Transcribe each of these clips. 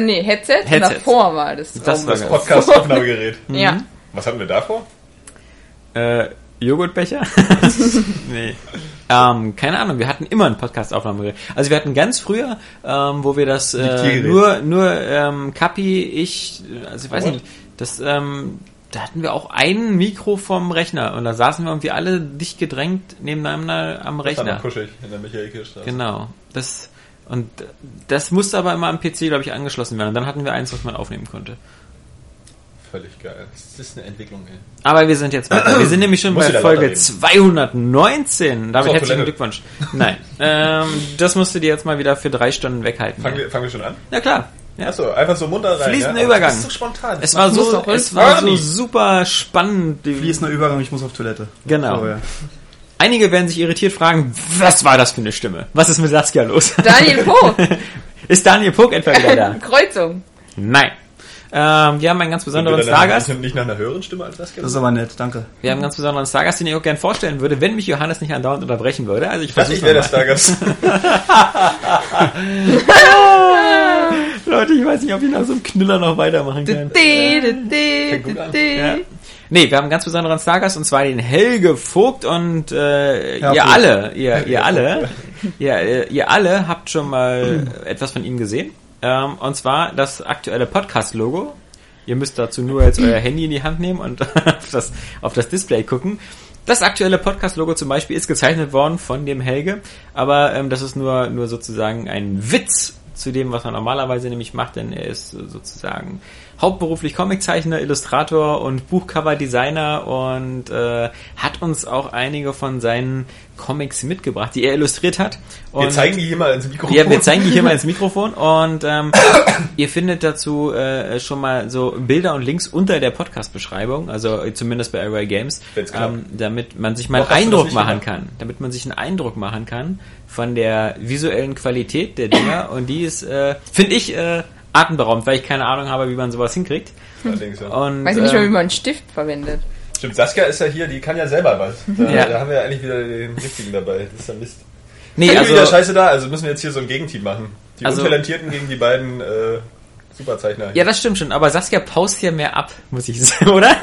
nee, Headset, und Headset. davor war das. Das war Das. Podcast-Aufnahmegerät. ja. Was hatten wir davor? Äh, Joghurtbecher? nee. Ähm, keine Ahnung, wir hatten immer ein Podcast-Aufnahmegerät. Also wir hatten ganz früher, ähm, wo wir das äh, nur, nur ähm, Kapi, ich, also ich weiß What? nicht, das, ähm, da hatten wir auch ein Mikro vom Rechner und da saßen wir irgendwie alle dicht gedrängt nebeneinander am Das war Rechner. kuschelig in der Michael-Kirchstraße. Genau. Das und das musste aber immer am PC, glaube ich, angeschlossen werden. Und dann hatten wir eins, was man aufnehmen konnte. Völlig geil. Das ist eine Entwicklung, ey. Aber wir sind jetzt weiter. Wir sind nämlich schon bei Folge lauter reden. 219. Damit herzlichen Toilette. Glückwunsch. Nein, ähm, das musst du dir jetzt mal wieder für drei Stunden weghalten. Fangen wir, fangen wir schon an? Na klar. Ja. Achso, einfach so munter rein. Fließender ja? Übergang. Das ist so spontan. Es war so, es war so super spannend. Fließender Übergang, ich muss auf Toilette. Genau. So, ja. Einige werden sich irritiert fragen, was war das für eine Stimme? Was ist mit Saskia los? Daniel Poh, ist Daniel Puck etwa wieder da? Kreuzung. Nein. Ähm, wir haben einen ganz besonderen Stargast. Nicht nach einer höheren Stimme als das? Das ist aber nett, danke. Wir haben einen ganz besonderen Stargast, den ich auch gerne vorstellen würde, wenn mich Johannes nicht andauernd unterbrechen würde. Also ich versuche ich wäre der Stargast. Leute, ich weiß nicht, ob ich nach so einem Knüller noch weitermachen kann. Ja. Nee, wir haben einen ganz besonderen Stargast und zwar den Helge Vogt und äh, ihr alle, ihr, ihr alle, ihr, ihr alle habt schon mal etwas von ihm gesehen. Ähm, und zwar das aktuelle Podcast-Logo. Ihr müsst dazu nur jetzt euer Handy in die Hand nehmen und auf das, auf das Display gucken. Das aktuelle Podcast-Logo zum Beispiel ist gezeichnet worden von dem Helge, aber ähm, das ist nur, nur sozusagen ein Witz zu dem, was er normalerweise nämlich macht, denn er ist sozusagen hauptberuflich Comiczeichner, Illustrator und Buchcover-Designer und äh, hat uns auch einige von seinen Comics mitgebracht, die er illustriert hat. Und Wir zeigen die hier mal ins Mikrofon. ja, wir zeigen die hier mal ins Mikrofon und ähm, ihr findet dazu äh, schon mal so Bilder und Links unter der Podcast-Beschreibung, also zumindest bei Array Games, ähm, damit man sich mal einen Eindruck machen gemacht. kann, damit man sich einen Eindruck machen kann von der visuellen Qualität der Dinger und die ist, äh, finde ich, äh, atemberaubend, weil ich keine Ahnung habe, wie man sowas hinkriegt. Allerdings, ja. Und, Weiß nicht mal, wie ähm, man einen Stift verwendet. Stimmt, Saskia ist ja hier, die kann ja selber was. Da, Ja. da haben wir ja eigentlich wieder den richtigen dabei. Das ist ja Mist. nee, Also, also, wieder Scheiße da, also müssen wir jetzt hier so ein Gegenteam machen. Die Also- Untalentierten gegen die beiden äh, Superzeichner. ja, das stimmt schon, aber Saskia paust hier mehr ab, muss ich sagen, oder?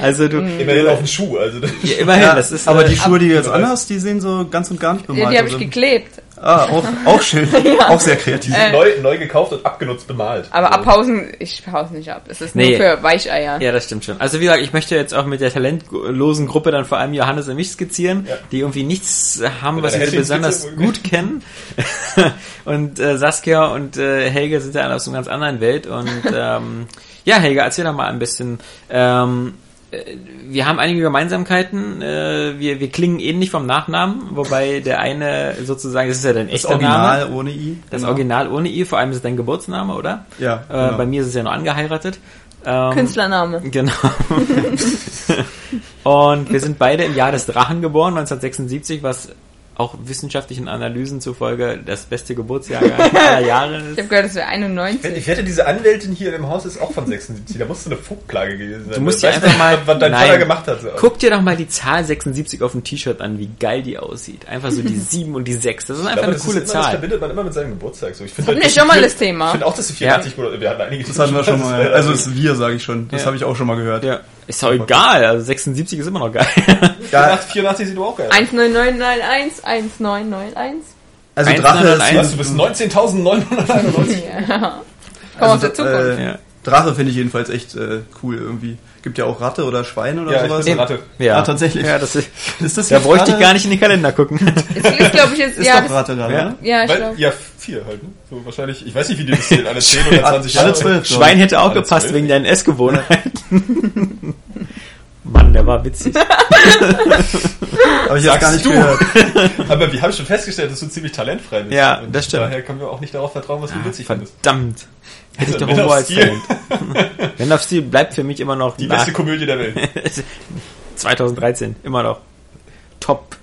Also du, Immerhin auf den Schuh. Also das ja, immerhin, Ja, das ist, aber äh, die Schuhe, die du jetzt anhast, die sehen so ganz und gar nicht Ja, bemalt die habe ich aus. geklebt. Ah, auch, auch schön. Auch sehr kreativ. Äh, neu, neu gekauft und abgenutzt bemalt. Aber So. abhausen, ich hause nicht ab. Es ist Nee. nur für Weicheier. Ja, das stimmt schon. Also wie gesagt, ich möchte jetzt auch mit der talentlosen Gruppe dann vor allem Johannes und mich skizzieren, Ja. die irgendwie nichts haben, was wir besonders gut kennen. und äh, Saskia und äh, Helge sind ja alle aus einer ganz anderen Welt. Und ähm, ja, Helge, erzähl doch mal ein bisschen. Ähm, äh, wir haben einige Gemeinsamkeiten. Äh, wir, wir klingen ähnlich vom Nachnamen, wobei der eine sozusagen, das ist ja dein Das echter Original Name. ohne I. Das genau. Original ohne I, vor allem ist es dein Geburtsname, oder? Ja, Äh, genau. Bei mir ist es ja noch angeheiratet. Ähm, Künstlername. Genau. und wir sind beide im Jahr des Drachen geboren, 1976, was auch wissenschaftlichen Analysen zufolge das beste Geburtsjahr aller Jahre Ich ist. habe gehört, es wäre 91. Ich wette, diese Anwältin hier im Haus ist auch von 76. Da musste eine Funkklage gewesen sein. Du musst Ich dir einfach nicht, mal, was dein nein, Vater gemacht hat. So. guck dir doch mal die Zahl 76 auf dem T-Shirt an, wie geil die aussieht. Einfach so die 7 und die 6. Das ist Ich einfach glaube, eine das coole ist immer, Das Zahl. verbindet man immer mit seinem Geburtstag. So. Ich finde wir schon mal das Thema. Ich finde auch, dass die 84 Monate, wir hatten einige. Das hatten wir schon mal. Also es ist wir, sage ich schon. Das Ja. habe ich auch schon mal gehört. Ja. Ist doch egal, also 76 ist immer noch geil. Ja, 84 sieht aber auch geil. aus. 19991, 1991. also Eins, Drache neun, ist eins. Was, du bist 19.991. Ja. Komm aus der Also, Zukunft. äh. Drache finde ich jedenfalls echt äh, cool irgendwie. Gibt ja auch Ratte oder Schwein oder Ja, ich sowas. bin Ratte. Ja, Ah, tatsächlich. Ja, das ist, Ist das da bräuchte ich gar nicht in den Kalender gucken. Es ist, glaube ich, jetzt. Ist ja, doch Ratte gerade, Ja. ne? ja, ich Weil, glaube. ja, vier halt, ne? So wahrscheinlich, ich weiß nicht, wie die das zählen, alle 10 oder 20 Jahre. Alle zwölf. so. Schwein hätte auch Alle gepasst zwölf. wegen deinen Essgewohnheiten. Mann, der war witzig. Habe ich jetzt gar nicht du? gehört. Aber wir haben schon festgestellt, dass du ziemlich talentfrei bist. Ja, Und das stimmt. Daher können wir auch nicht darauf vertrauen, was du witzig findest. Verdammt. Hätte ich doch Man Humor of als Steel. Talent. Man of Steel bleibt für mich immer noch Die nach beste Komödie der Welt. 2013 immer noch Top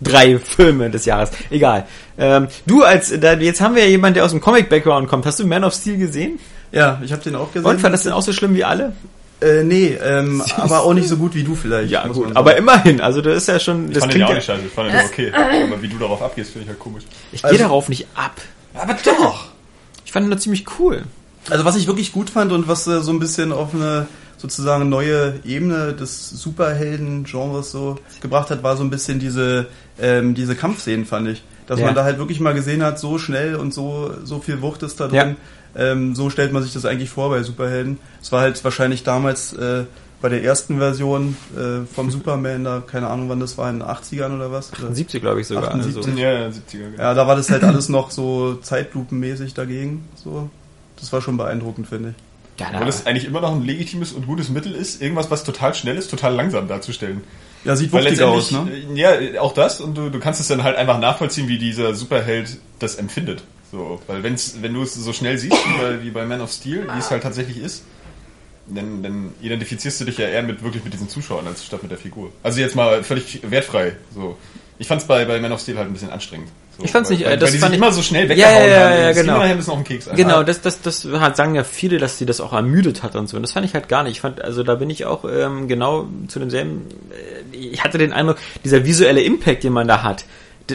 drei Filme des Jahres. Egal. Ähm, du als da, jetzt haben wir ja jemanden, der aus dem Comic-Background kommt. Hast du Man of Steel gesehen? Ja, ich habe den auch gesehen. Und fand das denn auch so schlimm wie alle? Äh, nee, ähm, aber auch nicht so gut wie du vielleicht. Ja, muss gut. man Aber immerhin. Also das ist ja schon. Ich Das fand den ja auch nicht ja, scheiße, ich fand den ja okay. Aber wie du darauf abgehst, finde ich halt komisch. ich gehe Also- darauf nicht ab. Aber doch! Ich fand ihn nur ziemlich cool. Also was ich wirklich gut fand und was äh, so ein bisschen auf eine sozusagen neue Ebene des Superhelden-Genres so gebracht hat, war so ein bisschen diese, ähm, diese Kampfszenen, fand ich. Dass Ja. man da halt wirklich mal gesehen hat, so schnell und so, so viel Wucht ist da drin. Ähm, so stellt man sich das eigentlich vor bei Superhelden. Es war halt wahrscheinlich damals äh, bei der ersten Version äh, vom Superman, da keine Ahnung wann das war, in den 80ern oder was. Oder? 70, glaube ich sogar. 78. Also. Ja, ja, 70er. genau. Ja, da war das halt alles noch so zeitlupenmäßig dagegen. So. Das war schon beeindruckend, finde ich. Ja, Obwohl es eigentlich immer noch ein legitimes und gutes Mittel ist, irgendwas, was total schnell ist, total langsam darzustellen. Ja, sieht Weil wuchtig aus, ne? äh, ja, auch das und du, du kannst es dann halt einfach nachvollziehen, wie dieser Superheld das empfindet. So, weil wenn's, wenn du es so schnell siehst, wie bei, wie bei Man of Steel, wie es halt tatsächlich ist, dann, dann identifizierst du dich ja eher mit wirklich mit diesen Zuschauern als statt mit der Figur. Also jetzt mal völlig wertfrei. So, ich fand's bei, bei Man of Steel halt ein bisschen anstrengend. So, Ich fand's weil, nicht, äh, weil, das weil die fand ich- immer so schnell Ja, weggehauen ja, ja, haben. ja, Das ging genau. mir nachher ein Keks. Genau, das, das, das hat, sagen ja viele, dass sie das auch ermüdet hat und so. Und das fand ich halt gar nicht. Ich fand, also da bin ich auch ähm, genau zu demselben. Äh, ich hatte den Eindruck, dieser visuelle Impact, den man da hat,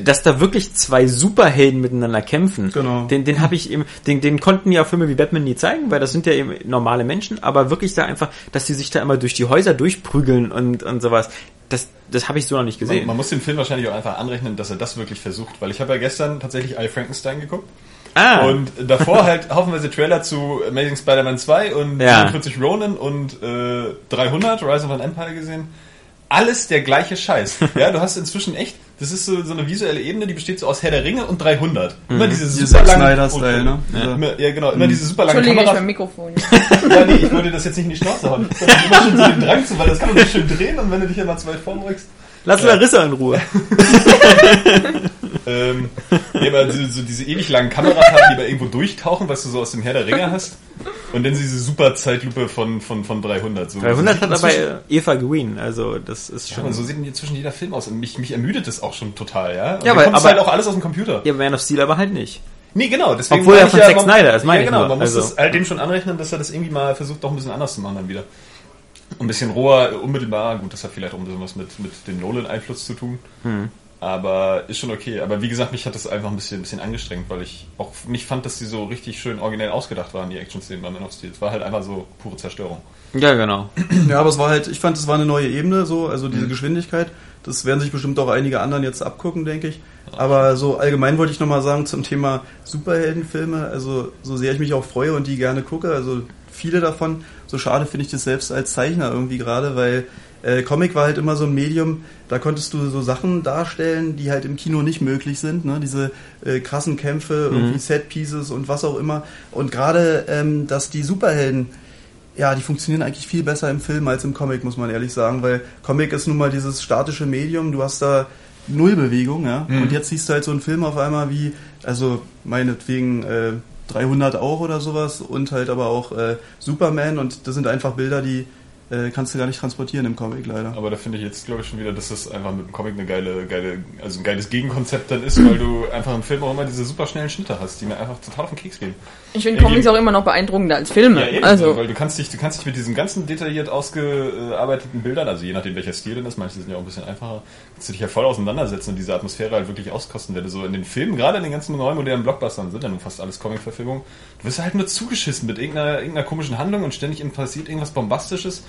dass da wirklich zwei Superhelden miteinander kämpfen. Genau. Den, den habe ich eben, den, den konnten ja Filme wie Batman nie zeigen, weil das sind ja eben normale Menschen, aber wirklich da einfach, dass die sich da immer durch die Häuser durchprügeln und, und sowas. Das, das habe ich so noch nicht Man, gesehen. man muss dem Film wahrscheinlich auch einfach anrechnen, dass er das wirklich versucht. Weil ich habe ja gestern tatsächlich I Frankenstein geguckt. ah, Und davor halt haufenweise Trailer zu Amazing Spider-Man 2 und Ja. 47 Ronin und äh, 300, Rise of an Empire gesehen. Alles der gleiche Scheiß. Ja, du hast inzwischen echt, das ist so, so eine visuelle Ebene, die besteht so aus Herr der Ringe und 300. Immer diese Diese super langen... Snyder-Style, ne? Ja. Ja. Immer, ja, genau. Immer diese super langen Entschuldige, ich Kamera... mein Mikrofon. Ja, nee, ich wollte das jetzt nicht in die Schnauze hauen. Ich immer schon so den Drang zu, weil das kann man so schön drehen und wenn du dich immer zu weit vorbeugst, lass Larissa in Ruhe. Ähm, nee, aber so, so diese ewig langen Kamerafahrten, die bei irgendwo durchtauchen, was du so aus dem Herr der Ringe hast. Und dann diese super Zeitlupe von, von, von 300. So, 300 so hat aber Eva Green, also das ist Ja, schon. aber so sieht inzwischen jeder Film aus. Und mich, mich ermüdet das auch schon total, ja. Und Ja, aber- es aber- halt auch alles aus dem Computer. Ja, Man of Steel aber halt nicht. Nee, genau. Deswegen Obwohl er ich von ja, Zack Snyder ist, meine ja, ich genau. nur. Man muss Also- das halt dem schon anrechnen, dass er das irgendwie mal versucht, doch ein bisschen anders zu machen dann wieder. Ein bisschen roher, unmittelbar. Gut, das hat vielleicht auch ein bisschen was mit, mit dem Nolan-Einfluss zu tun. Hm. Aber ist schon okay. Aber wie gesagt, mich hat das einfach ein bisschen, ein bisschen angestrengt, weil ich auch nicht fand, dass die so richtig schön originell ausgedacht waren, die Action-Szenen bei Man of Steel. Es war halt einfach so pure Zerstörung. Ja, genau. Ja, aber es war halt, ich fand, es war eine neue Ebene, so, also diese Geschwindigkeit. Das werden sich bestimmt auch einige anderen jetzt abgucken, denke ich. Aber so allgemein wollte ich nochmal sagen zum Thema Superheldenfilme, also so sehr ich mich auch freue und die gerne gucke, also viele davon, so schade finde ich das selbst als Zeichner irgendwie gerade, weil äh, Comic war halt immer so ein Medium, da konntest du so Sachen darstellen, die halt im Kino nicht möglich sind, ne? diese äh, krassen Kämpfe, irgendwie Set-Pieces und was auch immer. Und gerade, ähm, dass die Superhelden ja, die funktionieren eigentlich viel besser im Film als im Comic, muss man ehrlich sagen, weil Comic ist nun mal dieses statische Medium, du hast da null Bewegung, ja. Und jetzt siehst du halt so einen Film auf einmal wie, also meinetwegen äh, 300 auch oder sowas und halt aber auch äh, Superman und das sind einfach Bilder, die äh, kannst du gar nicht transportieren im Comic leider. Aber da finde ich jetzt, glaube ich, schon wieder, dass das einfach mit dem Comic eine geile, geile, also ein geiles Gegenkonzept dann ist, weil du einfach im Film auch immer diese super schnellen Schnitte hast, die mir einfach total auf den Keks gehen. Ich finde Ja, Comics auch immer noch beeindruckender als Filme. eben, also, weil du kannst dich, du kannst dich mit diesen ganzen detailliert ausgearbeiteten Bildern, also je nachdem welcher Stil denn ist, manche sind ja auch ein bisschen einfacher, kannst du dich ja voll auseinandersetzen und diese Atmosphäre halt wirklich auskosten, wenn du so in den Filmen, gerade in den ganzen neuen modernen Blockbustern sind ja nun fast alles Comic-Verfilmungen, du wirst halt nur zugeschissen mit irgendeiner, irgendeiner komischen Handlung und ständig passiert irgendwas Bombastisches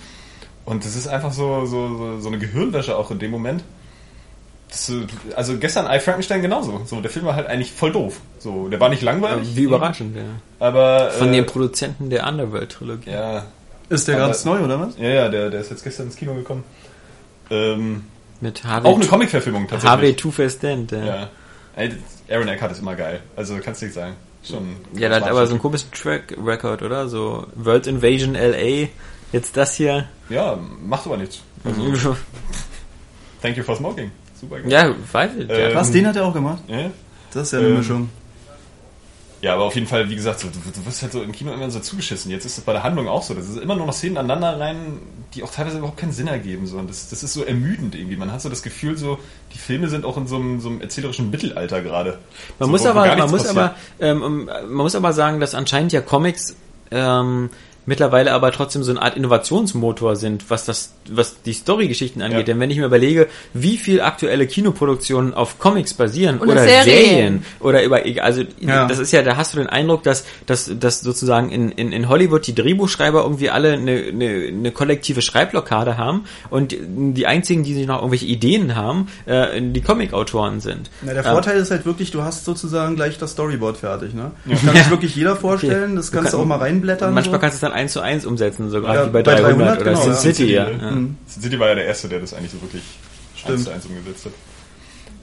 und das ist einfach so, so, so, so eine Gehirnwäsche auch in dem Moment. Das, äh, also gestern I Frankenstein genauso. So, der Film war halt eigentlich voll doof. So, der war nicht langweilig. Wie überraschend, ja. Aber Von äh, den Produzenten der Underworld-Trilogie. ja, Ist der aber- ganz neu, oder was? ja, ja, der, der ist jetzt gestern ins Kino gekommen. Ähm, Mit Harvey, auch eine Comic-Verfilmung Harvey tatsächlich. Two-Face Dent, ja. Ja. Ey, Aaron Eckhart ist immer geil. Also kannst du nicht sagen. Schon. Ja, der hat aber so einen komischen Track-Record, oder? So World Invasion LA, jetzt das hier. Ja, macht aber nichts. Also, thank you for smoking. Super geil. ja, weiß ich. Äh, Ja. Was, den hat er auch gemacht? Ja? Das ist ja eine Ähm, Mischung. Ja, aber auf jeden Fall, wie gesagt, so, du, du wirst halt so im Kino immer so zugeschissen. Jetzt ist es bei der Handlung auch so. Das ist immer nur noch Szenen aneinander rein, die auch teilweise überhaupt keinen Sinn ergeben. So. Und das, das ist so ermüdend irgendwie. Man hat so das Gefühl, so die Filme sind auch in so einem, so einem erzählerischen Mittelalter gerade. Man so, muss aber, man muss passiert. aber, ähm, man muss aber sagen, dass anscheinend ja Comics ähm, mittlerweile aber trotzdem so eine Art Innovationsmotor sind, was das, was die Storygeschichten angeht. Ja. Denn wenn ich mir überlege, wie viel aktuelle Kinoproduktionen auf Comics basieren Oder oder, Serien. Serien. oder über, also Ja. das ist ja, da hast du den Eindruck, dass, dass, dass sozusagen in, in, in Hollywood die Drehbuchschreiber irgendwie alle eine, eine, eine kollektive Schreibblockade haben und die einzigen, die sich noch irgendwelche Ideen haben, äh, die Comic-Autoren sind. Na, der Ähm, Vorteil ist halt wirklich, du hast sozusagen gleich das Storyboard fertig, ne? Das kann sich wirklich jeder vorstellen, das Du kannst du auch mal reinblättern. Manchmal so. kannst du es dann eins zu eins umsetzen, sogar Ja, wie bei bei 300, 300, oder genau, Sin ja. City, ja. Ja. Mhm. Sin City war ja der Erste, der das eigentlich so wirklich Stimmt. eins zu eins umgesetzt hat.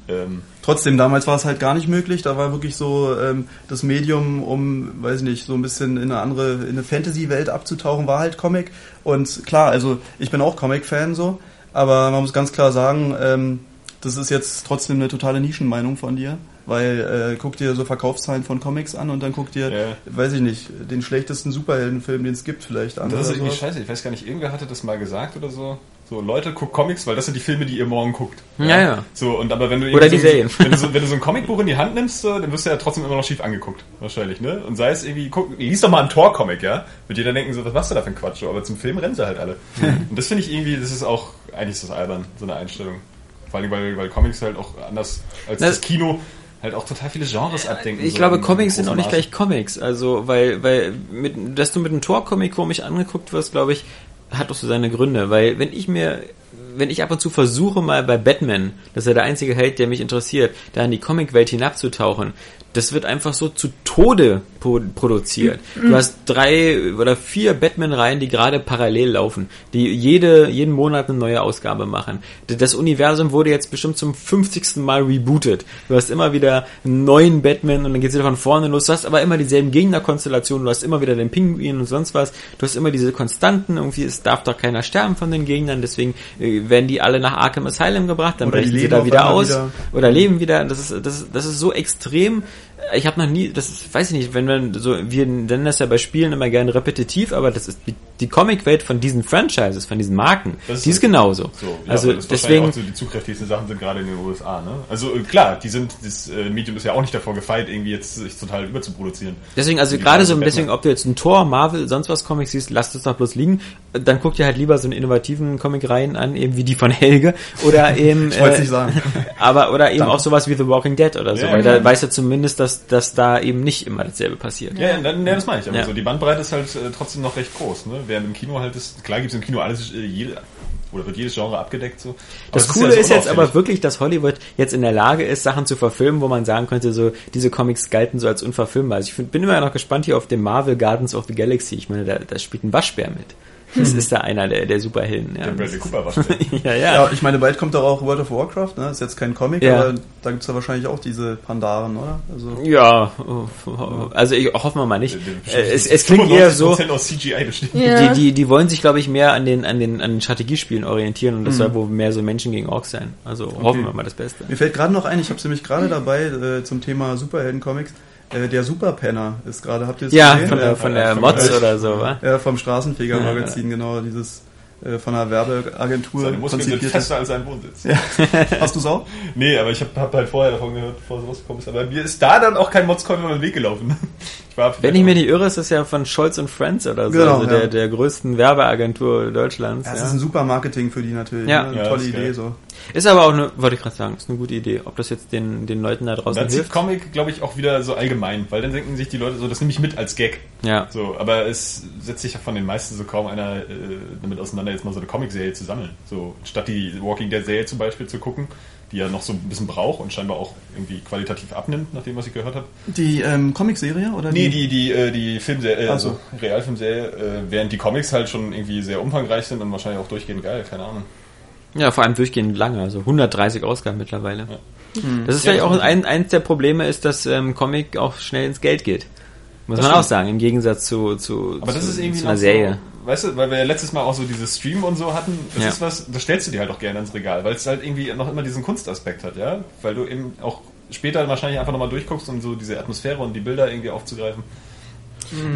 Ähm, Trotzdem, damals war es halt gar nicht möglich. Da war wirklich so ähm, das Medium, um, weiß nicht, so ein bisschen in eine andere, in eine Fantasy-Welt abzutauchen, war halt Comic. Und klar, also ich bin auch Comic-Fan so, aber man muss ganz klar sagen, ähm, das ist jetzt trotzdem eine totale Nischenmeinung von dir. Weil äh, guck dir so Verkaufszahlen von Comics an und dann guck dir, Ja. weiß ich nicht, den schlechtesten Superheldenfilm, den es gibt, vielleicht an. das ist irgendwie sowas. scheiße. Ich weiß gar nicht, irgendwer hatte das mal gesagt oder so. So, Leute, guckt Comics, weil das sind die Filme, die ihr morgen guckt. Ja, ja. So, und aber wenn du Oder die so, Serien. Wenn du, so, wenn du so ein Comicbuch in die Hand nimmst, so, dann wirst du ja trotzdem immer noch schief angeguckt. Wahrscheinlich, ne? Und sei es irgendwie, guck, lies doch mal einen Tor-Comic, ja? Wird jeder denken, so, was machst du da für ein Quatsch? So, Aber zum Film rennen sie halt alle. und das finde ich irgendwie, das ist auch, eigentlich ist das albern, so eine Einstellung. Vor allem, weil, weil Comics halt auch anders als Das- das Kino halt auch total viele Genres abdenken. Ich so glaube, Comics sind auch nicht gleich Comics. Also, weil, weil, mit, dass du mit einem Tor-Comic komisch angeguckt wirst, glaube ich, hat doch so seine Gründe. Weil, wenn ich mir, wenn ich ab und zu versuche, mal bei Batman, das ist ja der einzige Held, der mich interessiert, da in die Comicwelt hinabzutauchen, das wird einfach so zu Tode produziert. Du hast drei oder vier Batman-Reihen, die gerade parallel laufen, die jede, jeden Monat eine neue Ausgabe machen. Das Universum wurde jetzt bestimmt zum 50. Mal rebootet. Du hast immer wieder einen neuen Batman und dann geht's wieder von vorne los. Du hast aber immer dieselben Gegnerkonstellationen, du hast immer wieder den Pinguin und sonst was. Du hast immer diese Konstanten, irgendwie, es darf doch keiner sterben von den Gegnern, deswegen äh, werden die alle nach Arkham Asylum gebracht, dann Oder brechen sie da wieder aus wieder. oder leben wieder. Das ist, das, ist- das ist so extrem. Ich habe noch nie, das ist, weiß ich nicht, wenn man so, wir nennen das ja bei Spielen immer gerne repetitiv, aber das ist die, die Comicwelt von diesen Franchises, von diesen Marken, ist die ist so. genauso. So, ja, also das deswegen, auch so die zugkräftigsten Sachen sind gerade in den USA, ne? Also äh, klar, die sind, das äh, Medium ist ja auch nicht davor gefeit, irgendwie jetzt sich total überzuproduzieren. deswegen, also gerade so ein bisschen, ob du jetzt ein Tor, Marvel, sonst was Comics siehst, lasst es doch bloß liegen. Dann guck dir halt lieber so einen innovativen Comic-Reihen an, eben wie die von Helge oder eben, Ich wollte äh, nicht sagen. aber oder eben Danke. auch sowas wie The Walking Dead oder so, Ja, weil ja. da weiß er zumindest, dass, dass da eben nicht immer dasselbe passiert. Ja, ja, ja, ja das meine ich. Aber Ja. so die Bandbreite ist halt äh, trotzdem noch recht groß, ne? Während im Kino halt ist, klar gibt es im Kino alles, äh, jede, oder wird jedes Genre abgedeckt so. Aber Das es Coole ja so ist jetzt aber wirklich, dass Hollywood jetzt in der Lage ist, Sachen zu verfilmen, wo man sagen könnte, so diese Comics galten so als unverfilmbar. Also ich find, bin immer noch gespannt hier auf dem Marvel Gardens of the Galaxy. Ich meine, da, da spielt ein Waschbär mit. Das ist da einer der, der Superhelden. Ja, Der Bradley Cooper war ja, ja. Ja, ich meine, bald kommt doch auch World of Warcraft, ne? Ist jetzt kein Comic, Ja. aber da gibt's ja wahrscheinlich auch diese Pandaren, oder? Also, Ja, also ich hoffen wir mal nicht. Äh, Es, es klingt eher so, 95% aus CGI bestimmt. Ja. die, die, die wollen sich, glaube ich, mehr an den, an den, an den Strategiespielen orientieren und das soll wohl mehr so Menschen gegen Orks sein. Also hoffen wir mal das Beste. Mir fällt gerade noch ein, ich habe nämlich gerade dabei äh, zum Thema Superhelden-Comics. Äh, der Superpenner ist gerade, habt ihr es Ja, gesehen? von der, Ja, von der von Mods euch. oder so, wa? ja, vom Straßenfeger-Magazin, genau, dieses äh, von einer Werbeagentur Seine Muskeln sind konzipierte. fester als sein Wohnsitz. Ja. Hast du's auch? Nee, aber ich habe hab halt vorher davon gehört, bevor es rausgekommen ist. Aber mir ist da dann auch kein Modskäufer über den Weg gelaufen. Ich war Wenn ich mir nicht irre, ist das ja von Scholz und Friends oder so, Genau, also ja. der, der größten Werbeagentur Deutschlands. Ja, es Ja. ist ein super Marketing für die natürlich. Ja. ne? Eine Ja, tolle Idee geil. so. Ist aber auch eine, wollte ich gerade sagen, ist eine gute Idee. Ob das jetzt den, den Leuten da draußen dann hilft? Comic, glaube ich, auch wieder so allgemein, weil dann denken sich die Leute so, das nehme ich mit als Gag. Ja. So, aber es setzt sich ja von den meisten so kaum einer äh, damit auseinander, jetzt mal so eine Comic-Serie zu sammeln. So, statt die Walking Dead-Serie zum Beispiel zu gucken, die ja noch so ein bisschen braucht und scheinbar auch irgendwie qualitativ abnimmt, nach dem, was ich gehört habe. Die ähm, Comicserie oder Nee, die, die, äh, die Filmserie, äh, also so. Realfilmserie, äh, während die Comics halt schon irgendwie sehr umfangreich sind und wahrscheinlich auch durchgehend geil, keine Ahnung. Ja, vor allem durchgehend lange, also 130 Ausgaben mittlerweile. Das ist Ja, vielleicht auch ein, eins der Probleme ist, dass ähm, Comic auch schnell ins Geld geht. Muss Das man auch stimmt. sagen, im Gegensatz zu, zu, Aber das zu, ist irgendwie zu einer noch Serie. so, weißt du, weil wir ja letztes Mal auch so dieses Stream und so hatten, das Ja. ist was, das stellst du dir halt auch gerne ins Regal, weil es halt irgendwie noch immer diesen Kunstaspekt hat, ja? Weil du eben auch später wahrscheinlich einfach nochmal durchguckst, um so diese Atmosphäre und die Bilder irgendwie aufzugreifen.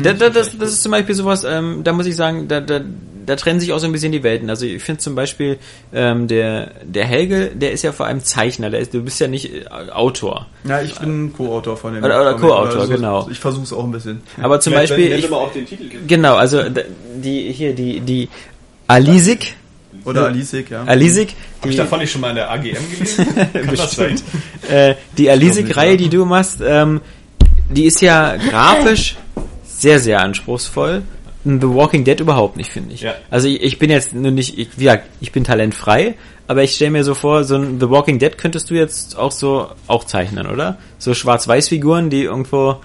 Da, da, das, das ist zum Beispiel sowas, ähm, da muss ich sagen, da, da, da trennen sich auch so ein bisschen die Welten. Also ich finde zum Beispiel, ähm, der, der Helge, der ist ja vor allem Zeichner, der ist, du bist ja nicht äh, Autor. Ja, ich bin Co-Autor von dem. Oder- oder Co-Autor, also genau. Ich versuche es auch ein bisschen. Aber zum Wenn- Beispiel, wenn, wenn ich, auf den Titel gehst. genau, also die hier die die Alisik, Oder Alisik, ja. Alisik, Habe ich davon nicht schon mal in der AGM gelesen? Kann das sein? Bestimmt. äh, die Alisik-Reihe, die du machst, ähm, die ist ja grafisch sehr, sehr anspruchsvoll. The Walking Dead überhaupt nicht, finde ich. Ja. Also ich, ich bin jetzt nur nicht, ich, gesagt, ich bin talentfrei, aber ich stelle mir so vor, so ein The Walking Dead könntest du jetzt auch so auch zeichnen, oder? So Schwarz-Weiß-Figuren, die irgendwo,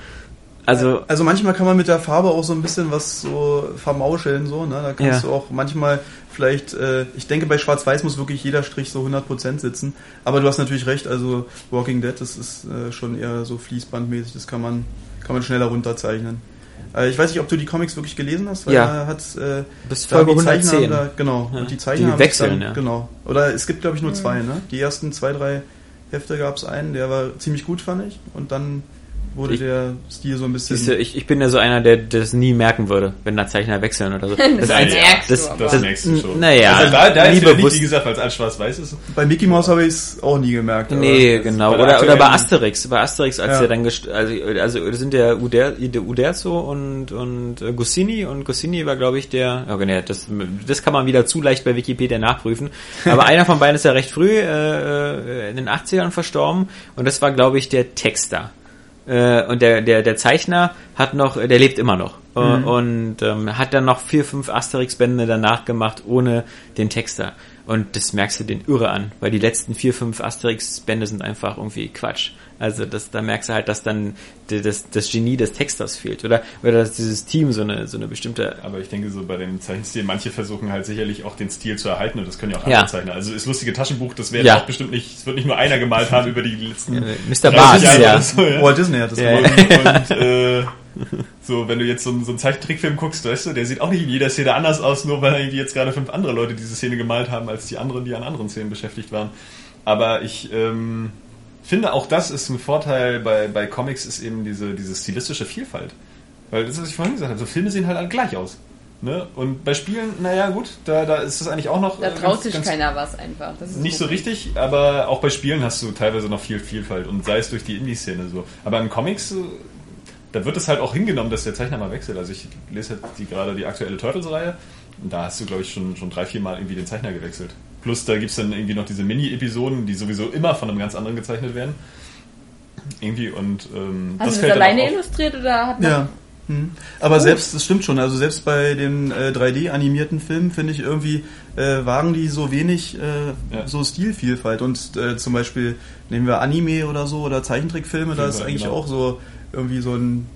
also Also manchmal kann man mit der Farbe auch so ein bisschen was so vermauscheln, so, ne? Da kannst Ja. du auch manchmal vielleicht, äh, ich denke bei Schwarz-Weiß muss wirklich jeder Strich so 100% sitzen. Aber du hast natürlich recht, also Walking Dead, das ist äh, schon eher so fließbandmäßig, das kann man, kann man schneller runterzeichnen. Äh, ich weiß nicht, ob du die Comics wirklich gelesen hast, weil Ja. da hat äh, bis Folge die Zeichner 110. haben Da, genau, Ja. und die Zeichner Die haben sich wechseln, dann, ja. Genau. Oder es gibt, glaube ich, nur zwei, ne? Die ersten zwei, drei Hefte gab es einen, der war ziemlich gut, fand ich. Und dann wurde Ich- der Stil so ein bisschen... Siehst du, ich, ich bin ja so einer, der das nie merken würde, wenn da Zeichner wechseln oder so. Das merkst du das, aber. Das das, merkst du schon. Naja, also da, da ist nicht, wie gesagt, weil es alles schwarz-weiß ist. Bei Mickey Mouse habe ich es auch nie gemerkt. aber- Nee, genau. Oder, oder bei Asterix. Bei Asterix, als Ja. der dann gest also, also das sind der, Uder, der Uderzo und, und äh, Goscinny und Goscinny war, glaube ich, der, okay, nee, das, das kann man wieder zu leicht bei Wikipedia nachprüfen. Aber einer von beiden ist ja recht früh äh, äh, in den 80ern verstorben und das war, glaube ich, der Texter. Äh, und der, der, der Zeichner hat noch, der lebt immer noch. Äh, Und ähm, hat dann noch vier, fünf Asterix-Bände danach gemacht, ohne den Texter. Und das merkst du den irre an, weil die letzten vier, fünf Asterix-Bände sind einfach irgendwie Quatsch. Also das, da merkst du halt, dass dann das, das Genie des Texters fehlt. Oder, oder dass dieses Team so eine, so eine bestimmte Aber ich denke so bei dem Zeichenstil, manche versuchen halt sicherlich auch den Stil zu erhalten und das können ja auch Ja. andere Zeichner. Also das lustige Taschenbuch, das werden Ja. auch bestimmt nicht, es wird nicht nur einer gemalt haben über die letzten Mr. 30 Bart, ja. so, ja. Walt Disney hat das Ja, gemacht. Und, und äh, so, wenn du jetzt so, einen- so einen Zeichentrickfilm guckst, weißt du, der sieht auch nicht in jeder Szene anders aus, nur weil irgendwie jetzt gerade fünf andere Leute diese Szene gemalt haben, als die anderen, die an anderen Szenen beschäftigt waren. Aber ich ähm, finde, auch das ist ein Vorteil bei, bei Comics, ist eben diese, diese stilistische Vielfalt. Weil das, was ich vorhin gesagt habe, so Filme sehen halt alle gleich aus. Ne? Und bei Spielen, naja gut, da, da ist das eigentlich auch noch Da äh, traut sich keiner was einfach. Nicht so richtig, aber auch bei Spielen hast du teilweise noch viel Vielfalt und sei es durch die Indie-Szene so. Aber in Comics, äh, da wird es halt auch hingenommen, dass der Zeichner mal wechselt. Also ich lese jetzt die, gerade die aktuelle Turtles-Reihe und da hast du, glaube ich, schon, schon drei, vier Mal irgendwie den Zeichner gewechselt. Plus da gibt's dann irgendwie noch diese Mini-Episoden, die sowieso immer von einem ganz anderen gezeichnet werden. Irgendwie und ähm, Hast du das fällt dann alleine illustriert oder hat man Ja. Hm. Aber selbst, das stimmt schon, also selbst bei den äh, 3D-animierten Filmen finde ich irgendwie, äh, wagen die so wenig äh, Ja. so Stilvielfalt. Und äh, zum Beispiel nehmen wir Anime oder so oder Zeichentrickfilme, da ist Ja, eigentlich genau. auch so irgendwie so, ein,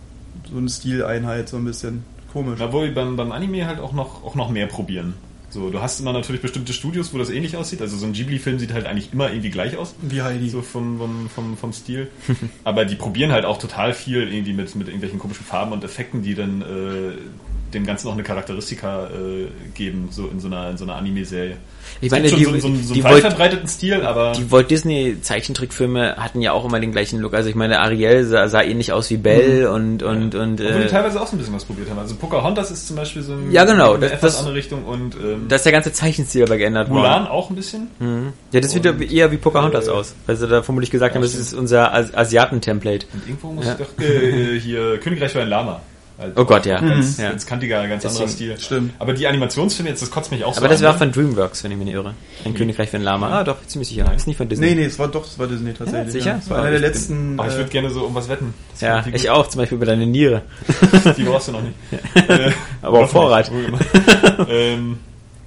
so eine Stileinheit, so ein bisschen komisch. Obwohl beim, beim Anime halt auch noch, auch noch mehr probieren. So, du hast immer natürlich bestimmte Studios, wo das ähnlich aussieht. Also so ein Ghibli-Film sieht halt eigentlich immer irgendwie gleich aus. Wie Heidi. So vom, vom, vom, vom Stil. Aber die probieren halt auch total viel irgendwie mit, mit irgendwelchen komischen Farben und Effekten, die dann äh, dem Ganzen auch eine Charakteristika äh, geben, so in so einer, in so einer Anime-Serie. Ich meine, die, so, so, so die, weit Walt, verbreiteten Stil, aber die Walt Disney Zeichentrickfilme hatten ja auch immer den gleichen Look. Also ich meine, Ariel sah, sah ähnlich aus wie Belle und, und, und, obwohl die äh, teilweise auch so ein bisschen was probiert haben. Also Pocahontas ist zum Beispiel so ein, Ja, genau, eine das- etwas das- andere Richtung und ähm, da ist der ganze Zeichenstil aber geändert worden. Mulan auch ein bisschen. Mhm. Ja, das sieht ja eher wie Pocahontas Äh, aus. Weil sie da vermutlich gesagt ja, haben, das stimmt. ist unser As Asiaten-Template. Und irgendwo muss Ja. ich doch äh, hier Königreich für ein Lama. Halt Oh Gott, ja. Ganz, ja. ganz kantiger, ganz Deswegen- anderer Stil. Stimmt. Aber die Animationsfilme jetzt, das kotzt mich auch so Aber das an, war ne? von DreamWorks, wenn ich mich nicht irre. Ein Königreich für ein Lama. Ah, doch, ziemlich sicher. Ist nicht von Disney. Nee, nee, es war doch, es war Disney tatsächlich. Ja, sicher? Das war Oh, einer der ich bin- letzten. Aber ich äh, würde gerne so um was wetten. Das Ja, ich auch, zum Beispiel über deine Niere. Die brauchst du noch nicht. Äh, Aber auf Vorrat. nicht. ähm,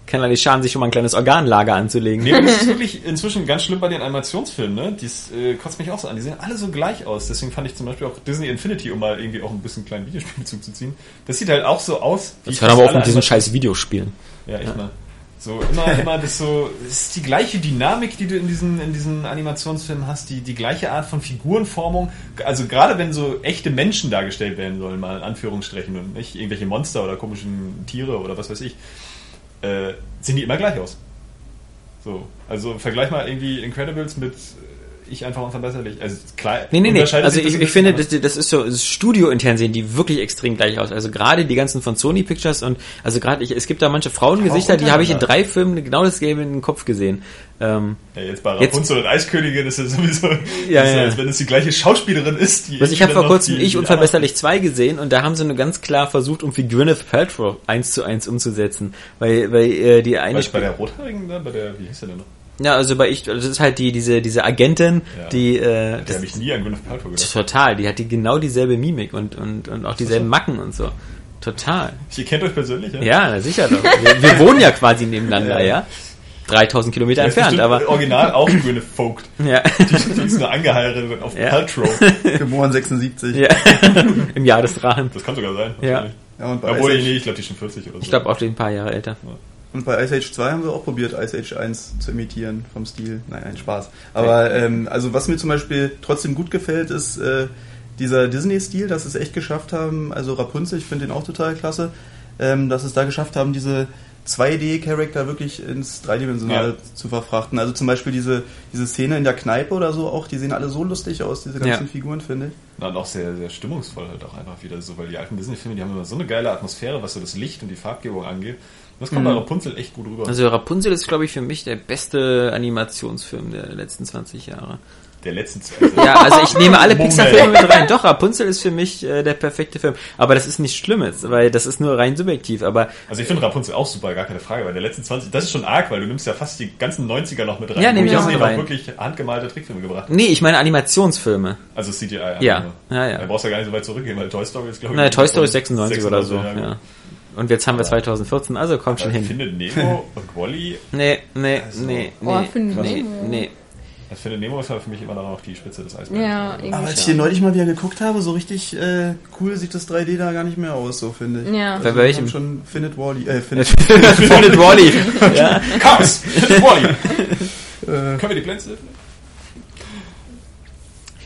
Kann ja nicht schaden, sich schon mal ein kleines Organlager anzulegen. nee, das ist wirklich inzwischen ganz schlimm bei den Animationsfilmen, ne? Dies äh, kotzt mich auch so an. Die sehen alle so gleich aus. Deswegen fand ich zum Beispiel auch Disney Infinity, um mal irgendwie auch ein bisschen kleinen Videospielbezug zu ziehen. Das sieht halt auch so aus. wie Jetzt hör aber auf mit diesen scheiß Videospielen. Ja, echt mal. So, immer, immer das so, es ist die gleiche Dynamik, die du in diesen, in diesen Animationsfilmen hast, die, die gleiche Art von Figurenformung. Also gerade wenn so echte Menschen dargestellt werden sollen, mal in Anführungsstrichen und nicht irgendwelche Monster oder komischen Tiere oder was weiß ich, äh, sehen die immer gleich aus. So, also vergleich mal irgendwie Incredibles mit ich einfach unverbesserlich. Also klar, Nee, nee, nee. Also ich, ich finde, das, das ist so das Studio-intern sehen die wirklich extrem gleich aus. Also gerade die ganzen von Sony Pictures und also gerade ich, es gibt da manche Frauengesichter, die habe ich in drei Filmen genau das Gelbe in den Kopf gesehen. Ähm, Ja, jetzt bei Jetzt- Rapunzel und Eiskönigin ist es sowieso, Ja, ist, ja. als wenn es die gleiche Schauspielerin ist. Die also ich habe vor kurzem die- Ich unverbesserlich 2 gesehen und da haben sie nur ganz klar versucht, um wie Gwyneth Paltrow eins zu eins umzusetzen. Weil, weil äh, die eine du, bei der Rothaarigen da, bei der, wie hieß der denn noch? Ja, also bei ich, das ist halt die, diese, diese Agentin, Ja. die, äh, das, habe ich nie an Gwyneth Paltrow gedacht. total, die hat die genau dieselbe Mimik und, und, und auch dieselben Macken und so. Total. Ihr kennt euch persönlich, ja? Ja, sicher doch. Wir, wir wohnen ja quasi nebeneinander, ja. 3000 Kilometer entfernt, aber, Original auch Gwyneth Vogt. ja. Die, die ist nur angeheiratet auf Ja. Paltrow. Geboren 76. ja. Im Jahr des Drachen. Das kann sogar sein. Ja. Ja, und bei Obwohl, nee, ich glaube, die ist schon 40 oder so. Ich glaube auch den ein paar Jahre älter. Und bei Ice Age 2 haben sie auch probiert, Ice Age 1 zu imitieren vom Stil. Nein, ein Spaß. Aber ähm, also was mir zum Beispiel trotzdem gut gefällt, ist äh, dieser Disney-Stil, dass sie es echt geschafft haben. Also Rapunzel, ich finde den auch total klasse, ähm, dass sie es da geschafft haben, diese 2D-Charakter wirklich ins Dreidimensionale Ja. zu verfrachten. Also zum Beispiel diese, diese Szene in der Kneipe oder so auch, die sehen alle so lustig aus, diese ganzen Ja. Figuren, finde ich. Na, und auch sehr, sehr stimmungsvoll halt auch einfach wieder so, weil die alten Disney-Filme, die haben immer so eine geile Atmosphäre, was so das Licht und die Farbgebung angeht. Das kommt bei Rapunzel echt gut rüber. Also Rapunzel ist, glaube ich, für mich der beste Animationsfilm der letzten 20 Jahre. der letzten zwei. Ja, also ich nehme alle. Pixar-Filme mit rein. Doch, Rapunzel ist für mich äh, der perfekte Film. Aber das ist nichts Schlimmes, weil das ist nur rein subjektiv. Aber Also ich finde Rapunzel auch super, gar keine Frage, weil der letzten 20, das ist schon arg, weil du nimmst ja fast die ganzen 90er noch mit rein. Ja, nehme ich auch mit rein. wirklich handgemalte Trickfilme gebracht. nee, ich meine Animationsfilme. Also CGI. Ja, ja, ja. Da brauchst du ja gar nicht so weit zurückgehen, weil Toy Story ist, glaube ich... Nein, Toy Story ist 96, oder so. gut. Ja. Und jetzt haben wir 2014, also kommt schon hin. Findet Nemo und Wally, Nee, nee, Also- nee, Oh, nee, Findet nee, Nemo. nee. das Findet Nemo ist halt für mich immer noch die Spitze des Eisbergs. Ja, Also, irgendwie Aber als ich hier neulich mal wieder geguckt habe, so richtig äh, cool sieht das 3D da gar nicht mehr aus, so finde ich. Ja. Also, Bei welchem? Schon Findet Wally, äh, Findet, Findet Wally. Ja. Cars! Wally! äh, Können wir die Plätze öffnen?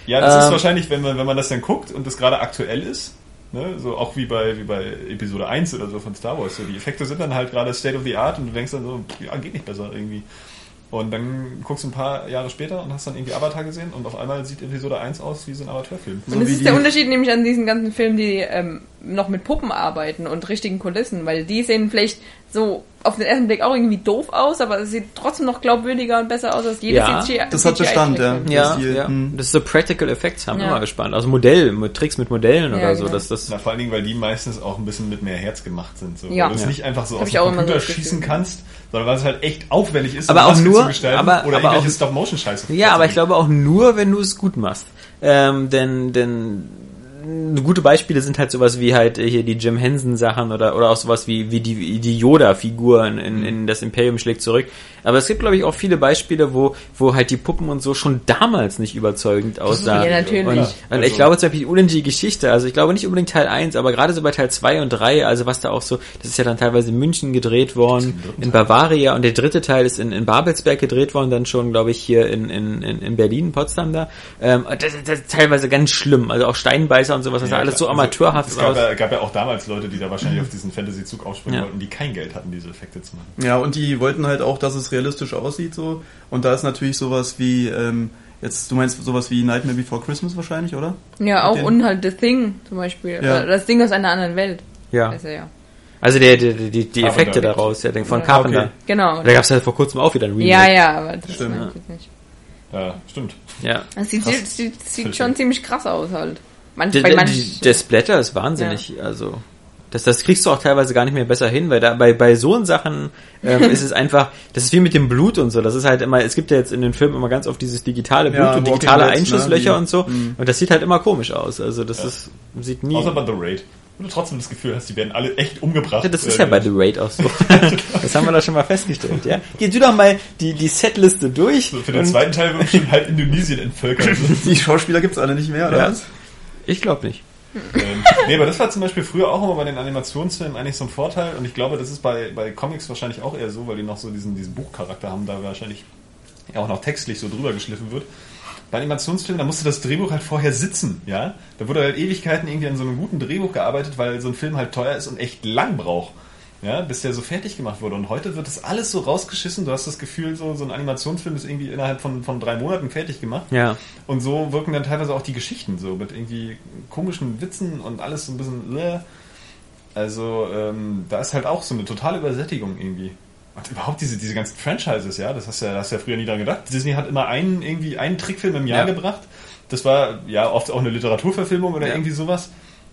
Ja, das ist Ähm. wahrscheinlich, wenn man, wenn man das dann guckt und das gerade aktuell ist, ne, so auch wie bei, wie bei Episode 1 oder so von Star Wars, so die Effekte sind dann halt gerade State of the Art und du denkst dann so, ja, geht nicht besser irgendwie. Und dann guckst du ein paar Jahre später und hast dann irgendwie Avatar gesehen und auf einmal sieht Episode 1 aus wie so ein Amateurfilm. So Und das wie ist der Unterschied nämlich an diesen ganzen Filmen, die ähm, noch mit Puppen arbeiten und richtigen Kulissen, weil die sehen vielleicht so auf den ersten Blick auch irgendwie doof aus, aber es sieht trotzdem noch glaubwürdiger und besser aus als jedes Ja, CGI. das hat Bestand, ja. Ja, ja. Hm. Das ist so Practical Effects, haben wir Ja. mal gespannt. Also Modell, mit Tricks mit Modellen Ja, oder so. genau. Das, das, Na, vor allen Dingen, weil die meistens auch ein bisschen mit mehr Herz gemacht sind. So. Ja. Weil du es Ja. nicht einfach so Hab aus dem Computer so schießen kannst, sondern weil es halt echt aufwendig ist, Aber eine auch Maske nur- zu gestalten aber- oder aber irgendwelche auch- Stop-Motion-Scheiße. Ja, aber ich glaube auch nur, wenn du es gut machst. Ähm, denn, denn gute Beispiele sind halt sowas wie halt äh, hier die Jim Henson Sachen oder oder auch sowas wie wie die die Yoda Figuren in, in das Imperium schlägt zurück. Aber es gibt glaube ich auch viele Beispiele, wo wo halt die Puppen und so schon damals nicht überzeugend aussahen. Ja, natürlich. Und, Ja, und also- ich glaube zum Beispiel die unendliche Geschichte, also ich glaube nicht unbedingt Teil 1, aber gerade so bei Teil 2 und 3, also was da auch so, das ist ja dann teilweise in München gedreht worden, in Bavaria und der dritte Teil ist in, in Babelsberg gedreht worden, dann schon, glaube ich, hier in, in, in in Berlin, Potsdam da. Ähm, das, das ist teilweise ganz schlimm, also auch Steinbeißer und sowas, das sah alles so klar. amateurhaft Also, es aus. gab, ja, gab ja auch damals Leute, die da wahrscheinlich auf diesen Fantasy-Zug aufspringen Ja. wollten, die kein Geld hatten, diese Effekte zu machen. Ja, und die wollten halt auch, dass es realistisch aussieht so. Und da ist natürlich sowas wie, ähm, jetzt, du meinst sowas wie Nightmare Before Christmas wahrscheinlich, oder? Ja, auch den- und halt The Thing zum Beispiel. Ja. Das Ding aus einer anderen Welt. Ja. Er ja. Also der, der, die, die Carpenter. Effekte daraus, ja, den von Ja. Carpenter. Okay. Genau. Da gab es ja vor kurzem auch wieder ein Remake. Ja, ja, aber das Stimmt. meinte ich jetzt nicht. Ja, stimmt. ja. Das sieht, sieht, sieht, schon ziemlich krass aus halt. Manch, Der, bei der, manch, der Splatter ist wahnsinnig, also das, das kriegst du auch teilweise gar nicht mehr besser hin, weil da bei, bei so Sachen ähm, ist es einfach, das ist wie mit dem Blut und so, das ist halt immer, es gibt ja jetzt in den Filmen immer ganz oft dieses digitale Blut Ja, und Walking digitale Dead, ne, Einschusslöcher die- und so Mhm. und das sieht halt immer komisch aus, also das Ja. ist, sieht nie... Außer bei The Raid. Wo du trotzdem das Gefühl hast, die werden alle echt umgebracht. Ja, das ist Äh, ja bei The Raid auch so. das haben wir doch schon mal festgestellt, ja. Geh du doch mal die, die Setliste durch. so Für den zweiten Teil wird bestimmt halt Indonesien entvölkert. Die Schauspieler gibt's alle nicht mehr, oder Ja. was? Ich glaube nicht. Ähm, nee, aber das war zum Beispiel früher auch immer bei den Animationsfilmen eigentlich so ein Vorteil und ich glaube, das ist bei, bei Comics wahrscheinlich auch eher so, weil die noch so diesen, diesen Buchcharakter haben, da wahrscheinlich auch noch textlich so drüber geschliffen wird. Bei Animationsfilmen, da musste das Drehbuch halt vorher sitzen, ja. Da wurde halt Ewigkeiten irgendwie an so einem guten Drehbuch gearbeitet, weil so ein Film halt teuer ist und echt lang braucht. Ja, bis der so fertig gemacht wurde. Und heute wird das alles so rausgeschissen. Du hast das Gefühl, so, so ein Animationsfilm ist irgendwie innerhalb von, von drei Monaten fertig gemacht. Ja. Und so wirken dann teilweise auch die Geschichten so mit irgendwie komischen Witzen und alles so ein bisschen. Äh. Also ähm, da ist halt auch so eine totale Übersättigung irgendwie. Und überhaupt diese, diese ganzen Franchises, ja, das hast du ja, hast du ja früher nie dran gedacht. Disney hat immer einen, irgendwie einen Trickfilm im Jahr Ja. gebracht. Das war ja oft auch eine Literaturverfilmung oder Ja. irgendwie sowas.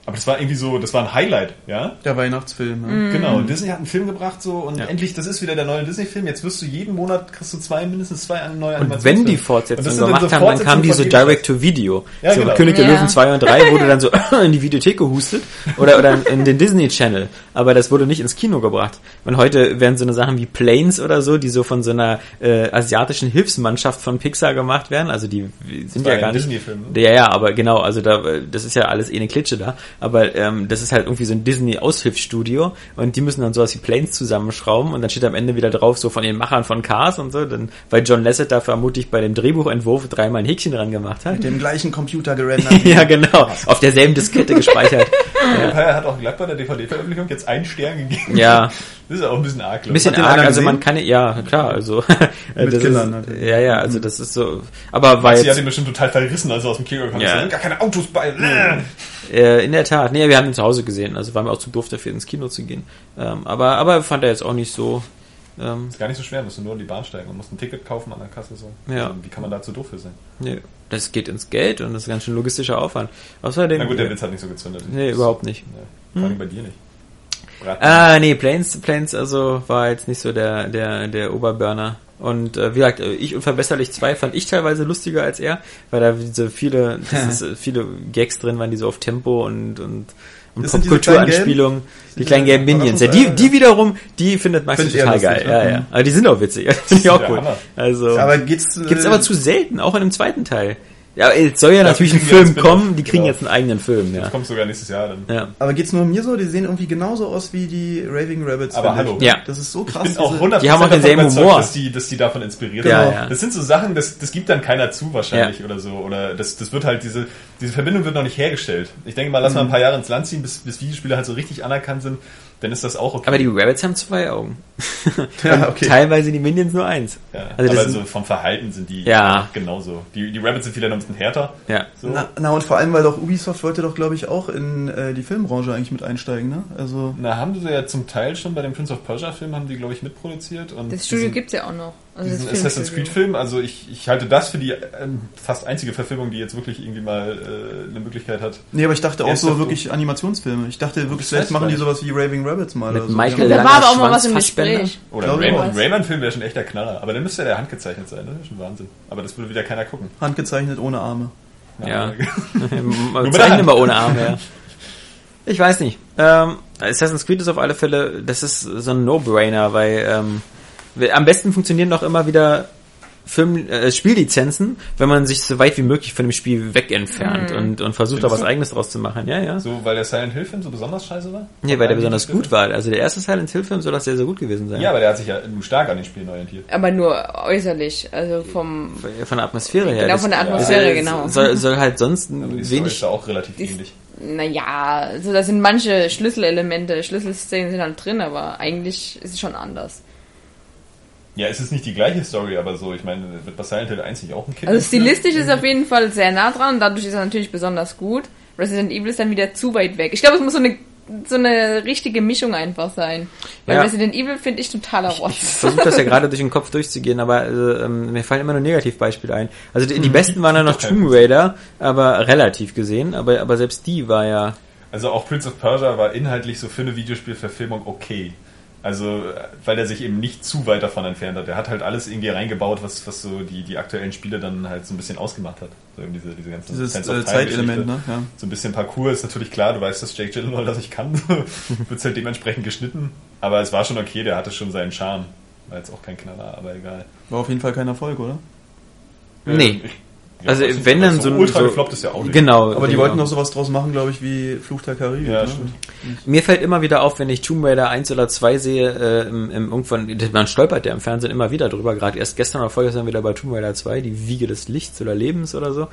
Aber das war irgendwie so, das war ein Highlight, ja. Der Weihnachtsfilm. Mhm. Ja. Genau, Disney hat einen Film gebracht so und Ja. endlich, das ist wieder der neue Disney-Film. Jetzt wirst du jeden Monat, kriegst du zwei, mindestens zwei neue Und wenn die Und Fortsetzung das sind dann gemacht so haben, dann kamen die so Fortsetzungen Direct-to-Video. Ja, so genau. König der Ja. Löwen 2 und 3 wurde dann so in die Videothek gehustet oder, oder in den Disney Channel. Aber das wurde nicht ins Kino gebracht. Und heute werden so eine Sachen wie Planes oder so, die so von so einer äh, asiatischen Hilfsmannschaft von Pixar gemacht werden. Also die sind ja gar nicht. Disney-Film, ne? Ja, ja, aber genau, also da, das ist ja alles eh eine Klitsche da. Aber ähm, das ist halt irgendwie so ein Disney-Aushilfsstudio und die müssen dann sowas wie Planes zusammenschrauben und dann steht am Ende wieder drauf, so von den Machern von Cars und so, dann, weil John Lasseter vermutlich bei dem Drehbuchentwurf dreimal ein Häkchen dran gemacht hat. Mit dem gleichen Computer gerendert. ja, genau, auf derselben Diskette gespeichert. Er hat auch glatt bei der DVD-Veröffentlichung jetzt einen Stern gegeben. Ja, Das ist auch ein bisschen arg. ein bisschen arg, also man gesehen? kann, ja, klar, also. Mit das Kindern ist, natürlich. Ja, ja, also das ist so, aber war Sie hat ihn bestimmt total verrissen, als er aus dem Kino gekommen ist. Ja. Da sind gar keine Autos bei. Äh, in der Tat. Nee, wir haben ihn zu Hause gesehen, also waren wir auch zu doof dafür ins Kino zu gehen. Ähm, aber, aber fand er jetzt auch nicht so. Ähm, Ist gar nicht so schwer, musst du nur in die Bahn steigen und musst ein Ticket kaufen an der Kasse. so. Ja. Also, wie kann man da zu doof für sein? nee, das geht ins Geld und das ist ganz schön logistischer Aufwand. Außerdem. Na gut, der Witz hat nicht so gezündet. Nee, überhaupt nicht. Nee, vor allem bei dir nicht. Braten. Ah, nee, Planes, Planes, also war jetzt nicht so der, der, der Oberburner. Und äh, wie gesagt, äh, ich unverbesserlich 2 fand ich teilweise lustiger als er, weil da so viele, ist, äh, viele Gags drin waren, die so auf Tempo und, und, und sind diese Popkulturanspielungen, die Diese kleinen gelben Minions. Ja, die, die wiederum, die findet Max Find total geil. lustig, ja, ja. ja. Aber die sind auch witzig. Finde ich auch cool. Also, Aber äh, gibt's aber zu selten, auch in dem zweiten Teil. Ja, es soll ja Dafür natürlich ein Film kommen, die kriegen Genau. jetzt einen eigenen Film, ja. Das kommt sogar nächstes Jahr dann. Ja. Aber geht's nur mir so? Die sehen irgendwie genauso aus wie die Raving Rabbits. Aber ich. hallo. Ja. Das ist so Ich krass. bin auch diese- 100% Die haben auch denselben Humor. Dass die, dass die davon inspiriert Ja, sind. ja. Das sind so Sachen, das, das gibt dann keiner zu wahrscheinlich Ja. oder so. Oder das, das wird halt, diese, diese Verbindung wird noch nicht hergestellt. Ich denke mal, lass Mhm. mal ein paar Jahre ins Land ziehen, bis, bis Videospiele halt so richtig anerkannt sind, dann ist das auch okay. Aber die Rabbits haben zwei Augen. Ja, okay. Teilweise die Minions nur eins. ja, Also aber sind- so vom Verhalten sind die Ja. genauso. Die, die Rabbits sind vielleicht noch ein bisschen härter. Ja. So. Na, na und vor allem, weil doch Ubisoft wollte doch, glaube ich, auch in äh, die Filmbranche eigentlich mit einsteigen, ne? Also Na, haben sie ja zum Teil schon bei dem Prince of Persia Film, haben die, glaube ich, mitproduziert. Und Das Studio diesen- gibt's ja auch noch. Also diesen Assassin's Filmstudio. Creed Film, also ich, ich halte das für die ähm, fast einzige Verfilmung, die jetzt wirklich irgendwie mal äh, eine Möglichkeit hat. Nee, aber ich dachte auch so wirklich Animationsfilme. Ich dachte wirklich, vielleicht machen die sowas wie Raving Rabbits mal Mit oder so. Michael Da war aber auch mal was im. Gespräch. Oder ein Rayman. Rayman-Film wäre schon echt der Knaller. Aber dann müsste der handgezeichnet sein, das ist schon Wahnsinn. Aber das würde wieder keiner gucken. Handgezeichnet ohne Arme. Ja. der Zeichnen Hand. immer ohne Arme, ja. Ich weiß nicht. Ähm, Assassin's Creed ist auf alle Fälle, das ist so ein No-Brainer, weil ähm, am besten funktionieren doch immer wieder Film, äh, Spiellizenzen, wenn man sich so weit wie möglich von dem Spiel weg entfernt und, und versucht da was Findest du? eigenes draus zu machen. Ja, ja. So, weil der Silent Hill-Film so besonders scheiße war? Nee, weil der besonders gut war. Also der erste Silent Hill Film soll das sehr, sehr gut gewesen sein. Ja, aber der hat sich ja nur stark an den Spielen orientiert. Aber nur äußerlich, also vom Von der Atmosphäre her. Genau, von der Atmosphäre, genau. Soll, soll halt sonst Aber die Story wenig ist da auch relativ Die- ähnlich. Naja, also da sind manche Schlüsselelemente, Schlüsselszenen sind halt drin, aber eigentlich ist es schon anders. Ja, es ist nicht die gleiche Story, aber so, ich meine, wird bei Silent Hill 1 nicht auch ein Kind? Also stilistisch ist auf jeden Fall sehr nah dran, dadurch ist er natürlich besonders gut. Resident Evil ist dann wieder zu weit weg. Ich glaube, es muss so eine so eine richtige Mischung einfach sein. Weil Ja. Resident Evil finde ich totaler Ich Rotz. versuche das ja gerade durch den Kopf durchzugehen, aber äh, ähm, mir fallen immer nur Negativbeispiele ein. Also die, die besten waren ja noch Tomb Raider, aber relativ gesehen, aber, aber selbst die war ja. Also auch Prince of Persia war inhaltlich so für eine Videospielverfilmung okay. Also, äh, weil der sich eben nicht zu weit davon entfernt hat. Der hat halt alles irgendwie reingebaut, was, was so die, die aktuellen Spiele dann halt so ein bisschen ausgemacht hat. So eben diese, diese ganzen Dieses äh, Zeitelement, ne? Ja. So ein bisschen Parcours ist natürlich klar, du weißt, dass Jake Gyllenhaal das nicht kann. Wird halt dementsprechend geschnitten. Aber es war schon okay, der hatte schon seinen Charme. War jetzt auch kein Knaller, aber egal. War auf jeden Fall kein Erfolg, oder? Nee. Ich Also weiß nicht, wenn dann so so ein ultra so, gefloppt ist ja auch nicht. Genau. Aber die genau. wollten noch sowas draus machen, glaube ich, wie Fluch der Karibik. Ja, ne? stimmt. Mir fällt immer wieder auf, wenn ich Tomb Raider 1 oder 2 sehe, äh, im, im, irgendwann, man stolpert ja im Fernsehen immer wieder drüber, gerade erst gestern oder vorgestern wieder bei Tomb Raider 2, die Wiege des Lichts oder Lebens oder so,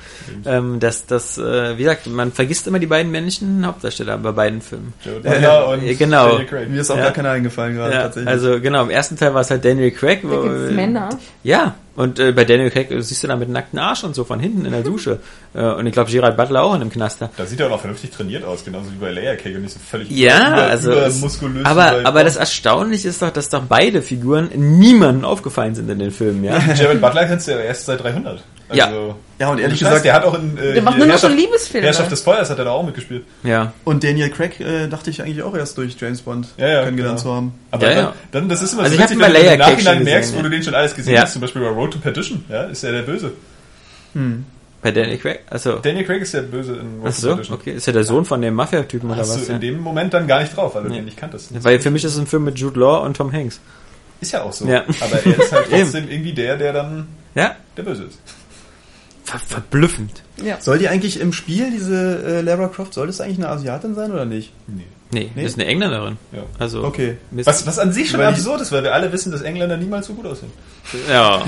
ähm, dass das, äh, wie gesagt, man vergisst immer die beiden männlichen Hauptdarsteller bei beiden Filmen. Jared Butler und ja, genau. Daniel Craig. Mir ist auch Ja. gar keiner eingefallen gerade Ja, tatsächlich. also genau, im ersten Teil war es halt Daniel Craig. Da wo- gibt's Männer. Ja, und äh, bei Daniel Craig äh, siehst du da mit nackten Arsch und so von hinten in der Dusche. äh, und ich glaube, Gerard Butler auch in einem Knaster. Da sieht er auch noch vernünftig trainiert aus, genauso wie bei Layer Cake und nicht so völlig Ja, über, also über aber aber das Erstaunliche ist doch, dass doch beide Figuren niemandem aufgefallen sind in den Filmen, ja. Jared Butler kennst du ja erst seit 300. Also, Ja. Ja, und ehrlich Scheiß, gesagt- der hat auch in äh, Der macht nur noch Herrschaft- Liebesfilme. Herrschaft des Feuers hat er da auch mitgespielt. Ja. Und Daniel Craig äh, dachte ich eigentlich auch erst durch James Bond Ja, ja, kennengelernt genau. zu haben. Aber Ja, dann, ja. dann, das ist immer Also so ich hab witzig, ihn bei wenn du im Nachhinein schon merkst, gesehen, wo ja. du den schon alles gesehen Ja. hast. Zum Beispiel bei Road to Perdition, ja, ist er der Böse. Bei Daniel Craig? Also. Daniel Craig ist der Böse in Road Ach to so, Perdition. okay. Ist ja der Sohn von dem Mafia-Typen oder Hast was? du Ja. in dem Moment dann gar nicht drauf, weil du Nee. den nicht kanntest. Weil für mich ist es ein Film mit Jude Law und Tom Hanks. Ist ja auch so. Ja. Aber er ist halt trotzdem irgendwie der, der dann Ja? der Böse ist. Ver verblüffend. Ja. Soll die eigentlich im Spiel, diese äh, Lara Croft, soll das eigentlich eine Asiatin sein oder nicht? Nee. Nee, Nee? das ist eine Engländerin. Ja. Also. Okay. Was, was an sich schon Weil absurd ist, weil wir alle wissen, dass Engländer niemals so gut aussehen. Ja.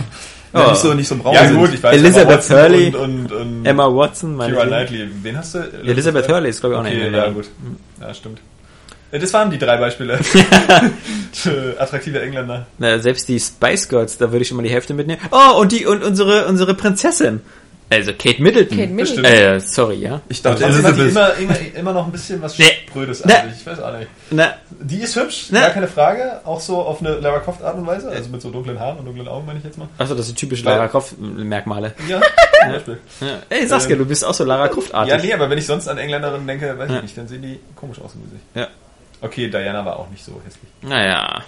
Ja, Oh. nicht so, nicht so braun Ja sind. gut, ich weiß. Elizabeth Emma Watson Hurley, und, und, und Emma Watson, meine Keira ich. Knightley. Wen hast du? Elizabeth Hurley ist, glaube ich, auch eine okay, Engländerin. Ja, gut. Ja, stimmt. Ja, Das waren die drei Beispiele. Attraktive Engländer. Na, selbst die Spice Girls, da würde ich schon mal die Hälfte mitnehmen. Oh, und die und unsere unsere Prinzessin. Also Kate Middleton. Kate Middleton. Äh, sorry, ja. Ich dachte, die Elizabeth. immer, immer, immer noch ein bisschen was Nee. Sprödes an sich. Ich weiß auch nicht. Na, Die ist hübsch, Ne. gar keine Frage. Auch so auf eine Lara Croft Art und Weise. Also mit so dunklen Haaren und dunklen Augen, meine ich jetzt mal. achso, das sind typische Lara Croft Merkmale. Ja, zum Beispiel. Ja. Ey, Saskia, Ähm, du bist auch so Lara Croft artig. Ja, nee, aber wenn ich sonst an Engländerinnen denke, weiß Ja. ich nicht, dann sehen die komisch aus im Gesicht. Ja. Okay, Diana war auch nicht so hässlich. Naja,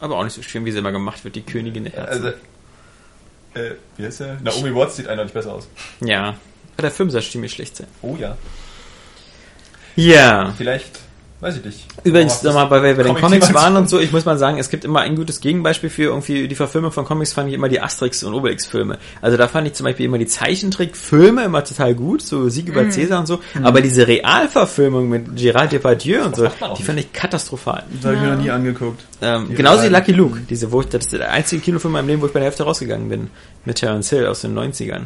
aber auch nicht so schön, wie sie immer gemacht wird, die Königin der Herzen. Also, äh, wie heißt der? Naomi Watts sieht eindeutig besser aus. ja. Der Film soll ziemlich schlecht sein. Oh ja. Ja. Vielleicht, weiß ich nicht. Übrigens, nochmal, weil wir bei den Comic Comics waren und so, ich muss mal sagen, es gibt immer ein gutes Gegenbeispiel für irgendwie die Verfilmung von Comics, fand ich immer die Asterix und Obelix Filme. Also da fand ich zum Beispiel immer die Zeichentrickfilme immer total gut, so Sieg über Cäsar und so, aber diese Realverfilmung mit Gerard Depardieu und so, die fand ich katastrophal. Das habe ich mir noch nie angeguckt. Ähm, Die genauso wie Lucky Luke, diese, wo ich, das ist der einzige Kinofilm in meinem Leben, wo ich bei der Hälfte rausgegangen bin, mit Terence Hill aus den 90ern.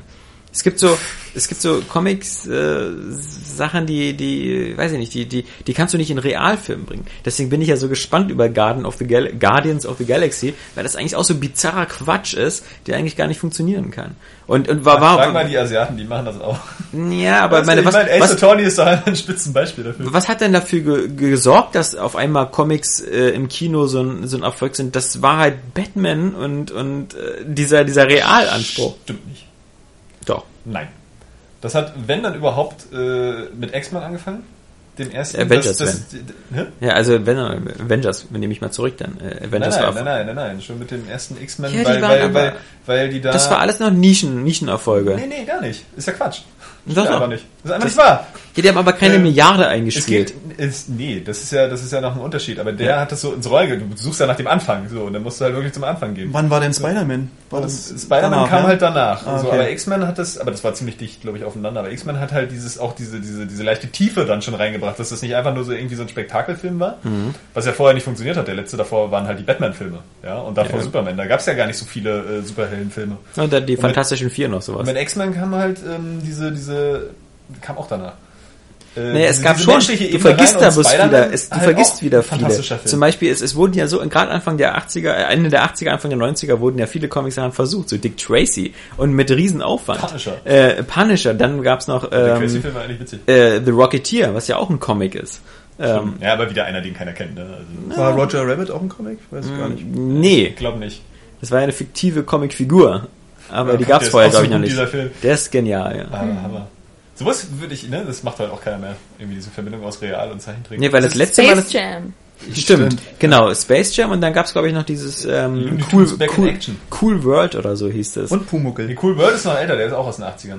Es gibt so, es gibt so Comics, äh, Sachen, die, die, weiß ich nicht, die, die, die kannst du nicht in Realfilm bringen. Deswegen bin ich ja so gespannt über Garden of the Gal Guardians of the Galaxy, weil das eigentlich auch so bizarrer Quatsch ist, der eigentlich gar nicht funktionieren kann. Und, und war, Frag mal war, die Asiaten, die machen das auch. ja, aber meine, ich was, meine, Ace Attorney ist doch ein Spitzenbeispiel dafür. was hat denn dafür ge gesorgt, dass auf einmal Comics äh, im Kino so ein, so ein Erfolg sind? Das war halt Batman und, und äh, dieser, dieser Realanspruch. Stimmt nicht. Nein. Das hat, wenn dann überhaupt, äh, mit X-Men angefangen. Den ersten. Avengers, das, das? Ja, also wenn Avengers, nehme ich mal zurück dann. Äh, Nein, Avengers nein, war nein, nein, nein, nein, schon mit dem ersten X-Men, Ja, die weil, waren weil, weil, weil die da. Das war alles noch Nischen, Nischenerfolge. Nee, nee, gar nicht. Ist ja Quatsch. Stimmt doch. einfach nicht. Das ist einfach nicht wahr. Ja, die haben aber keine Ähm, Milliarde Es eingespielt. geht, ist, nee, das ist ja, das ist ja noch ein Unterschied. Aber der hat das so ins Rollen, du suchst ja nach dem Anfang, so, und dann musst du halt wirklich zum Anfang gehen. Wann war denn Spider-Man? War Und Spider-Man kam ja? halt danach. Ah, so, okay. aber X-Men hat das, aber das war ziemlich dicht, glaube ich, aufeinander. Aber X-Men hat halt dieses, auch diese, diese, diese leichte Tiefe dann schon reingebracht, dass das nicht einfach nur so irgendwie so ein Spektakelfilm war, Mhm. was ja vorher nicht funktioniert hat. Der letzte davor waren halt die Batman-Filme, ja, und davor Ja. Superman. Da gab es ja gar nicht so viele äh, Superheldenfilme. Und dann die mit- Fantastischen Vier noch sowas. Und mit X-Men kam halt ähm, diese, diese, kam auch danach. Äh, Nee, es diese- gab diese schon, du vergisst da bloß wieder, es, du halt vergisst wieder viele. Film. Zum Beispiel, es, es wurden ja so, gerade Anfang der 80er, äh, Ende der 80er, Anfang der 90er wurden ja viele Comics daran versucht, so Dick Tracy und mit Riesenaufwand. Punisher. Äh, Punisher, dann gab's noch Der ähm, Tracy-Film war eigentlich witzig. äh, The Rocketeer, was ja auch ein Comic ist. Ähm, ja, aber wieder einer, den keiner kennt. Ne? Also, War Roger Rabbit auch ein Comic? Weiß ich gar nicht. nee, ich glaube nicht. das war ja eine fiktive Comicfigur. Aber Ja, die gab's ist vorher, glaube ich, noch nicht. dieser Film. Der ist genial, ja. Ah, Hammer. Sowas würde ich, ne, das macht halt auch keiner mehr. Irgendwie diese Verbindung aus Real und Zeichentrick. Nee, weil das letzte Mal... Space Das, Jam. stimmt, genau, Space Jam und dann gab's glaube ich, noch dieses ähm, cool, cool, Action. cool World oder so hieß das. Und Pumuckel. Die Cool World ist noch älter, der ist auch aus den 80ern.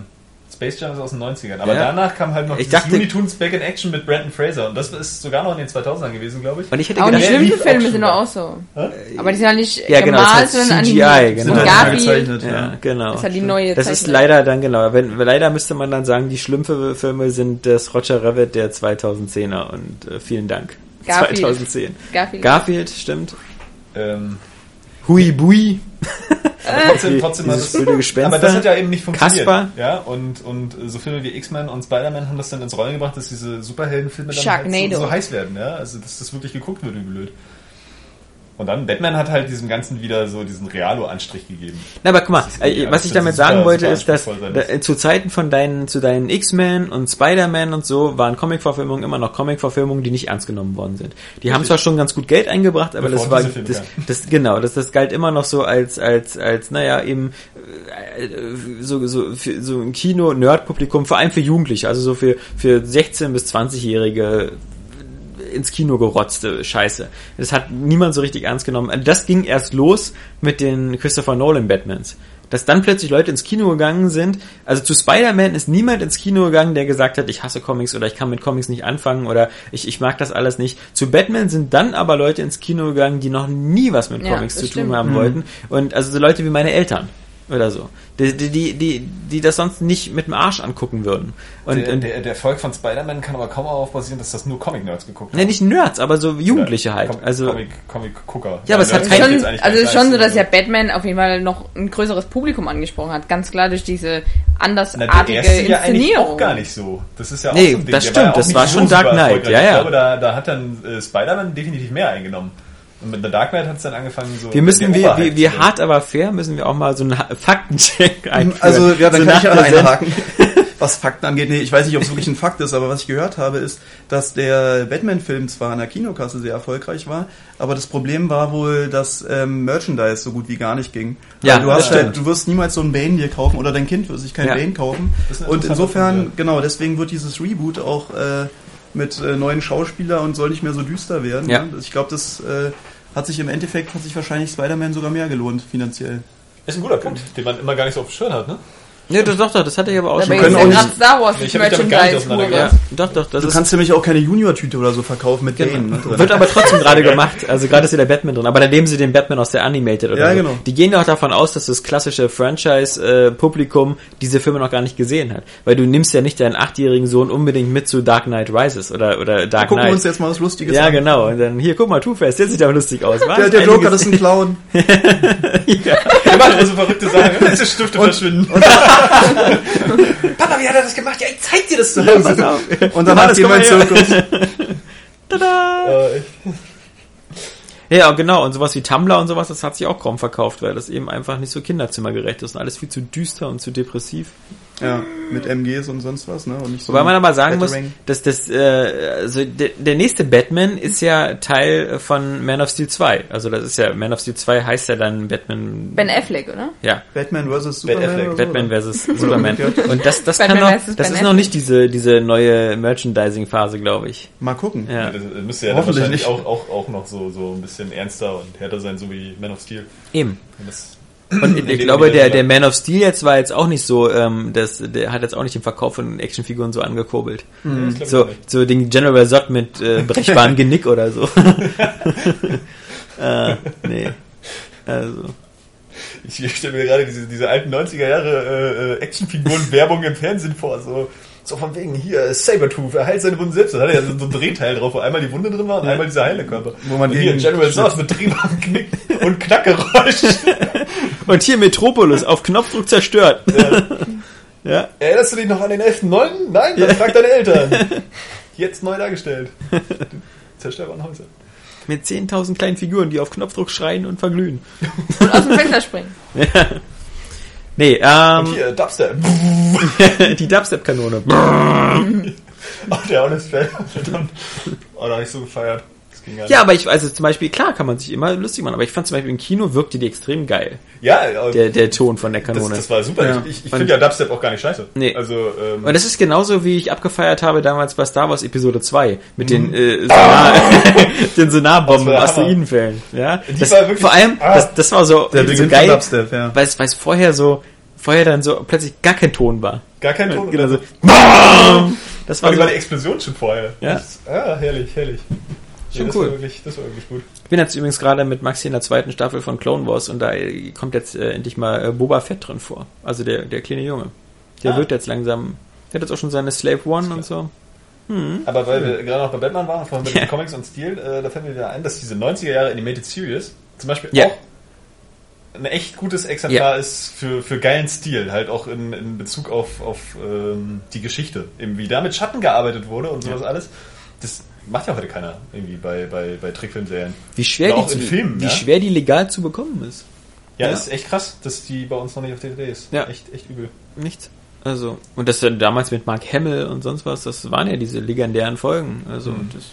Space Jam ist aus den 90ern. Aber Ja. danach kam halt noch Ich dachte- Looney Tunes Back in Action mit Brandon Fraser. Und das ist sogar noch in den 2000ern gewesen, glaube ich. Und ich hätte Aber die gedacht, der schlimmsten Filme sind doch auch so. Aber die sind ja nicht Ja, genau, das gemalt, sondern CGI, animiert. genau. Ja, Garfield, gezeichnet, ja, genau. das ist ja die neue Das ist Zeichnung. leider dann genau. Wenn, leider müsste man dann sagen, die schlimmsten Filme sind das Roger Rabbit der 2010er und äh, vielen Dank. Garfield. 2010. Garfield. Garfield, stimmt. Ähm, Hui Bui. aber trotzdem, trotzdem blöde Gespenster. Aber das hat ja eben nicht funktioniert. Kasper. Ja, und, und so Filme wie X-Men und Spider-Man haben das dann ins Rollen gebracht, dass diese Superheldenfilme dann halt so, so heiß werden, ja. Also, dass das wirklich geguckt wird, wie blöd. Und dann, Batman hat halt diesem Ganzen wieder so diesen Realo-Anstrich gegeben. Na, aber guck mal, äh, was ich damit sagen wollte, ist, dass da, zu Zeiten von deinen, zu deinen X-Men und Spider-Man und so waren Comic-Verfilmungen immer noch Comic-Verfilmungen, die nicht ernst genommen worden sind. Die haben zwar schon ganz gut Geld eingebracht, aber Bevor das war, das, das, genau, das, das galt immer noch so als, als, als, naja, eben, äh, so, so, für, so ein Kino-Nerd-Publikum, vor allem für Jugendliche, also so für, für 16- bis 20-Jährige, ins Kino gerotzte Scheiße. Das hat niemand so richtig ernst genommen. Das ging erst los mit den Christopher Nolan Batmans. Dass dann plötzlich Leute ins Kino gegangen sind. Also zu Spider-Man ist niemand ins Kino gegangen, der gesagt hat, ich hasse Comics oder ich kann mit Comics nicht anfangen oder ich, ich mag das alles nicht. Zu Batman sind dann aber Leute ins Kino gegangen, die noch nie was mit Ja, Comics das zu tun stimmt. haben wollten. Und also so Leute wie meine Eltern oder so. Die, die, die, die, die das sonst nicht mit dem Arsch angucken würden. Und, der, und der, der Erfolg von Spider-Man kann aber kaum darauf basieren, dass das nur Comic-Nerds geguckt ne, nicht Nerds, aber so Jugendliche halt. Com also Comic, Comic-Gucker. Ja, aber es hat kein- schon, also ist schon so, dass ja Batman auf jeden Fall noch ein größeres Publikum angesprochen hat. Ganz klar durch diese Na, andersartige der erste ja Inszenierung. auch gar nicht so. Das ist ja auch Nee, so ein Ding. das Der stimmt, ja auch das war schon Dark Knight, ja, ja. Ich glaube, da, da hat dann äh, Spider-Man definitiv mehr eingenommen. Und mit The Dark Knight hat es dann angefangen so... Wir müssen, der wie, werden. hart aber fair, müssen wir auch mal so einen Faktencheck einführen. Also, ja, dann so kann ich ja einhaken. Was Fakten angeht, nee, ich weiß nicht, ob es wirklich ein Fakt ist, aber was ich gehört habe, ist, dass der Batman-Film zwar an der Kinokasse sehr erfolgreich war, aber das Problem war wohl, dass ähm, Merchandise so gut wie gar nicht ging. Ja, Weil du hast halt, du wirst niemals so einen Bane dir kaufen oder dein Kind wird sich keinen Ja. Bane kaufen. Und insofern, Punkt, genau, deswegen wird dieses Reboot auch äh, mit äh, neuen Schauspielern und soll nicht mehr so düster werden. Ja. Ne? Ich glaube, das äh, hat sich im Endeffekt, hat sich wahrscheinlich Spider-Man sogar mehr gelohnt, finanziell. Ist ein guter Punkt, den man immer gar nicht so auf dem Schirm hat, ne? Nee, das doch, doch, das hatte ich aber auch Dabei schon. können ist auch ja nicht- Star Wars Ich damit gar nicht. Ja, doch, doch, das Du ist, kannst nämlich auch keine Junior-Tüte oder so verkaufen mit. Ne, drin. wird aber trotzdem gerade gemacht. Also gerade ist ja der Batman drin. Aber dann nehmen sie den Batman aus der Animated oder Ja, so. genau. Die gehen doch davon aus, dass das klassische Franchise-Publikum diese Filme noch gar nicht gesehen hat. Weil du nimmst ja nicht deinen achtjährigen Sohn unbedingt mit zu Dark Knight Rises oder, oder Da Dark gucken wir Knight. uns jetzt mal was Lustiges ja, an. genau. Und dann, hier, guck mal, Two-Face, der sieht aber lustig aus. Was? Der, der Joker, das ist ein Clown. Der macht immer so verrückte Sachen. Diese Stifte verschwinden. Papa, wie hat er das gemacht? Ja, ich zeig dir das zu Hause. Auf. Und komm den mal Zirkus. Tada! Ja, genau. Und sowas wie Tumblr und sowas, das hat sich auch kaum verkauft, weil das eben einfach nicht so kinderzimmergerecht ist und alles viel zu düster und zu depressiv. Ja, mit MGs und sonst was, ne? Und nicht so Wobei man aber sagen muss, Batarang. dass das, äh, also der, der nächste Batman ist ja Teil von Man of Steel 2. Also das ist ja, Man of Steel 2 heißt ja dann Batman, Ben Affleck, oder? ja, Batman vs. Superman. Batman versus Superman. Und das, das Batman kann noch, das Ben ist noch nicht diese, diese neue Merchandising-Phase, glaube ich. Mal gucken. Ja. Das müsste ja dann Hoffentlich wahrscheinlich nicht. auch, auch, auch noch so, so ein bisschen ernster und härter sein, so wie Man of Steel. Eben. Und ich, ich glaube, der, der Man of Steel jetzt war jetzt auch nicht so, ähm, das, der hat jetzt auch nicht den Verkauf von Actionfiguren so angekurbelt. ich So, so den General Zod mit äh, brechbarem Genick oder so. äh, nee. Also. Ich stelle mir gerade diese, diese alten 90er Jahre äh, äh, Actionfiguren-Werbung im Fernsehen vor. So, so von wegen, hier, Sabertooth, er heilt seine Wunden selbst. Da hat er ja so so ein Drehteil drauf, wo einmal die Wunde drin war und einmal dieser heile Körper. Wo man und hier, General Zod mit drehbarem Knick und Knackgeräusch. Und hier Metropolis auf Knopfdruck zerstört. ja. Erinnerst du dich noch an den 11.9.? Nein? Dann frag deine Eltern. Jetzt neu dargestellt. Zerstörbaren Häuser. Mit 10.000 kleinen Figuren, die auf Knopfdruck schreien und verglühen. Und aus dem Fenster springen. Nee, Und ähm, hier, Dubstep. die Dubstep-Kanone. Oh, der Honest Fair. Verdammt. Oh, da hab ich so gefeiert. Das. Ja, aber ich, also zum Beispiel, klar kann man sich immer lustig machen, aber ich fand zum Beispiel im Kino wirkte die extrem geil. Ja, Der, der Ton von der das, Kanone. das war super. Ja. Ich, ich finde ja Dubstep auch gar nicht scheiße. Nee. Also, ähm, Und das ist genauso, wie ich abgefeiert habe damals bei Star Wars Episode 2 mit den, Mhm. äh, Sonar den Sonarbomben, Das Asteroidenfällen. Ja? Das, war wirklich- vor allem, Ah. das, das war so, Der so geil, Dubstep, ja. weil es vorher so vorher dann so plötzlich gar kein Ton war. Gar kein Ton. Genau so. BAM! Das war War so, war die Explosion schon vorher. Ja. Das, ah, herrlich, herrlich. Schon das cool. War wirklich, das war wirklich gut. Ich bin jetzt übrigens gerade mit Maxi in der zweiten Staffel von Clone Wars und da kommt jetzt äh, endlich mal äh, Boba Fett drin vor. Also der, der kleine Junge. Der Ah. wird jetzt langsam, der hat jetzt auch schon seine Slave One und so. Aber weil wir gerade noch bei Batman waren, mit Ja. den Comics und Stil, äh, da fällt mir wieder ein, dass diese 90er Jahre Animated Series zum Beispiel Ja. auch ein echt gutes Exemplar ist für, für geilen Stil, halt auch in, in Bezug auf, auf ähm, die Geschichte. Eben wie da mit Schatten gearbeitet wurde und sowas alles. Das macht ja heute keiner irgendwie bei, bei, bei Trickfilmserien. Wie schwer, Oder die, auch in Filmen, wie ja? schwer die legal zu bekommen ist. Ja, Ja. ist echt krass, dass die bei uns noch nicht auf DVD ist. Ja. Echt, echt übel. Nichts. Also, und das dann damals mit Mark Hamill und sonst was, das waren ja diese legendären Folgen. Also, Mhm. das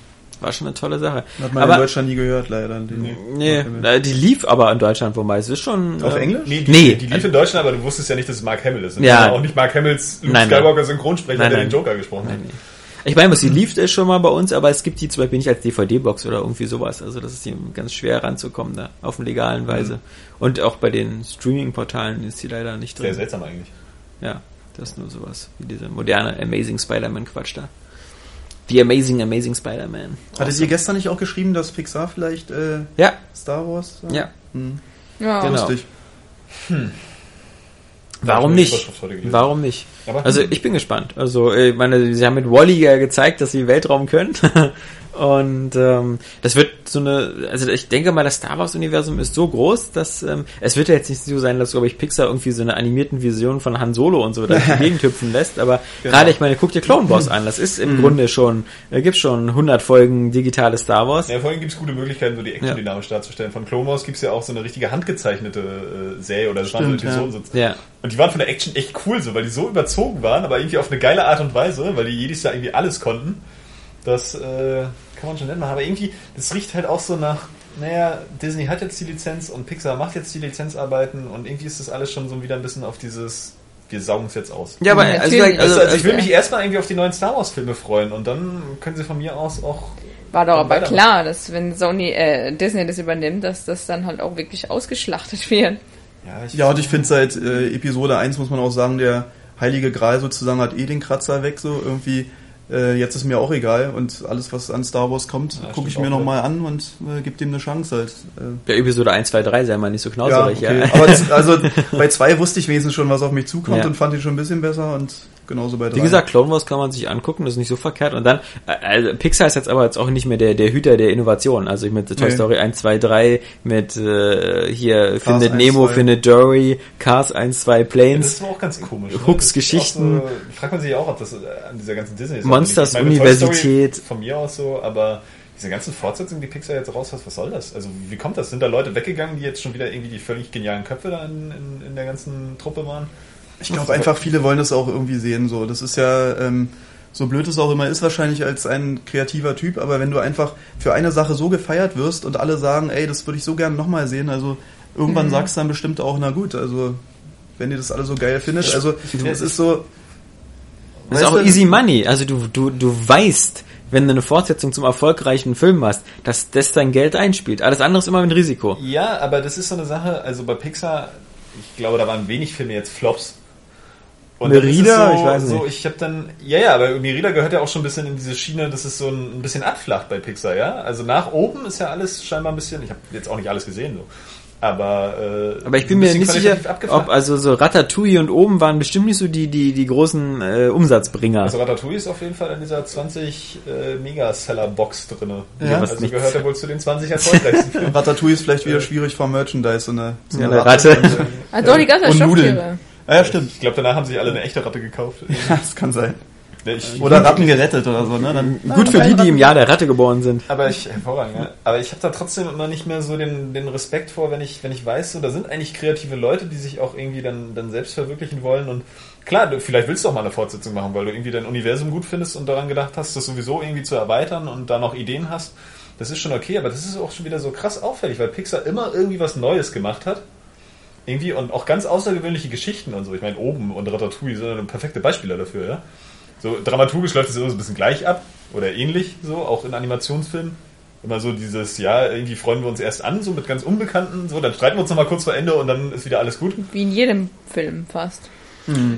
war schon eine tolle Sache. Hat man in aber, Deutschland nie gehört, leider. Den nee, äh, die lief aber in Deutschland wobei es ist schon. Auf äh, Englisch? Nee, die, Nee. die lief in Deutschland, aber du wusstest ja nicht, dass es Mark Hamill ist. Und Ja. auch nicht Mark Hamills Luke Nein. Skywalker Synchronsprecher, Nein, der nein. den Joker gesprochen hat. Nein, nee. Ich meine, was sie lief, ist schon mal bei uns, aber es gibt die zum Beispiel nicht als DVD-Box oder irgendwie sowas. Also das ist hier ganz schwer ranzukommen da, auf eine legalen Weise. Mhm. Und auch bei den Streaming-Portalen ist die leider nicht Sehr drin. seltsam eigentlich. Ja, das ist nur sowas wie diese moderne Amazing Spider-Man-Quatsch da. The Amazing Amazing Spider-Man. Hattet ihr gestern nicht auch geschrieben, dass Pixar vielleicht äh, Ja, Star Wars? äh, ja. Hm. Ja. Genau. Lustig. Warum nicht? Warum nicht? Also ich bin gespannt. Also ich meine, sie haben mit Wally ja gezeigt, dass sie Weltraum können. Und ähm, das wird so eine, also ich denke mal, das Star Wars Universum ist so groß, dass ähm, es wird ja jetzt nicht so sein, dass glaube ich Pixar irgendwie so eine animierten Vision von Han Solo und so da hüpfen lässt. Aber Genau. gerade, ich meine, guck dir Clone Wars an. Das ist im Grunde schon, äh, gibt schon 100 Folgen digitales Star Wars. Ja, vorhin gibt es gute Möglichkeiten, so die Action Ja. dynamisch darzustellen. Von Clone Wars gibt es ja auch so eine richtige handgezeichnete äh, Serie oder waren so Stimmt, Episoden. so- Ja. Und die waren von der Action echt cool, so, weil die so überzogen waren, aber irgendwie auf eine geile Art und Weise, weil die jedes Jahr irgendwie alles konnten. Das äh, kann man schon nennen machen. Aber irgendwie, das riecht halt auch so nach, naja, Disney hat jetzt die Lizenz und Pixar macht jetzt die Lizenzarbeiten und irgendwie ist das alles schon so wieder ein bisschen auf dieses, wir saugen es jetzt aus. Ja, aber also, also, Also, also ich will äh, mich erstmal irgendwie auf die neuen Star Wars Filme freuen und dann können sie von mir aus auch War doch aber klar, dass wenn Sony, äh, Disney das übernimmt, dass das dann halt auch wirklich ausgeschlachtet wird. Ja, ich, Ja, und ich finde seit äh, Episode 1 muss man auch sagen, der Heilige Gral sozusagen hat eh den Kratzer weg, so irgendwie. Äh, jetzt ist mir auch egal und alles, was an Star Wars kommt, Ja, gucke ich mir nochmal an und äh, gebe dem eine Chance halt. Äh, der Episode 1, 2, 3 sei mal nicht so ja, knauserig, okay. ja. Aber das, also bei zwei wusste ich wenigstens schon, was auf mich zukommt Ja. und fand ihn schon ein bisschen besser und genauso bei drei. Wie gesagt, Clone Wars kann man sich angucken, das ist nicht so verkehrt. Und dann, äh, also Pixar ist jetzt aber jetzt auch nicht mehr der, der Hüter der Innovation. Also mit Toy Nee. Story 1, 2, 3, mit äh, hier findet 1, Nemo, 2. findet Dory, Cars 1, 2 das Planes. ist aber auch ganz komisch. Ne? Hooks Das ist Geschichten. So, fragt man sich auch, ob das äh, an dieser ganzen Disney Monsters Ich meine, Universität. Von mir aus so, aber diese ganzen Fortsetzungen, die Pixar jetzt raus hat, was soll das? Also wie kommt das? Sind da Leute weggegangen, die jetzt schon wieder irgendwie die völlig genialen Köpfe da in, in, in der ganzen Truppe waren? Ich glaube einfach, viele wollen das auch irgendwie sehen. So, das ist ja ähm, so blöd es auch immer ist wahrscheinlich als ein kreativer Typ, aber wenn du einfach für eine Sache so gefeiert wirst und alle sagen, ey, das würde ich so gerne nochmal sehen, also irgendwann sagst du dann bestimmt auch, na gut, also wenn ihr das alle so geil findet, also es ist so. Das ist auch du, easy money. Also du, du, du weißt, wenn du eine Fortsetzung zum erfolgreichen Film hast, dass das dein Geld einspielt. Alles andere ist immer ein Risiko. Ja, aber das ist so eine Sache, also bei Pixar, ich glaube, da waren wenig Filme jetzt Flops. Und dann ist es Merida? so, Ich weiß so, nicht. ich habe dann, ja, ja, aber Merida gehört ja auch schon ein bisschen in diese Schiene, das ist so ein, ein bisschen abflacht bei Pixar, ja. Also nach oben ist ja alles scheinbar ein bisschen, ich habe jetzt auch nicht alles gesehen, so. Aber, äh, Aber ich bin mir nicht sicher, abgeflacht. ob also so Ratatouille und oben waren bestimmt nicht so die, die, die großen äh, Umsatzbringer. Also Ratatouille ist auf jeden Fall in dieser 20 äh, Megaseller-Box drinne. Ja, also nichts. gehört er wohl zu den 20 erfolgreichsten. Ratatouille ist vielleicht wieder schwierig vor Merchandise, so eine, so Ja, eine Ratte. Ah, doch, die ganze Und Nudeln. Ah, ja, stimmt. Ich glaube, danach haben sich alle eine echte Ratte gekauft. Ja, das kann sein. Ich- Oder Ratten gerettet oder so, ne? Dann, Gut für die, die im Jahr der Ratte geboren sind. Aber ich, hervorragend, ja. Aber ich habe da trotzdem immer nicht mehr so den, den Respekt vor, wenn ich, wenn ich weiß, so, da sind eigentlich kreative Leute, die sich auch irgendwie dann, dann selbst verwirklichen wollen und klar, du, vielleicht willst du auch mal eine Fortsetzung machen, weil du irgendwie dein Universum gut findest und daran gedacht hast, das sowieso irgendwie zu erweitern und da noch Ideen hast. Das ist schon okay, aber das ist auch schon wieder so krass auffällig, weil Pixar immer irgendwie was Neues gemacht hat. Irgendwie und auch ganz außergewöhnliche Geschichten und so. Ich meine, oben und Ratatouille sind perfekte Beispiele dafür, ja. So dramaturgisch läuft es immer so ein bisschen gleich ab oder ähnlich, so, auch in Animationsfilmen. immer so dieses, ja, irgendwie freuen wir uns erst an, so mit ganz Unbekannten, so, dann streiten wir uns nochmal kurz vor Ende und dann ist wieder alles gut. Wie in jedem Film fast.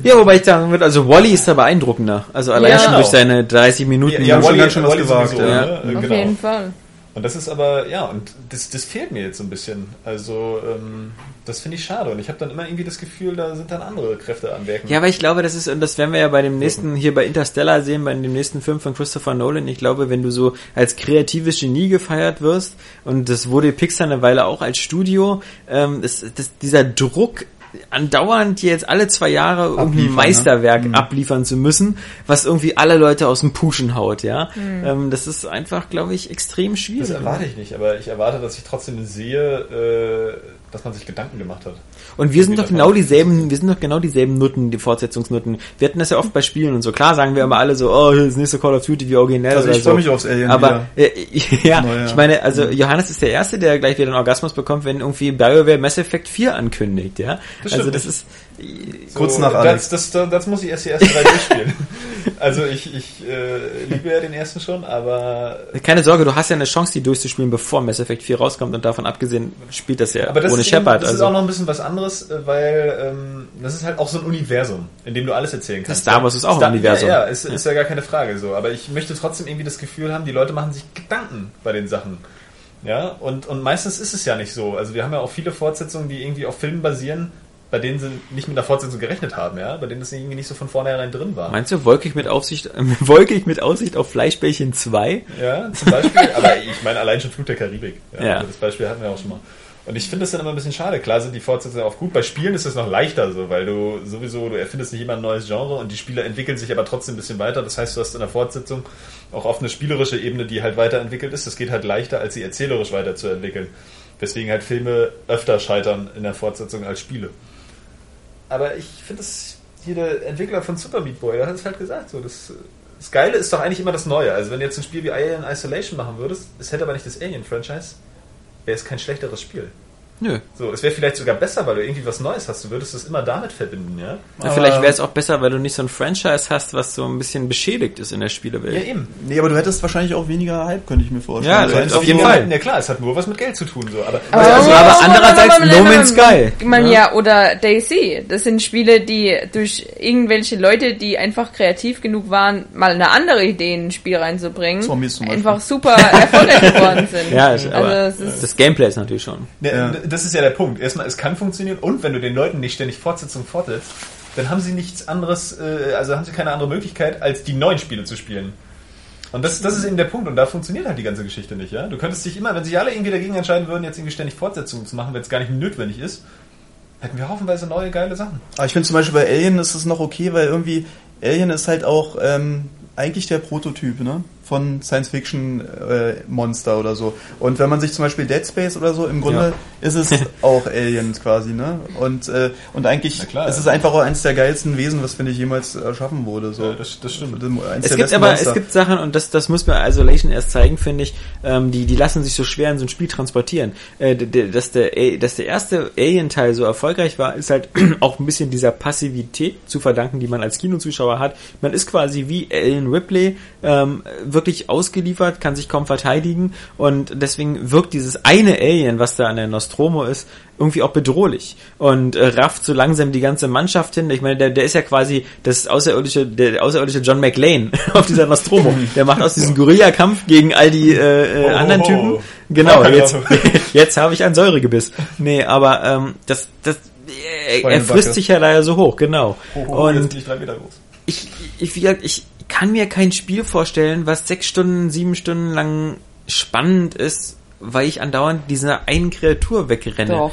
Ja, wobei ich sagen würde, also Wally ist da beeindruckender. Also allein Ja. schon durch seine 30 Minuten. Ja, schon Wally, ganz schön was Wally gewagt, sowieso, ja. ne? Auf genau. jeden Fall. Und das ist aber, ja, und das, das fehlt mir jetzt so ein bisschen. Also, ähm, das finde ich schade. Und ich habe dann immer irgendwie das Gefühl, da sind dann andere Kräfte am Werken. Ja, aber ich glaube, das ist, und das werden wir ja bei dem nächsten, hier bei Interstellar sehen, bei dem nächsten Film von Christopher Nolan. Ich glaube, wenn du so als kreatives Genie gefeiert wirst, und das wurde Pixar eine Weile auch als Studio, ähm, das, das, dieser Druck, andauernd jetzt alle zwei Jahre irgendein ne? Meisterwerk abliefern zu müssen, was irgendwie alle Leute aus dem Puschen haut, ja. Ähm, das ist einfach, glaube ich, extrem schwierig. Das erwarte ich nicht, aber ich erwarte, dass ich trotzdem sehe, äh, dass man sich Gedanken gemacht hat. Und wir sind doch genau dieselben, wir sind doch genau dieselben Nutten, die Fortsetzungsnutten. Wir hatten das ja oft bei Spielen und so. Klar sagen wir immer alle so, oh, das nächste Call of Duty wie originell Also ich so. freue mich aufs Alien Aber äh, ja, Naja. ich meine, also Johannes ist der Erste, der gleich wieder einen Orgasmus bekommt, wenn irgendwie BioWare Mass Effect 4 ankündigt, ja. Das also das nicht. Ist Kurz nach Alex. Das, das, das muss ich erst die ersten drei durchspielen. Also ich, ich äh, liebe ja den ersten schon, aber keine Sorge, du hast ja eine Chance, die durchzuspielen, bevor Mass Effect 4 rauskommt und davon abgesehen spielt das ja Aber das, ohne ist, eben, Shepard. das ist Also auch noch ein bisschen was anderes, äh, weil ähm, das ist halt auch so ein Universum, in dem du alles erzählen kannst. Star Wars ist auch ein Star Universum. Ja, ja, ist, ist ja gar keine Frage so. Aber ich möchte trotzdem irgendwie das Gefühl haben, die Leute machen sich Gedanken bei den Sachen. Ja, und, und meistens ist es ja nicht so. Also wir haben ja auch viele Fortsetzungen, die irgendwie auf Filmen basieren, bei denen sie nicht mit einer Fortsetzung gerechnet haben, ja, bei denen das irgendwie nicht so von vornherein drin war. Meinst du, wolkig mit Aussicht, äh, wolkig mit Aussicht auf Fleischbällchen 2? Ja, zum Beispiel. aber ich meine allein schon Flut der Karibik. Ja, Ja. Also das Beispiel hatten wir auch schon mal. Und ich finde das dann immer ein bisschen schade. Klar sind die Fortsetzungen auch gut. Bei Spielen ist es noch leichter so, weil du sowieso, du erfindest nicht immer ein neues Genre und die Spieler entwickeln sich aber trotzdem ein bisschen weiter. Das heißt, du hast in der Fortsetzung auch auf eine spielerische Ebene, die halt weiterentwickelt ist. Das geht halt leichter, als sie erzählerisch weiterzuentwickeln. Weswegen halt Filme öfter scheitern in der Fortsetzung als Spiele. Aber ich finde das, hier der Entwickler von Super Meat Boy, der hat es halt gesagt, so, das, das Geile ist doch eigentlich immer das Neue. Also wenn du jetzt ein Spiel wie Alien Isolation machen würdest, es hätte aber nicht das Alien-Franchise, wäre es kein schlechteres Spiel. Nö. So, es wäre vielleicht sogar besser, weil du irgendwie was Neues hast. Du würdest es immer damit verbinden, ja? Ja, vielleicht wäre es auch besser, weil du nicht so ein Franchise hast, was so ein bisschen beschädigt ist in der Spielewelt. Ja, eben. Nee, aber du hättest wahrscheinlich auch weniger Hype, könnte ich mir vorstellen. Ja, Also, das auf jeden nur- Fall. Ja klar, es hat nur was mit Geld zu tun, so. Aber, Aber, Also, aber andererseits No Man's Sky. Man, ja, oder Daisy. Das sind Spiele, die durch irgendwelche Leute, die einfach kreativ genug waren, mal eine andere Idee in ein Spiel reinzubringen, Zombies zum Beispiel. einfach super erfolgreich geworden sind. Ja, aber also es ist das Gameplay ist natürlich schon. Ja, Ja. Das ist ja der Punkt. Erstmal, es kann funktionieren und wenn du den Leuten nicht ständig Fortsetzung fortsetzt, dann haben sie nichts anderes, äh, also haben sie keine andere Möglichkeit, als die neuen Spiele zu spielen. Und das, das ist eben der Punkt und da funktioniert halt die ganze Geschichte nicht, ja? Du könntest dich immer, wenn sich alle irgendwie dagegen entscheiden würden, jetzt irgendwie ständig Fortsetzungen zu machen, wenn es gar nicht notwendig ist, hätten wir haufenweise neue geile Sachen. Aber ich finde zum Beispiel bei Alien ist es noch okay, weil irgendwie Alien ist halt auch ähm, eigentlich der Prototyp, ne? Von Science-Fiction-Monster oder so. Und wenn man sich zum Beispiel Dead Space oder so, im Grunde ist es auch Aliens quasi, ne? Und, äh, und eigentlich klar, ist ja. es einfach auch eines der geilsten Wesen, was, finde ich, jemals erschaffen wurde. So. Ja, das- das stimmt. Eins Es gibt aber, Monster. es gibt Sachen, und das, das muss mir Isolation erst zeigen, finde ich, ähm, die, die lassen sich so schwer in so ein Spiel transportieren. Äh, dass, der, dass der erste Alien-Teil so erfolgreich war, ist halt auch ein bisschen dieser Passivität zu verdanken, die man als Kinozuschauer hat. Man ist quasi wie Alien Ripley, ähm, wirklich ausgeliefert, kann sich kaum verteidigen und deswegen wirkt dieses eine Alien, was da an der Nostromo ist, irgendwie auch bedrohlich und äh, rafft so langsam die ganze Mannschaft hin. Ich meine, der, der ist ja quasi das außerirdische, der außerirdische John McLean auf dieser Nostromo. Der macht aus diesem Guerilla-Kampf gegen all die äh, äh, Oh, anderen oh, Typen. oh. Genau, jetzt, jetzt habe ich ein Säuregebiss. Nee, aber ähm, das, das äh, er frisst sich ja leider so hoch, genau. Oh, jetzt Und bin ich drei Meter groß. ich, ich, wie gesagt, ich kann mir kein Spiel vorstellen, was sechs Stunden, sieben Stunden lang spannend ist, weil ich andauernd dieser einen Kreatur wegrenne. doch.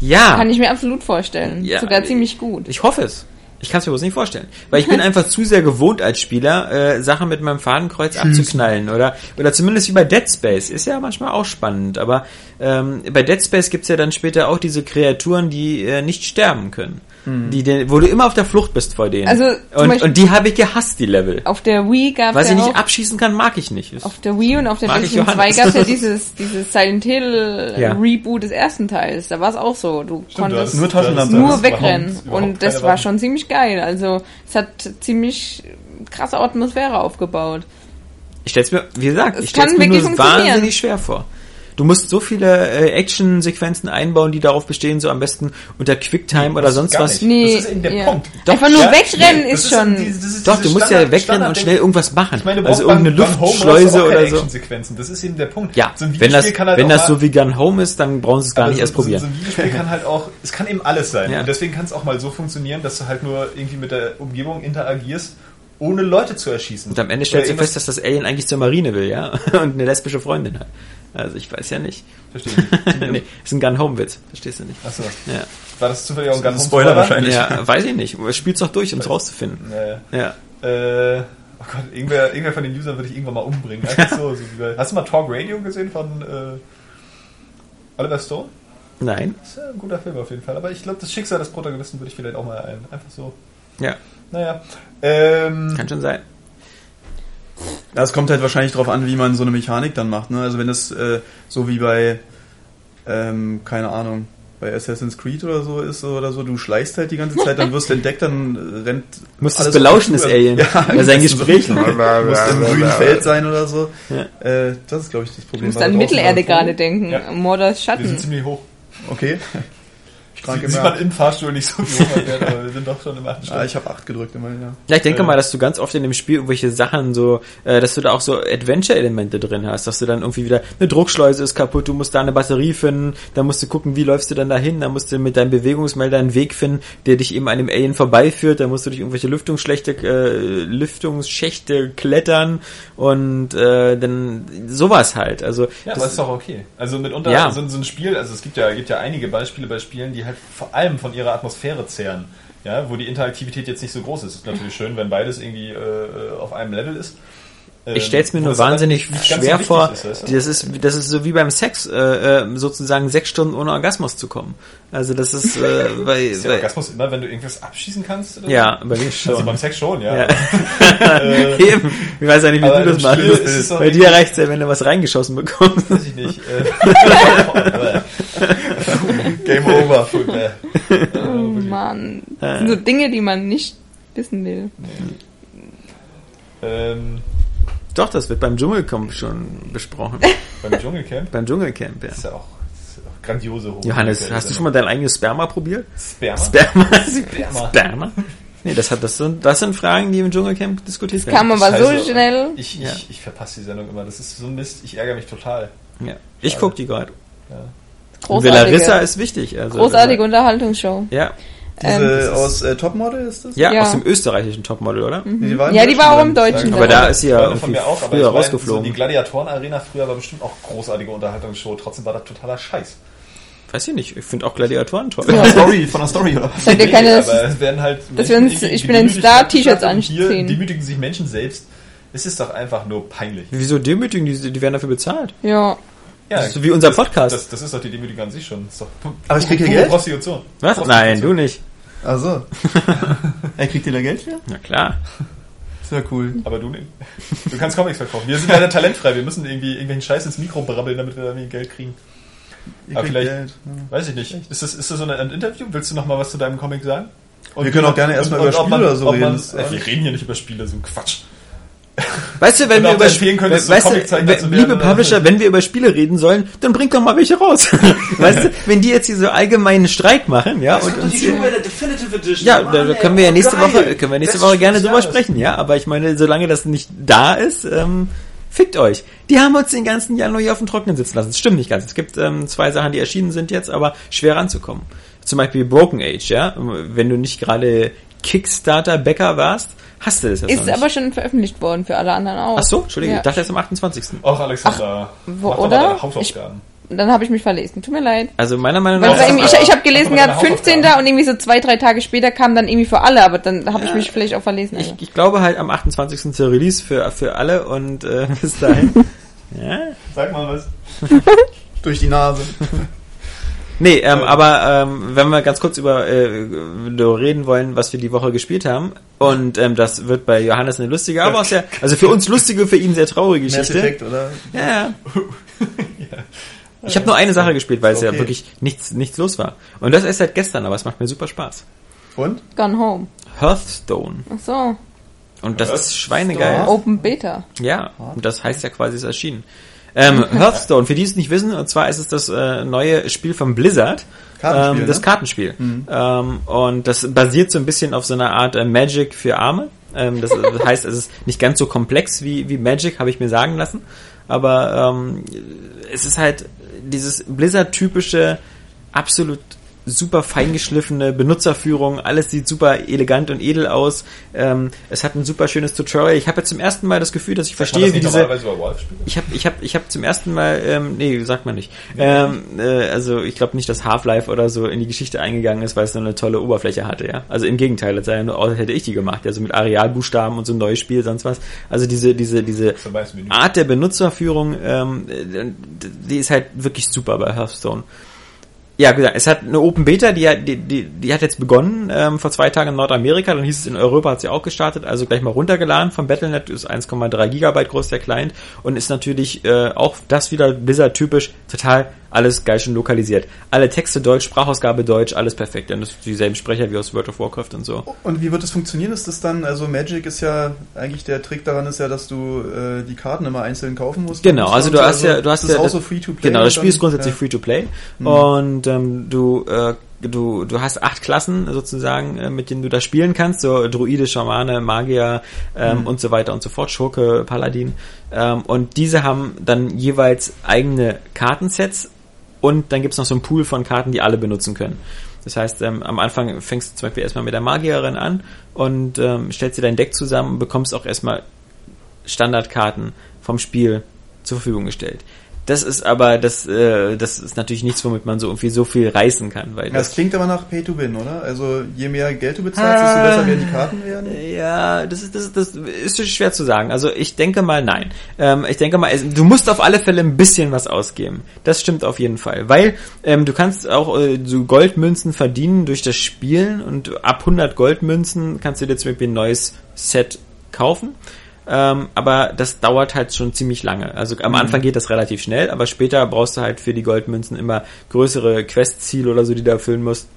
Ja, Kann ich mir absolut vorstellen. Ja. Sogar ziemlich gut. ich hoffe es. Ich kann es mir bloß nicht vorstellen. Weil ich bin einfach zu sehr gewohnt als Spieler, äh, Sachen mit meinem Fadenkreuz abzuknallen. Oder, oder zumindest wie bei Dead Space. Ist ja manchmal auch spannend. Aber ähm, bei Dead Space gibt's ja dann später auch diese Kreaturen, die äh, nicht sterben können. Die, die, wo du immer auf der Flucht bist vor denen. Also, und, Beispiel- und die habe ich gehasst, die Level. Auf der Wii gab Was es ich ja nicht auch, abschießen kann, mag ich nicht. Ist- auf der Wii und auf der ich PlayStation 2 Johannes. gab es ja dieses, dieses Silent Hill Ja. Reboot des ersten Teils. Da war es auch so. Du du konntest hast- nur Taschenlampe. du nur wegrennen. überhaupt- überhaupt Und das war schon ziemlich geil. Also es hat ziemlich krasse Atmosphäre aufgebaut. Ich stell's mir, wie gesagt, Es ich stell's mir nur wahnsinnig schwer vor. Du musst so viele äh, Action-Sequenzen einbauen, die darauf bestehen, so am besten unter Quicktime oder das sonst was. Nee, Das ist eben der ja. Punkt. Einfach nur Ja, wegrennen nee, ist schon. die- das ist Doch, diese du musst Standard- ja wegrennen und schnell irgendwas machen. Ich meine, du also brauchst irgendeine Luftschleuse oder so. Actionsequenzen. Das ist eben der Punkt. Ja, so ein wenn das, halt wenn das mal- so wie Gun Home ist, dann brauchen sie es gar Aber nicht so, erst probieren. So, so ein Videospiel kann halt auch, es kann eben alles sein. Ja. Und deswegen kann es auch mal so funktionieren, dass du halt nur irgendwie mit der Umgebung interagierst, ohne Leute zu erschießen. Und am Ende Oder stellst du fest, dass das Alien eigentlich zur Marine will, ja? Und eine lesbische Freundin hat. Also ich weiß ja nicht. Verstehe ich nicht. nee, ist ein Gun Home Witz, verstehst du nicht. Achso. Ja. War das zufällig auch ein ganz Spoiler wahrscheinlich. ja, weiß ich nicht. Spiel's doch durch, um es rauszufinden. Naja. Ja. Äh, oh Gott, irgendwer, irgendwer von den Usern würde ich irgendwann mal umbringen. Einfach so, so hast du mal Talk Radio gesehen von äh, Oliver Stone? Nein. Das ist ja ein guter Film auf jeden Fall. Aber ich glaube, das Schicksal des Protagonisten würde ich vielleicht auch mal ein. Einfach so. Ja, Naja. Ähm, kann schon sein. Das kommt halt wahrscheinlich drauf an, wie man so eine Mechanik dann macht. Ne? Also wenn das äh, so wie bei, ähm, keine Ahnung, bei Assassin's Creed oder so ist oder so, du schleichst halt die ganze Zeit, dann wirst du entdeckt, dann äh, rennt Musst alles es belauschen, das. Alien. Ja, das ist Gesprächen. So, musst im grünen Feld sein oder so. Ja. Äh, das ist, glaube ich, das Problem. muss War an Mittelerde gerade denken. Ja. Mordors wir Schatten. sind ziemlich hoch. Okay. Ich Sie, sieht man im Fahrstuhl nicht so wird, aber wir sind doch schon im achten Ah, ich habe acht gedrückt immerhin, ja. Ja, ich denke Äh. mal, dass du ganz oft in dem Spiel irgendwelche Sachen so, äh, dass du da auch so Adventure-Elemente drin hast, dass du dann irgendwie wieder, eine Druckschleuse ist kaputt, du musst da eine Batterie finden, dann musst du gucken, wie läufst du dann dahin, dann musst du mit deinem Bewegungsmelder einen Weg finden, der dich eben an dem Alien vorbeiführt, dann musst du durch irgendwelche Lüftungsschächte, äh, Lüftungsschächte klettern und äh, dann sowas halt. Also Ja, das- aber ist doch okay. Also mitunter Ja. so, so ein Spiel, also es gibt ja, gibt ja einige Beispiele bei Spielen, die halt vor allem von ihrer Atmosphäre zehren. Ja, wo die Interaktivität jetzt nicht so groß ist. Ist natürlich schön, wenn beides irgendwie äh, auf einem Level ist. Ähm, Ich stell's mir wo nur wahnsinnig so schwer vor. ist, weißt du? das ist das ist so wie beim Sex, äh, äh, sozusagen sechs Stunden ohne Orgasmus zu kommen. Also das ist äh, bei, Ist der Orgasmus immer, wenn du irgendwas abschießen kannst? Oder ja, bei mir Also schon. beim Sex schon, ja. Ja. Eben. Ich weiß ja nicht, wie du das machst. Es Bei dir reicht's ja, wenn du was reingeschossen bekommst. Weiß ich nicht. Äh, Game over. Oh Mann. Das sind so Dinge, die man nicht wissen will. ähm, Doch, das wird beim Dschungelcamp schon besprochen. beim Dschungelcamp beim Dschungelcamp, ja. ist ja auch, ist ja auch grandiose Hoch. Johannes, hast du schon mal dein eigenes Sperma probiert? Sperma? Sperma? Sperma. Sperma? Nee, das, hat, das, sind, das sind Fragen, die im Dschungelcamp diskutiert werden. Kam aber so Scheiße. schnell. Ich, Ja. ich, ich verpasse die Sendung immer. Das ist so ein Mist. Ich ärgere mich total. Ja. Ich guck die gerade. Und Großartige, Larissa ist wichtig. Also, großartige Unterhaltungsshow. Ja. Diese Ähm, aus äh, Topmodel ist das? ja, Ja. aus dem österreichischen Topmodel, oder? Die waren Ja, die war auch im Deutschen. Aber da ist sie ja von mir auch, aber früher meine, so rausgeflogen. die Gladiatoren-Arena früher war bestimmt auch großartige Unterhaltungsshow. Trotzdem war das totaler Scheiß. Weiß ich nicht. Ich finde auch Gladiatoren toll. Von der Story, von der Story, oder? Könnt ihr keine, aber es werden halt dass wir uns- ich bin in Star-T-Shirts und Hier anziehen. demütigen sich Menschen selbst. Es ist doch einfach nur peinlich. Wieso demütigen? Die, die werden dafür bezahlt. ja. Ja, Das ist so wie unser Podcast. Das, das ist doch die Demütigung an sich schon. Doch Aber ich krieg hier Geld? Prostitution. Was? Prostitution. Nein, du nicht. Also. er kriegt ihr da Geld für? Na klar. Ist ja cool. Aber du nicht. Du kannst Comics verkaufen. Wir sind leider talentfrei. Wir müssen irgendwie irgendwelchen Scheiß ins Mikro brabbeln, damit wir da irgendwie Geld kriegen. Ihr Aber vielleicht- Geld. Ja. Weiß ich nicht. Ist das, ist das so ein Interview? Willst du noch mal was zu deinem Comic sagen? Wir können auch gerne erstmal und über Spiele man- oder so man- reden. Das- Äh, wir reden hier nicht über Spiele, so ein Quatsch. Weißt du, wenn wir über empfehlen könntest, so weißt du, liebe? Publisher, wenn wir über Spiele reden sollen, dann bringt doch mal welche raus. weißt du, wenn die jetzt hier so allgemeinen Streik machen, ja, und uns hier, ja, da, da können wir ja nächste Woche, können wir nächste Woche gerne drüber sprechen, ja, aber ich meine, solange das nicht da ist, ähm, fickt euch. Die haben uns den ganzen Januar hier auf dem Trockenen sitzen lassen. Das stimmt nicht ganz. Es gibt ähm, zwei Sachen, die erschienen sind jetzt, aber schwer ranzukommen. Zum Beispiel Broken Age, ja. Wenn du nicht gerade Kickstarter-Bäcker warst, hast du das jetzt noch Ist nicht. aber schon veröffentlicht worden für alle anderen auch. Ach so, Entschuldigung, Ja. ich dachte erst am 28. Auch Alexander. wo- mach doch mal oder? deine Hausaufgaben. Dann habe ich mich verlesen. Tut mir leid. Also meiner Meinung nach. irgendwie, ich ich habe gelesen gehabt, deine 15. und irgendwie so zwei, drei Tage später kam dann irgendwie für alle, aber dann habe ich mich vielleicht auch verlesen. Ich, Also. ich glaube halt am 28. zur Release für, für alle und äh, bis dahin. ja. Sag mal was. Durch die Nase. Nee, ähm, aber ähm, wenn wir ganz kurz über äh, reden wollen, was wir die Woche gespielt haben, und ähm, das wird bei Johannes eine lustige, aber auch sehr, also für uns lustige, für ihn sehr traurige Mass Geschichte. Effect, oder? Ja, ja. Ich habe nur eine Sache gespielt, weil es ja Okay. wirklich nichts, nichts los war. Und das ist seit gestern, aber es macht mir super Spaß. Und? Gone Home. Hearthstone. Ach so. Und das Ja, ist schweinegeil. Open Beta. Ja, und das heißt ja quasi, es ist erschienen. Ähm, Hearthstone, für die es nicht wissen, und zwar ist es das äh, neue Spiel von Blizzard. Kartenspiel, ähm, das ne? Kartenspiel. Ähm, und das basiert so ein bisschen auf so einer Art äh, Magic für Arme. Ähm, das heißt, es ist nicht ganz so komplex wie, wie Magic, habe ich mir sagen lassen. Aber ähm, es ist halt dieses Blizzard-typische, absolut super feingeschliffene Benutzerführung, alles sieht super elegant und edel aus. Ähm, es hat ein super schönes Tutorial. Ich habe jetzt zum ersten Mal das Gefühl, dass ich verstehe, das wie diese ich habe ich hab, ich hab zum ersten Mal, ähm, nee, sagt man nicht. Ähm, äh, also ich glaube nicht, dass Half-Life oder so in die Geschichte eingegangen ist, weil es so eine tolle Oberfläche hatte, ja. Also im Gegenteil, als sei ja nur aus, hätte ich die gemacht, also mit Arealbuchstaben und so ein neues Spiel, sonst was. Also diese, diese, diese. Art der Benutzerführung, ähm, äh, die ist halt wirklich super bei Hearthstone. Ja, gesagt, es hat eine Open Beta, die, hat- die, die, die hat jetzt begonnen ähm, vor zwei Tagen in Nordamerika, dann hieß es in Europa hat sie auch gestartet, also gleich mal runtergeladen. Vom Battlenet, ist 1,3 Gigabyte groß der Client und ist natürlich äh, auch das wieder Blizzard typisch, total alles geil schon lokalisiert. Alle Texte Deutsch, Sprachausgabe Deutsch, alles perfekt. Das sind dieselben Sprecher wie aus World of Warcraft und so. Und wie wird das funktionieren? Ist das dann, also Magic ist ja, eigentlich der Trick daran ist ja, dass du äh, die Karten immer einzeln kaufen musst. Genau, also du hast ja, du hast das ist ja auch das- so free to play. Genau, das Spiel ist dann- grundsätzlich ja. free to play und ähm, du äh, du du hast acht Klassen sozusagen, äh, mit denen du da spielen kannst, so Druide, Schamane, Magier ähm, Mhm. und so weiter und so fort, Schurke, Paladin ähm, und diese haben dann jeweils eigene Kartensets und dann gibt's noch so einen Pool von Karten, die alle benutzen können. Das heißt, ähm, am Anfang fängst du zum Beispiel erstmal mit der Magierin an und ähm, stellst dir dein Deck zusammen und bekommst auch erstmal Standardkarten vom Spiel zur Verfügung gestellt. Das ist aber, das, äh, das ist natürlich nichts, womit man so irgendwie so viel reißen kann, weil Ja, das das, klingt aber nach Pay to Win, oder? Also je mehr Geld du bezahlst, desto besser werden die Karten werden. ja, das ist, das, das ist schwer zu sagen. Also ich denke mal nein. Ähm, ich denke mal, du musst auf alle Fälle ein bisschen was ausgeben. Das stimmt auf jeden Fall, weil ähm, du kannst auch äh, so Goldmünzen verdienen durch das Spielen und ab 100 Goldmünzen kannst du dir zum Beispiel ein neues Set kaufen. Ähm, aber das dauert halt schon ziemlich lange. Also am Anfang geht das relativ schnell, aber später brauchst du halt für die Goldmünzen immer größere Questziele oder so, die du erfüllen musst.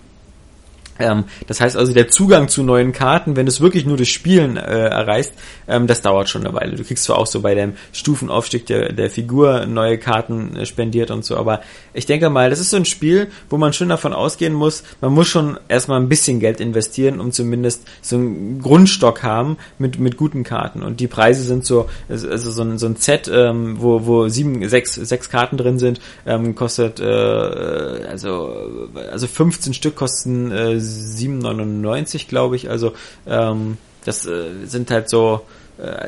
Ähm, das heißt also, der Zugang zu neuen Karten, wenn du es wirklich nur durch Spielen äh, erreichst, ähm, das dauert schon eine Weile. Du kriegst zwar auch so bei dem Stufenaufstieg der, der Figur neue Karten äh, spendiert und so, aber ich denke mal, das ist so ein Spiel, wo man schon davon ausgehen muss, man muss schon erstmal ein bisschen Geld investieren, um zumindest so einen Grundstock haben mit, mit guten Karten. Und die Preise sind so, also so ein, so ein Set, ähm, wo, wo sieben, sechs, sechs Karten drin sind, ähm, kostet, äh, also, also 15 Stück kosten äh, 7,99 glaube ich. Also ähm, das äh, sind halt so,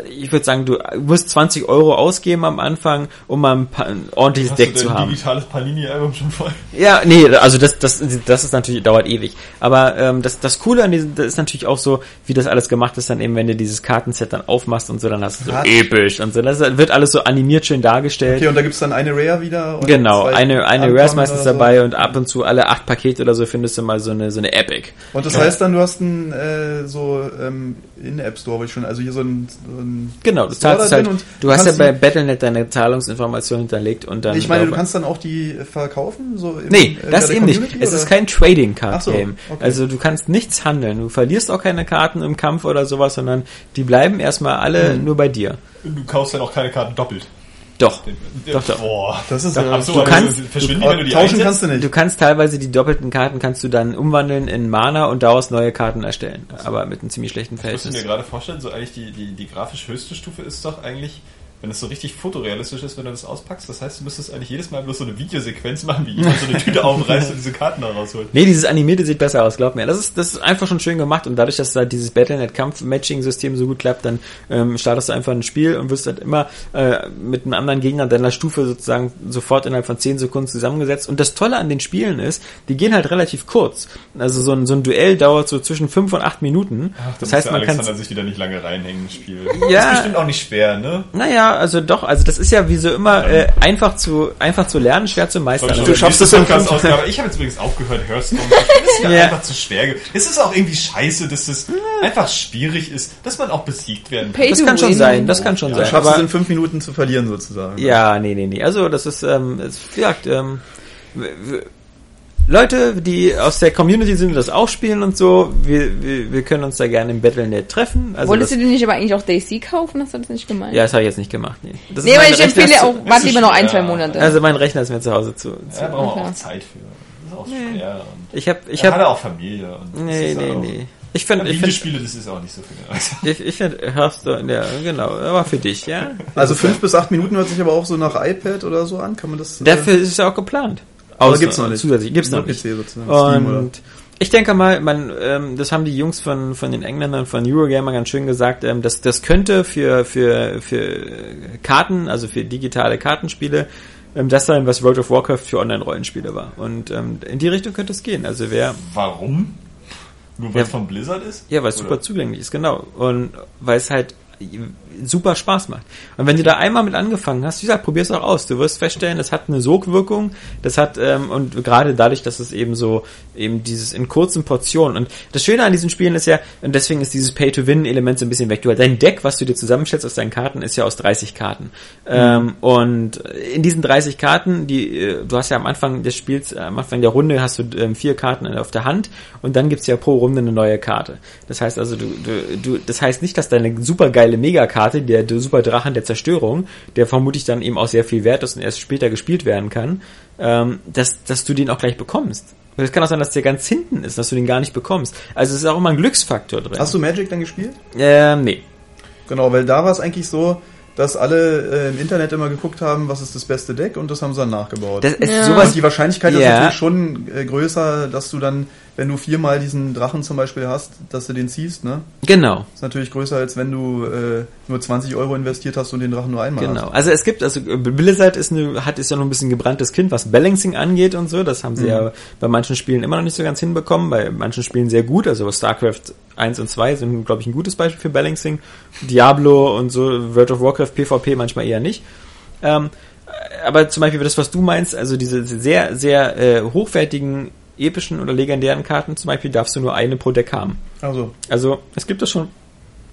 ich würde sagen, du musst 20 Euro ausgeben am Anfang, um mal ein, ein ordentliches Hast Deck du zu haben. digitales Panini-Album schon voll? Ja, nee, also das, das, das ist natürlich, dauert ewig. Aber ähm, das, das Coole an diesem, das ist natürlich auch so, wie das alles gemacht ist, dann eben, wenn du dieses Kartenset dann aufmachst und so, dann hast du so episch und so. Das wird alles so animiert schön dargestellt. Okay, und da gibt's dann eine Rare wieder? Genau, eine, eine Rare ist meistens so? dabei und ab und zu alle acht Pakete oder so findest du mal so eine, so eine Epic. Und das heißt dann, du hast einen äh, so ähm, in-App Store, aber ich schon, also hier so ein, so ein Genau, du Store zahlst halt, du hast ja bei Battlenet deine Zahlungsinformationen hinterlegt und dann. Ich meine, du kannst dann auch die verkaufen? So im, Nee, äh, das eben nicht. Community, Es oder? ist kein Trading Card Ach so, Game. okay. Also du kannst nichts handeln. Du verlierst auch keine Karten im Kampf oder sowas, sondern die bleiben erstmal alle Hm. nur bei dir. Du kaufst dann auch keine Karten doppelt. Doch. Doch, doch. Boah. Das ist ja, so, Du kannst- verschwinden du- wenn du die tauschen einsetzt? kannst du nicht. Du kannst teilweise die doppelten Karten kannst du dann umwandeln in Mana und daraus neue Karten erstellen. Aber mit einem ziemlich schlechten Ich muss mir Verhältnis. gerade vorstellen, so eigentlich die, die, die grafisch höchste Stufe ist doch eigentlich, wenn es so richtig fotorealistisch ist, wenn du das auspackst. Das heißt, du müsstest eigentlich jedes Mal bloß so eine Videosequenz machen, wie jemand so eine Tüte aufreißt und diese Karten da rausholt. Nee, dieses Animierte sieht besser aus, glaub mir. Das ist, das ist einfach schon schön gemacht und dadurch, dass da dieses Battlenet-Kampf-Matching-System so gut klappt, dann ähm, startest du einfach ein Spiel und wirst halt immer äh, mit einem anderen Gegner deiner Stufe sozusagen sofort innerhalb von 10 Sekunden zusammengesetzt. Und das Tolle an den Spielen ist, die gehen halt relativ kurz. Also so ein, so ein Duell dauert so zwischen 5 und 8 Minuten. das heißt, man kann sich wieder nicht lange reinhängen Spiel. Ja. Ist bestimmt auch nicht schwer, ne? Naja, also doch, also das ist ja wie so immer äh, einfach zu einfach zu lernen, schwer zu meistern. Du schaffst es Ausgabe. Ich habe jetzt übrigens aufgehört, Hearthstone. Das ist mir Ja. einfach zu schwer. Es ist auch irgendwie scheiße, dass es einfach schwierig ist, dass man auch besiegt werden kann. Pay das kann schon sein, das kann schon Ja, Du sein. schaffst es in fünf Minuten zu verlieren sozusagen. Ja, nee, nee, nee. Also das ist, ähm, es, wie gesagt, ähm, Leute, die aus der Community sind, das auch spielen und so, wir, wir, wir können uns da gerne im Battlenet treffen. Also Wolltest das, du dir nicht aber eigentlich auch Daisy kaufen? Hast du das nicht gemeint? ja, das habe ich jetzt nicht gemacht. Nee, das Nee, ist aber ich Rechner empfehle zu- auch, warte lieber noch ein, zwei Ja. Monate. Also mein Rechner ist mir zu Hause zu. Da zu brauchen wir auch Zeit für. Das ist auch schwer. Und ich habe, ich er hat habe, auch Familie. Und nee, nee, auch- nee. Ich finde, ich finde, Videospiele, das ist auch nicht so viel. ich, ich finde, hörst du, ja, genau, aber für dich, ja. Also fünf bis acht Minuten hört sich aber auch so nach iPad oder so an. Kann man das? äh, Dafür ist es ja auch geplant. Aber gibt's noch nicht. Zusätzlich gibt's noch nicht. PC sozusagen. Und ich denke mal, man, ähm, das haben die Jungs von, von den Engländern von Eurogamer ganz schön gesagt, ähm, dass das könnte für, für, für Karten, also für digitale Kartenspiele, ähm, das sein, was World of Warcraft für Online-Rollenspiele war. Und ähm, in die Richtung könnte es gehen. Also wer, Warum? Nur weil Ja. es von Blizzard ist? ja, weil es super zugänglich ist, genau. Und weil es halt super Spaß macht. Und wenn du da einmal mit angefangen hast, wie gesagt, probier es auch aus. Du wirst feststellen, das hat eine Sogwirkung, das hat, ähm, und gerade dadurch, dass es eben so, eben dieses in kurzen Portionen. Und das Schöne an diesen Spielen ist ja, und deswegen ist dieses Pay-to-Win-Element so ein bisschen weg. Du, dein Deck, was du dir zusammenstellst aus deinen Karten, ist ja aus 30 Karten. Ähm, und in diesen 30 Karten, die, äh, du hast ja am Anfang des Spiels, äh, am Anfang der Runde hast du ähm, vier Karten auf der Hand und dann gibt's ja pro Runde eine neue Karte. Das heißt also, du, du, du das heißt nicht, dass deine supergeile Megakarte, der, der super Drachen der Zerstörung, der vermutlich dann eben auch sehr viel wert ist und erst später gespielt werden kann, ähm, dass, dass du den auch gleich bekommst. Und es kann auch sein, dass der ganz hinten ist, dass du den gar nicht bekommst. Also es ist auch immer ein Glücksfaktor drin. Hast du Magic dann gespielt? Ähm, nee. Genau, weil da war es eigentlich so, dass alle äh, im Internet immer geguckt haben, was ist das beste Deck und das haben sie dann nachgebaut. Das ist Ja. sowas, die Wahrscheinlichkeit ist Ja. natürlich schon äh, größer, dass du dann, wenn du viermal diesen Drachen zum Beispiel hast, dass du den ziehst, ne? genau. Ist natürlich größer, als wenn du äh, nur 20 Euro investiert hast und den Drachen nur einmal Genau. hast. Also es gibt, also äh, Blizzard ist eine, hat ist ja noch ein bisschen gebranntes Kind, was Balancing angeht und so. Das haben sie ja bei manchen Spielen immer noch nicht so ganz hinbekommen, bei manchen Spielen sehr gut. Also StarCraft 1 und 2 sind, glaube ich, ein gutes Beispiel für Balancing. Diablo und so, World of Warcraft, PvP manchmal eher nicht. Ähm, aber zum Beispiel das, was du meinst, also diese sehr, sehr äh, hochwertigen, epischen oder legendären Karten zum Beispiel, darfst du nur eine pro Deck haben. Also, Also es gibt da schon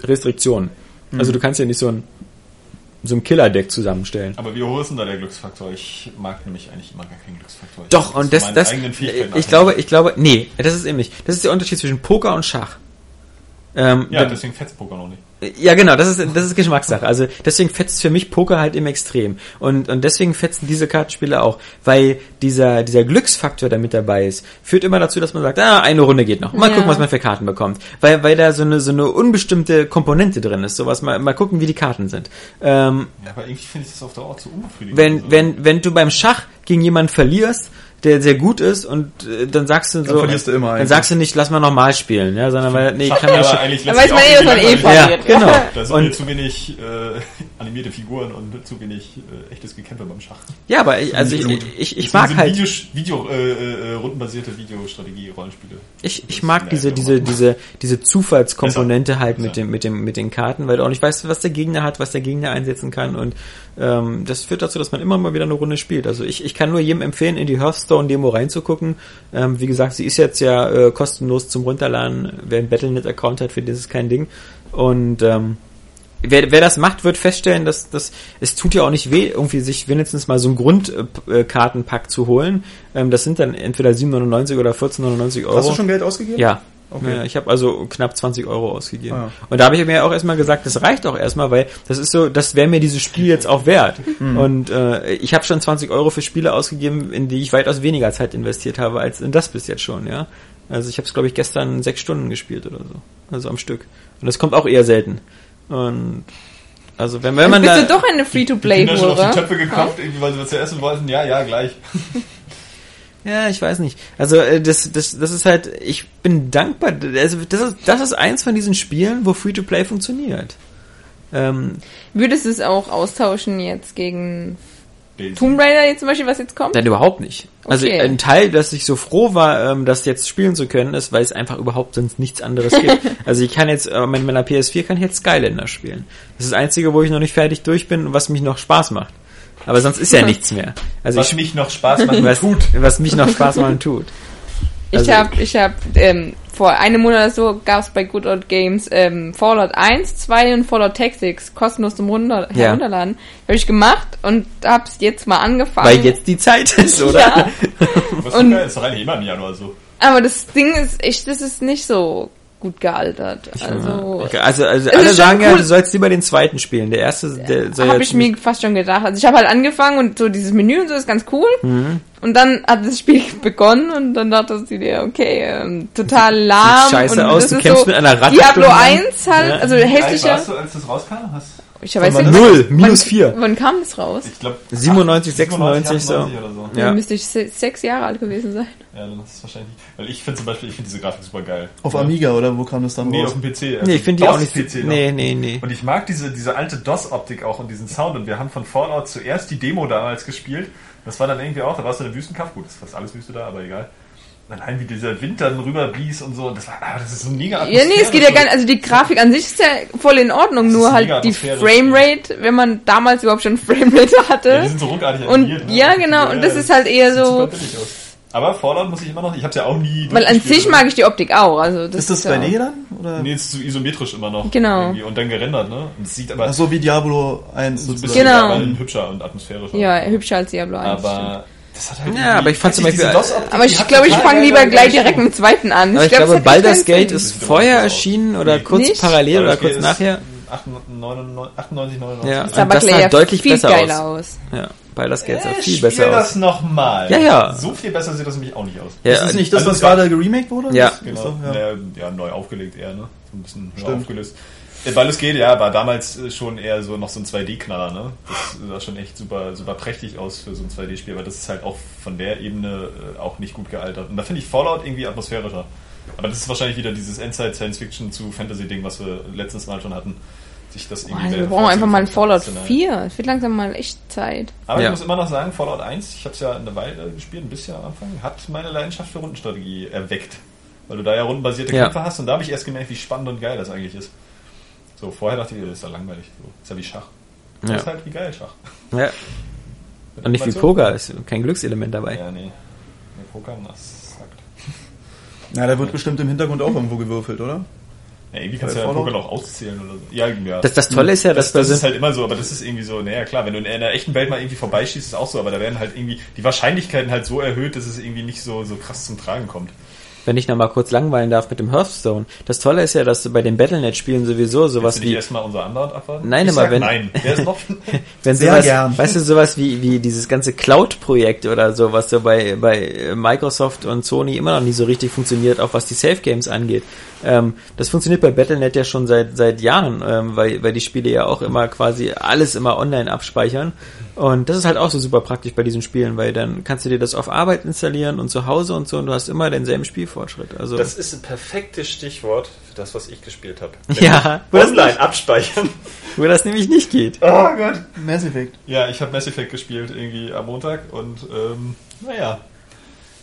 Restriktionen. Also du kannst ja nicht so ein so ein Killer-Deck zusammenstellen. Aber wie hoch ist denn da der Glücksfaktor? Ich mag nämlich eigentlich immer gar keinen Glücksfaktor. Ich Doch, und das, das, ich glaube, ich glaube, nee, das ist eben nicht. Das ist der Unterschied zwischen Poker und Schach. Ähm, Ja, da- deswegen fetzt Poker noch nicht. ja, genau, das ist, das ist Geschmackssache. Also deswegen fetzt für mich Poker halt im Extrem. Und, und deswegen fetzen diese Kartenspiele auch. Weil dieser, dieser Glücksfaktor, der mit dabei ist, führt immer dazu, dass man sagt, ah, eine Runde geht noch. Mal Ja. gucken, was man für Karten bekommt. Weil, weil da so eine, so eine unbestimmte Komponente drin ist. Sowas, mal, mal gucken, wie die Karten sind. Ähm, Ja, aber irgendwie finde ich das auf Dauer zu unbefriedigend. wenn, Also, wenn, wenn du beim Schach gegen jemanden verlierst, der sehr gut ist und äh, dann sagst du so, verlierst du immer dann eigentlich. sagst du nicht, lass mal nochmal spielen, ja, sondern weil, nee, ich kann ja aber schon, eigentlich Dann man auch eh, dass man eh langweilig. ja, verliert. genau. Da sind mir Und, zu wenig äh, animierte Figuren und zu wenig äh, echtes Gekämpfe beim Schach. ja, aber ich, also ich, ich, ich mag halt, Video, Video, äh, äh, rundenbasierte Videostrategie-Rollenspiele. ich, ich Das mag diese, diese, diese, diese Zufallskomponente halt mit dem, mit dem, mit den Karten, weil du auch nicht weißt, was der Gegner hat, was der Gegner einsetzen kann und ähm, das führt dazu, dass man immer mal wieder eine Runde spielt. Also ich, ich kann nur jedem empfehlen, in die Hearthstone-Demo reinzugucken. Ähm, wie gesagt, sie ist jetzt ja äh, kostenlos zum Runterladen. Wer einen Battlenet-Account hat, für das ist kein Ding. Und ähm, wer, wer das macht, wird feststellen, dass das es tut ja auch nicht weh, irgendwie sich wenigstens mal so einen Grundkartenpack zu holen. Ähm, das sind dann entweder 7,99 oder 14,99 Euro. hast du schon Geld ausgegeben? Ja. Okay. ja ich habe also knapp 20 Euro ausgegeben. Ah. Und da habe ich mir auch erstmal gesagt, das reicht auch erstmal, weil das ist so, das wäre mir dieses Spiel jetzt auch wert. Hm. Und äh, ich habe schon 20 Euro für Spiele ausgegeben, in die ich weitaus weniger Zeit investiert habe als in das bis jetzt schon, ja. Also ich habe es, glaube ich, gestern sechs Stunden gespielt oder so. Also am Stück. Und das kommt auch eher selten. Und also wenn, wenn man Bist da, du doch eine Kinder schon auf die Free-to-Play-Hure? Töpfe gekauft, irgendwie, weil sie was zu essen wollten. Ja, ja, gleich. Ja, ich weiß nicht. Also äh, das, das, das ist halt, ich bin dankbar. Also das ist, das ist eins von diesen Spielen, wo Free-to-Play funktioniert. Ähm, Würdest du es auch austauschen jetzt gegen. Tomb Raider jetzt zum Beispiel, was jetzt kommt? Nein, überhaupt nicht. Also Okay. ein Teil, dass ich so froh war, ähm, das jetzt spielen zu können, ist, weil es einfach überhaupt sonst nichts anderes gibt. also ich kann jetzt, äh, mit meiner PS4 kann ich jetzt Skylander spielen. Das ist das Einzige, wo ich noch nicht fertig durch bin und was mich noch Spaß macht. Aber sonst ist ja nichts mehr. Also Was ich mich noch Spaß macht, was, tut. was mich noch Spaß machen tut. Ich Also- habe, ich habe ähm, vor einem Monat oder so gab es bei Good Old Games ähm, Fallout 1, 2 und Fallout Tactics kostenlos zum Runter Ja. herunterladen. Habe ich gemacht und hab's jetzt mal angefangen. Weil jetzt die Zeit ist, oder? Ja, Was Und- ist doch eigentlich immer im Januar so. Aber das Ding ist echt, das ist nicht so gut gealtert. Also Okay, also, also alle sagen ja, cool. du sollst lieber den zweiten spielen. Der erste, der soll habe ich mir fast schon gedacht. Also ich habe halt angefangen und so dieses Menü und so ist ganz cool. Mhm. Und dann hat das Spiel begonnen und dann dachtest du dir, okay, ähm, total lahm. Sieht scheiße und aus, das du ist kämpfst so mit einer Ratte Diablo stundenlang. 1 halt, Ja. also Wie alt hässlicher. warst du, als das rauskam? Hast, Ich weiß nicht. Null, wann- minus vier. Wann kam das raus? ich glaube 97, 96 so. oder so. Ja. Dann müsste ich se sechs Jahre alt gewesen sein. Ja, dann ist es wahrscheinlich. Weil ich finde zum Beispiel, ich finde diese Grafik super geil. Auf ja. Amiga oder wo kam das dann Nee, raus? auf dem PC. Nee, also ich finde die auch nicht. Noch. Nee, nee, nee. Und ich mag diese, diese alte DOS-Optik auch und diesen Sound. Und wir haben von Fallout zuerst die Demo damals gespielt. Das war dann irgendwie auch, da warst du in der Wüstenkampf. Gut, das ist fast alles Wüste da, aber egal. Allein wie dieser Wind dann rüber blies und so. Das war, ah, das ist so mega Ja, nee, es geht ja gar nicht, also die Grafik an sich ist ja voll in Ordnung, ist nur halt die. Framerate, wenn man damals überhaupt schon Framerate Ja, die hatte. sind so ruckartig Und animiert, ne? ja, genau, und das ist halt eher sieht so- super billig aus. Aber Fallout muss ich immer noch, ich hab's ja auch nie. Weil an sich mag ich die Optik auch, also das Ist das ja, 2D dann? Oder? Nee, es ist so isometrisch immer noch. Genau. irgendwie. Und dann gerendert, ne? Und sieht aber Ach so, wie Diablo 1 so ein bisschen Genau. hübscher und atmosphärischer. Ja, hübscher als Diablo 1. Aber das hat halt Ja, aber ich fand zum Beispiel- Aber ich glaube, ich fange lieber gleich direkt mit dem zweiten an. Aber ich glaub, glaube, hat Baldur's Gate ist vorher erschienen oder Nee. kurz Nicht? parallel oder kurz Gate nachher. ist 98, 98, 99. Ja. Ist aber das sah deutlich viel besser geiler aus. aus. Ja, Baldur's Gate sah Äh, viel besser das aus. nochmal. Ja, ja. So viel besser sieht das nämlich auch nicht aus. Ja, Ist das nicht das, Also was gerade geremaked wurde? Ja. Das- Genau. ja. neu aufgelegt eher, ne? So ein bisschen Stimmt. aufgelöst. Äh, Baldur's Gate, ja, war damals äh, schon eher so noch so ein 2D-Knaller, ne? Das sah schon echt super, super prächtig aus für so ein 2D-Spiel, aber das ist halt auch von der Ebene äh, auch nicht gut gealtert. Und da finde ich Fallout irgendwie atmosphärischer. Aber das ist wahrscheinlich wieder dieses Endzeit-Science-Fiction zu Fantasy-Ding, was wir letztes Mal schon hatten. Sich das irgendwie also wir brauchen einfach mal ein Fallout vorzunehmen. 4. Es wird langsam mal echt Zeit. Aber Ja. ich muss immer noch sagen, Fallout 1, ich habe es ja eine Weile gespielt, ein bisschen am Anfang, hat meine Leidenschaft für Rundenstrategie erweckt. Weil du da ja rundenbasierte Ja. Kämpfe hast und da habe ich erst gemerkt, wie spannend und geil das eigentlich ist. So, vorher dachte ich, das ist ja langweilig. So, ist ja wie Schach. Das Ja. ist halt wie geil Schach. Ja. Und nicht wie Poker, ist kein Glückselement dabei. Ja, nee. Nee, Poker, das sagt. Na, da wird bestimmt im Hintergrund auch irgendwo gewürfelt, oder? Ja, irgendwie kannst du ja? Poker noch auszählen oder so. Ja, ja. Das, das Tolle ist ja, das, dass das da ist halt immer so, aber das ist irgendwie so, naja klar, wenn du in einer echten Welt mal irgendwie vorbeischießt, ist auch so, aber da werden halt irgendwie die Wahrscheinlichkeiten halt so erhöht, dass es irgendwie nicht so, so krass zum Tragen kommt. Wenn ich noch mal kurz langweilen darf mit dem Hearthstone. Das Tolle ist ja, dass du bei den Battlenet-Spielen sowieso sowas Willst du wie, erstmal unser Underdog abwarten? Nein, ich aber sag wenn- Nein, der ist noch. wenn Sehr sowas, gern. weißt du, sowas wie, wie dieses ganze Cloud-Projekt oder so, was so bei, bei Microsoft und Sony immer noch nicht so richtig funktioniert, auch was die Safe Games angeht. Ähm, das funktioniert bei Battlenet ja schon seit, seit Jahren, ähm, weil, weil die Spiele ja auch immer quasi alles immer online abspeichern. Und das ist halt auch so super praktisch bei diesen Spielen, weil dann kannst du dir das auf Arbeit installieren und zu Hause und so und du hast immer denselben Spielfortschritt. Also, Das ist ein perfektes Stichwort für das, was ich gespielt habe. ja, Online abspeichern. wo das nämlich nicht geht. Oh Gott. Mass Effect. Ja, ich habe Mass Effect gespielt irgendwie am Montag und ähm, naja.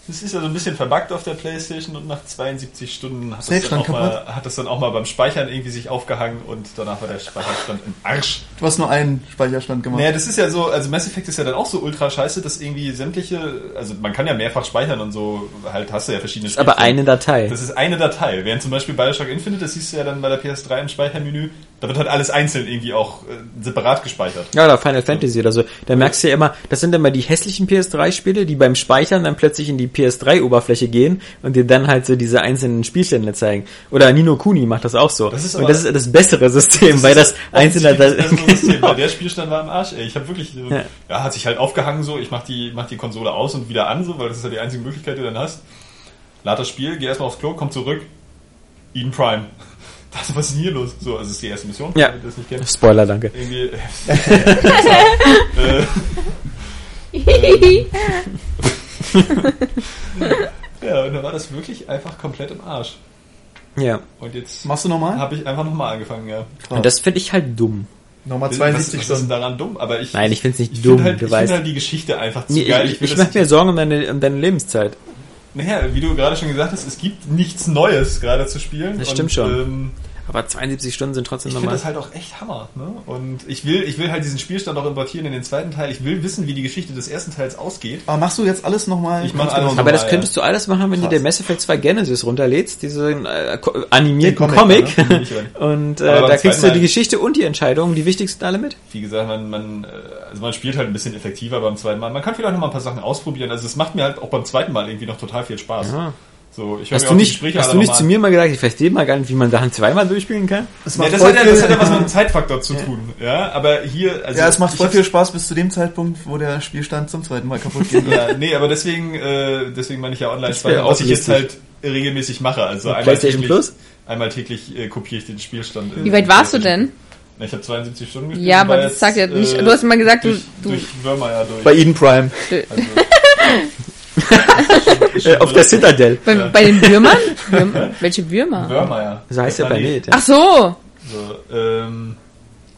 Es ist ja so ein bisschen verbuggt auf der Playstation und nach 72 Stunden hat das, dann auch mal, hat das dann auch mal beim Speichern irgendwie sich aufgehangen und danach war der Speicherstand im Arsch. Du hast nur einen Speicherstand gemacht. Naja, das ist ja so, also Mass Effect ist ja dann auch so ultra scheiße, dass irgendwie sämtliche, also man kann ja mehrfach speichern und so, halt hast du ja verschiedene Ist aber eine Datei. Das ist eine Datei. Während zum Beispiel Bioshock Infinite, das siehst du ja dann bei der PS3 im Speichermenü, da wird halt alles einzeln irgendwie auch äh, separat gespeichert. Ja, oder Final Fantasy oder so. Da merkst du ja immer, das sind immer die hässlichen PS3-Spiele, die beim Speichern dann plötzlich in die PS3-Oberfläche gehen und dir dann halt so diese einzelnen Spielstände zeigen. Oder Nino Kuni macht das auch so. Das ist und das ist das bessere System, weil das einzelne... Das bessere System, weil der Spielstand war im Arsch, ey. Ich habe wirklich, so, Ja. ja. hat sich halt aufgehangen so, ich mach die, mach die Konsole aus und wieder an, so, weil das ist ja die einzige Möglichkeit, die du dann hast. Lad das Spiel, geh erstmal aufs Klo, komm zurück, Eden Prime. Das, was ist denn hier los? So, also das ist die erste Mission, Ja. das nicht kennt. Spoiler, danke. Irgendwie, äh, ja, und da war das wirklich einfach komplett im Arsch. Ja. Und jetzt Machst du nochmal? habe ich einfach nochmal angefangen, ja. Und das finde ich halt dumm. Nochmal was, 72 was ist denn Stunden. daran dumm? Aber ich, Nein, ich find's nicht ich dumm, Find halt, du ich finde halt die Geschichte einfach zu Nee, geil. ich ich das mache mir Sorgen um deine, um deine Lebenszeit. Naja, wie du gerade schon gesagt hast, es gibt nichts Neues gerade zu spielen. Das stimmt schon. Ähm, Aber 72 Stunden sind trotzdem Ich finde normal. das halt auch echt Hammer. Ne? Und ich will, ich will halt diesen Spielstand auch importieren in den zweiten Teil. Ich will wissen, wie die Geschichte des ersten Teils ausgeht. Aber machst du jetzt alles nochmal? Ich mach alles aber das könntest du alles machen, wenn du Krass. dir Mass Effect 2 Genesis runterlädst, diesen äh, animierten Den Comic. Comic, ne? Ich Und äh, da kriegst du die Geschichte und die Entscheidungen, die wichtigsten alle mit. Wie gesagt, man, man, äh, also man spielt halt ein bisschen effektiver beim zweiten Mal. Man kann vielleicht noch mal ein paar Sachen ausprobieren. Also es macht mir halt auch beim zweiten Mal irgendwie noch total viel Spaß. Ja. So, ich Hast du nicht, hast du nicht zu mir mal gesagt, ich verstehe mal gar nicht, wie man Sachen zweimal durchspielen kann? Es Ja, das, voll hat ja, viel, das hat ja was mit dem Zeitfaktor zu tun. Ja, aber hier, also ja, es macht voll viel Spaß bis zu dem Zeitpunkt, wo der Spielstand zum zweiten Mal kaputt geht. Ja, nee, aber deswegen, äh, deswegen meine ich ja online Das wär 2, auch was ich jetzt halt regelmäßig mache. Also Mit einmal PlayStation täglich, Plus? einmal täglich äh, kopiere ich den Spielstand. in- Wie weit warst du denn? Na, Ich habe 72 Stunden gespielt. Ja, aber das jetzt, sagt ja nicht. äh, Du hast immer gesagt, du, durch, du durch Würmer ja durch. Bei Eden Prime. Also, auf der Citadel. bei, bei den Würmern? Würmer? Welche Würmer? Würmer, ja. So heißt der Planet. Ja. Ach so. So, ähm,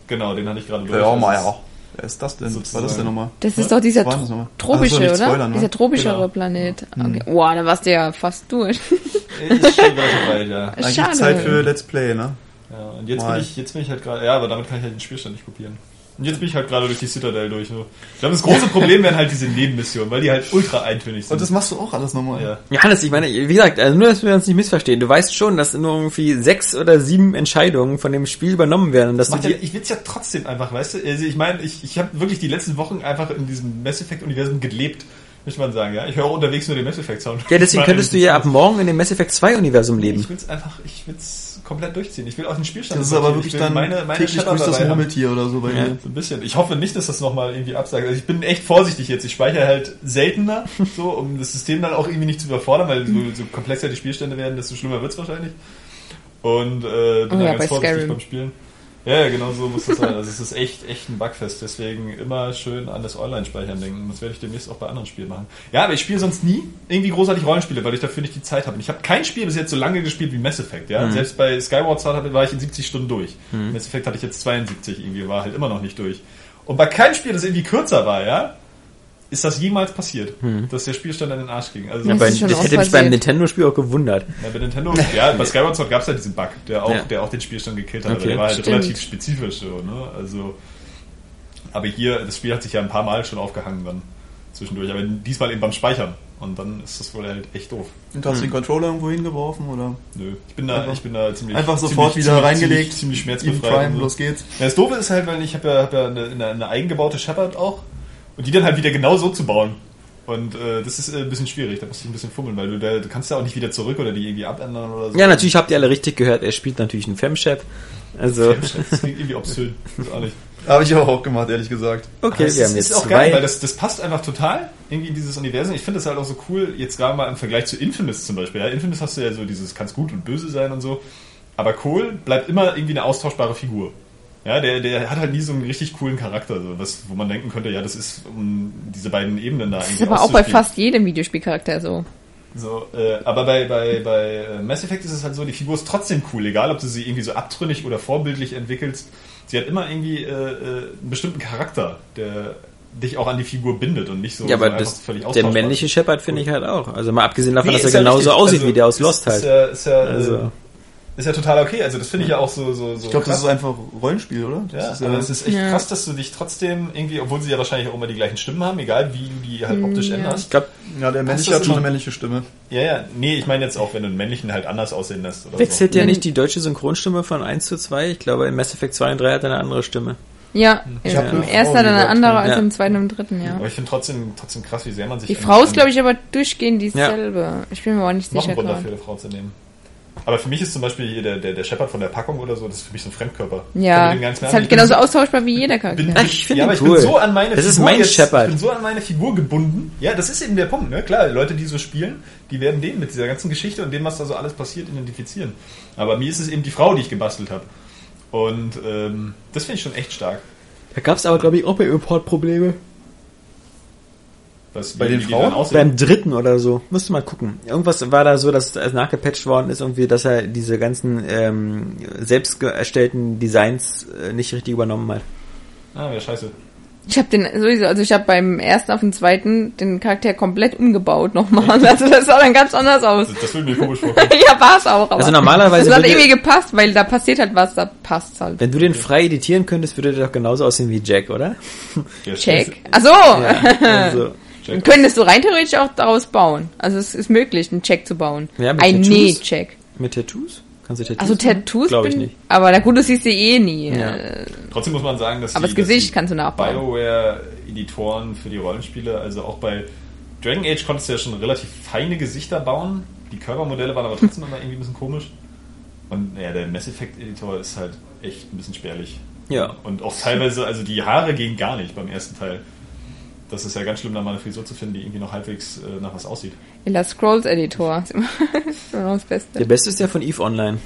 genau, den hatte ich gerade. Ja, mal ist- ja. Wer ist das denn? Was war das Sozusagen. denn nochmal? Das ist doch dieser tro tropische, soll nicht oder? spoilern, ne? dieser tropischere Genau. Planet. Okay. Wow, da warst du ja fast durch. Ist schon weit, ja. Eigentlich Schade. Zeit für Let's Play, ne? ja. Und jetzt Mal. bin ich, jetzt bin ich halt gerade, ja, aber damit kann ich halt den Spielstand nicht kopieren. Und jetzt bin ich halt gerade durch die Citadel durch. So. Ich glaube, das große Problem wären halt diese Nebenmissionen, weil die halt ultra eintönig sind. Und das machst du auch alles nochmal. ja. Johannes, ich meine, wie gesagt, also nur, dass wir uns nicht missverstehen. Du weißt schon, dass nur irgendwie sechs oder sieben Entscheidungen von dem Spiel übernommen werden und dass du Macht ja, ich will's ja trotzdem einfach, weißt du? Also ich meine, ich, ich habe wirklich die letzten Wochen einfach in diesem Mass Effect-Universum gelebt, möchte man sagen, ja. Ich höre auch unterwegs nur den Mass Effect-Sound. ja, deswegen könntest du ja ab morgen in dem Mass Effect 2 Universum leben. Ich will's einfach, ich will's komplett durchziehen. Ich will auch den Spielstand Das ist aber wirklich dann meine, meine täglich durch das. Murmeltier oder so bei Ja. dir. So ein bisschen. Ich hoffe nicht, dass das nochmal irgendwie absagt. Also ich bin echt vorsichtig jetzt. Ich speichere halt seltener, so, um das System dann auch irgendwie nicht zu überfordern, weil so, so komplexer die Spielstände werden, desto schlimmer wird's wahrscheinlich. Und äh, bin Oh ja, ganz vorsichtig Skyrim. beim Spielen. Ja, genau so muss das sein. Also es ist echt, echt ein Bugfest. Deswegen immer schön an das Online-Speichern denken. Das werde ich demnächst auch bei anderen Spielen machen. Ja, aber ich spiele sonst nie irgendwie großartig Rollenspiele, weil ich dafür nicht die Zeit habe. Und ich habe kein Spiel bis jetzt so lange gespielt wie Mass Effect. Ja, selbst bei Skyward Sword war ich in 70 Stunden durch. Mass Effect hatte ich jetzt 72 irgendwie, war halt immer noch nicht durch. Und bei keinem Spiel, das irgendwie kürzer war, ja, ist das jemals passiert, dass der Spielstand an den Arsch ging. Also Ja, Das bei, ist schon das oft hätte mich beim. Nintendo-Spiel auch gewundert. ja, bei Nintendo, ja, bei Skyward Sword gab es ja diesen Bug, der auch, Ja. der auch den Spielstand gekillt hat. Okay. aber der war halt Stimmt. relativ spezifisch so, ne? Also, aber hier, das Spiel hat sich ja ein paar Mal schon aufgehangen dann zwischendurch, aber diesmal eben beim Speichern. Und dann ist das wohl halt echt doof. Und hast du den Controller irgendwo hingeworfen oder Nö. Ich bin da, Einfach- ich bin da ziemlich. einfach sofort ziemlich, wieder reingelegt? Ziemlich, ziemlich schmerzbefreit. Prime, so. los geht's. Ja, das Doofe ist halt, weil ich habe ja, hab ja eine, eine, eine eigengebaute Shepard auch und die dann halt wieder genau so zu bauen. Und äh, das ist äh, ein bisschen schwierig, da musst du ein bisschen fummeln, weil du, da, du kannst ja auch nicht wieder zurück oder die irgendwie abändern oder so. Ja, natürlich habt ihr alle richtig gehört, er spielt natürlich einen Femchef. Also, Das klingt irgendwie obszön. Das auch nicht. Habe ich auch gemacht, ehrlich gesagt. okay, das wir ist, haben jetzt ist auch zwei. geil, weil das, das passt einfach total irgendwie in dieses Universum. Ich finde das halt auch so cool, jetzt gerade mal im Vergleich zu Infamous zum Beispiel. Ja, Infamous hast du ja so dieses, kannst gut und böse sein und so. Aber Cole bleibt immer irgendwie eine austauschbare Figur. Ja, der, der hat halt nie so einen richtig coolen Charakter, so was, wo man denken könnte, ja, das ist um diese beiden Ebenen da Das irgendwie ist aber auch bei fast jedem Videospielcharakter so. So, äh, aber bei, bei, bei äh, Mass Effect ist es halt so, die Figur ist trotzdem cool, egal ob du sie irgendwie so abtrünnig oder vorbildlich entwickelst. Sie hat immer irgendwie äh, äh, einen bestimmten Charakter, der dich auch an die Figur bindet und nicht so, ja, so aber einfach das, völlig der männliche. Shepard finde ich halt auch. Also mal abgesehen davon, Nee, dass er ja genauso richtig. aussieht Also, wie der aus Lost halt. Ist ja, ist ja, Also. Ist ja total okay. Also das finde ich ja auch so, so, so Ich glaube, das ist einfach Rollenspiel, oder? Das ja, ist, aber es ist echt Ja. krass, dass du dich trotzdem irgendwie, obwohl sie ja wahrscheinlich auch immer die gleichen Stimmen haben, egal wie du die halt optisch Ja. Ich änderst. glaube, ja, der männliche hat schon eine männliche Stimme. Ja, ja, nee, ich meine jetzt auch, wenn du einen männlichen halt anders aussehen lässt oder wechselt so. ja nicht die deutsche Synchronstimme von 1 zu 2. Ich glaube, in Mass Effect 2 und 3 hat er eine andere Stimme. Ja, Ich im ersten hat er eine andere als ja. im zweiten und im dritten, ja. Aber ich finde trotzdem, trotzdem krass, wie sehr man sich Die Frau ist, glaube ich, aber durchgehend dieselbe. Ich bin mir aber nicht noch sicher einen Grund dafür, eine Frau zu nehmen. Aber für mich ist zum Beispiel hier der, der, der Shepard von der Packung oder so, das ist für mich so ein Fremdkörper. Ja, mehr ist halt bin genauso so- austauschbar wie jeder Charakter. bin, Ach, ich finde ja, aber ihn ich cool. bin so an meine Das ist Figur mein jetzt, Shepard. Ich bin so an meine Figur gebunden. Ja, das ist eben der Punkt, ne? Klar, Leute, die so spielen, die werden den mit dieser ganzen Geschichte und dem, was da so alles passiert, identifizieren. Aber mir ist es eben die Frau, die ich gebastelt habe. Und ähm, das finde ich schon echt stark. Da gab es aber, glaube ich, auch bei Import Probleme. Was, Bei den Frauen? Beim dritten oder so. Musst du mal gucken. Irgendwas war da so, dass es nachgepatcht worden ist, irgendwie, dass er diese ganzen ähm, selbst erstellten Designs äh, nicht richtig übernommen hat. Ah, ja, scheiße. Ich habe den sowieso, also ich habe beim ersten auf den zweiten den Charakter komplett umgebaut nochmal. Also das sah dann ganz anders aus. Das, das würde mir komisch vorkommen. ja, war es auch. Aber Also normalerweise Das hat irgendwie gepasst, weil da passiert halt was, da passt halt. Wenn du den frei editieren könntest, würde der doch genauso aussehen wie Jack, oder? Ja, stimmt. Ach so. Also, Dann könntest du rein theoretisch auch daraus bauen. Also es ist möglich, einen Check zu bauen. Ja, mit Ein? Nee-Check. mit Tattoos? Kannst du Tattoos? Also Tattoos Glaube ich bin- nicht. Aber na gut, du siehst sie eh nie. Ja. Äh, Trotzdem muss man sagen, dass Aber die, das Gesicht dass die kannst du nachbauen. BioWare-Editoren für die Rollenspiele, also auch bei Dragon Age konntest du ja schon relativ feine Gesichter bauen. Die Körpermodelle waren aber trotzdem immer irgendwie ein bisschen komisch. Und ja, der Mass Effect-Editor ist halt echt ein bisschen spärlich. Ja. Und auch teilweise, also die Haare gehen gar nicht beim ersten Teil. Das ist ja ganz schlimm, da mal eine Frisur zu finden, die irgendwie noch halbwegs äh, nach was aussieht. Elder Scrolls Editor. ist immer ist immer noch das Beste. Der beste ist der von Eve Online.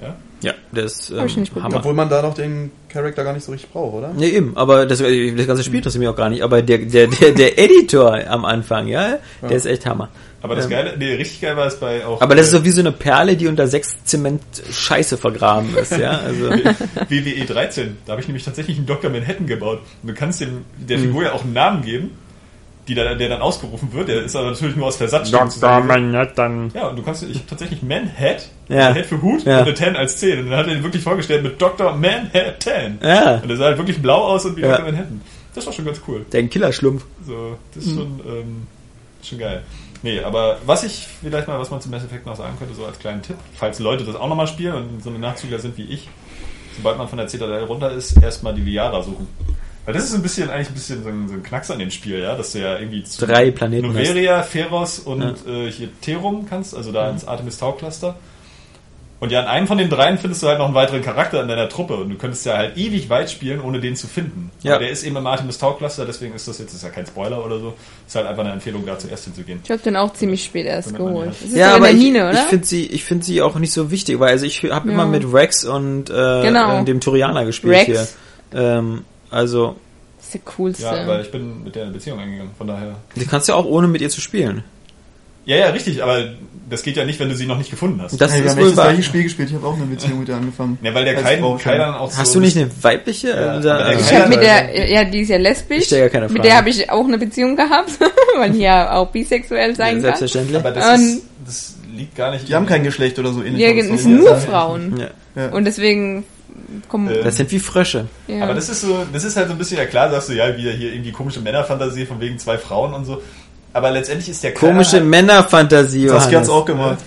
Ja? Ja, der ist ähm. Hammer. Obwohl man da noch den Charakter gar nicht so richtig braucht, oder? Nee, eben, aber das, das ganze Spiel interessiert mich auch gar nicht. Aber der, der, der, der Editor am Anfang, ja, der ist echt Hammer. Aber das Ähm, Geile, nee, richtig geil war es bei auch. Aber das ist so wie so eine Perle, die unter sechs Zement Scheiße vergraben ist, ja. Also, WWE 13. Da habe ich nämlich tatsächlich einen Dr. Manhattan gebaut. Und du kannst dem, der Figur ja auch einen Namen geben, die da, der dann ausgerufen wird. Der ist aber natürlich nur aus Versatzstücken zusammengesetzt. Manhattan. Ja, und du kannst, ich habe tatsächlich Manhat, Ja. Head für Hut Ja. und eine 10 als 10. Und dann hat er ihn wirklich vorgestellt mit Dr. Manhattan. Ja. Und er sah halt wirklich blau aus und wie Ja. Dr. Manhattan. Das war schon ganz cool. Der Killerschlumpf. So, das ist schon, ähm, schon geil. Nee, aber was ich vielleicht mal, was man zum Mass Effect noch sagen könnte, so als kleinen Tipp, falls Leute das auch nochmal spielen und so eine Nachzügler sind wie ich, sobald man von der Zitadelle runter ist, erstmal die Liara suchen. Weil das ist ein bisschen, eigentlich ein bisschen so ein, so ein Knacks an dem Spiel, ja, dass du ja irgendwie zu Drei Planeten Noveria, Feros und Ja. äh, hier Terum kannst, also da ins Artemis Tau Cluster. Und ja, an einem von den dreien findest du halt noch einen weiteren Charakter in deiner Truppe und du könntest ja halt ewig weit spielen, ohne den zu finden. Ja. Aber der ist eben im Artemis Tau Cluster, deswegen ist das jetzt, ist ja kein Spoiler oder so, ist halt einfach eine Empfehlung, da zuerst hinzugehen. Ich habe den auch ziemlich spät erst Damit geholt. Das ist Ja, in aber der ich, Mine, ich oder? finde sie, ich finde sie auch nicht so wichtig, weil also ich habe Ja. immer mit Rex und äh, Genau. äh, dem Turianer gespielt Rex. hier. Ähm, also, das ist der coolste. Ja, aber ich bin mit der eine Beziehung eingegangen, von daher. du kannst ja auch ohne mit ihr zu spielen. Ja, ja, richtig, aber das geht ja nicht, wenn du sie noch nicht gefunden hast. Das Hey, wir ist wohl das gleiche Spiel gespielt. Ich habe auch eine Beziehung mit ihr angefangen. ja, weil der Kai, Kai dann auch Hast so du nicht eine weibliche? Ja, Äh, da- ich mit Ja, der, ja, die ist ja lesbisch. Ich ja keine Mit Fragen. der habe ich auch eine Beziehung gehabt, weil die ja auch bisexuell sein kann. Selbstverständlich. Aber das, ist, das liegt gar nicht. Die haben kein Geschlecht oder so ähnlich. Ja, es sind nur Ja. Frauen. Ja. Ja. Und deswegen kommen. Äh, Das sind wie Frösche. ja. Aber das ist so, das ist halt so ein bisschen, ja klar, sagst du, ja, wieder hier irgendwie komische Männerfantasie von wegen zwei Frauen und so. Aber letztendlich ist der Komische halt, Männerfantasie. Saskia hat's Johannes. auch gemacht.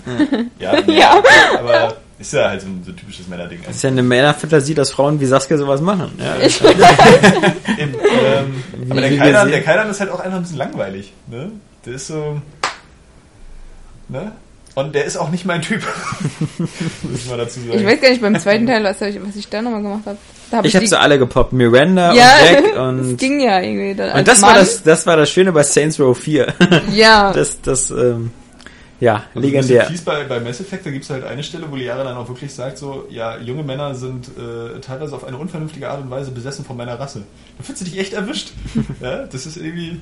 ja, Ja. aber ist ja halt so ein, so ein typisches Männerding. Das ist ja eine Männerfantasie, dass Frauen wie Saskia sowas machen. Ja. Eben, ähm, aber Kaidan, der Kaidan ist halt auch einfach ein bisschen langweilig. Ne? Der ist so. Ne? Und der ist auch nicht mein Typ. Muss ich mal dazu sagen. ich weiß gar nicht beim zweiten Teil, was ich, was ich da nochmal gemacht habe. Hab Ich habe die- sie alle gepoppt. Miranda ja, und Jack das und... ging ja irgendwie. Da, als Und das war das, das war das Schöne bei Saints Row 4. Ja, Das, das, ähm, ja, bisschen legendär. fies bei, bei Mass Effect, da gibt es halt eine Stelle, wo Liara dann auch wirklich sagt, so, ja, junge Männer sind äh, teilweise auf eine unvernünftige Art und Weise besessen von meiner Rasse. Da fühlst du dich echt erwischt. ja, das ist irgendwie.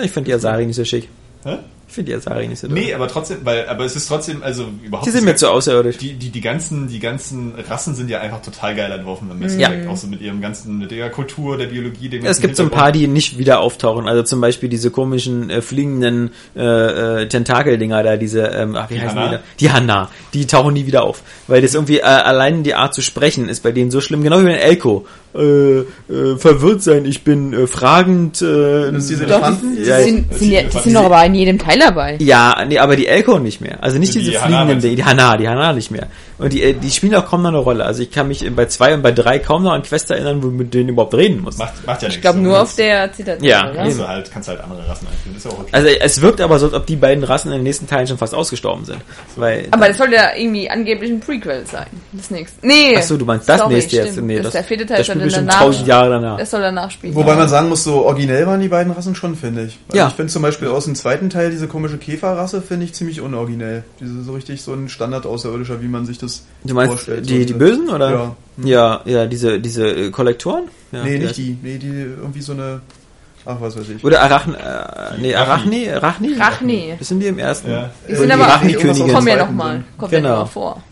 Ich finde die Asari nicht so schick. Hä? Ich finde die Asari nicht so Nee, aber trotzdem, weil, aber es ist trotzdem, also überhaupt. Die sind mir zu außerirdisch. die, die, die ganzen, die ganzen Rassen sind ja einfach total geil entworfen im Mass. Auch so mit ihrem ganzen, mit der Kultur, der Biologie, dem Es gibt so ein paar, die nicht wieder auftauchen. Also zum Beispiel diese komischen äh, fliegenden äh, äh, Tentakeldinger da, diese, ähm, ach, wie Die heißen Hana? die da? Die Hanna. Die tauchen nie wieder auf. Weil das irgendwie, äh, allein die Art zu sprechen ist bei denen so schlimm. Genau wie bei Elko. Äh, äh, verwirrt sein, ich bin äh, fragend. Äh, Das die, Ja, sind, sind, ja, sind die sind doch aber in jedem Teil dabei. Ja, nee, aber die Elko nicht mehr. Also nicht Die diese fliegenden du? Dinge, die Hana, die Hana nicht mehr. Und die, äh, die spielen auch kaum noch eine Rolle. Also ich kann mich bei zwei und bei drei kaum noch an Quests erinnern, wo du mit denen überhaupt reden musst. Macht, macht ja nichts. Ich glaube So, nur auf der Zitadelle, Ja, oder? Kannst du halt, kannst halt andere Rassen einführen. Das ist ja auch okay. Also es wirkt aber so, als ob die beiden Rassen in den nächsten Teilen schon fast ausgestorben sind. Weil, Aber das soll ja irgendwie angeblich ein Prequel sein. Das nächste. Nee. Achso, du meinst das Sorry, nächste jetzt? Nee, das, das, der vierte Teil das soll danach. tausend Jahre danach. Das soll danach spielen. Wobei man sagen muss, so originell waren die beiden Rassen schon, finde ich. Also Ja. Ich finde zum Beispiel aus dem zweiten Teil diese komische Käferrasse, finde ich ziemlich unoriginell. Diese so richtig so ein Standard-Außerirdischer, wie man sich das Du meinst vorstellt. die, so die Bösen, oder? Ja. Ja, ja, diese, diese äh, Kollektoren? Ja, nee, ja. nicht die. Nee, die irgendwie so eine. Ach, was weiß ich. Oder Arachn, äh, nee, Arachni, Arachni? Rachni. Das sind die im ersten. Ja. Die sind die aber Rachni-Königin. kommen ja Zweiten noch mal. sind. Kommt ja Genau. noch mal vor.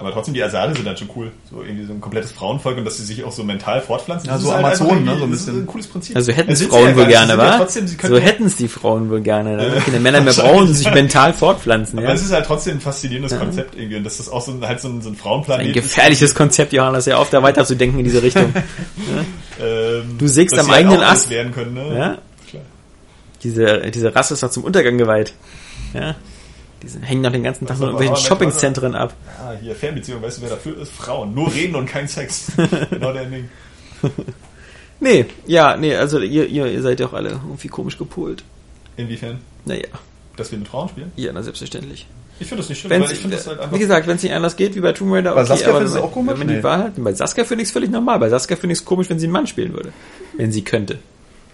Aber trotzdem, die Asari sind dann schon cool. So irgendwie so ein komplettes Frauenvolk und dass sie sich auch so mental fortpflanzen. Ja, Das so ist halt Amazonen, ne, so ein irgendwie- das ist bisschen. ein cooles Prinzip. Also hätten es Frauen wohl ja gar gerne, wa? ja Trotzdem, sie können so hätten es die Frauen wohl gerne. Ne? Keine Männer mehr brauchen und sich mental fortpflanzen. Aber Ja? es ist halt trotzdem ein faszinierendes Konzept irgendwie. Und das ist auch so ein, halt so ein, so ein Frauenplanet. Ein gefährliches Konzept, Johannes, ja auf, da weiter zu denken in diese Richtung. Ähm, Du sägst am halt eigenen alles Ast. werden können, ne? Ja? Klar. Diese, diese Rasse ist doch zum Untergang geweiht. Ja? Die sind, hängen noch den ganzen Tag nur in irgendwelchen Shoppingzentren ab. Ah, hier Fernbeziehung, weißt du, wer dafür ist? Frauen. Nur reden und kein Sex. genau der Ding. Nee, ja, nee, also ihr, ihr, ihr seid ja auch alle irgendwie komisch gepolt. Inwiefern? Naja, Dass wir mit Frauen spielen? ja, na selbstverständlich. Ich finde das nicht schlimm, Wenn's, weil ich finde das halt einfach. wie gesagt, wenn es nicht anders geht wie bei Tomb Raider, Bei Saskia aber wenn- auch komisch? Wenn man die Nee. Wahl hat, bei Saskia finde ich es völlig normal. Bei Saskia finde ich es komisch, wenn sie einen Mann spielen würde. Wenn sie könnte.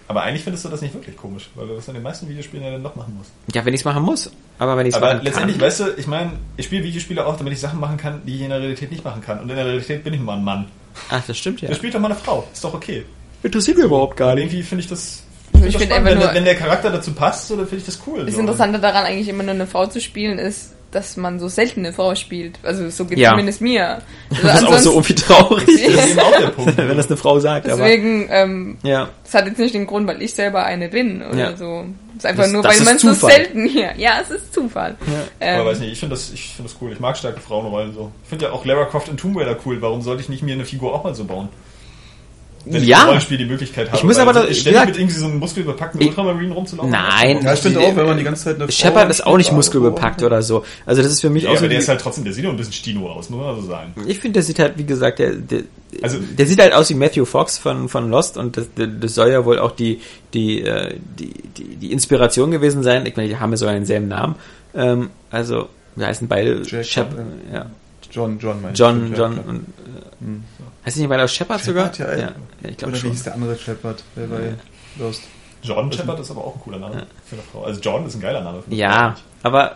Aber eigentlich findest du das nicht wirklich komisch, weil du das in den meisten Videospielen ja dann doch machen musst. Ja, wenn ich es machen muss. Aber wenn ich es Aber machen letztendlich, kann. weißt du, ich meine, ich spiele Videospiele auch, damit ich Sachen machen kann, die ich in der Realität nicht machen kann. Und in der Realität bin ich mal ein Mann. Ach, das stimmt ja. Da spielt doch mal eine Frau. Ist doch okay. Interessiert mir überhaupt gar Aber nicht. irgendwie finde ich das. Find ich das finde spannend. einfach wenn, nur- wenn der Charakter dazu passt, so, dann finde ich das cool. Das so. Interessante daran eigentlich immer nur eine Frau zu spielen ist, dass man so selten eine Frau spielt. Also so geht Ja. zumindest mir. Also Das ist auch so irgendwie traurig, Das ist eben auch der Punkt. wenn das eine Frau sagt. Aber Deswegen, ähm, ja, das hat jetzt nicht den Grund, weil ich selber eine bin oder Ja. so. Das ist einfach Das- nur, das weil man so selten hier. Ja, es ist Zufall. Ähm, Aber weiß nicht, ich finde das, ich finde das cool. Ich mag starke Frauenrollen so. Ich finde ja auch Lara Croft in Tomb Raider cool. Warum sollte ich nicht mir eine Figur auch mal so bauen? Wenn ich Ja. im Rollenspiel die Möglichkeit habe. Ich muss weil aber so da- ständig gesagt- mit irgendwie so einem muskelbepackten Ich- Ultramarine rumzulaufen. Nein. Ja, ich finde auch, wenn man die ganze Zeit eine Frau Shepard ist auch nicht muskelbepackt oder so. Also das ist für mich Ja, auch so. aber der die- ist halt trotzdem, der sieht doch ein bisschen Stino aus, muss man so sagen. Ich finde, der sieht halt, wie gesagt, der, der, Also- der sieht halt aus wie Matthew Fox von, von Lost und das, das soll ja wohl auch die, die, äh, die, die, die Inspiration gewesen sein. Ich meine, die haben ja sogar denselben Namen. Ähm, also, wir heißen beide Jack, Shep ja. Ja. John, John, mein John. John Ja, und äh, heißt nicht aus Shepard sogar? Ja, ja, ja, ich glaube Oder wie schon. hieß der andere Shepard? Der bei Lost. John Shepard ist aber auch ein cooler Name für eine Frau. Also John ist ein geiler Name für eine Ja, Frau. aber äh,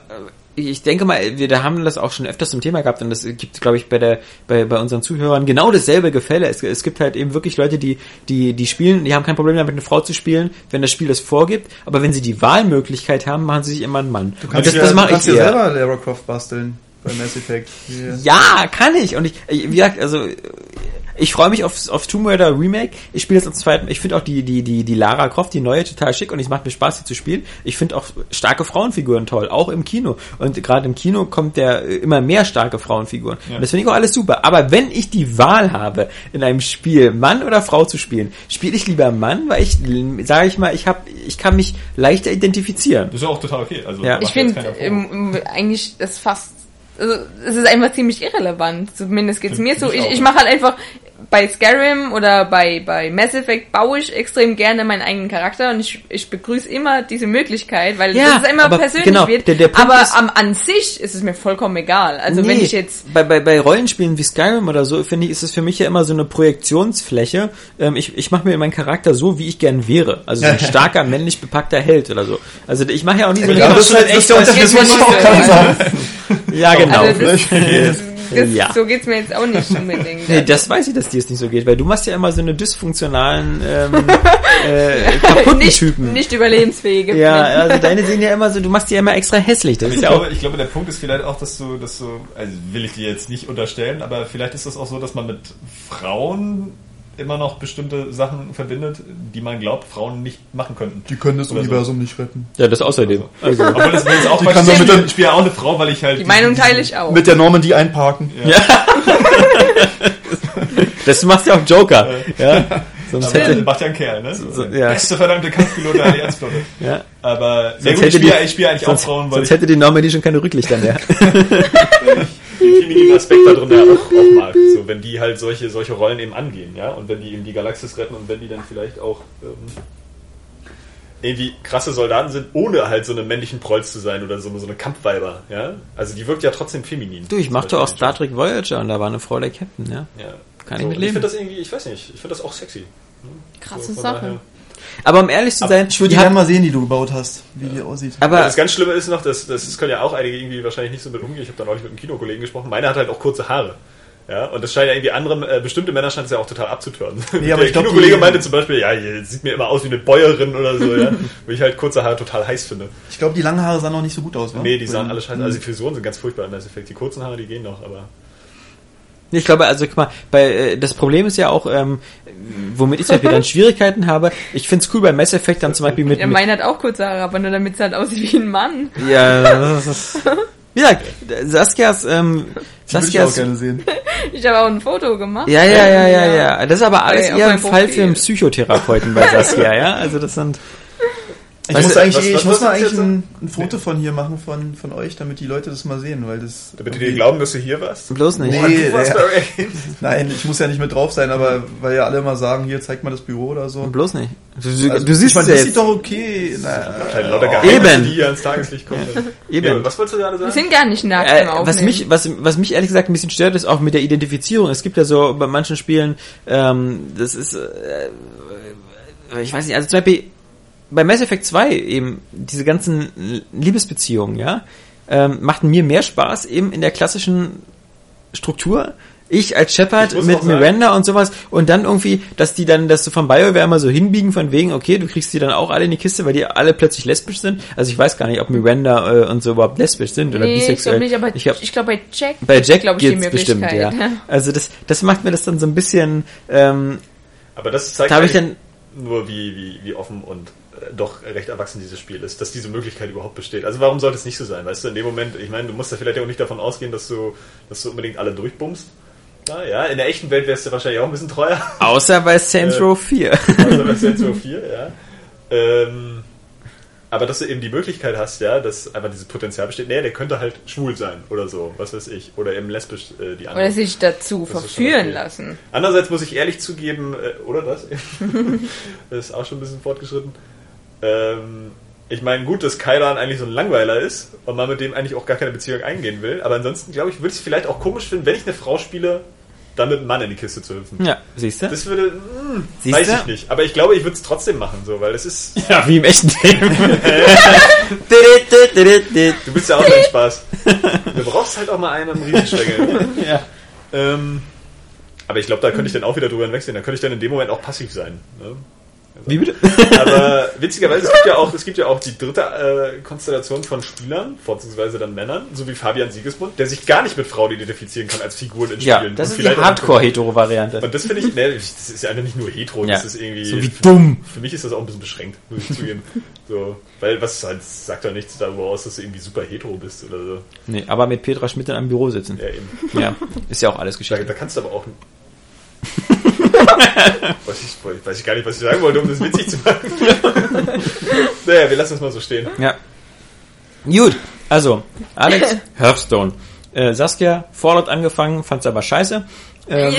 ich denke mal, wir da haben das auch schon öfters zum Thema gehabt und das gibt, glaube ich, bei der bei, bei unseren Zuhörern genau dasselbe Gefälle. Es, es gibt halt eben wirklich Leute, die die die spielen, die haben kein Problem damit, eine Frau zu spielen, wenn das Spiel das vorgibt. Aber wenn sie die Wahlmöglichkeit haben, machen sie sich immer einen Mann. Du und kannst das, ja, das mache ich eher. selber Lara Croft basteln bei Mass Effect. Hier. Ja, kann ich. Und ich, ich- wie gesagt, also ich freue mich auf, auf Tomb Raider Remake. Ich spiele jetzt am zweiten. Ich finde auch die, die, die, die Lara Croft, die neue, total schick und es macht mir Spaß, sie zu spielen. Ich finde auch starke Frauenfiguren toll, auch im Kino. Und gerade im Kino kommt der äh, immer mehr starke Frauenfiguren. Ja. Und das finde ich auch alles super. Aber wenn ich die Wahl habe, in einem Spiel Mann oder Frau zu spielen, spiele ich lieber Mann, weil ich, sage ich mal, ich habe, ich kann mich leichter identifizieren. Das ist ja auch total okay. Also, Ja. macht ich finde eigentlich das fast, also es ist einfach ziemlich irrelevant. Zumindest geht's Find mir so. ich Ich, mache halt einfach bei Skyrim oder bei, bei Mass Effect baue ich extrem gerne meinen eigenen Charakter und ich, ich begrüße immer diese Möglichkeit, weil Ja, das immer aber persönlich genau, wird. der- der Punkt aber ist- am, an sich ist es mir vollkommen egal. Also wenn Nee, ich jetzt bei, bei, bei Rollenspielen wie Skyrim oder so, finde ich, ist es für mich ja immer so eine Projektionsfläche. Ähm, ich ich mache mir meinen Charakter so, wie ich gern wäre. Also so ein starker, männlich bepackter Held oder so. Also ich mache ja auch nie so eine Ja, das ist halt echt der Unterschied, das geht muss mir ich auch nicht gerade so. sagen. Ja, genau. Also das, das, Ja. So geht's mir jetzt auch nicht unbedingt. Nee, das weiß ich, dass dir es nicht so geht, weil du machst ja immer so eine dysfunktionalen, ähm, äh, kaputten nicht, Typen. nicht überlebensfähige ja, Menschen. also deine sehen ja immer so, du machst die ja immer extra hässlich. Das Ich ist ja glaube, ich glaube, der Punkt ist vielleicht auch, dass du, dass du, also will ich dir jetzt nicht unterstellen, aber vielleicht ist das auch so, dass man mit Frauen immer noch bestimmte Sachen verbindet, die man glaubt, Frauen nicht machen könnten. Die können das Oder so. Universum nicht retten. ja, das außerdem. Also, Obwohl das jetzt auch Die kann ist. doch mit der- ich spiele ja auch eine Frau, weil ich halt. Die Meinung teile ich auch. Mit der Normandy einparken. das machst ja auch Joker. Ja, sonst hätte, macht ja ein Kerl, ne? so- ja. Beste verdammte Kampfpilot der Allianzflotte. ja. Aber Sonst gut, ich hätte spiele, die- ich spiele eigentlich auch sonst, Frauen, weil sonst ich hätte die Normandy schon keine Rücklichter mehr. den femininen Aspekt da drin ja auch, auch mag. So, wenn die halt solche, solche Rollen eben angehen, ja, und wenn die eben die Galaxis retten und wenn die dann vielleicht auch ähm, irgendwie krasse Soldaten sind, ohne halt so einen männlichen Prolz zu sein oder so, eine- so eine Kampfweiber, ja. Also die wirkt ja trotzdem feminin. Du, ich machte auch. Star Trek Voyager und da war eine Frau der Captain, ja. Ja. Kann ich so, mit und leben. Ich finde das irgendwie, ich weiß nicht, ich finde das auch sexy. Krasse So, Sache. daher- Aber um ehrlich zu sein, Ich würde die gerne mal sehen, die du gebaut hast, wie die aussieht. Aber aber das ganz Schlimme ist noch, dass, das, das können ja auch einige irgendwie wahrscheinlich nicht so mit umgehen. Ich habe da neulich mit einem Kinokollegen gesprochen. Meine hat halt auch kurze Haare. Ja, und das scheint ja irgendwie andere, äh, bestimmte Männer scheint es ja auch total abzutören. Nee, aber Der Kinokollege meinte zum Beispiel, ja, sieht mir immer aus wie eine Bäuerin oder so, ja. Wo ich halt kurze Haare total heiß finde. Ich glaube, die langen Haare sahen noch nicht so gut aus, wa? Nee, die sahen alle scheiße. Also die Frisuren sind ganz furchtbar im Mass Effect. Die kurzen Haare, die gehen noch, aber. Ich glaube, also guck mal, bei, äh, das Problem ist ja auch, ähm, womit ich zum Beispiel dann Schwierigkeiten habe. Ich find's cool bei Mass Effect dann zum Beispiel mit, Ja, mit meine hat auch kurze Haare, aber nur damit es halt aussieht wie ein Mann. ja, das ist, wie gesagt, Saskias, ähm, würde ich auch Saskias, gerne sehen. Ich habe auch ein Foto gemacht. ja, ja, ja, ja, ja, das ist aber alles eher ein Fall für einen. Psychotherapeuten bei Saskia, ja, also das sind, Ich Weißt muss du, eigentlich, was- eh- was ich muss mal wolltest eigentlich ein, ein Foto von hier machen von, von euch, damit die Leute das mal sehen, weil das. Damit die dir glauben, dass du hier warst. bloß nicht. Nee, Du warst der- bei Nein, ich muss ja nicht mit drauf sein, aber weil ja alle immer sagen, hier zeig mal das Büro oder so. Bloß nicht. Du, du, Also, du siehst ich ja das sieht jetzt. doch okay. Na, oh. Eben. die hier ans Tageslicht kommen. Eben. Ja, was wolltest du gerade Wir sagen? sind gar nicht nackt Äh, was mich, was, was mich ehrlich gesagt ein bisschen stört, ist auch mit der Identifizierung. Es gibt ja so bei manchen Spielen, ähm, das ist, äh, ich weiß nicht, also zum Beispiel bei Mass Effect 2 eben diese ganzen Liebesbeziehungen, ja, ähm, machten mir mehr Spaß eben in der klassischen Struktur. Ich als Ich Shepard mit sagen- Miranda und sowas und dann irgendwie, dass die dann, dass du von BioWare immer so hinbiegen von wegen, okay, du kriegst die dann auch alle in die Kiste, weil die alle plötzlich lesbisch sind. Also ich weiß gar nicht, ob Miranda äh, und so überhaupt lesbisch sind oder nee, ich bisexuell. glaube nicht, aber ich glaub, ich glaube bei Jack, bei Jack glaube ich, die geht's bestimmt, ja. Also das, das macht mir das dann so ein bisschen, ähm, Aber das zeigt da habe ich dann, nur, wie, wie, wie offen und doch recht erwachsen dieses Spiel ist, dass diese Möglichkeit überhaupt besteht. Also warum sollte es nicht so sein? Weißt du, in dem Moment, ich meine, du musst ja vielleicht auch nicht davon ausgehen, dass du, dass du unbedingt alle durchbummst. Ja, ja, in der echten Welt wärst du wahrscheinlich auch ein bisschen treuer. außer bei Saints Äh, Row 4. Also bei Saints Row 4, ja. Ähm, aber dass du eben die Möglichkeit hast, ja, dass einfach dieses Potenzial besteht, nee, der könnte halt schwul sein oder so, was weiß ich, oder eben lesbisch äh, die andere. Oder sich dazu Das verführen okay. lassen. Andererseits muss ich ehrlich zugeben, äh, oder das? das ist auch schon ein bisschen fortgeschritten. Ähm, ich meine, gut, dass Kailan eigentlich so ein Langweiler ist und man mit dem eigentlich auch gar keine Beziehung eingehen will, aber ansonsten glaube ich, würde ich es vielleicht auch komisch finden, wenn ich eine Frau spiele, dann mit einem Mann in die Kiste zu hüpfen. Ja, siehst du? Das würde, hm, Siehst weiß du? ich nicht. Aber ich glaube, ich würde es trotzdem machen, so, weil es ist, Ja, wie im echten Leben. du bist ja auch dein Spaß. Du brauchst halt auch mal einen am Riesenstängel. ja. ähm, aber ich glaube, da könnte ich dann auch wieder drüber hinwegsehen. Da könnte ich dann in dem Moment auch passiv sein. Ne? Wie bitte? Aber witzigerweise, es gibt ja auch, es gibt ja auch die dritte äh, Konstellation von Spielern, vorzugsweise dann Männern, so wie Fabian Siegesmund, der sich gar nicht mit Frauen identifizieren kann als Figuren in Ja, Spielen. das Und ist die Hardcore-Hetero-Variante. Und das finde ich, ne, das ist ja nicht nur hetero, Ja, das ist irgendwie. so wie dumm. Für mich ist das auch ein bisschen beschränkt, muss ich zugeben. So, weil was halt, sagt doch nichts darüber aus, dass du irgendwie super hetero bist oder so. Nee, aber mit Petra Schmidt in einem Büro sitzen. Ja, eben. Ja, ist ja auch alles Da, Geschichte. da kannst du aber auch. Weiß, ich, weiß ich gar nicht, was ich sagen wollte, um das witzig zu machen. naja, wir lassen es mal so stehen. Ja. Gut, also, Alex, Hearthstone. Äh, Saskia, Fallout angefangen, fand's aber scheiße. Ähm,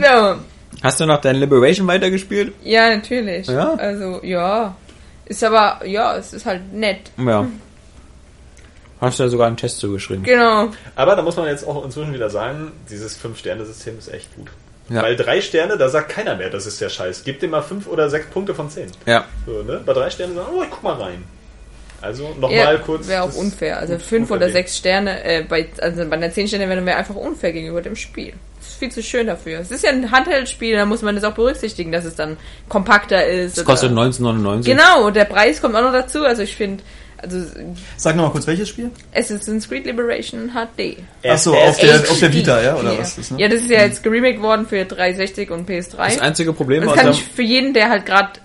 ja. hast du noch dein Liberation weitergespielt? ja, natürlich. Ja? Also, ja. Ist aber, ja, es ist halt nett. Ja. Hast du da sogar einen Test zugeschrieben? Genau. Aber da muss man jetzt auch inzwischen wieder sagen, dieses Fünf-Sterne-System ist echt gut. Ja. Weil drei Sterne, da sagt keiner mehr, das ist der Scheiß. Gib dem mal fünf oder sechs Punkte von zehn. Ja. So, ne? Bei drei Sternen sagen, oh, ich guck mal rein. Also Ja, nochmal kurz. Wäre auch unfair. Also fünf oder sechs Sterne, äh, bei, also bei einer zehn Sterne wäre einfach unfair gegenüber dem Spiel. Das ist viel zu schön dafür. Es ist ja ein Handheldspiel, da muss man das auch berücksichtigen, dass es dann kompakter ist. Es kostet 19,99. Genau, und der Preis kommt auch noch dazu. Also ich finde, also Sag nochmal kurz, welches Spiel? Assassin's Creed Liberation HD. Achso, auf der, auf der Vita, ja? Oder ja. was ist, ne? Ja, das ist ja jetzt geremaked worden für 360 und PS3. Das einzige Problem Das aus kann ich für jeden, der halt gerade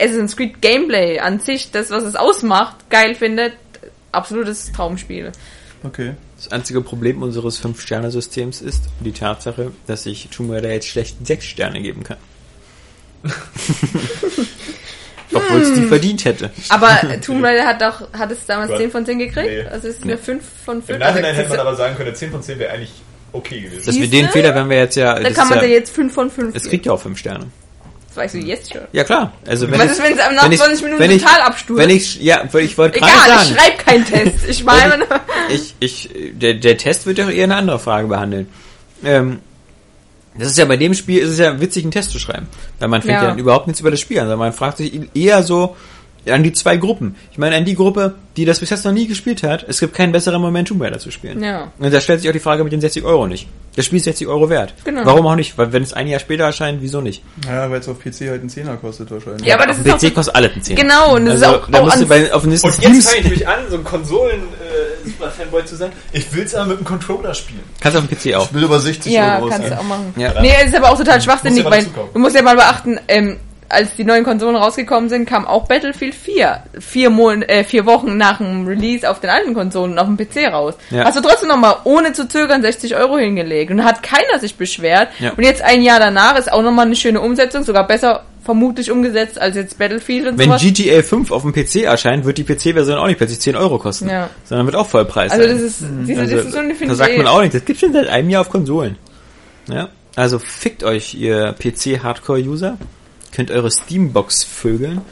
Assassin's Creed Gameplay an sich, das, was es ausmacht, geil findet, absolutes Traumspiel. Okay. das einzige Problem unseres Fünf-Sterne-Systems ist die Tatsache, dass ich Tomb Raider jetzt schlecht sechs Sterne geben kann. Obwohl es die verdient hätte. Aber Tomb Raider hat doch, hat es damals Ja. 10 von 10 gekriegt? Nee. Also es ist eine 5 von 5. Im Nachhinein also, hätte man aber sagen können, 10 von 10 wäre eigentlich okay gewesen. Dass wir den Fehler, wenn wir jetzt ja. da kann man dir ja jetzt 5 von 5 es geben. kriegt ja auch fünf Sterne. Das weißt du jetzt schon. Ja klar. Also wenn Was ist, wenn es nach wenn ich- 20 Minuten wenn ich- total abstürzt? Wenn ich, ja, ich wollte gerade Egal, sagen. ich schreibe keinen Test. Ich meine, ich, ich, der, der Test wird doch eher eine andere Frage behandeln. Ähm, das ist ja bei dem Spiel ist es ja witzig, einen Test zu schreiben. Weil man fängt ja, Ja. dann überhaupt nichts über das Spiel an, sondern man fragt sich eher so, an die zwei Gruppen. Ich meine, an die Gruppe, die das bis jetzt noch nie gespielt hat, es gibt keinen besseren Moment, Tomb Raider zu spielen. Ja. Und da stellt sich auch die Frage mit den 60 Euro nicht. Das Spiel ist 60 Euro wert. Genau. Warum auch nicht? Weil wenn es ein Jahr später erscheint, wieso nicht? Ja, weil es auf PC halt einen Zehner kostet wahrscheinlich. Ja, aber das Auf ist PC kostet alles ein 10. Genau, und das also, ist auch, da auch musst du an, bei, auf den nächsten Und jetzt fange ich nämlich an, so ein Konsolen-Super-Fanboy zu sein. Ich will's aber mit dem Controller spielen. Kannst du auf dem PC auch. Ich will über 60 ja, Euro kannst du auch machen. Ja. Nee, es ist aber auch total schwachsinnig, weil du musst ja mal beachten, ähm, als die neuen Konsolen rausgekommen sind, kam auch Battlefield 4 vier, Mon äh, vier Wochen nach dem Release auf den alten Konsolen auf dem PC raus. Ja. Hast du trotzdem nochmal ohne zu zögern 60 Euro hingelegt und hat keiner sich beschwert. Ja. Und jetzt ein Jahr danach ist auch nochmal eine schöne Umsetzung, sogar besser vermutlich umgesetzt als jetzt Battlefield und Wenn sowas. GTA 5 auf dem PC erscheint, wird die PC-Version auch nicht plötzlich 10 Euro kosten. Ja. Sondern wird auch Vollpreis also das ist, diese Also, Diskussion, finde da ich sagt eh- man auch nicht. Das gibt schon seit einem Jahr auf Konsolen. Ja. Also fickt euch, ihr PC-Hardcore-User. Könnt eure Steambox vögeln.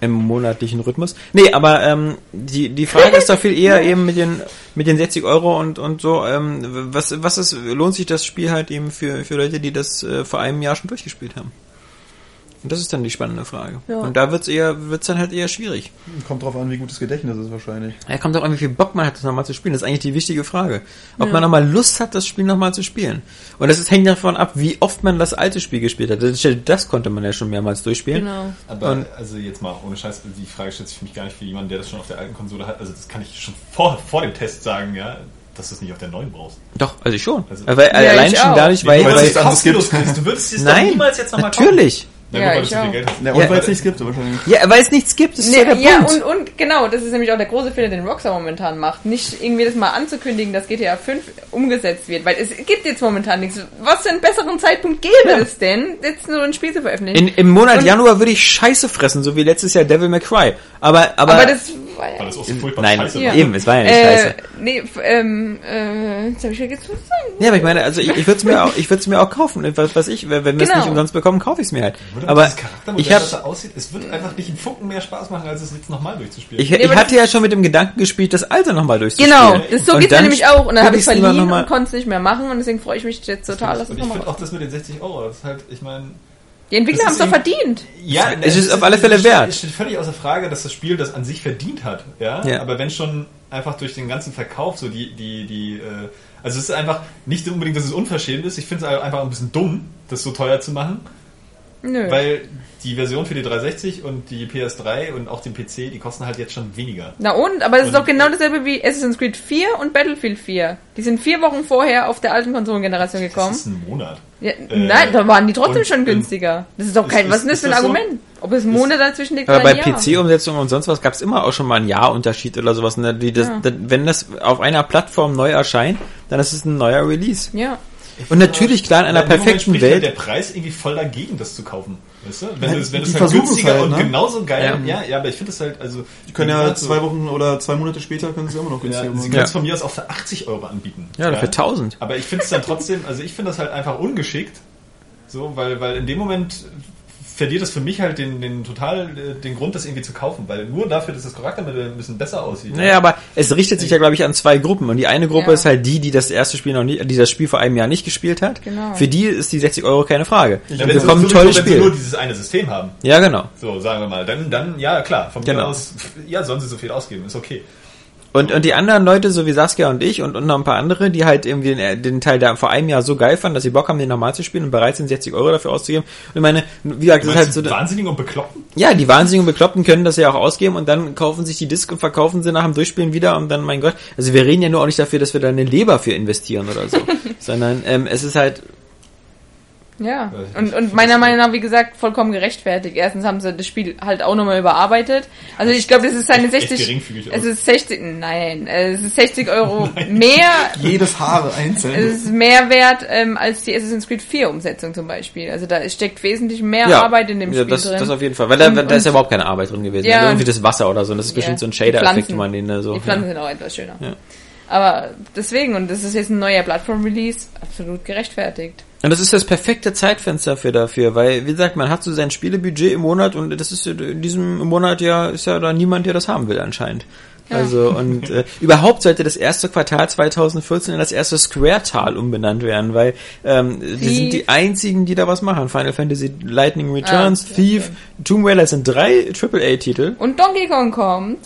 Im monatlichen Rhythmus. Nee, aber ähm, die, die Frage ist doch viel eher eben mit den mit den 60 Euro und und so. Ähm, was was ist lohnt sich das Spiel halt eben für für Leute, die das äh, vor einem Jahr schon durchgespielt haben? Und das ist dann die spannende Frage. Ja. Und da wird's eher wird's dann halt eher schwierig. Kommt drauf an, wie gut das Gedächtnis ist wahrscheinlich. Ja, kommt auch an, wie viel Bock man hat, das nochmal zu spielen. Das ist eigentlich die wichtige Frage. Ob man nochmal Lust hat, das Spiel nochmal zu spielen. Und das ist, hängt davon ab, wie oft man das alte Spiel gespielt hat. Das, das konnte man ja schon mehrmals durchspielen. Genau. Aber Und- also jetzt mal ohne Scheiß, die Frage stellt sich für mich gar nicht für jemanden, der das schon auf der alten Konsole hat. Also das kann ich schon vor, vor dem Test sagen, ja, dass du es nicht auf der neuen brauchst. Doch, also ich schon. Also- weil, Ja, allein ich schon auch. dadurch, weil, weil weil, es kostenlos kriegst. Du würdest es nein, niemals jetzt nochmal natürlich. Na Ja, gut, weil ich du so viel auch. Geld hast. Ja, und Ja, weil es weil- nichts gibt wahrscheinlich. Ja, weil es nichts gibt, das ist Nee, ja der ja, Punkt. und, und genau, das ist nämlich auch der große Fehler, den Rockstar momentan macht. Nicht irgendwie das mal anzukündigen, dass GTA 5 umgesetzt wird, weil es gibt jetzt momentan nichts. Was für einen besseren Zeitpunkt gäbe es denn, jetzt nur ein Spiel zu veröffentlichen? in, Im Monat Und- Januar würde ich Scheiße fressen, so wie letztes Jahr Devil May Cry. Aber, aber, aber das war Weil ja... das auch so furchtbar nein, scheiße Ja. war. eben, es war ja nicht Äh, scheiße. nee, ähm, äh, jetzt habe ich vergessen, was zu sagen. Ja, aber ich meine, also ich, ich würde es mir auch, ich würde es mir auch kaufen. Was, was ich, wenn wir es Genau. nicht umsonst bekommen, kaufe ich es mir halt. Würde Aber dieses Charaktermodell, ich habe was da aussieht, es wird einfach nicht einen Funken mehr Spaß machen, als es jetzt nochmal durchzuspielen. Ich, Nee, ich hatte ja schon mit dem Gedanken gespielt, das alte nochmal durchzuspielen. Genau, das, so mir dann nämlich auch. Und dann habe ich lieber verliehen und konnte es nicht mehr machen und deswegen freue ich mich jetzt total, dass es und ich nochmal finde auch das mit den 60 Euro, das ist halt, ich meine, Die Entwickler haben das es doch verdient. Ja, Es ist auf alle Fälle wert. Es steht völlig außer Frage, dass das Spiel das an sich verdient hat. Ja? Ja. Aber wenn schon einfach durch den ganzen Verkauf so die, die, die, äh, also es ist einfach nicht unbedingt, dass es unverschämt ist. Ich finde es einfach ein bisschen dumm, das so teuer zu machen, Nö. weil die Version für die 360 und die PS3 und auch den PC, die kosten halt jetzt schon weniger. Na und? Aber es ist doch genau dasselbe wie Assassin's Creed 4 und Battlefield 4. Die sind vier Wochen vorher auf der alten Konsolengeneration Das gekommen. ist ein Monat. Ja, nein, da waren die trotzdem und- schon günstiger. Das ist doch kein, ist- was ist denn das für ein das so? Argument? Ob es ein Monat dazwischen liegt Aber oder bei ein? PC-Umsetzungen und sonst was gab es immer auch schon mal einen Jahrunterschied oder sowas. Ne? Die, das, Ja. das, wenn das auf einer Plattform neu erscheint, dann ist es ein neuer Release. Ja. Und natürlich, klar, in einer perfekten spricht halt Welt. der Preis irgendwie voll dagegen, das zu kaufen. Weißt du? Wenn Ja, du es wenn es halt günstiger halt, und ne? genauso geil, Ja. ja, ja, aber ich finde es halt, also. Die können ja so- zwei Wochen oder zwei Monate später können sie immer noch Ja, günstiger sie machen. können es Ja. von mir aus auch für 80 Euro anbieten. Ja, oder für 1000. Aber ich finde es dann trotzdem, also ich finde das halt einfach ungeschickt. So, weil, weil in dem Moment verliert es für mich halt den, den total äh, den Grund, das irgendwie zu kaufen, weil nur dafür, dass das Charaktermodell ein bisschen besser aussieht. Naja, aber es richtet sich ja, glaube ich, an zwei Gruppen. Und die eine Gruppe Ja. ist halt die, die das erste Spiel noch nicht, die das Spiel vor einem Jahr nicht gespielt hat. Genau. Für die ist die 60 Euro keine Frage. Ja, Wir wenn, sie, bekommen ein sowieso, tolles wenn sie nur Spiel. dieses eine System haben, Ja, genau. so sagen wir mal, dann, dann ja klar, von Genau. mir aus, ja, sollen sie so viel ausgeben, ist okay. Und, und die anderen Leute, so wie Saskia und ich und, und noch ein paar andere, die halt irgendwie den, den Teil da vor einem Jahr so geil fanden, dass sie Bock haben, den normal zu spielen und bereit sind, 60 Euro dafür auszugeben. Und ich meine, wie gesagt, das ist halt so, Wahnsinnigen und Bekloppten? ja, die wahnsinnigen Bekloppten können das ja auch ausgeben und dann kaufen sich die Disc und verkaufen sie nach dem Durchspielen wieder und dann, mein Gott, also wir reden ja nur auch nicht dafür, dass wir da eine Leber für investieren oder so, sondern ähm, es ist halt, Ja. Und, und meiner. Meinung nach, wie gesagt, vollkommen gerechtfertigt. Erstens haben sie das Spiel halt auch nochmal überarbeitet. Also ich glaube, das ist seine Echt 60, geringfügig es aus. ist 60, nein, es ist 60 Euro mehr, Jedes Haare es einzeln. ist mehr wert, ähm, als die Assassin's Creed 4 Umsetzung zum Beispiel. Also da steckt wesentlich mehr ja, Arbeit in dem ja, Spiel das, drin. das auf jeden Fall, weil da, Und- da ist ja überhaupt keine Arbeit drin gewesen. Ja, also irgendwie das Wasser oder so, und das ist bestimmt Ja, so ein die Shader-Effekt, man den da so, Die Pflanzen sind auch etwas schöner. Ja. Aber deswegen, und das ist jetzt ein neuer Plattform-Release, absolut gerechtfertigt. Und das ist das perfekte Zeitfenster für dafür, weil, wie gesagt, man hat so sein Spielebudget im Monat und das ist in diesem Monat ja, ist ja da niemand, der das haben will anscheinend. Also und äh, überhaupt sollte das erste Quartal 2014 in das erste Square-Tal umbenannt werden, weil ähm, die sind die einzigen, die da was machen. Final Fantasy Lightning Returns, Ah, ja, Thief, Tomb Raider sind drei AAA-Titel Und Donkey Kong kommt.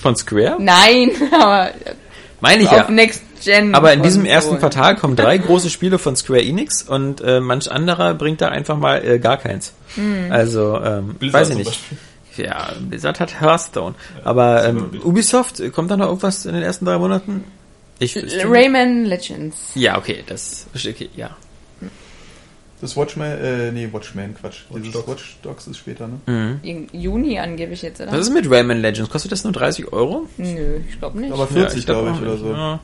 Von Square. Nein, aber Meine ich auf ja. Next Gen. Aber in diesem ersten. Quartal kommen drei große Spiele von Square Enix und äh, manch anderer bringt da einfach mal äh, gar keins. Hm. Also, ähm, Blizzard weiß ich nicht. Ja, Blizzard hat Hearthstone. Aber ähm. Ubisoft, äh, kommt da noch irgendwas in den ersten drei Monaten? Ich, ich Rayman Legends. Ja, okay, das okay, ja. Das Watchmen, äh, nee, Watchmen, Quatsch. Watch Dieses Dogs. Watch Dogs ist später, ne? Mhm. Im Juni angeblich jetzt, oder? Was ist mit Rayman Legends? Kostet das nur 30 Euro? Nö, ich glaube nicht. Aber 40, Ja, glaub glaube ich, auch oder so. Ja.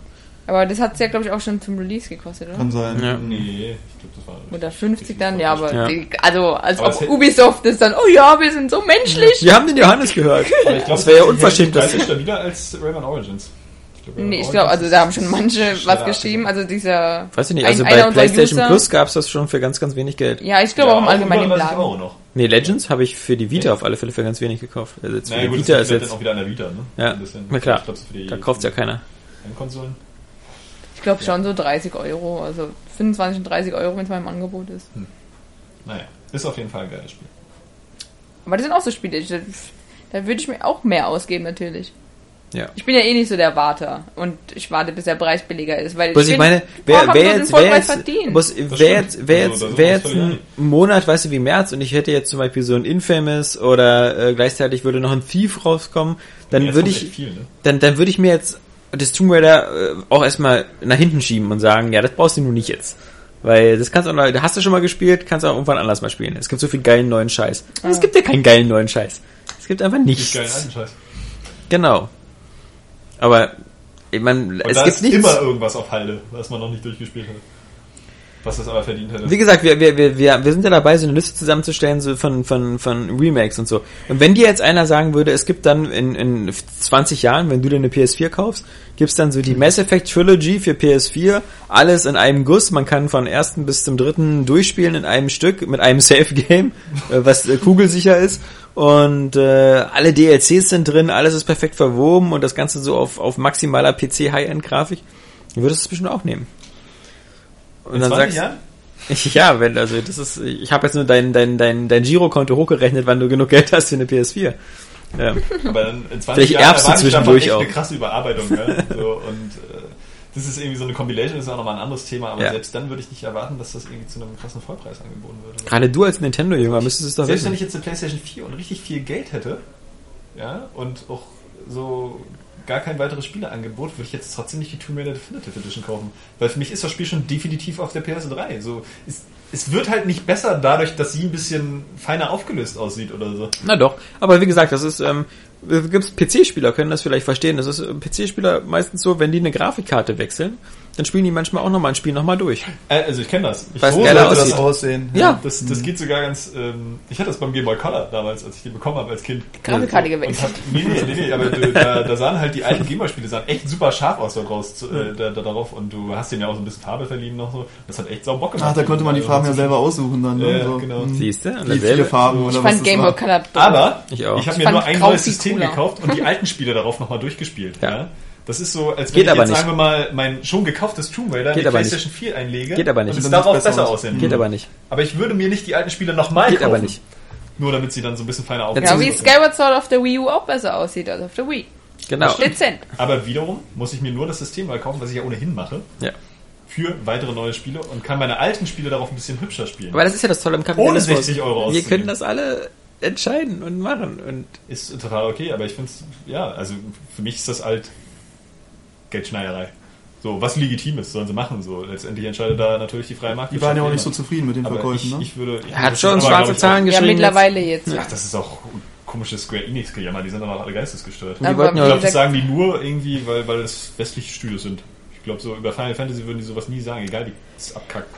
Aber das hat ja, glaube ich, auch schon zum Release gekostet, oder? Kann sein. Ja. Nee, ich glaube, das war. Oder 50 dann, ja, aber Ja. Die, also als Aber ob es Ubisoft ist dann, oh ja, wir sind so menschlich. Wir haben den Johannes gehört. Ich glaub, Das wäre ja unverschämt, das- 30 stabiler als Rayman Origins. Nee, ich glaube, also da haben schon manche was ist geschrieben, also dieser... Weiß ich nicht, ein- also einer bei PlayStation User- Plus gab's das schon für ganz, ganz wenig Geld. Ja, ich glaube auch im Allgemeinen im über 30 Laden. Euro noch. Nee, Legends habe ich für die Vita auf alle Fälle für ganz wenig gekauft. Also jetzt für Naja, die gut, Vita das ist jetzt, auch wieder an der Vita, ne? ja, Ein bisschen. na klar, Ich glaub, so für die- da kauft's ja keiner. Konsolen. Ich glaube schon so 30 Euro, also 25 und 30 Euro, wenn es mal im Angebot ist. Naja, ist auf jeden Fall ein geiles Spiel. Aber das sind auch so Spiele, da würde ich mir auch mehr ausgeben natürlich. Ja. Ich bin ja eh nicht so der Warter und ich warte, bis der Preis billiger ist, weil Was ich find, meine, wer, Vorhaben wer jetzt, wer jetzt, verdienen. was, wer jetzt, wer Also, jetzt, da sind wer jetzt einen Monat, weißt du, wie März und ich hätte jetzt zum Beispiel so ein Infamous oder äh, gleichzeitig würde noch ein Thief rauskommen, dann Jetzt würde ich, Viel, ne? dann, dann würde ich mir jetzt das Tomb Raider äh, auch erstmal nach hinten schieben und sagen, ja, das brauchst du nur nicht jetzt. Weil das kannst du auch noch, da hast du schon mal gespielt, kannst du auch irgendwann anders mal spielen. Es gibt so viel geilen neuen Scheiß. Und Es gibt ja keinen geilen neuen Scheiß. Es gibt einfach nichts. Nicht geilen alten Scheiß. Genau. Aber ich meine, es gibt nichts. immer irgendwas auf Halde, was man noch nicht durchgespielt hat. Was das aber verdient hätte. Wie gesagt, wir, wir, wir, wir sind ja dabei, so eine Liste zusammenzustellen so von, von, von Remakes und so. Und wenn dir jetzt einer sagen würde, es gibt dann in, in 20 Jahren, wenn du dir eine PS4 kaufst, gibt's dann so die Mass Effect Trilogy für PS4, alles in einem Guss, man kann von ersten bis zum dritten durchspielen in einem Stück mit einem Safe-Game, äh, was äh, kugelsicher ist. Und äh, alle DLCs sind drin, alles ist perfekt verwoben und das Ganze so auf, auf maximaler PC-High-End-Grafik. Dann würdest du es bestimmt auch nehmen. Und dann 20 sagst Jahren? ja, wenn, also das ist, ich habe jetzt nur dein, dein, dein, dein Girokonto hochgerechnet, wann du genug Geld hast für eine PS4. Ja. Aber dann in 20 Vielleicht Jahren erbst du zwischendurch echt auch. eine krasse Überarbeitung. Ja? So, und äh, das ist irgendwie so eine Compilation, das ist auch nochmal ein anderes Thema, aber Ja. selbst dann würde ich nicht erwarten, dass das irgendwie zu einem krassen Vollpreis angeboten würde. Gerade du als Nintendo-Jünger müsstest es doch Selbst wenn wissen. ich jetzt eine Playstation 4 und richtig viel Geld hätte, ja, und auch so gar kein weiteres Spieleangebot, würde ich jetzt trotzdem nicht die Tomb Raider Definitive Edition kaufen. Weil für mich ist das Spiel schon definitiv auf der PS3. So, es, es wird halt nicht besser dadurch, dass sie ein bisschen feiner aufgelöst aussieht oder so. Na doch, aber wie gesagt, das ist, ähm, gibt's PC-Spieler, können das vielleicht verstehen. Das ist äh, PC-Spieler meistens so, wenn die eine Grafikkarte wechseln, dann spielen die manchmal auch nochmal ein Spiel nochmal durch. Äh, also ich kenne das. Ich sollte aussieht. das aussehen. Ja. Das, das geht sogar ganz. Ähm, ich hatte das beim Game Boy Color damals, als ich den bekommen habe als Kind. Grafikkarte gewechselt. nee, nee, nee, nee, aber du, da, da sahen halt die alten Gameboy-Spiele sahen echt super scharf aus da draus, zu, äh, da, da, darauf und du hast denen ja auch so ein bisschen Farbe verliehen noch so. Das hat echt sau Bock gemacht. Ach, da konnte man die Farben ja selber aussuchen dann. Ne? Ja, so. genau. Siehst du? Viele dasselbe. Farben so- oder Ich was fand das Game. Boy Color. Aber Ich auch. ich habe mir nur ein neues System gekauft und die alten Spiele darauf nochmal durchgespielt. Ja. Ja. Das ist so, als wenn Geht ich aber jetzt, nicht. sagen wir mal, mein schon gekauftes Tomb Raider in Geht die aber nicht. PlayStation 4 einlege. Geht aber nicht. Und es Dann darf auch sieht's besser besser aus. aussehen. Geht aber nicht. Aber ich würde mir nicht die alten Spiele nochmal kaufen. Geht aber nicht. Nur damit sie dann so ein bisschen feiner Ja, Genau aufgezogen wie. Skyward Sword auf der Wii U auch besser aussieht als auf der Wii. Genau. Dezent. Aber wiederum muss ich mir nur das System mal kaufen, was ich ja ohnehin mache, Ja. für weitere neue Spiele und kann meine alten Spiele darauf ein bisschen hübscher spielen. Aber das ist ja das Tolle im Ohne Kapitalismus. 60 Euro Wir auszugeben. können das alle entscheiden und machen. Und Ist total okay, aber ich finde es, ja, also für mich ist das halt Geldschneierei. So, was legitim ist, sollen sie machen. So, letztendlich entscheidet da natürlich die freie Die Marktwirtschaft. waren ja auch nicht so zufrieden mit den aber Verkäufen, ich, ne? ich würde. Ich er hat schon aber, schwarze Zahlen Ja, geschrieben. mittlerweile jetzt. Auch, ach, das ist auch komisches Square Enix gejammer, die sind dann auch alle geistesgestört. Die Aber ja Ich glaube, das sagen die nur irgendwie, weil, weil es westliche Studios sind. Ich glaube, so über Final Fantasy würden die sowas nie sagen, egal wie es abkackt.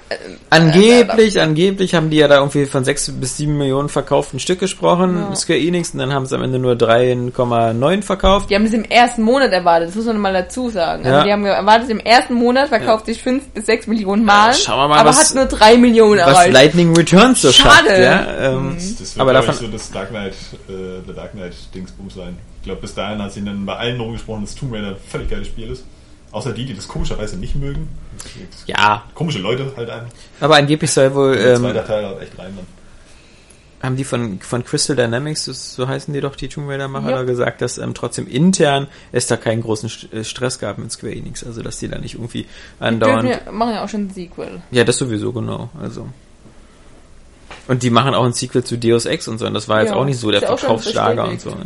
Angeblich, angeblich haben die ja da irgendwie von 6 bis 7 Millionen verkauften Stück gesprochen, Ja. Square Enix, und dann haben sie am Ende nur 3,9 verkauft. Die haben es im ersten Monat erwartet, das muss man mal dazu sagen. Also Ja. die haben erwartet, im ersten Monat verkauft sich 5 bis 6 Millionen Mal, Ja, schauen wir mal, aber was- hat nur 3 Millionen Was erreicht. Lightning Returns so Schade. schafft, ja. Ähm, Das wird, aber glaube ich, davon, so das Dark Knight, äh, der Dark Knight Dingsbums sein. glaube, bis dahin hat sich dann bei allen rumgesprochen, dass Tomb Raider ein völlig geiles Spiel ist. Außer die, die das komischerweise nicht mögen. Ja, Komische Leute halt einem. aber angeblich soll wohl, ähm, zweite Teil hat echt rein dann. haben die von, von Crystal Dynamics, so heißen die doch, die Tomb Raider-Macher, Ja. da gesagt, dass ähm, trotzdem intern es da keinen großen St äh, Stress gab mit Square Enix. Also, dass die da nicht irgendwie Die andauernd... ja- machen ja auch schon ein Sequel. Ja, das sowieso, genau. Also. Und die machen auch ein Sequel zu Deus Ex und so. Und das war jetzt Ja, auch nicht so der Verkaufsschlager und so. Ja.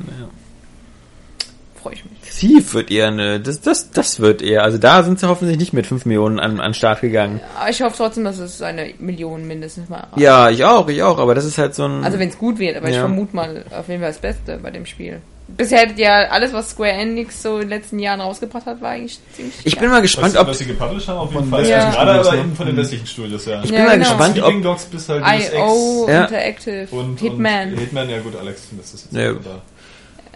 Freue ich mich. Thief wird eher eine, das, das, das wird eher, also da sind sie hoffentlich nicht mit 5 Millionen an, an Start gegangen. Ich hoffe trotzdem, dass es eine Million mindestens mal erreicht. Ja, ich auch, ich auch, aber das ist halt so ein. Also wenn es gut wird, aber ich Ja. vermute mal auf jeden Fall das Beste bei dem Spiel. Bisher hat ja alles, was Square Enix so in den letzten Jahren rausgebracht hat, war eigentlich ziemlich ich bin mal gespannt, was, ob. was sie gepublished haben, auf jeden Fall. westlichen Gerade aber ne? eben von den westlichen Studios, ja. Ich Ja, bin mal genau. gespannt, ob. Dogs bis halt IO, Ja. Interactive, und, Hitman. Und Hitman, ja gut, Alex, das ist jetzt Ja. da.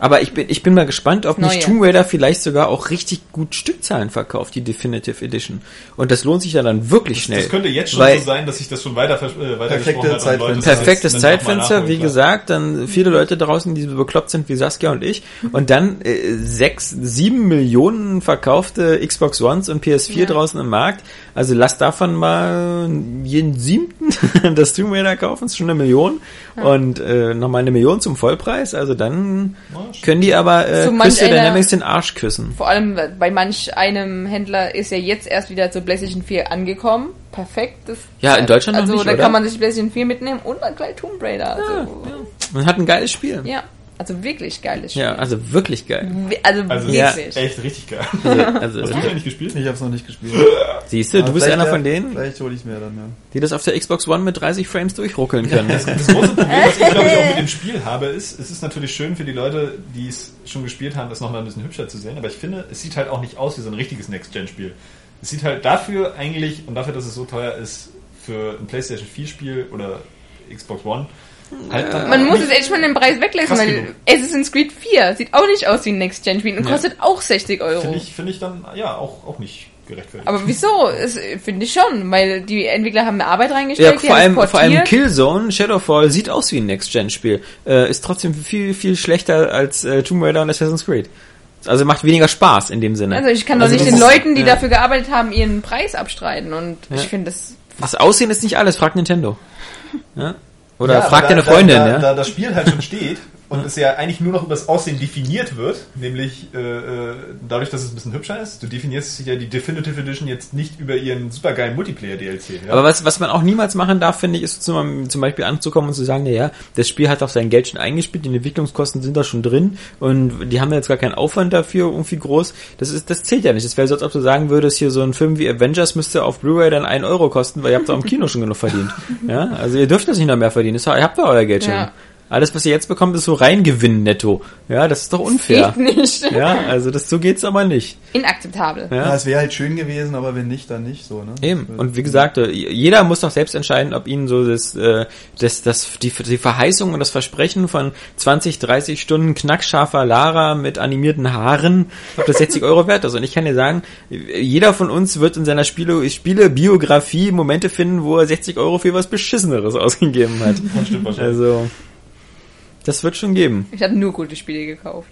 Aber ich bin, ich bin mal gespannt, ob nicht. Tomb Raider vielleicht sogar auch richtig gut Stückzahlen verkauft, die Definitive Edition. Und das lohnt sich ja dann wirklich schnell. Das könnte jetzt schon Weil- so sein, dass sich das schon weiter, äh, weiter Perfekte Zeitfenster. Leute das Perfektes Zeitfenster, wie klar. gesagt, dann viele Leute draußen, die so bekloppt sind wie Saskia und ich, und dann äh, sechs, sieben Millionen verkaufte Xbox Ones und PS4 Ja. draußen im Markt. Also lasst davon mal jeden siebten das Tomb Raider kaufen, ist schon eine Million. Und äh, nochmal eine Million zum Vollpreis. Also dann können die aber äh, So Crystal Dynamics den Arsch küssen. Vor allem bei manch einem Händler ist ja jetzt erst wieder zur PlayStation 4 angekommen. Perfekt. Das, Ja, in Deutschland noch Also nicht, da oder? kann man sich PlayStation 4 mitnehmen und dann gleich Tomb Raider. Also, ja. Man hat ein geiles Spiel. Also wirklich geiles Spiel. Ja, also wirklich geil. Also, Also wirklich. echt richtig geil. Also, Hast du ja nicht gespielt? Ich hab's noch nicht gespielt. siehst du, du bist einer von denen, Vielleicht hole ich mir dann, ja. die das auf der Xbox One mit 30 Frames durchruckeln können. Das große Problem, was ich glaube ich auch mit dem Spiel habe, ist, es ist natürlich schön für die Leute, die es schon gespielt haben, es nochmal ein bisschen hübscher zu sehen, aber ich finde, es sieht halt auch nicht aus wie so ein richtiges Next-Gen-Spiel. Es sieht halt dafür eigentlich, und dafür, dass es so teuer ist, für ein PlayStation 4-Spiel oder Xbox One, halt Man muss es echt mal den Preis weglassen, weil. Assassin's Creed 4 sieht auch nicht aus wie ein Next-Gen-Spiel und Ja. kostet auch 60 Euro. Finde ich, finde ich dann, ja, auch, auch nicht gerechtfertigt. Aber wieso? Es- Finde ich schon, weil die Entwickler haben eine Arbeit reingestellt, Ja, vor allem, vor allem. Killzone, Shadowfall sieht aus wie ein Next-Gen-Spiel. Äh, ist trotzdem viel, viel schlechter als äh, Tomb Raider und Assassin's Creed. Also macht weniger Spaß in dem Sinne. Also ich kann Also doch nicht den Leuten, die ja. dafür gearbeitet haben, ihren Preis abstreiten und Ja. ich finde das Das Aussehen ist nicht alles, fragt Nintendo. Ja? Oder Ja, fragt aber deine da, Freundin, da, ja? Da, da das Spiel halt schon steht und es ja eigentlich nur noch über das Aussehen definiert wird, nämlich äh, äh, dadurch, dass es ein bisschen hübscher ist. Du definierst ja die Definitive Edition jetzt nicht über ihren supergeilen Multiplayer-DLC. Ja? Aber was, was man auch niemals machen darf, finde ich, ist zum, zum Beispiel anzukommen und zu sagen, naja, das Spiel hat auch sein Geld schon eingespielt, die Entwicklungskosten sind da schon drin und die haben jetzt gar keinen Aufwand dafür irgendwie groß. Das ist, das zählt ja nicht. Das wäre so, als ob du sagen würdest, hier so ein Film wie Avengers müsste auf Blu-ray dann 1 Euro kosten, weil ihr habt auch im Kino schon genug verdient. Ja, also ihr dürft das nicht noch mehr verdienen. Ihr habt da euer Geld schon. Ja. Alles, was ihr jetzt bekommt, ist so Reingewinn netto. Ja, das ist doch unfair. geht nicht. Ja, also das, so geht's aber nicht. Inakzeptabel. Ja. Ja, es wäre halt schön gewesen, aber wenn nicht, dann nicht so, ne? Eben. Und wie gesagt, äh, jeder muss doch selbst entscheiden, ob ihnen so das, äh, das, das, die, die Verheißung und das Versprechen von 20, 30 Stunden knackscharfer Lara mit animierten Haaren, ob das 60 Euro wert ist. Und ich kann dir sagen, jeder von uns wird in seiner Spiele, Spielebiografie Momente finden, wo er 60 Euro für was Beschisseneres ausgegeben hat. Das stimmt wahrscheinlich. Also, das wird schon geben. Ich habe nur gute Spiele gekauft.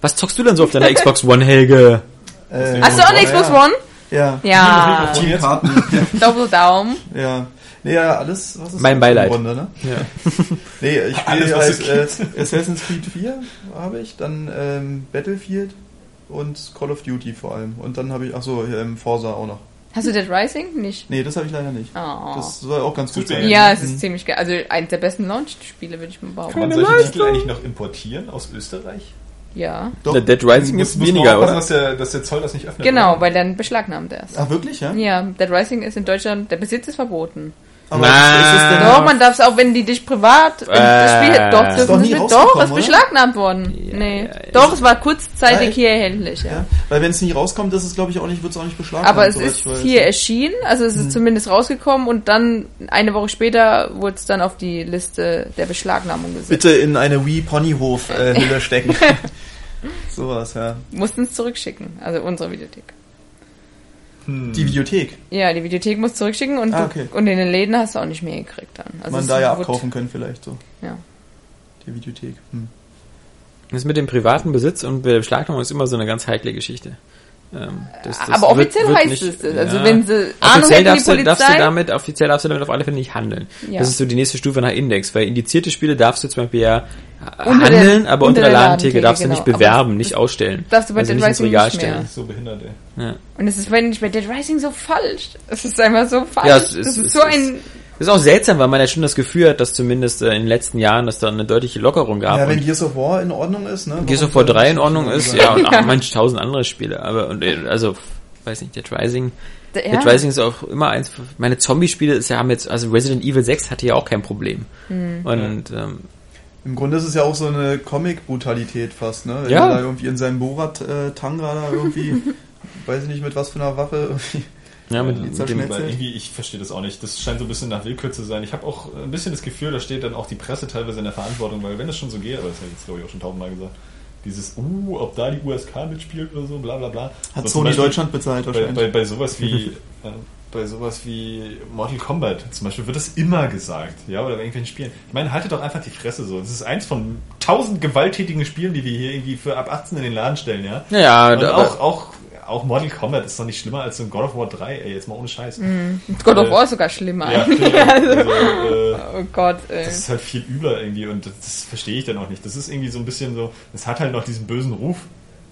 Was zockst du denn so auf deiner Xbox One, Helge? Äh, Hast du auch eine Xbox ja. One? Ja. Ja. Teamkarten. Doppeldaum. ja. Nee, ja, alles, was ist Mein das Beileid. im Grunde, ne? Ja. Nee, ich spiele halt äh, Assassin's Creed 4 habe ich, dann ähm, Battlefield und Call of Duty vor allem. Und dann habe ich, ach so, ähm, Forza auch noch. Hast du Dead Rising? Nicht. Nee, das habe ich leider nicht. Oh. Das soll auch ganz gut sein. Ja, es ist ziemlich geil. Also eins der besten Launch-Spiele, würde ich mal behaupten. Kann man solche Titel eigentlich noch importieren aus Österreich? Ja. Doch. Der Dead Rising Muss- ist muss weniger, oder? Dass der, dass der Zoll das nicht öffnet. Genau, oder? weil dann beschlagnahmt er es. Ach, wirklich, ja? Ja, Dead Rising ist in Deutschland, der Besitz ist verboten. Aber Na. ist es denn Doch, man darf es auch, wenn die dich privat Äh. Spiel, doch, dürfen doch nie nicht. Doch, es ist beschlagnahmt worden. Ja, nee. ja. Doch, es war kurzzeitig hier erhältlich, ja. Ja, weil wenn es nie rauskommt, ist es glaube ich auch nicht, wird es auch nicht beschlagnahmt. Aber es ist hier erschienen, also es ist Mhm. zumindest rausgekommen und dann eine Woche später wurde es dann auf die Liste der Beschlagnahmung gesetzt. Bitte in eine Wii Ponyhof äh, Hülle stecken. Sowas, ja. Mussten es zurückschicken, also unsere Videothek. Hm. Die Videothek. Ja, die Videothek muss zurückschicken und, Ah, du, okay. und in den Läden hast du auch nicht mehr gekriegt dann. Also man da ja abkaufen können vielleicht so. Ja. Die Videothek. Hm. Das mit dem privaten Besitz und der Beschlagnahmung ist immer so eine ganz heikle Geschichte. Ähm, das- das aber offiziell wird- wird heißt nicht- es das. Also ja. wenn sie Ahnung Offiziell hätten, darfst die du, darfst du Polizei, damit, offiziell darfst du damit auf alle Fälle nicht handeln. Ja. Das ist so die nächste Stufe nach Index, weil indizierte Spiele darfst du zum Beispiel ja Unter der- handeln, aber unter der Ladentheke darfst du genau. nicht bewerben, nicht ausstellen. darfst du bei also Dead nicht ins Rising Regal nicht mehr. stellen. So behindert, ey. Ja. Und es ist bei Dead Rising so falsch. Es ist einfach so falsch. Ja, es ist- das ist es so ist- ein ist auch seltsam, weil man ja schon das Gefühl hat, dass zumindest äh, in den letzten Jahren es da eine deutliche Lockerung gab. Ja, wenn Gears of War in Ordnung ist, ne? Gears of War soll 3 das in Ordnung ist, ja, und auch manch tausend andere Spiele. Aber, und, äh, also, weiß nicht, Dead Rising. ja. Dead Rising ist auch immer eins, meine Zombie-Spiele ist ja, haben jetzt, also Resident Evil 6 hatte ja auch kein Problem. Hm. Und, ähm, Im Grunde ist es ja auch so eine Comic-Brutalität fast, ne? Wenn Ja. er da irgendwie in seinem Borat-Tanga da irgendwie, weiß ich nicht mit was für einer Waffe, irgendwie. Ja, mit, die mit dem. Aber irgendwie, ich verstehe das auch nicht. Das scheint so ein bisschen nach Willkür zu sein. Ich habe auch ein bisschen das Gefühl, da steht dann auch die Presse teilweise in der Verantwortung, weil wenn es schon so geht, aber das habe ich jetzt glaube ich auch schon tausendmal gesagt, dieses, uh, ob da die USK mitspielt oder so, bla bla bla. Hat so zum Sony Beispiel Deutschland bezahlt bei, wahrscheinlich. bei, bei sowas wie äh, bei sowas wie Mortal Kombat zum Beispiel wird das immer gesagt, ja, oder bei irgendwelchen Spielen. Ich meine, haltet doch einfach die Fresse so. Das ist eins von tausend gewalttätigen Spielen, die wir hier irgendwie für ab 18 in den Laden stellen, ja. ja, ja, Und da- auch, auch, auch Mortal Kombat ist doch nicht schlimmer als so ein God of War 3, ey, jetzt mal ohne Scheiß. God of äh, War ist sogar schlimmer. Ja, eigentlich. klar. also, äh, oh Gott, ey. das ist halt viel übler irgendwie und das, das verstehe ich dann auch nicht. Das ist irgendwie so ein bisschen so, das hat halt noch diesen bösen Ruf,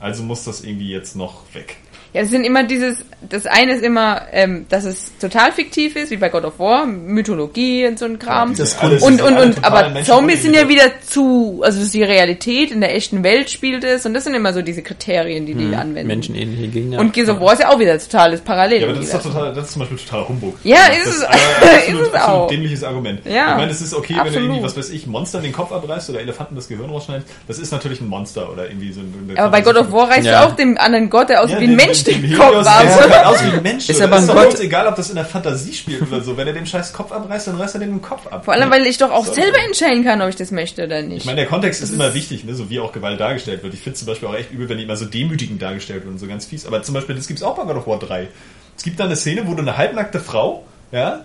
also muss das irgendwie jetzt noch weg. Ja, es sind immer dieses, das eine ist immer, ähm, dass es total fiktiv ist, wie bei God of War, Mythologie und so ein Kram. Ja, Das alles- und, und, und, aber Zombies sind ja wieder zu, also das ist die Realität, in der echten Welt spielt es und das sind immer so diese Kriterien, die die anwenden. menschenähnliche Gegner. Und Gears of War ist ja auch wieder totales Parallel. Ja, aber das ist doch total, das ist zum Beispiel totaler Humbug. Ja, das ist es- aber ist absolut, es absolut auch. dämliches Argument. Ja, ich meine, es ist okay, wenn du absolut. irgendwie, was weiß ich, Monster den Kopf abreißt oder Elefanten das Gehirn rausschneidest. Das ist natürlich ein Monster oder irgendwie so ein... aber bei God of War reißt Ja. du auch dem anderen Gott, der aussieht Ja, wie ein den- Mensch, den- den, den Kopf Helios, ab. sieht halt aus wie ein Mensch. Ist aber ist ein Gott. egal, ob das in der Fantasie spielt oder so. Wenn er dem scheiß Kopf abreißt, dann reißt er den Kopf ab. Vor allem, weil ich doch auch So. selber entscheiden kann, ob ich das möchte oder nicht. Ich meine, der Kontext ist immer wichtig, ne? so wie auch Gewalt dargestellt wird. Ich finde zum Beispiel auch echt übel, wenn die immer so demütigend dargestellt wird und so ganz fies. Aber zum Beispiel, das gibt's auch bei God of War 3. Es gibt da eine Szene, wo du eine halbnackte Frau, ja,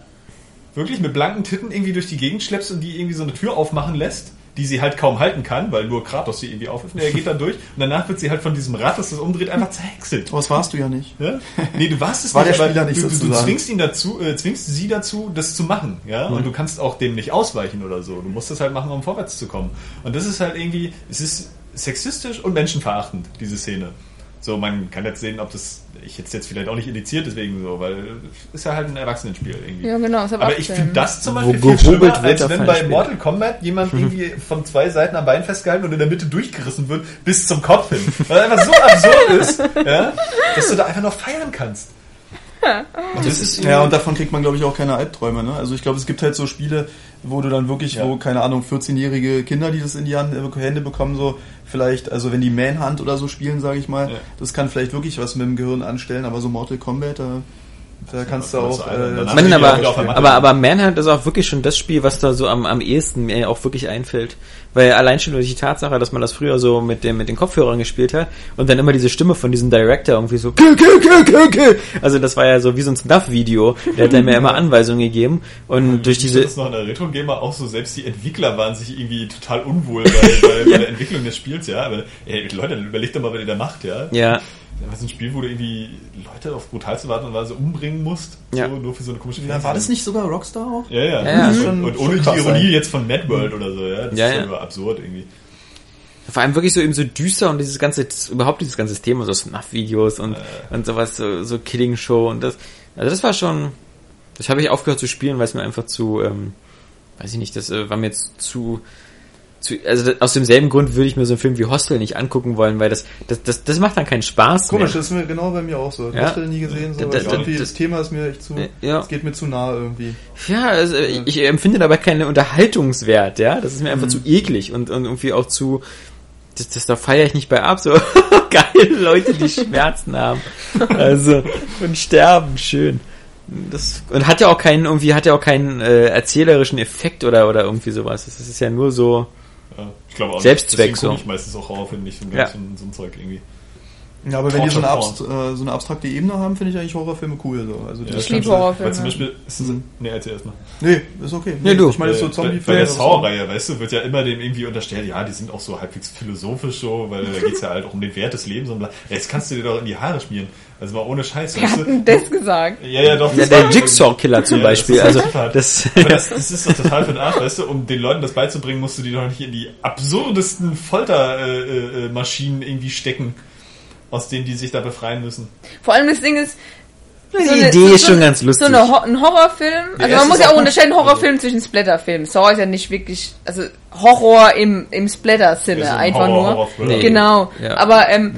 wirklich mit blanken Titten irgendwie durch die Gegend schleppst und die irgendwie so eine Tür aufmachen lässt, die sie halt kaum halten kann, weil nur Kratos sie irgendwie aufhilft. Er geht dann durch und danach wird sie halt von diesem Rad, das das umdreht, einfach zerhäckselt. Aber das warst du ja nicht. Ja? Nee, du warst es War nicht, der Spieler nicht du, du, zwingst ihn dazu, äh, zwingst sie dazu, das zu machen, ja, und du kannst auch dem nicht ausweichen oder so. Du musst das halt machen, um vorwärts zu kommen. Und das ist halt irgendwie, es ist sexistisch und menschenverachtend, diese Szene. So, man kann jetzt sehen, ob das, ich jetzt jetzt vielleicht auch nicht indiziert, deswegen so, weil ist ja halt ein Erwachsenenspiel irgendwie. ja, genau. ist Aber ich finde das zum Beispiel Wo viel schlimmer, als wenn fallen bei. Mortal Kombat jemand irgendwie von zwei Seiten am Bein festgehalten und in der Mitte durchgerissen wird bis zum Kopf hin. Weil einfach so absurd ist, ja, dass du da einfach noch feiern kannst. Und das ist Ja, und davon kriegt man, glaube ich, auch keine Albträume. Ne? Also ich glaube, es gibt halt so Spiele, wo du dann wirklich, Ja. wo, keine Ahnung, 14-jährige Kinder, die das in die Hand, äh, Hände bekommen, so vielleicht, also wenn die Manhunt oder so spielen, sage ich mal, Ja. das kann vielleicht wirklich was mit dem Gehirn anstellen, aber so Mortal Kombat, da, da kannst du auch... Äh, auch aber, aber, aber Manhunt ist auch wirklich schon das Spiel, was da so am, am ehesten mir auch wirklich einfällt. Weil allein schon durch die Tatsache, dass man das früher so mit dem, mit den Kopfhörern gespielt hat und dann immer diese Stimme von diesem Director irgendwie so, kill, kill, kill, kill, kill. Also das war ja so wie so ein Snuff-Video. Der hat dann mir immer Anweisungen gegeben und durch Ich diese, das noch in der Retro-Gamer auch so, selbst die Entwickler waren sich irgendwie total unwohl bei, bei, bei der Entwicklung des Spiels, ja. Aber ey, Leute, überlegt doch mal, was ihr da macht, ja. ja, Das ist ein Spiel, wo du irgendwie Leute auf brutalste Art und Weise umbringen musst, Ja. so nur für so eine komische ja, war das nicht sogar Rockstar auch? Ja, ja. Ja, ja. und, Schon- und schon ohne die Ironie sein. jetzt von Mad World oder so, ja. Das Ja, ist ja. absurd irgendwie. vor allem wirklich so eben so düster und dieses ganze, überhaupt dieses ganze Thema, so Snuff-Videos und, und sowas, so, so Killing-Show und das, also das war schon, das habe ich aufgehört zu spielen, weil es mir einfach zu, ähm, weiß ich nicht, das äh, war mir jetzt zu, zu, also aus demselben Grund würde ich mir so einen Film wie Hostel nicht angucken wollen, weil das, das, das, das macht dann keinen Spaß Komisch, mehr. das ist mir genau bei mir auch so. Ja. Hast du nie gesehen, so, Da- da- irgendwie das- das Thema ist mir echt zu, Ja. es geht mir zu nah irgendwie. Ja, also ich, ich empfinde dabei keinen Unterhaltungswert, ja. Das ist mir einfach zu eklig und, und irgendwie auch zu, das, das da feiere ich nicht bei ab, so geile Leute, die Schmerzen haben. Also, und sterben, schön. Das, und hat ja auch keinen, irgendwie hat ja auch keinen äh, erzählerischen Effekt oder, oder irgendwie sowas. Das ist ja nur so, Ja, ich glaube auch Selbstzweck so. ich meistens auch Horrorfilme nicht so, Ja. so, ein- so ein Zeug irgendwie. Ja, aber wenn die so eine, abst äh, so eine abstrakte Ebene haben, finde ich eigentlich Horrorfilme cool. So. Also Ja, Ich liebe Horrorfilme. Weil zum Beispiel, ist es, nee, erzähl erst mal. Nee, ist okay. Nee, du. Ich meine, so Äh, zombie bei, der Saw-Reihe, weißt du, wird ja immer dem irgendwie unterstellt, ja, die sind auch so halbwegs philosophisch so, weil da geht's ja halt auch um den Wert des Lebens und bla. Jetzt kannst du dir doch in die Haare schmieren. Also mal ohne Scheiß, Wer weißt hat du? denn das gesagt? Ja, ja, doch. Ja, das der war- Jigsaw-Killer zum Ja, das Beispiel. ist Also total- das, Aber das, das ist doch total für den Arsch, weißt du? Um den Leuten das beizubringen, musst du die doch nicht in die absurdesten Foltermaschinen äh, äh, irgendwie stecken, aus denen die sich da befreien müssen. Vor allem das Ding ist, die Idee ist schon ganz lustig. So eine Ho ein Horrorfilm. Also man muss ja auch unterscheiden Horrorfilm zwischen Splatterfilm. Saw ist ja nicht wirklich, also Horror im, im Splatter-Sinne Ja, so ein einfach Horror- nur. Nee. Genau. Ja. Aber ähm,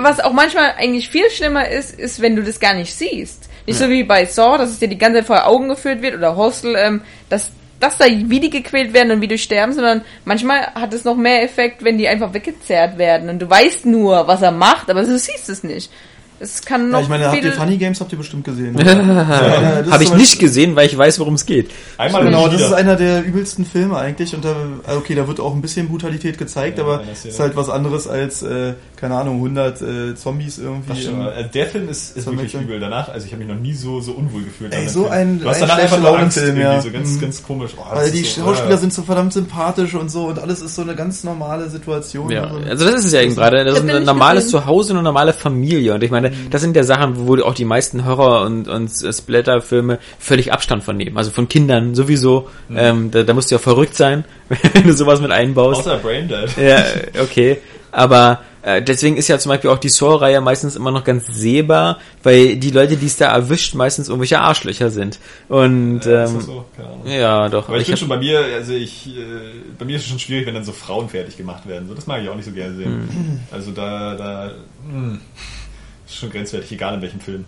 was auch manchmal eigentlich viel schlimmer ist, ist, wenn du das gar nicht siehst. Nicht so wie bei Saw, dass es dir die ganze Zeit vor Augen geführt wird oder Hostel, ähm, dass dass da wie die gequält werden und wie die sterben, sondern manchmal hat es noch mehr Effekt, wenn die einfach weggezerrt werden und du weißt nur, was er macht, aber du siehst es nicht. Es kann noch Ja, ich meine, habt ihr Funny Games habt ihr bestimmt gesehen. Habe ich nicht gesehen, weil ich weiß, worum es geht. Einmal Genau, und das ist einer der übelsten Filme eigentlich und da, okay, da wird auch ein bisschen Brutalität gezeigt, Ja, aber Szene. ist halt was anderes als, äh, keine Ahnung, 100 äh, Zombies Das irgendwie. stimmt. im- Also der Film ist, ist So wirklich übel. Danach, also ich habe mich noch nie so, so unwohl gefühlt. Ey, so Film. ein- du hast ein danach einfach schlechter nur Angst irgendwie, ja. so ganz, Mhm. ganz komisch. Oh, das Weil die so, Schauspieler äh, sind so verdammt sympathisch und so und alles ist so eine ganz normale Situation. Ja, Also, also das ist es ja eben gerade. Das Ich ist ein normales gesehen. Zuhause und eine normale Familie. Und ich meine, das sind ja Sachen, wo auch die meisten Horror- und, und Splatter-Filme völlig Abstand von nehmen. Also von Kindern sowieso. Ähm, da, da musst du ja verrückt sein, wenn du sowas mit einbaust. Außer Braindead. Ja, okay. Aber äh, deswegen ist ja zum Beispiel auch die Saw-Reihe meistens immer noch ganz sehbar, weil die Leute, die es da erwischt, meistens irgendwelche Arschlöcher sind. Und Ja, ist ähm, das so? Keine Ahnung. ja, doch. Aber ich, Ich bin schon bei mir, also ich, äh, bei mir ist es schon schwierig, wenn dann so Frauen fertig gemacht werden. So, das mag ich auch nicht so gerne sehen. Hm. Also da, da, mh, ist schon grenzwertig, egal in welchem Film.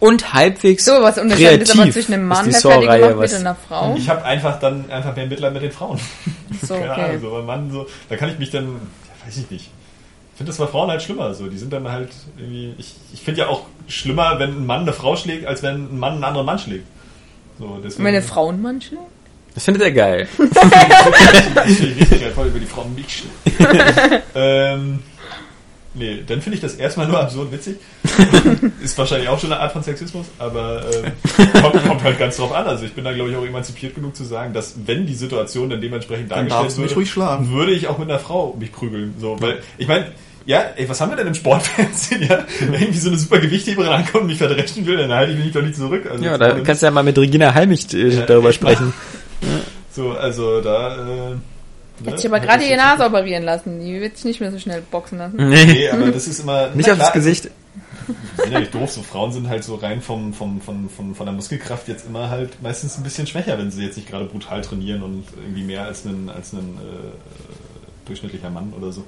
und halbwegs So, was unterscheidet aber zwischen einem Mann, der fertig gemacht wird, und einer Frau? Ich habe einfach dann einfach mehr Mitleid mit den Frauen. So, Keine okay. Ahnung, so, Mann so, da kann ich mich dann, ja, weiß ich nicht. Ich finde das bei Frauen halt schlimmer, so, die sind dann halt irgendwie, ich, ich finde ja auch schlimmer, wenn ein Mann eine Frau schlägt, als wenn ein Mann einen anderen Mann schlägt. So, deswegen. Und wenn eine Frau einen Mann schlägt? Das findet er geil. Ich will richtig geil, voll über die Frauen mich schlägt. ähm, nee, dann finde ich das erstmal nur absurd witzig. Ist wahrscheinlich auch schon eine Art von Sexismus, aber ähm, kommt, kommt halt ganz drauf an. Also ich bin da, glaube ich, auch emanzipiert genug zu sagen, dass wenn die Situation dann dementsprechend Dann dargestellt mich würde, ruhig schlagen. würde ich auch mit einer Frau mich prügeln. So, weil, ich meine, ja, ey, was haben wir denn im Sportfernsehen, ja? Wenn irgendwie so eine super Gewichtheberin ankommt und mich verdreschen will, dann halte ich mich doch nicht zurück. Also, Ja, da kannst du ja mal mit Regina Halmich äh, darüber sprechen. So, also da, äh, ne? Hätte ich aber gerade ihre Nase operieren lassen. Die wird sich nicht mehr so schnell boxen lassen. Nee. Nee, aber das ist immer. Nicht auf das Gesicht. Die sind ja nicht doof, so Frauen sind halt so rein vom, vom, von, von, von der Muskelkraft jetzt immer halt meistens ein bisschen schwächer, wenn sie jetzt nicht gerade brutal trainieren und irgendwie mehr als ein, als ein äh, durchschnittlicher Mann oder so.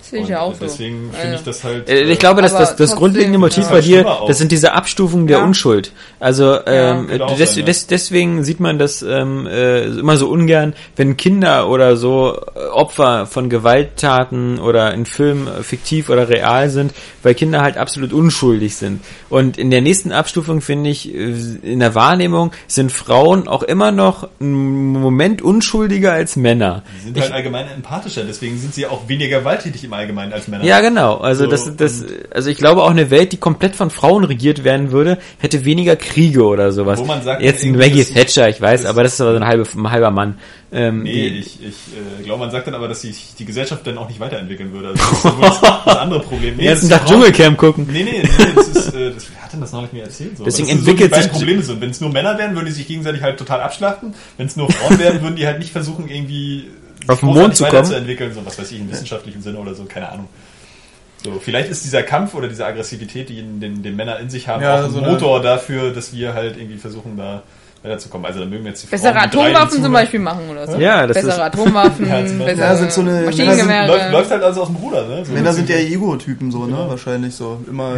Sehe ich ja auch so. Deswegen finde ja. ich das halt. Äh, Ich glaube, dass das, das grundlegende Motiv ja, bei dir, das sind diese Abstufungen der Ja. Unschuld. Also ähm, auch des, sein, ja. des, deswegen sieht man das ähm, äh, immer so ungern, wenn Kinder oder so äh, Opfer von Gewalttaten oder in Filmen äh, fiktiv oder real sind, weil Kinder halt absolut unschuldig sind. Und in der nächsten Abstufung finde ich, äh, in der Wahrnehmung sind Frauen auch immer noch einen Moment unschuldiger als Männer. Die sind halt allgemein empathischer, deswegen sind sie auch weniger gewalttätig im Allgemeinen als Männer. Ja, genau. Also So, das, das, also ich glaube auch eine Welt, die komplett von Frauen regiert werden würde, hätte weniger Kriege oder sowas. Wo man sagt, Jetzt Maggie Thatcher, ich weiß, aber das ist aber so ein, halbe, ein halber Mann. Ähm, Nee, die, ich, ich äh, glaube, man sagt dann aber, dass sich die Gesellschaft dann auch nicht weiterentwickeln würde. Also das ist das, andere Problem. Nee, ist Tag Dschungelcamp gucken. Nee, nee, nee, das ist, äh, das, wer hat denn das noch nicht mehr erzählt? So. Deswegen das entwickelt so sich- Probleme so. Wenn es nur Männer wären, würden die sich gegenseitig halt total abschlachten. Wenn es nur Frauen wären, würden die halt nicht versuchen, irgendwie Auf den Mond zu kommen. weiterzuentwickeln, so was weiß ich, im wissenschaftlichen Sinne oder so, keine Ahnung. So, vielleicht ist dieser Kampf oder diese Aggressivität, die den, den Männer in sich haben, Ja, auch ein so eine- Motor dafür, dass wir halt irgendwie versuchen, da weiterzukommen. Also da mögen wir jetzt die Bessere Frauen, die Atomwaffen zum. Beispiel machen oder so. Ja, das Bessere ist- Atomwaffen, Ja, bessere Ja, sind so eine- Maschinengewehre. Läuft, läuft halt also aus dem Ruder, ne? So Männer sind ja Ego-Typen so, ne? Genau. Wahrscheinlich so. Immer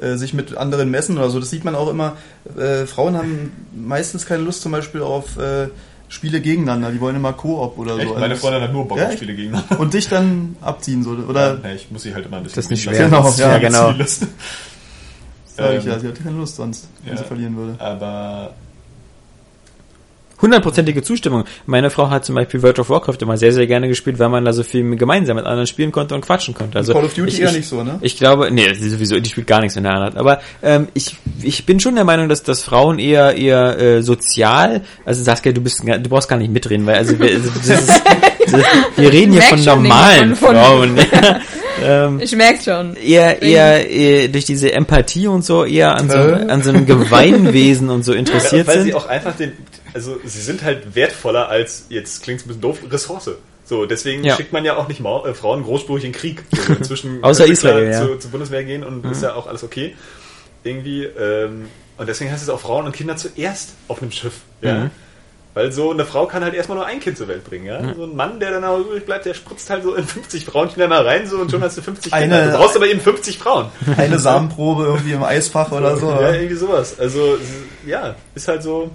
äh, sich mit anderen messen oder so. Das sieht man auch immer. Äh, Frauen haben meistens keine Lust zum Beispiel auf äh, Spiele gegeneinander. Die wollen immer Koop oder Echt? so. Meine Also Freundin hat nur Bock Ja, auf? Spiele gegeneinander. Und dich dann abziehen so. Oder Ja, ich muss sie halt immer ein bisschen. Das ist nicht schwer. Genau, ja, genau. sag ich Ähm, ja, sie hat keine Lust sonst, wenn ja. sie verlieren würde. Aber hundertprozentige Zustimmung. Meine Frau hat zum Beispiel World of Warcraft immer sehr, sehr gerne gespielt, weil man da so viel gemeinsam mit anderen spielen konnte und quatschen konnte. Also Call of Duty ich, eher ich, nicht so, ne? Ich glaube, nee, sie sowieso, die spielt gar nichts in der Hand. Aber ähm, ich, ich bin schon der Meinung, dass, dass Frauen eher eher äh, sozial, also Saskia, du bist, du brauchst gar nicht mitreden, weil also, wir, also das ist, wir reden hier von normalen von- von- Frauen. ähm, Ich merk's schon. eher, eher, eher durch diese Empathie und so eher an so, Äh? an so einem Gemeinwesen und so interessiert weil sie sind. auch einfach den, also sie sind halt wertvoller als, jetzt klingt ein bisschen doof, Ressource. So, deswegen Ja. schickt man ja auch nicht Mau- äh, Frauen großspurig in Krieg. So, inzwischen Außer sie Israel, ja. Zu, zur Bundeswehr gehen und ist ja auch alles okay. Irgendwie, ähm, und deswegen heißt es auch Frauen und Kinder zuerst auf einem Schiff. Ja. Mhm. Weil so eine Frau kann halt erstmal nur ein Kind zur Welt bringen, ja. So ein Mann, der dann auch übrig bleibt, der spritzt halt so in 50 Frauenkinder mal rein, so und schon hast du 50 Eine- Kinder. Du brauchst aber eben 50 Frauen. Eine Samenprobe irgendwie im Eisfach oder so. Ja, irgendwie sowas. Also, ja, ist halt so.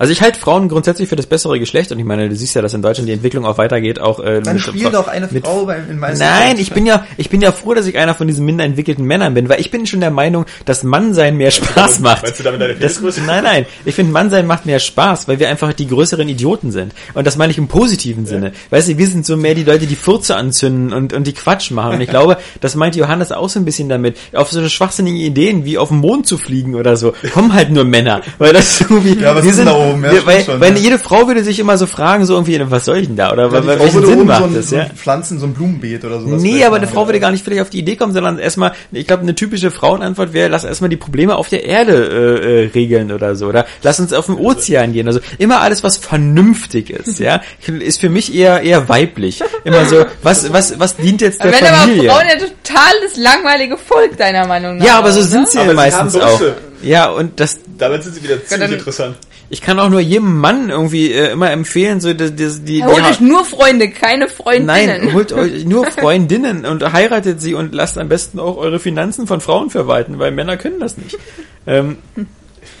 Also ich halte Frauen grundsätzlich für das bessere Geschlecht und ich meine, du siehst ja, dass in Deutschland die Entwicklung auch weitergeht, auch äh, Dann spiel doch eine mit Frau beim in meisten Nein, ich bin ja, ich bin ja froh, dass ich einer von diesen minder entwickelten Männern bin, weil ich bin schon der Meinung, dass Mannsein mehr Spaß macht. Meinst du damit deine das? Nein, nein. Ich finde, Mannsein macht mehr Spaß, weil wir einfach die größeren Idioten sind. Und das meine ich im positiven Sinne. Weißt du, wir sind so mehr die Leute, die Furze anzünden und, und die Quatsch machen. Und ich glaube, das meint Johannes auch so ein bisschen damit. Auf so schwachsinnige Ideen wie auf den Mond zu fliegen oder so, kommen halt nur Männer. Weil das ist so wie, Ja, was wir ist denn da oben? Ja, weil, schon, weil ja. jede Frau würde sich immer so fragen, so irgendwie, was soll ich denn da? Oder Ja, weil, welchen Sinn oben macht so ein, das, so ja? Pflanzen, so ein Blumenbeet oder sowas. Nee, aber eine Frau würde gar nicht vielleicht auf die Idee kommen, sondern erstmal, ich glaube, eine typische Frauenantwort wäre, lass erstmal die Probleme auf der Erde äh, äh, regeln oder so. Oder lass uns auf den Ozean gehen. Also immer alles, was vernünftig ist, ja, ist für mich eher eher weiblich. Immer so, was, was, was dient jetzt der Aber wenn aber Familie? Frauen ja total das langweilige Volk, deiner Meinung nach. ja, aber so sind sie Aber ja meistens auch. Ja, und das, Damit sind sie wieder ziemlich dann- interessant. ich kann auch nur jedem Mann irgendwie äh, immer empfehlen, so die, die, die, Holt euch nur Freunde, keine Freundinnen. Nein, holt euch nur Freundinnen und heiratet sie und lasst am besten auch eure Finanzen von Frauen verwalten, weil Männer können das nicht. Ähm,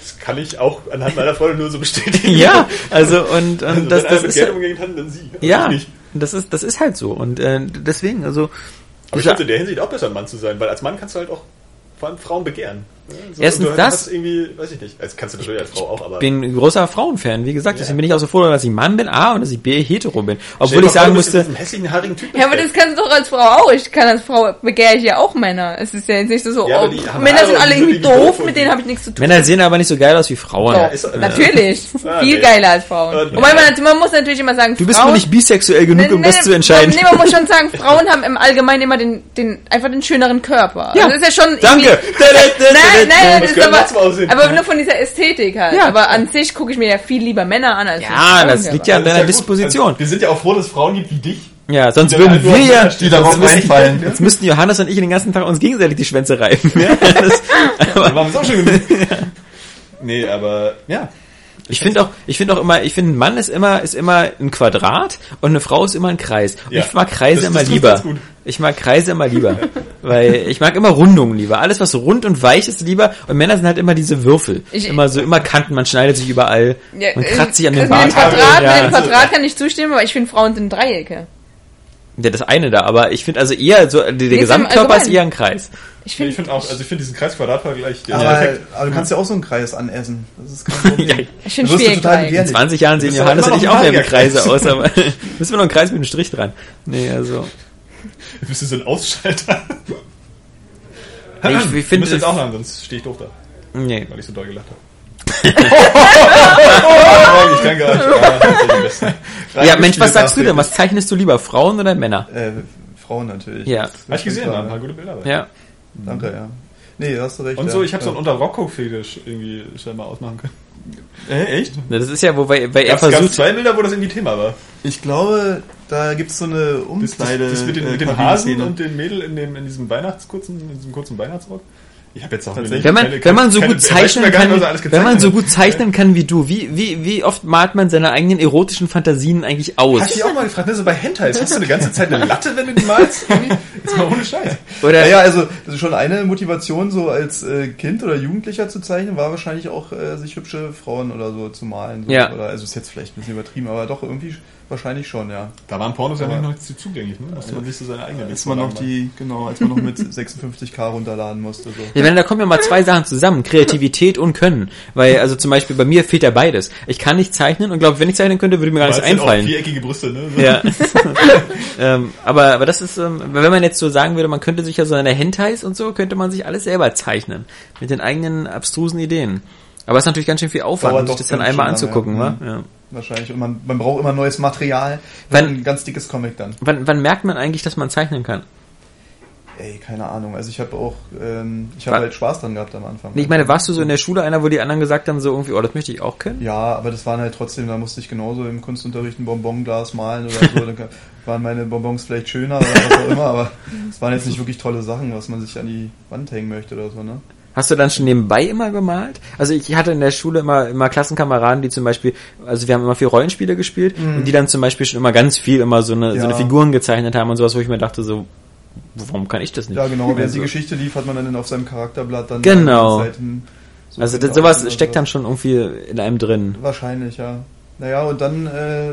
Das kann ich auch anhand meiner Freunde nur so bestätigen. ja, also und, und Also, das, das mit ist Geld ja, umgehen kann, dann sie. ja, Ich nicht. das ist das ist halt so und äh, deswegen also Aber ich finde in der Hinsicht auch besser, ein Mann zu sein, weil als Mann kannst du halt auch vor allem Frauen begehren. Ja, so, Erstens du das. Irgendwie, weiß ich nicht. Das kannst du natürlich als Frau auch, aber. bin ein großer Frauenfan, wie gesagt, Ja. deswegen bin ich auch so froh, dass ich Mann bin, A, und dass ich B, hetero bin. Obwohl ich sagen du bist mit musste, hässlichen, haarigen Typen. Ja, aber das kannst du doch als Frau auch. Ich kann als Frau begehre ich ja auch Männer. Es ist ja jetzt nicht so, so Ja, oh, Männer sind und alle irgendwie doof, doof mit denen habe ich nichts zu tun. Männer sehen aber nicht so geil aus wie Frauen. Doch, ist- natürlich. Ah, Viel nee. geiler als Frauen. Ah. Wobei man, man muss natürlich immer sagen, Du bist Frauen, nur nicht bisexuell genug, um das zu entscheiden. Nee, man muss schon sagen, Frauen haben im Allgemeinen immer den, den, einfach den schöneren Körper. Ja, Also das ist ja schon danke. Nein, nein, das ist aber, aber nur von dieser Ästhetik halt. Ja. Aber an sich gucke ich mir ja viel lieber Männer an als Ja, Frauen das liegt ja an deiner. Disposition. Also, wir sind ja auch froh, dass es Frauen gibt wie dich. Ja, sonst würden halt wir ja, auf Die darauf sonst müssten- einfallen. Jetzt müssten Johannes und ich den ganzen Tag uns gegenseitig die Schwänze reiben. Ja, das, waren wir es auch schon genug. nee, aber, ja. Ich finde auch, ich finde auch immer, ich finde ein Mann ist immer, ist immer ein Quadrat und eine Frau ist immer ein Kreis. Und Ja. ich mag Kreise Das- immer das lieber. Ich mag Kreise immer lieber. weil ich mag immer Rundungen lieber. Alles, was rund und weich ist, lieber. Und Männer sind halt immer diese Würfel. Ich- immer so, immer Kanten, man schneidet sich überall. Ja, man kratzt sich an den das mit dem Bart. Quadrat, Ja. mit dem Quadrat kann ich zustimmen, aber ich finde Frauen sind Dreiecke. Ja, das eine da, aber ich finde also eher so, der, der im Gesamtkörper ist eher ein Kreis. Ich Ich finde, finde auch, also ich finde diesen Kreis-Quadrat-Vergleich, der ist Aber, du kannst ja auch so einen Kreis anessen. Das ist kein Problem. Ja, ich finde schwierig. total. In begehrlich. 20 Jahren sehen Johannes und ich auch mehr Kreise Kreis. aus, aber müssen wir noch einen Kreis mit einem Strich dran. Nee, also. Du bist so ein Ausschalter. Nee, ich, ich Du finde musst jetzt auch lang, sonst stehe ich doof da, Nee. weil ich so doll gelacht habe. Ich kann gar nicht. Beste. Ja, Mensch, was sagst du denn? Was zeichnest du lieber, Frauen oder Männer? Äh, Frauen natürlich. Ja. Das ist Hab ich gesehen, waren ein paar gute Bilder. dabei. Ja. Danke, ja. Nee, hast du recht. Und ja. so, ich habe so einen ja. Unter-Rocco-Fetisch irgendwie scheinbar ausmachen können. Äh, echt? Das ist ja, wobei weil er versucht. zwei Bilder, wo das irgendwie Thema war. Ich glaube, da gibt's so eine Das, das, Umkleide. das mit den, äh, mit dem. Hasen und dem Mädel in, dem, in diesem Weihnachtskurzen, in diesem kurzen Weihnachtsrock. Ich habe jetzt auch Tatsächlich. Wenn man, keine- wenn man so keine- gut zeichnen kann, was er alles wenn man so gut zeichnen kann wie du, wie, wie, wie oft malt man seine eigenen erotischen Fantasien eigentlich aus? Hast du dich auch mal gefragt, ne, so bei Hentais, hast du eine ganze Zeit eine Latte, wenn du die malst? Irgendwie? Jetzt mal ohne Scheiß. Oder, Ja, ja, also das ist schon eine Motivation, so als äh, Kind oder Jugendlicher zu zeichnen, war wahrscheinlich auch, äh, sich hübsche Frauen oder so zu malen. So. Ja. Oder, also ist jetzt vielleicht ein bisschen übertrieben, aber doch irgendwie wahrscheinlich schon, ja. Da waren Pornos ja Aber- noch nicht so zugänglich, ne? Musste man nicht so seine eigene Als man noch die, genau, als man noch mit 56k runterladen musste. So. Ja, wenn, da kommen ja mal zwei Sachen zusammen, Kreativität und Können. Weil, also zum Beispiel bei mir fehlt ja beides. Ich kann nicht zeichnen und glaube, wenn ich zeichnen könnte, würde mir gar nichts sind auch einfallen. viereckige Brüste, ne? So. Ja. ähm, aber, aber das ist, ähm, wenn man jetzt so sagen würde, man könnte sich ja so seine Hentais und so, könnte man sich alles selber zeichnen. Mit den eigenen abstrusen Ideen. Aber es ist natürlich ganz schön viel Aufwand, sich das dann einmal anzugucken, lange, wa? Ja. Wahrscheinlich. Und man, man braucht immer neues Material. Wann- ein ganz dickes Comic dann. Wann, wann merkt man eigentlich, dass man zeichnen kann? Ey, keine Ahnung. Also ich habe auch, ähm, ich habe halt Spaß dran gehabt am Anfang. Nee, ich meine, warst du so in der Schule einer, wo die anderen gesagt haben, so irgendwie, oh, das möchte ich auch können? Ja, aber das waren halt trotzdem, da musste ich genauso im Kunstunterricht ein Bonbonglas malen oder so. Dann waren meine Bonbons vielleicht schöner oder was auch immer, aber es waren jetzt nicht wirklich tolle Sachen, was man sich an die Wand hängen möchte oder so, ne? Hast du dann schon nebenbei immer gemalt? Also ich hatte in der Schule immer, immer Klassenkameraden, die zum Beispiel, also wir haben immer viel Rollenspiele gespielt und die dann zum Beispiel schon immer ganz viel immer so eine, so Mhm. Ja. eine Figuren gezeichnet haben und sowas, wo ich mir dachte so, warum kann ich das nicht? Ja, genau. Während Also- die Geschichte lief, hat man dann auf seinem Charakterblatt dann Genau. Seiten so Also das, sowas steckt so. dann schon irgendwie in einem drin. Wahrscheinlich, ja. Naja, und dann, äh,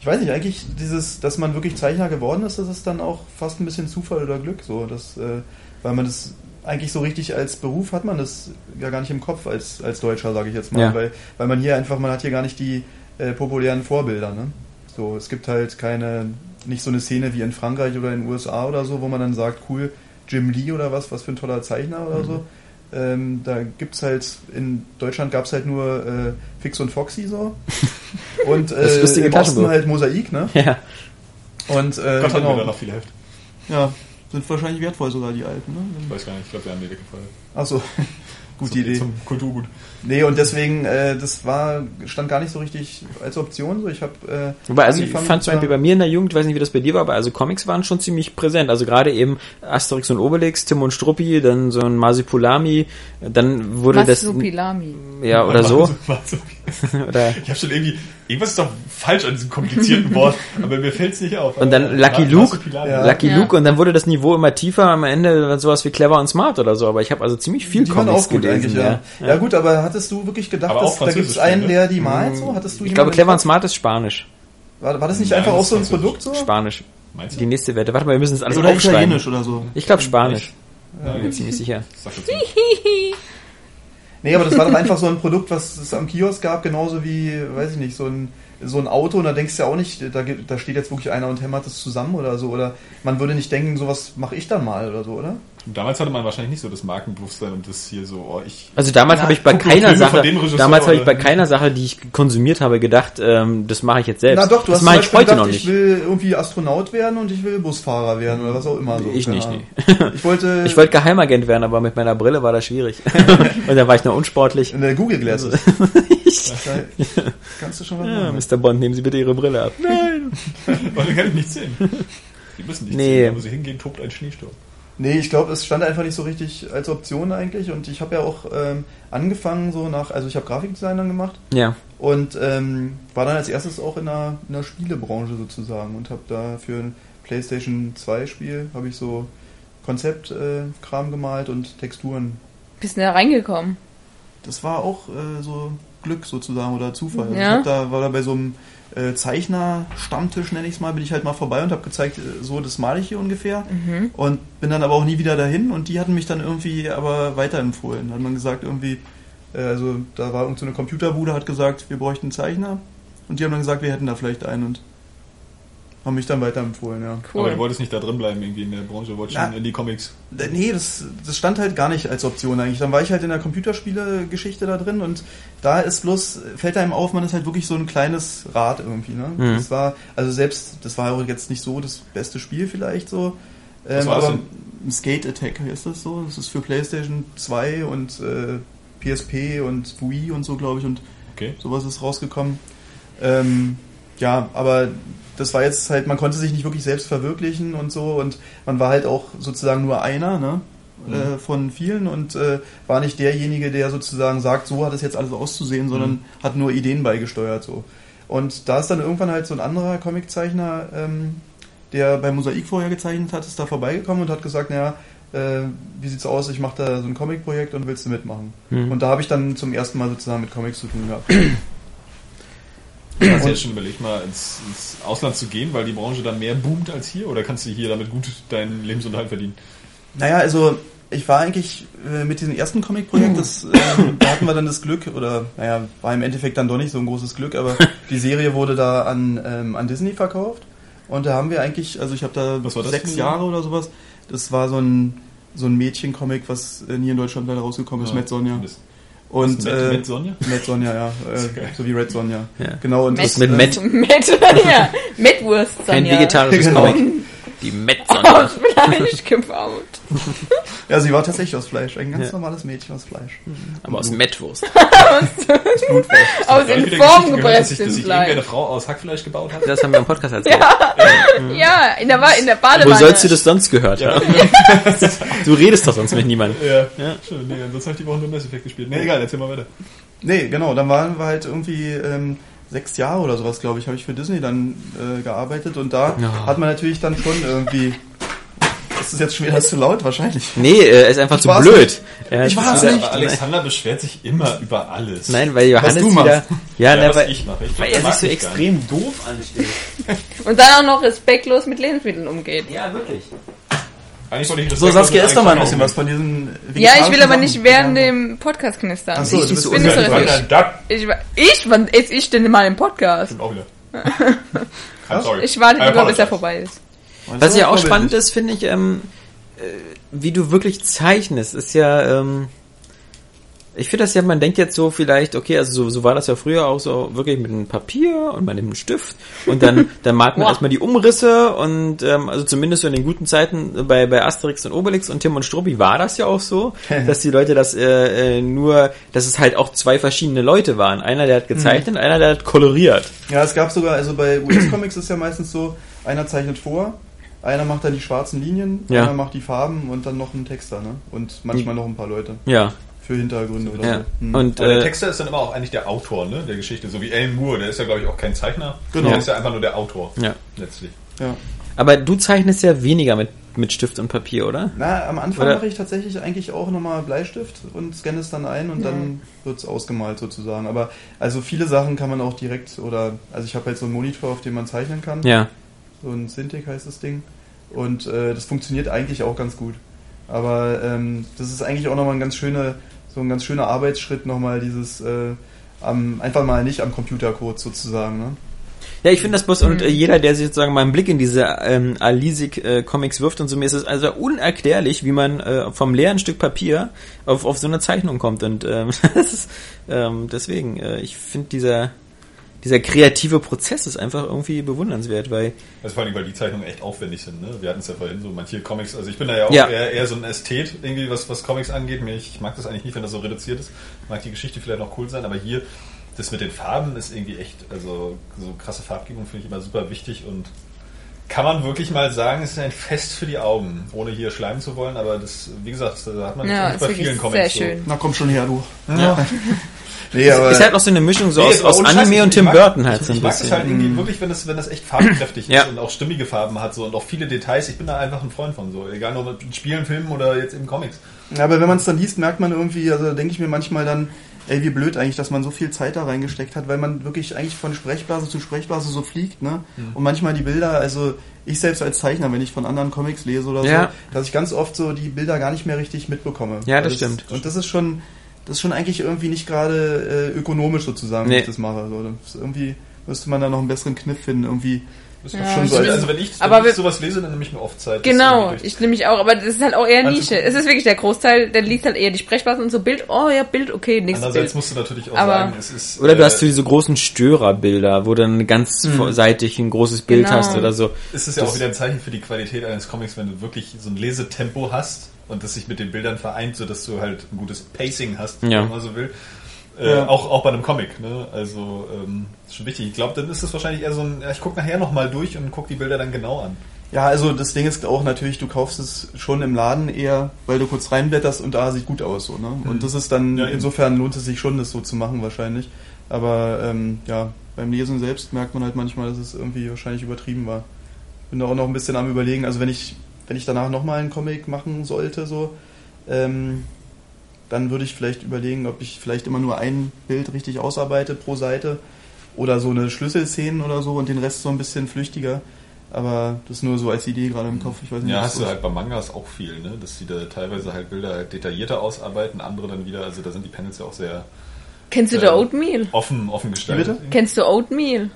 ich weiß nicht, eigentlich dieses, dass man wirklich Zeichner geworden ist, das ist dann auch fast ein bisschen Zufall oder Glück, so, dass, äh, weil man das eigentlich so richtig als Beruf hat man das ja gar nicht im Kopf als, als Deutscher, sage ich jetzt mal, Ja. weil, weil man hier einfach, man hat hier gar nicht die äh, populären Vorbilder, ne? So, es gibt halt keine, nicht so eine Szene wie in Frankreich oder in den USA oder so, wo man dann sagt, cool, Jim Lee oder was, was für ein toller Zeichner oder so. Ähm, da gibt's halt, in Deutschland gab's halt nur äh, Fix und Foxy so. Und Das äh, lustige im Osten halt Mosaik, ne? Ja. Und äh, Gott hat genau. mir da noch viel Heft. Ja, sind wahrscheinlich wertvoll sogar die alten, Ich ne? weiß gar nicht, ich glaube, wir haben die weggefeuert. Achso, gute Zum- Idee. Zum Kulturgut. Nee, und deswegen, äh, das war, stand gar nicht so richtig als Option. So, ich habe äh, Wobei, also ich fand zum Beispiel bei mir in der Jugend, ich weiß nicht, wie das bei dir war, aber also Comics waren schon ziemlich präsent. Also gerade eben Asterix und Obelix, Tim und Struppi, dann so ein Masipulami, dann wurde das Masupilami. ja oder so oder Ich habe schon irgendwie, irgendwas ist doch falsch an diesem komplizierten Wort, aber mir fällt's nicht auf. Und dann Lucky Ma- Luke. Ja. Lucky Ja. Luke und dann wurde das Niveau immer tiefer, am Ende dann sowas wie Clever und Smart oder so, aber ich habe also ziemlich viel die Comics auch gut gelesen. ja. ja. gut, aber hattest du wirklich gedacht, dass da gibt's Französisch, einen, ne? der die malt so? Hattest du Ich glaube, Clever und? Smart ist Spanisch. War, war das nicht Nein, einfach das auch so ein. Produkt so? Spanisch. Meinst du? Die nächste Wette. Warte mal, wir müssen das alles Oder aufschreiben. italienisch oder so. Ich glaube Spanisch. Ja, Bin mir ziemlich sicher. Nee, aber das war doch einfach so ein Produkt, was es am Kiosk gab, genauso wie, weiß ich nicht, so ein, so ein Auto und da denkst du ja auch nicht, da, da steht jetzt wirklich einer und hämmert das zusammen oder so. Oder man würde nicht denken, sowas mache ich dann mal oder so, oder? Damals hatte man wahrscheinlich nicht so das Markenbewusstsein und das hier so, oh, ich. Also damals Ja, habe ich bei keiner Filme Sache, damals habe ich bei keiner Sache, die ich konsumiert habe, gedacht, ähm, das mache ich jetzt selbst. Na doch, du das hast mache ich heute gedacht, noch ich nicht. will irgendwie Astronaut werden und ich will Busfahrer werden oder was auch immer. So. Ich nicht, nee. Ich wollte, Ich wollte Geheimagent werden, aber mit meiner Brille war das schwierig. und dann war ich noch unsportlich. in der Google Glasses. Da kannst du schon was Ja, machen. Mr. Bond, nehmen Sie bitte Ihre Brille ab. Nein. Weil dann kann ich nicht sehen. Die müssen nicht Nee. sehen, aber sie hingehen, tobt ein Schneesturm. Nee, ich glaube, es stand einfach nicht so richtig als Option eigentlich und ich habe ja auch ähm, angefangen so nach, also ich habe Grafikdesign dann gemacht Ja. und ähm, war dann als erstes auch in der, in der Spielebranche sozusagen und habe da für ein PlayStation 2 Spiel habe ich so Konzeptkram äh, Kram gemalt und Texturen. Bist du da reingekommen? Das war auch äh, so Glück sozusagen oder Zufall. Also Ja. Ich hab da war da bei so einem äh, Zeichner-Stammtisch, nenne ich es mal, bin ich halt mal vorbei und habe gezeigt, äh, so das male ich hier ungefähr. Mhm. Und bin dann aber auch nie wieder dahin und die hatten mich dann irgendwie aber weiterempfohlen. Da hat man gesagt, irgendwie, äh, also da war irgend so eine Computerbude, hat gesagt, wir bräuchten einen Zeichner. Und die haben dann gesagt, wir hätten da vielleicht einen und haben mich dann weiterempfohlen, ja. Aber du Cool. wolltest nicht da drin bleiben irgendwie in der Branche, du wolltest Na. schon in die Comics. Nee, das, das stand halt gar nicht als Option eigentlich. Dann war ich halt in der Computerspiele-Geschichte da drin und da ist bloß, fällt einem auf, man ist halt wirklich so ein kleines Rad irgendwie, ne? Mhm. Das war, also selbst, das war auch jetzt nicht so das beste Spiel vielleicht so. Was Ähm, war das aber Skate Attack heißt das so. Das ist für PlayStation 2 und äh, PSP und Wii und so, glaube ich, und Okay. sowas ist rausgekommen. Ähm, ja, aber das war jetzt halt, man konnte sich nicht wirklich selbst verwirklichen und so und man war halt auch sozusagen nur einer, ne? Äh, von vielen und äh, war nicht derjenige, der sozusagen sagt, so hat es jetzt alles auszusehen, sondern hat nur Ideen beigesteuert so. Und da ist dann irgendwann halt so ein anderer Comiczeichner, ähm, der bei Mosaik vorher gezeichnet hat, ist da vorbeigekommen und hat gesagt, naja, äh, wie sieht's aus, ich mache da so ein Comicprojekt und willst du mitmachen? Mhm. Und da habe ich dann zum ersten Mal sozusagen mit Comics zu tun gehabt. Hast du jetzt schon überlegt, mal ins, ins Ausland zu gehen, weil die Branche dann mehr boomt als hier? Oder kannst du hier damit gut deinen Lebensunterhalt verdienen? Naja, also ich war eigentlich äh, mit diesem ersten Comic-Projekt, äh, da hatten wir dann das Glück, oder naja, war im Endeffekt dann doch nicht so ein großes Glück, aber die Serie wurde da an, ähm, an Disney verkauft. Und da haben wir eigentlich, also ich habe da sechs Jahre oder sowas. Das war so ein so ein Mädchen-Comic, was äh, nie in Deutschland leider rausgekommen ist, Ja, Matt Sonja. Und Matt- äh, Matt Sonja? Matt Sonja, ja, äh, so wie Red Sonja. Ja. Genau. Und Matt- das, mit äh, Matt. Met, ja, Metwurst. Ein Sonja. vegetarisches Genau. Comic. Die Metzonne. Aus Fleisch gebaut. Ja, sie war tatsächlich aus Fleisch, ein ganz Ja. normales Mädchen aus Fleisch. Aber aus Mettwurst. Aus Hab ich in Form dass sich, dass gepresstem sich irgendwer eine Fleisch. Frau aus Hackfleisch gebaut hat? Das haben wir im Podcast erzählt. Ja, in der, Wa- in der Wo Badewanne. sollst du das sonst gehört haben? Du redest doch sonst mit niemandem. Ja, Ja. Schön, nee, ansonsten habe ich die Woche nur Mass Effect gespielt. Nee, egal, erzähl mal weiter. Nee, genau, dann waren wir halt irgendwie ähm, sechs Jahre oder sowas, glaube ich, habe ich für Disney dann äh, gearbeitet und da Ja. hat man natürlich dann schon irgendwie. Ist das jetzt schon wieder zu laut wahrscheinlich? Nee, er ist einfach zu war's blöd. Er Ich war's wieder- nicht. Aber Alexander beschwert sich immer über alles. Nein, weil Johannes du wieder... machst. Ja, Ja, na, was weil, ich mache. Ich weil er sich so extrem doof anstellt. Und dann auch noch respektlos mit Lebensmitteln umgeht. Ja, wirklich. Eigentlich wollte ich So, Saskia, ess doch mal ein bisschen was von diesen Ja, ich will aber nicht während dem Podcast knistern. Ach so, ich du bist bin nicht so Ich, ich, wann esse ich denn mal im Podcast? auch wieder. I'm sorry. Ich warte I lieber, bis er vorbei ist. Was ja auch spannend ist, finde ich, ähm, äh, wie du wirklich zeichnest, ist ja, ähm, ich finde das ja, man denkt jetzt so vielleicht, okay, also so, so war das ja früher auch so wirklich mit einem Papier und mit einem Stift und dann, dann malt man erstmal die Umrisse und ähm, also zumindest so in den guten Zeiten bei, bei Asterix und Obelix und Tim und Struppi war das ja auch so, dass die Leute das äh, äh, nur, dass es halt auch zwei verschiedene Leute waren. Einer, der hat gezeichnet, einer, der hat koloriert. Ja, es gab sogar, also bei US-Comics ist ja meistens so, einer zeichnet vor, einer macht dann die schwarzen Linien, Ja. einer macht die Farben und dann noch ein Texter, ne? Und manchmal noch ein paar Leute Ja, für Hintergründe oder ja. so. Hm. Und Aber der äh, Texter ist dann immer auch eigentlich der Autor ne, der Geschichte, so wie Alan Moore, der ist ja glaube ich auch kein Zeichner, Genau. der ist ja einfach nur der Autor ja. letztlich. ja. Aber du zeichnest ja weniger mit, mit Stift und Papier, oder? Na, am Anfang Oder- mache ich tatsächlich eigentlich auch nochmal Bleistift und scanne es dann ein und dann wird's ausgemalt sozusagen. Aber also viele Sachen kann man auch direkt oder also ich habe halt so einen Monitor, auf dem man zeichnen kann. Ja. So ein Cintiq heißt das Ding. Und äh, das funktioniert eigentlich auch ganz gut. Aber ähm, das ist eigentlich auch nochmal ein ganz schöner, so ein ganz schöner Arbeitsschritt, nochmal dieses äh, am, einfach mal nicht am Computercode sozusagen, ne? Ja, ich finde das bloß, und äh, jeder, der sich sozusagen mal einen Blick in diese ähm, Alisik-Comics wirft und so, mir ist es also unerklärlich, wie man äh, vom leeren Stück Papier auf, auf so eine Zeichnung kommt. Und ähm, das ist, ähm, deswegen, äh, ich finde dieser, dieser kreative Prozess ist einfach irgendwie bewundernswert, weil Also vor allem, weil die Zeichnungen echt aufwendig sind. Ne? Wir hatten es ja vorhin so, manche Comics, also ich bin da ja auch Ja. Eher, eher so ein Ästhet, irgendwie, was, was Comics angeht. Mir- Ich mag das eigentlich nicht, wenn das so reduziert ist. Mag die Geschichte vielleicht noch cool sein, aber hier, das mit den Farben ist irgendwie echt, also so krasse Farbgebung finde ich immer super wichtig und kann man wirklich mal sagen, es ist ein Fest für die Augen, ohne hier schleimen zu wollen, aber das, wie gesagt, da hat man Ja, nicht bei wirklich vielen sehr Comics schön. Na komm schon her, du. Ja. Nee, aber ist halt auch so eine Mischung so Nee, aus, aus Anime Scheiß, und Tim mag- Burton halt ich, so ein ich mag das bisschen. halt irgendwie wirklich, wenn das, wenn das echt farbkräftig Ja. ist und auch stimmige Farben hat so und auch viele Details. Ich bin da einfach ein Freund von so, egal ob mit Spielen, Filmen oder jetzt eben Comics. Ja, aber wenn man es dann liest, merkt man irgendwie, also da denke ich mir manchmal dann, ey, wie blöd eigentlich, dass man so viel Zeit da reingesteckt hat, weil man wirklich eigentlich von Sprechblase zu Sprechblase so fliegt, ne? Und manchmal die Bilder, also ich selbst als Zeichner, wenn ich von anderen Comics lese oder Ja. so, dass ich ganz oft so die Bilder gar nicht mehr richtig mitbekomme. Ja, das Weil stimmt. Und das ist schon, das ist schon eigentlich irgendwie nicht gerade äh, ökonomisch sozusagen, Nee. wie ich das mache. So. Das ist irgendwie müsste man da noch einen besseren Kniff finden, irgendwie. Ja, ist schon so, also wenn ich, wenn Aber ich sowas lese, dann nehme ich mir oft Zeit. Genau, ich nehme mich auch, aber das ist halt auch eher Also- Nische. Es ist wirklich der Großteil, der liest halt eher die Sprechblasen und so Bild, oh ja, Bild, okay, nächstes Andererseits Bild. musst du natürlich auch Aber- sagen, es ist. Oder du äh, hast so diese großen Störerbilder, wo du dann ganz seitig ein großes Bild Genau. hast oder so. ist es ja Das- auch wieder ein Zeichen für die Qualität eines Comics, wenn du wirklich so ein Lesetempo hast und das sich mit den Bildern vereint, sodass du halt ein gutes Pacing hast, Ja. wenn man so will. Äh, Ja. auch, auch bei einem Comic, ne? Also ähm, ist schon wichtig. Ich glaube, dann ist es wahrscheinlich eher so ein, ja, ich gucke nachher nochmal durch und gucke die Bilder dann genau an. Ja, also das Ding ist auch natürlich, du kaufst es schon im Laden eher, weil du kurz reinblätterst und da sieht gut aus so, ne? Und das ist dann, Ja, insofern lohnt es sich schon, das so zu machen wahrscheinlich. Aber ähm, ja, beim Lesen selbst merkt man halt manchmal, dass es irgendwie wahrscheinlich übertrieben war. Bin da auch noch ein bisschen am überlegen, also wenn ich, wenn ich danach nochmal einen Comic machen sollte, so, ähm, dann würde ich vielleicht überlegen, ob ich vielleicht immer nur ein Bild richtig ausarbeite pro Seite Oder so eine Schlüsselszenen oder so und den Rest so ein bisschen flüchtiger. Aber das ist nur so als Idee gerade im Kopf. Ich weiß nicht, Ja, hast du so halt bei Mangas auch viel, ne? Dass die da teilweise halt Bilder halt detaillierter ausarbeiten, andere dann wieder, also da sind die Panels ja auch sehr Kennst du Äh, der Oatmeal? offen, offen gestaltet. bitte? Kennst du Oatmeal?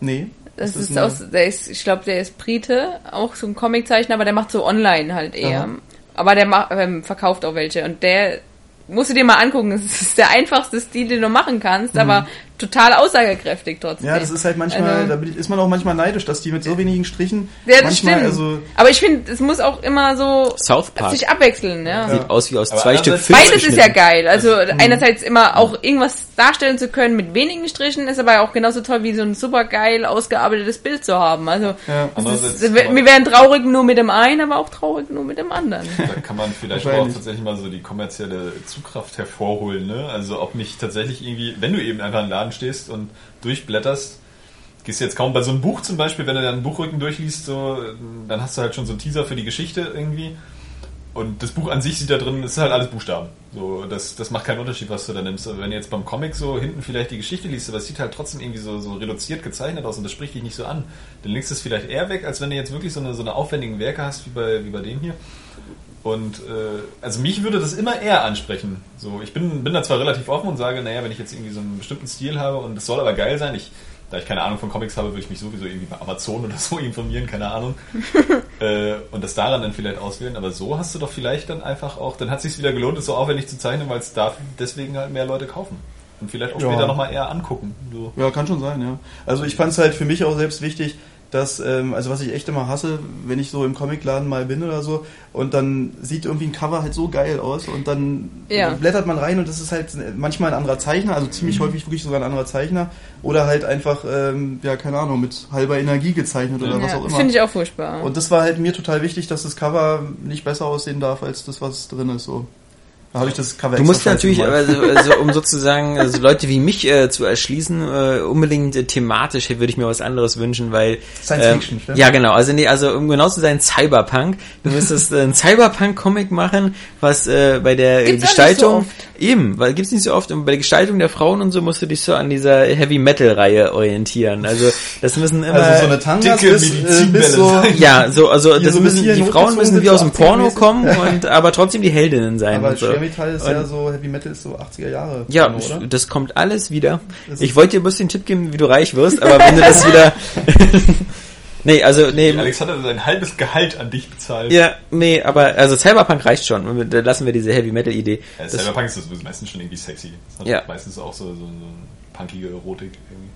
Nee. Das Ist ist, das aus, der ist, ich glaube, der ist Brite, auch so ein Comiczeichner, aber der macht so online halt eher. Aha. Aber der macht, ähm, verkauft auch welche und der musst du dir mal angucken. Es ist der einfachste Stil, den du machen kannst, aber total aussagekräftig trotzdem. Mhm. Ja, das ist halt manchmal, Also- da ist man auch manchmal neidisch, dass die mit so wenigen Strichen Ja, das manchmal, stimmt. also aber ich finde, es muss auch immer so South Park. sich abwechseln, ja. Sieht aus wie aus Aber zwei Stück Film. Beides ist ja geil. Also einerseits immer auch irgendwas darstellen zu können mit wenigen Strichen, ist aber auch genauso toll wie so ein super geil ausgearbeitetes Bild zu haben. Also Ja. ist, wir werden traurig nur mit dem einen, aber auch traurig nur mit dem anderen. Da kann man vielleicht auch tatsächlich mal so die kommerzielle Zugkraft hervorholen, ne? Also ob nicht tatsächlich irgendwie, wenn du eben einfach im Laden stehst und durchblätterst, gehst jetzt kaum bei so einem Buch zum Beispiel, wenn du dann Buchrücken durchliest, so, dann hast du halt schon so einen Teaser für die Geschichte irgendwie. Und das Buch an sich sieht da drin, es ist halt alles Buchstaben. So, das, das macht keinen Unterschied, was du da nimmst. Aber wenn du jetzt beim Comic so hinten vielleicht die Geschichte liest, aber es sieht halt trotzdem irgendwie so, so reduziert gezeichnet aus und das spricht dich nicht so an, dann legst du es vielleicht eher weg, als wenn du jetzt wirklich so eine, so eine aufwendigen Werke hast, wie bei, wie bei dem hier. Und äh, also mich würde das immer eher ansprechen. So, ich bin, bin da zwar relativ offen und sage, naja, wenn ich jetzt irgendwie so einen bestimmten Stil habe und es soll aber geil sein, ich, da ich keine Ahnung von Comics habe, würde ich mich sowieso irgendwie bei Amazon oder so informieren, keine Ahnung. äh, und das daran dann vielleicht auswählen. Aber so hast du doch vielleicht dann einfach auch, dann hat es sich wieder gelohnt, es so aufwendig zu zeichnen, weil es da deswegen halt mehr Leute kaufen. Und vielleicht auch Ja. später nochmal eher angucken. So. Ja, kann schon sein, ja. Also ich fand es halt für mich auch selbst wichtig, dass, ähm, also was ich echt immer hasse, wenn ich so im Comicladen mal bin oder so und dann sieht irgendwie ein Cover halt so geil aus und dann Ja. blättert man rein und das ist halt manchmal ein anderer Zeichner, also ziemlich häufig wirklich sogar ein anderer Zeichner oder halt einfach, ähm, ja, keine Ahnung, mit halber Energie gezeichnet oder was Ja, auch das immer. finde ich auch furchtbar. Und das war halt mir total wichtig, dass das Cover nicht besser aussehen darf als das, was drin ist. So. Habe ich das Cover Du musst natürlich, also, also, um sozusagen also Leute wie mich äh, zu erschließen, äh, unbedingt äh, thematisch würde ich mir was anderes wünschen, weil Science ähm, Fiction, stimmt? Ja, genau. Also nee, also um genau zu sein, Cyberpunk. Du müsstest äh, einen Cyberpunk-Comic machen, was äh, bei der Gibt's auch Gestaltung eben, weil gibt's nicht so oft und bei der Gestaltung der Frauen und so musst du dich so an dieser Heavy Metal Reihe orientieren. Also das müssen immer Also so eine Tangas dicke bis, äh, bis so, sein. ja, so also das so müssen die Frauen müssen wie aus dem Porno 80er-mäßig. kommen und aber trotzdem die Heldinnen sein aber so. Schwermetall ist ja so, Heavy Metal ist so 80er Jahre. Ja, oder? das kommt alles wieder. Das Ich wollte dir bloß den Tipp geben, wie du reich wirst, aber wenn du das wieder. nee, also, nee. Alex hat also sein halbes Gehalt an dich bezahlt. Ja, nee, aber also Cyberpunk reicht schon. Und Da lassen wir diese Heavy Metal Idee. Ja, Das- Cyberpunk ist meistens schon irgendwie sexy. Das hat Ja. meistens auch so, so, so eine punkige Erotik irgendwie.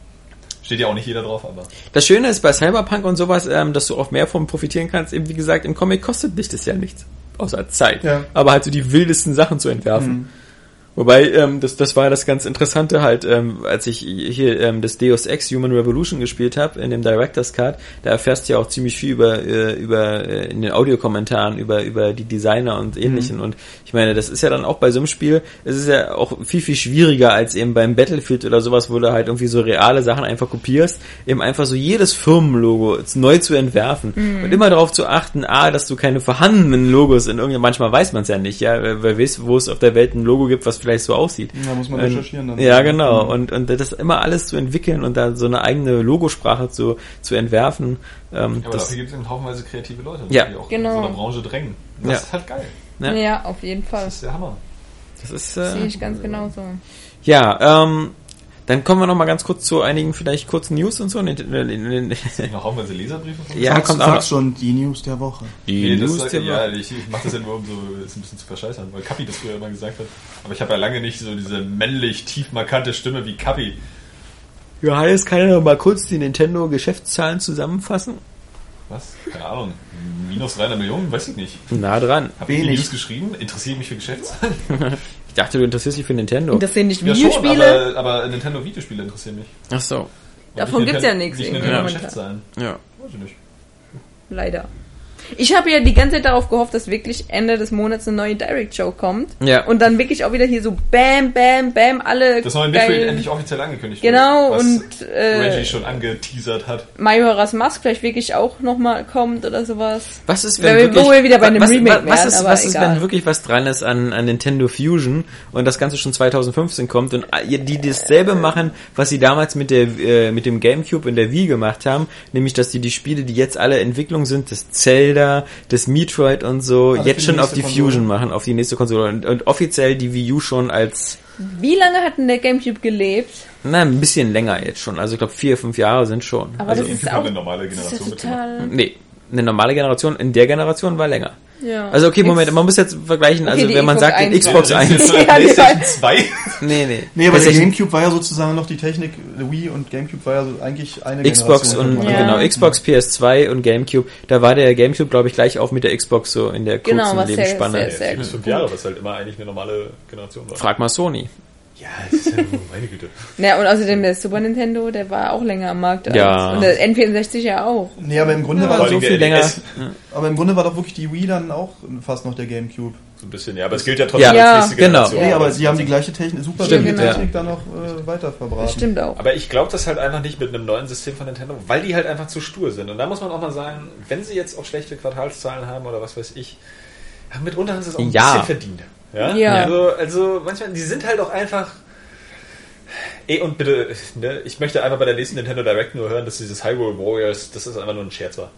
Steht ja auch nicht jeder drauf, aber. Das Schöne ist bei Cyberpunk und sowas, ähm, dass du auch mehr von profitieren kannst. Eben wie gesagt, im Comic kostet dich das ja nichts. Außer Zeit. Ja. Aber halt so die wildesten Sachen zu entwerfen. Wobei, ähm, das, das war das ganz Interessante halt, ähm, als ich hier ähm, das Deus Ex Human Revolution gespielt habe, in dem Director's Cut, da erfährst du ja auch ziemlich viel über, äh, über äh, in den Audiokommentaren, über, über die Designer und ähnlichen. Und ich meine, das ist ja dann auch bei so einem Spiel, es ist ja auch viel, viel schwieriger als eben beim Battlefield oder sowas, wo du halt irgendwie so reale Sachen einfach kopierst, eben einfach so jedes Firmenlogo neu zu entwerfen und immer darauf zu achten, a, dass du keine vorhandenen Logos in irgendeinem, manchmal weiß man es ja nicht, ja, wer weiß, wo es auf der Welt ein Logo gibt, was vielleicht so aussieht. Da muss man Ähm, recherchieren dann. Ja, genau. Und, und das immer alles zu entwickeln und da so eine eigene Logosprache zu, zu entwerfen. Ähm, Ja, aber das, dafür gibt es eben haufenweise kreative Leute, Ja. die auch Genau. in so einer Branche drängen. Das Ja. ist halt geil. ja, ja, auf jeden Fall. Das ist der Hammer. das ist, Sehe äh, ich ganz genauso. ja, ähm, dann kommen wir noch mal ganz kurz zu einigen vielleicht kurzen News und so. Die Sind noch haufenweise Leserbriefe Ja, Sagst- kommt auch noch. schon die News der Woche. Nee, das News sagt, der ja, Woche. ich, ich mache das ja nur, um so es ein bisschen zu verscheißern, weil Kapi das früher immer gesagt hat. Aber ich habe ja lange nicht so diese männlich tief markante Stimme wie Kapi. Johannes, kann ja noch mal kurz die Nintendo-Geschäftszahlen zusammenfassen? Was? Keine Ahnung. Minus 300 Millionen? Weiß ich nicht. Na dran. Habe ich die. News geschrieben? Interessiert mich für Geschäftszahlen? Ich dachte, du interessierst dich für Nintendo. Und das sind nicht Ja, schon, Videospiele. aber, aber Nintendo Videospiele interessieren mich. Ach so. Und Davon nicht gibt's ja nichts Nicht irgendwie Nintendo momentan. Geschäftszahlen. Ja. Weiß ich nicht. Leider. Ich habe ja die ganze Zeit darauf gehofft, dass wirklich Ende des Monats eine neue Direct Show kommt. Ja. Und dann wirklich auch wieder hier so Bam, Bam, Bam, alle. Das neue Metroid endlich offiziell angekündigt Genau, was und, äh, Reggie schon angeteasert hat. Majora's Mask vielleicht wirklich auch nochmal kommt oder sowas. Was ist, wenn wir- wirklich, wo wir wieder bei einem was, Remake was, ist, was ist, wenn wirklich was dran ist an, an Nintendo Fusion und das Ganze schon 2015 kommt und die dasselbe machen, was sie damals mit der, äh, mit dem Gamecube und der Wii gemacht haben, nämlich, dass die die Spiele, die jetzt alle Entwicklung sind, das Zelda, das Metroid und so, für jetzt die schon auf die Konsole. Fusion machen, auf die nächste Konsole und, und offiziell die Wii U schon als, Wie lange hat denn der Gamecube gelebt? na, ein bisschen länger jetzt schon, also ich glaube vier, fünf Jahre sind schon. Aber also, das ist auch eine normale das ist ja Generation total. nee, eine normale Generation, in der Generation war länger. Ja. Also okay, Moment, man muss jetzt vergleichen, Okay, also wenn man Xbox sagt, die 1 Xbox war- 1, Ja, die PlayStation war- 2. nee, nee. Nee, aber der Gamecube war ja sozusagen noch die Technik, Wii und Gamecube war ja so eigentlich eine Xbox Generation. und Ja. genau Xbox PS2 und GameCube, da war der GameCube glaube ich gleich auf mit der Xbox so in der kurzen Genau, was sehr- Lebensspanne. sehr- sehr Vier bis gut. fünf Jahre, was halt immer eigentlich eine normale Generation war. Frag mal Sony. Ja, das ist ja, meine Güte. Ja, und außerdem der Super Nintendo, der war auch länger am Markt. Als, Ja. Und der N64 ja auch. Nee, aber im Grunde Ja, war so viel der länger. Aber im Grunde war doch wirklich die Wii dann auch fast noch der Gamecube. So ein bisschen, ja, aber es gilt ja trotzdem Ja, als nächste genau. Generation. Nee, aber sie haben die gleiche Technik, super Stimmt, gute ja. Technik dann noch äh, weiter verbraten. Das stimmt auch. Aber ich glaube das halt einfach nicht mit einem neuen System von Nintendo, weil die halt einfach zu stur sind. Und da muss man auch mal sagen, wenn sie jetzt auch schlechte Quartalszahlen haben oder was weiß ich, mitunter haben sie es auch ein Ja. bisschen verdient. Ja? Ja. Also, also manchmal, die sind halt auch einfach. Ey, und bitte, ne, ich möchte einfach bei der nächsten Nintendo Direct nur hören, dass dieses Hyrule Warriors, dass das einfach nur ein Scherz war.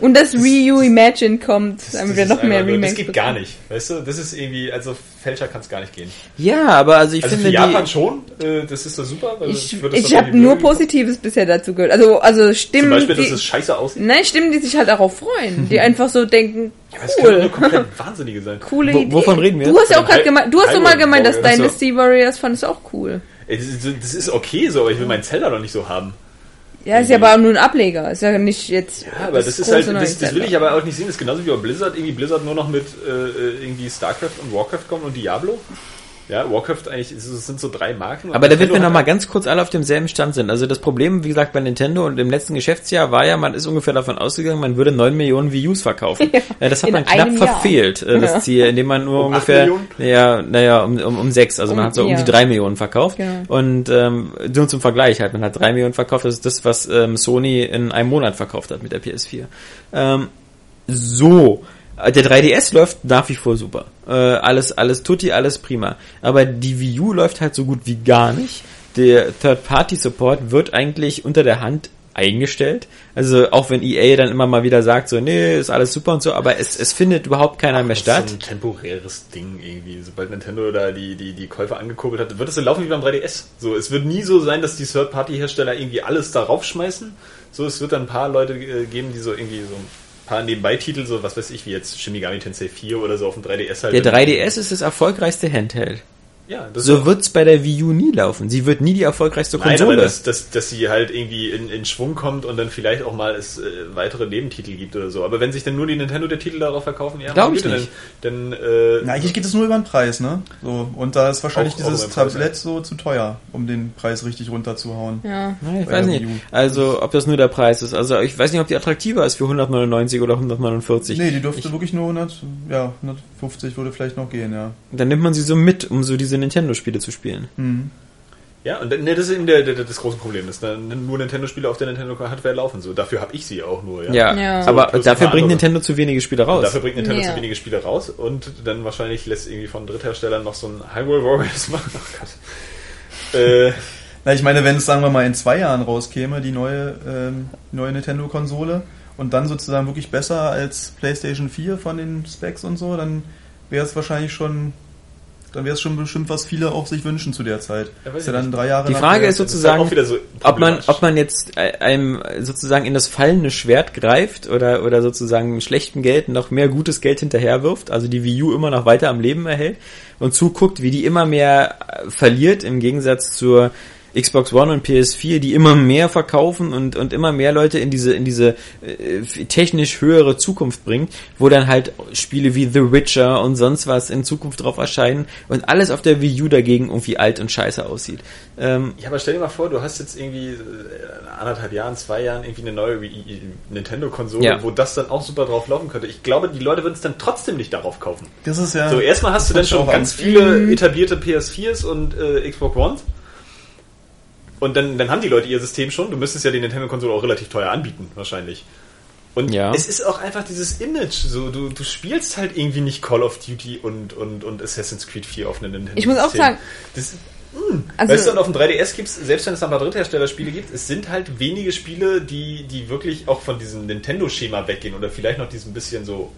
Und das Wii U Imagine kommt, damit wir noch mehr nur- Remakes Das geht bekommen. gar nicht, weißt du? Das ist irgendwie, also fälscher kann es gar nicht gehen. Ja, aber also ich Also finde für Japan die schon, äh, das ist doch super. weil Ich, das ich habe nur. Positives bisher dazu gehört. Also, also Zum Stimmen, Beispiel, dass die, es scheiße aussieht. nein, Stimmen, die sich halt darauf freuen, die einfach so denken, Aber es können nur cool, komplett Wahnsinnige sein. coole Idee. wovon reden wir? Du hast ja auch gerade gemeint, du hast doch mal gemeint, dass. Dynasty Warriors fandest du auch cool. Das das ist okay so, aber ich will meinen Zelda noch nicht so haben. Ja, ist ja aber auch nur ein Ableger, ist ja nicht jetzt. Ja, aber das, ist große halt, das, das will ich aber auch nicht sehen. Das ist genauso wie bei Blizzard, irgendwie Blizzard nur noch mit äh, irgendwie StarCraft und Warcraft kommen und Diablo. Ja, Warcraft eigentlich, es sind so drei Marken. aber damit wir Nintendo noch mal hat- ganz kurz alle auf demselben Stand sind. Also das Problem, wie gesagt, bei Nintendo und im letzten Geschäftsjahr war ja, man ist ungefähr davon ausgegangen, man würde 9 Millionen Wii Us verkaufen. Ja, das hat man knapp Jahr. verfehlt, äh, das Ja. Ziel, indem man nur Um ungefähr, ja, naja, um, um, um sechs, also man Um- hat so um ja. die drei Millionen verkauft. Genau. Und ähm, nur zum Vergleich halt, man hat drei Millionen verkauft, das ist das, was ähm, Sony in einem Monat verkauft hat mit der PS4. Ähm, so. Der 3DS läuft nach wie vor super. Äh, alles, alles tutti, alles prima. Aber die Wii U läuft halt so gut wie gar nicht. Der Third-Party-Support wird eigentlich unter der Hand eingestellt. Also auch wenn EA dann immer mal wieder sagt, so, nee, ist alles super und so, aber es, es findet überhaupt keiner mehr Das statt. ist so ein temporäres Ding irgendwie. Sobald Nintendo da die, die, die Käufer angekurbelt hat, wird es so laufen wie beim 3DS. So, es wird nie so sein, dass die Third-Party-Hersteller irgendwie alles darauf schmeißen. So, es wird dann ein paar Leute äh, geben, die so irgendwie so paar Nebenbei-Titel, so was weiß ich, wie jetzt Shimigami Tensei 4 oder so auf dem 3DS halt. Der 3DS ist das erfolgreichste Handheld. Ja, So auch- wird's bei der Wii U nie laufen. Sie wird nie die erfolgreichste Nein, aber Konsole. dass, dass, dass sie halt irgendwie in, in Schwung kommt und dann vielleicht auch mal es äh, weitere Nebentitel gibt oder so. Aber wenn sich dann nur die Nintendo der Titel darauf verkaufen, ja, Glaub meine ich nicht. Dann, dann äh, Na, eigentlich geht es nur über den Preis, ne? So, und da ist wahrscheinlich Auch- auch dieses Preis, Tablett so zu teuer, um den Preis richtig runterzuhauen. Ja. Nein, ich weiß nicht. Also, ob das nur der Preis ist. Also, ich weiß nicht, ob die attraktiver ist für 199 oder 149. Nee, die dürfte wirklich nur 100, ja, 150 würde vielleicht noch gehen, ja. Dann nimmt man sie so mit, um so diese Nintendo-Spiele zu spielen. Mhm. Ja, und ne, das ist eben der, der, das große Problem, dass dann nur Nintendo-Spiele auf der Nintendo-Hardware laufen. So, dafür habe ich sie auch nur. Ja. Ja, Ja. aber So, plus dafür bringt andere. Nintendo zu wenige Spiele raus. Und dafür bringt Nintendo Ja. zu wenige Spiele raus und dann wahrscheinlich lässt irgendwie von Drittherstellern noch so ein Hyrule Warriors machen. Oh Gott. Äh, Na, ich meine, wenn es, sagen wir mal, in zwei Jahren rauskäme, die neue, ähm, die neue Nintendo-Konsole, und dann sozusagen wirklich besser als PlayStation 4 von den Specs und so, dann wäre es wahrscheinlich schon, dann wäre es schon bestimmt, was viele auch sich wünschen zu der Zeit. Ja, ist ja dann drei Jahre Die Frage ist das ist sozusagen, halt so ob man, ob man jetzt äh, einem sozusagen in das fallende Schwert greift oder, oder sozusagen mit schlechtem Geld noch mehr gutes Geld hinterherwirft, also die Wii U immer noch weiter am Leben erhält und zuguckt, wie die immer mehr äh, verliert im Gegensatz zur Xbox One und PS4, die immer mehr verkaufen und, und immer mehr Leute in diese, in diese äh, technisch höhere Zukunft bringt, wo dann halt Spiele wie The Witcher und sonst was in Zukunft drauf erscheinen und alles auf der Wii U dagegen irgendwie alt und scheiße aussieht. Ähm, Ja, aber stell dir mal vor, du hast jetzt irgendwie äh, anderthalb Jahren, zwei Jahren irgendwie eine neue Wii- Nintendo-Konsole, Ja. wo das dann auch super drauf laufen könnte. Ich glaube, die Leute würden es dann trotzdem nicht darauf kaufen. Das ist ja. So, erstmal hast du dann schon ganz an. viele etablierte PS4s und äh, Xbox Ones. Und dann, dann haben die Leute ihr System schon. Du müsstest ja die Nintendo-Konsole auch relativ teuer anbieten, wahrscheinlich. Und Ja. es ist auch einfach dieses Image. So, du, du spielst halt irgendwie nicht Call of Duty und, und, und Assassin's Creed 4 auf einem Nintendo. Ich muss auch sagen- das. Also- weißt du, und auf dem 3DS gibt's, selbst wenn es ein paar Drittherstellerspiele gibt, es sind halt wenige Spiele, die, die wirklich auch von diesem Nintendo-Schema weggehen oder vielleicht noch diesem bisschen so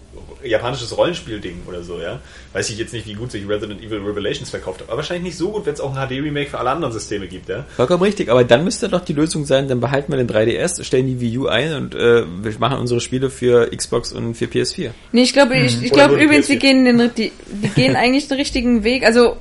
japanisches Rollenspiel-Ding oder so, ja. Weiß ich jetzt nicht, wie gut sich Resident Evil Revelations verkauft hat, aber wahrscheinlich nicht so gut, wenn es auch ein HD-Remake für alle anderen Systeme gibt, ja. Vollkommen richtig, aber dann müsste doch die Lösung sein, dann behalten wir den 3DS, stellen die Wii U ein und äh, wir machen unsere Spiele für Xbox und für PS4. Nee, ich glaube, ich, ich Oder glaube übrigens, PS4. die gehen den, die, die gehen eigentlich den richtigen Weg. Also,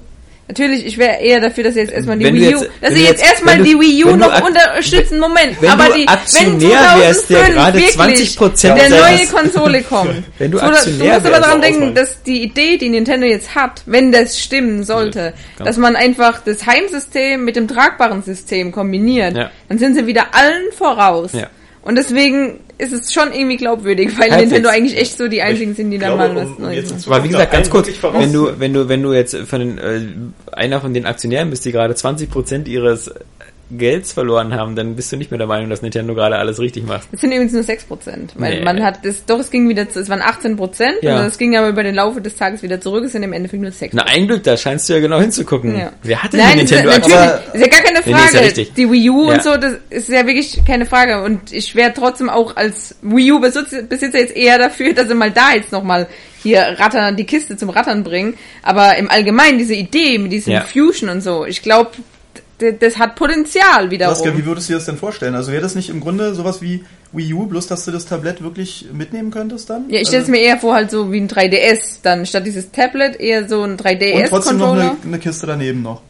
natürlich, ich wäre eher dafür, dass sie jetzt erstmal die Wenn Wii U, jetzt- dass du jetzt erstmal du- die Wii U noch unterstützen. Moment, wenn aber die, wenn wärst, der 2005 gerade wirklich 20% der neue Konsole kommt. Wenn du So, Aktionär du musst aber daran denken, dass die Idee, die Nintendo jetzt hat, wenn das stimmen sollte, Ja, dass man einfach das Heimsystem mit dem tragbaren System kombiniert, Ja. dann sind sie wieder allen voraus. Ja. Und deswegen ist es schon irgendwie glaubwürdig, weil Halbwegs. Nintendo eigentlich echt so die einzigen sind, die da mal was um- Neues machen. Aber wie gesagt, ganz kurz, wenn du, wenn du, wenn du jetzt von den, äh, einer von den Aktionären bist, die gerade 20% ihres Gelds verloren haben, dann bist du nicht mehr der Meinung, dass Nintendo gerade alles richtig macht. Es sind übrigens nur 6%. Weil Nee. man hat das, doch, es ging wieder, zu, es waren 18%, Ja. und es ging aber über den Laufe des Tages wieder zurück, es sind im Endeffekt nur 6%. Na, ein Glück, da scheinst du ja genau hinzugucken. Ja. Wer hat denn Nein, die es ist, Nintendo natürlich, ist ja gar keine Nee, nee, Frage. ja die Wii U und so, das ist ja wirklich keine Frage. Und ich wäre trotzdem auch als Wii U-Besitzer Besitzer jetzt eher dafür, dass sie mal da jetzt nochmal hier rattern, die Kiste zum Rattern bringen. Aber im Allgemeinen diese Idee mit diesem. Fusion und so, ich glaube, das hat Potenzial wiederum. Saskia, wie würdest du dir das denn vorstellen? Also wäre das nicht im Grunde sowas wie Wii U, bloß dass du das Tablett wirklich mitnehmen könntest dann? Ja, ich stelle es also, mir eher vor, halt so wie ein 3DS, dann statt dieses Tablet eher so ein Und trotzdem noch 3DS-Controller. eine, eine Kiste daneben noch.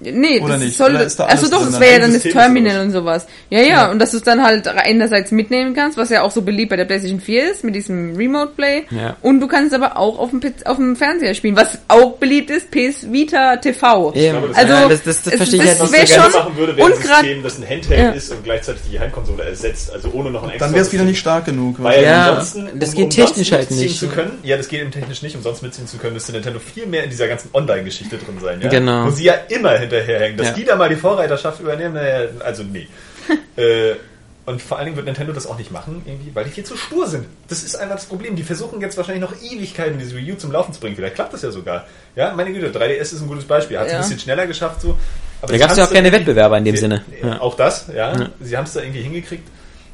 Nee, Oder das nicht? soll, da also doch, das wäre ja dann das System Terminal sowas. und sowas. Ja, ja, und dass du es dann halt einerseits mitnehmen kannst, was ja auch so beliebt bei der PlayStation 4 ist, mit diesem Remote Play. Ja. Und du kannst aber auch auf dem, auf dem Fernseher spielen, was auch beliebt ist, PS Vita TV. Eben. glaube, das- Also, Ja, das, das, das verstehe ich das halt nicht so schon- ganz. machen würde, wäre und ein grad- System, das ein Handheld Ja. ist und gleichzeitig die Heimkonsole ersetzt, also ohne noch ein extra Dann wäre es wieder nicht stark genug. Weil Ja, ansonsten, das um geht umsonst technisch halt mitziehen nicht. Zu können, ja, das geht eben technisch nicht, umsonst mitziehen zu können, müsste Nintendo viel mehr in dieser ganzen Online-Geschichte drin sein. Ja? Genau. Wo sie ja immer hinterherhängen. Dass Ja. die da mal die Vorreiterschaft übernehmen, naja, also nee. äh, und vor allen Dingen wird Nintendo das auch nicht machen, irgendwie, weil die viel zu stur sind. Das ist einfach das Problem. Die versuchen jetzt wahrscheinlich noch Ewigkeiten, diese Wii U zum Laufen zu bringen. Vielleicht klappt das ja sogar. Ja, meine Güte, 3DS ist ein gutes Beispiel. Hat es Ja. ein bisschen schneller geschafft, so. Aber Da gab es ja auch keine Wettbewerber in dem Sie- Sinne. Ja. Auch das, ja. Ja. Sie haben es da irgendwie hingekriegt.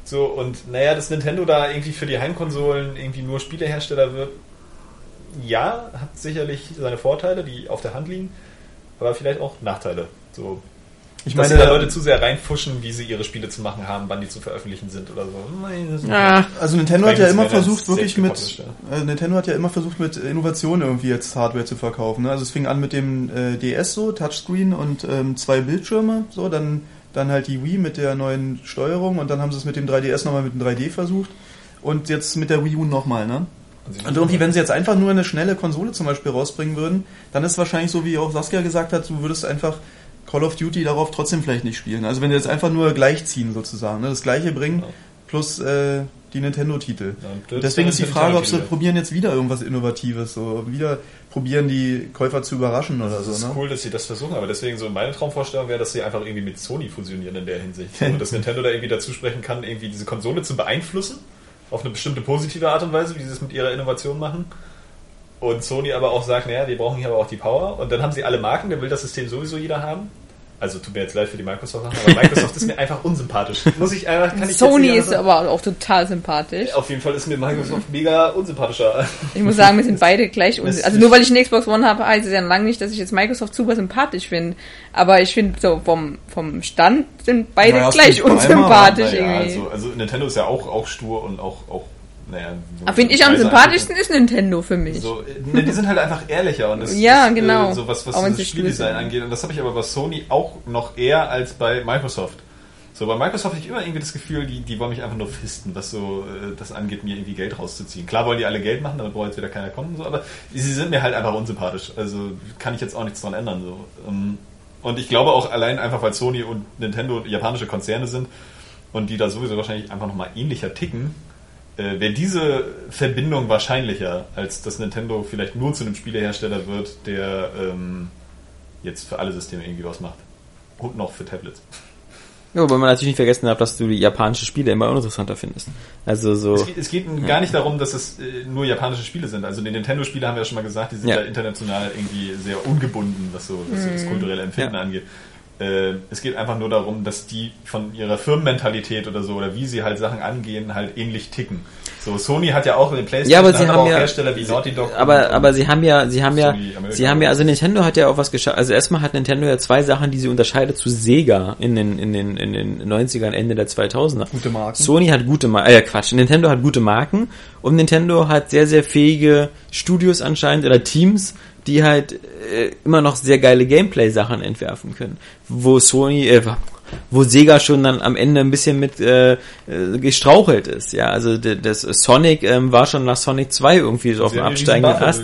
So, und naja, dass Nintendo da irgendwie für die Heimkonsolen irgendwie nur Spielehersteller wird, ja, hat sicherlich seine Vorteile, die auf der Hand liegen, aber vielleicht auch Nachteile. So, Ich dass meine, sie da Leute zu sehr reinfuschen, wie sie ihre Spiele zu machen haben, wann die zu veröffentlichen sind oder so. Ah, Also Nintendo hat ja immer versucht, wirklich mit äh, Nintendo hat ja immer versucht, mit Innovation irgendwie jetzt Hardware zu verkaufen. Ne? Also es fing an mit dem äh, DS so, Touchscreen und ähm, zwei Bildschirme, so, dann, dann halt die Wii mit der neuen Steuerung und dann haben sie es mit dem 3DS nochmal mit dem 3D versucht und jetzt mit der Wii U nochmal, ne? Und irgendwie, wenn sie jetzt einfach nur eine schnelle Konsole zum Beispiel rausbringen würden, dann ist es wahrscheinlich so, wie auch Saskia gesagt hat, du würdest einfach Call of Duty darauf trotzdem vielleicht nicht spielen. Also wenn sie jetzt einfach nur gleichziehen sozusagen, ne? das gleiche bringen, Ja. plus äh, die Nintendo-Titel. Ja, und Und deswegen ist die Frage, ob sie probieren jetzt wieder irgendwas Innovatives, so wieder probieren die Käufer zu überraschen oder Das so. ist Ne? cool, dass sie das versuchen, aber deswegen so meine Traumvorstellung wäre, dass sie einfach irgendwie mit Sony fusionieren in der Hinsicht. So, dass Nintendo da irgendwie dazu sprechen kann, irgendwie diese Konsole zu beeinflussen, auf eine bestimmte positive Art und Weise, wie sie es mit ihrer Innovation machen. Und Sony aber auch sagt, naja, wir brauchen hier aber auch die Power. Und dann haben sie alle Marken, der will das System sowieso jeder haben. Also tut mir jetzt leid für die Microsoft-Sachen, aber Microsoft ist mir einfach unsympathisch. Muss ich einfach, kann ich Sony ist aber auch total sympathisch. Auf jeden Fall ist mir Microsoft mega unsympathischer. Ich muss sagen, wir sind beide gleich Das uns. ist- Also nur weil ich eine Xbox One habe, heißt es ja lange nicht, dass ich jetzt Microsoft super sympathisch finde. Aber ich finde so vom, vom Stand sind beide Naja, gleich unsympathisch Naja, irgendwie. also, also Nintendo ist ja auch, auch stur und auch, auch naja. Aber finde ich am sympathischsten ist Nintendo für mich. So, ne, die sind halt einfach ehrlicher und das Ja, ist, genau. Äh, so was, was Auch das Spieldesign angeht. Und das habe ich aber bei Sony auch noch eher als bei Microsoft. So, bei Microsoft habe ich immer irgendwie das Gefühl, die, die wollen mich einfach nur fisten, was so äh, das angeht, mir irgendwie Geld rauszuziehen. Klar wollen die alle Geld machen, damit braucht jetzt wieder keiner kommen, so, aber sie sind mir halt einfach unsympathisch. Also kann ich jetzt auch nichts dran ändern. So. Ähm, Und ich glaube auch allein einfach, weil Sony und Nintendo japanische Konzerne sind und die da sowieso wahrscheinlich einfach nochmal ähnlicher ticken, äh, wäre diese Verbindung wahrscheinlicher, als dass Nintendo vielleicht nur zu einem Spielehersteller wird, der ähm, jetzt für alle Systeme irgendwie was macht. Und noch für Tablets. Ja, wobei man natürlich nicht vergessen darf, dass du die japanische Spiele immer uninteressanter findest. Also so. Es geht, es geht gar nicht darum, dass es äh, nur japanische Spiele sind. Also die Nintendo-Spiele haben wir ja schon mal gesagt, die sind ja, Ja. international irgendwie sehr ungebunden, was so was so das kulturelle Empfinden Ja. angeht. Äh, es geht einfach nur darum, dass die von ihrer Firmenmentalität oder so, oder wie sie halt Sachen angehen, halt ähnlich ticken. So, Sony hat ja auch den PlayStation, Ja, aber sie haben auch ja- Hersteller wie Naughty Dog. aber, und- aber sie haben ja, sie haben ja, Sony Amerika sie haben ja, also Nintendo hat ja auch was geschafft. Also erstmal hat Nintendo ja zwei Sachen, die sie unterscheidet zu Sega in den, in den, in den 90ern, Ende der 2000er. Gute Marken. Sony hat gute Marken, äh, Quatsch, Nintendo hat gute Marken und Nintendo hat sehr, sehr fähige Studios anscheinend oder Teams, die halt äh, immer noch sehr geile Gameplay-Sachen entwerfen können. Wo Sony, äh, wo Sega schon dann am Ende ein bisschen mit äh, äh, gestrauchelt ist. Ja, also das Sonic ähm, war schon nach Sonic 2 irgendwie so auf dem absteigenden Ast.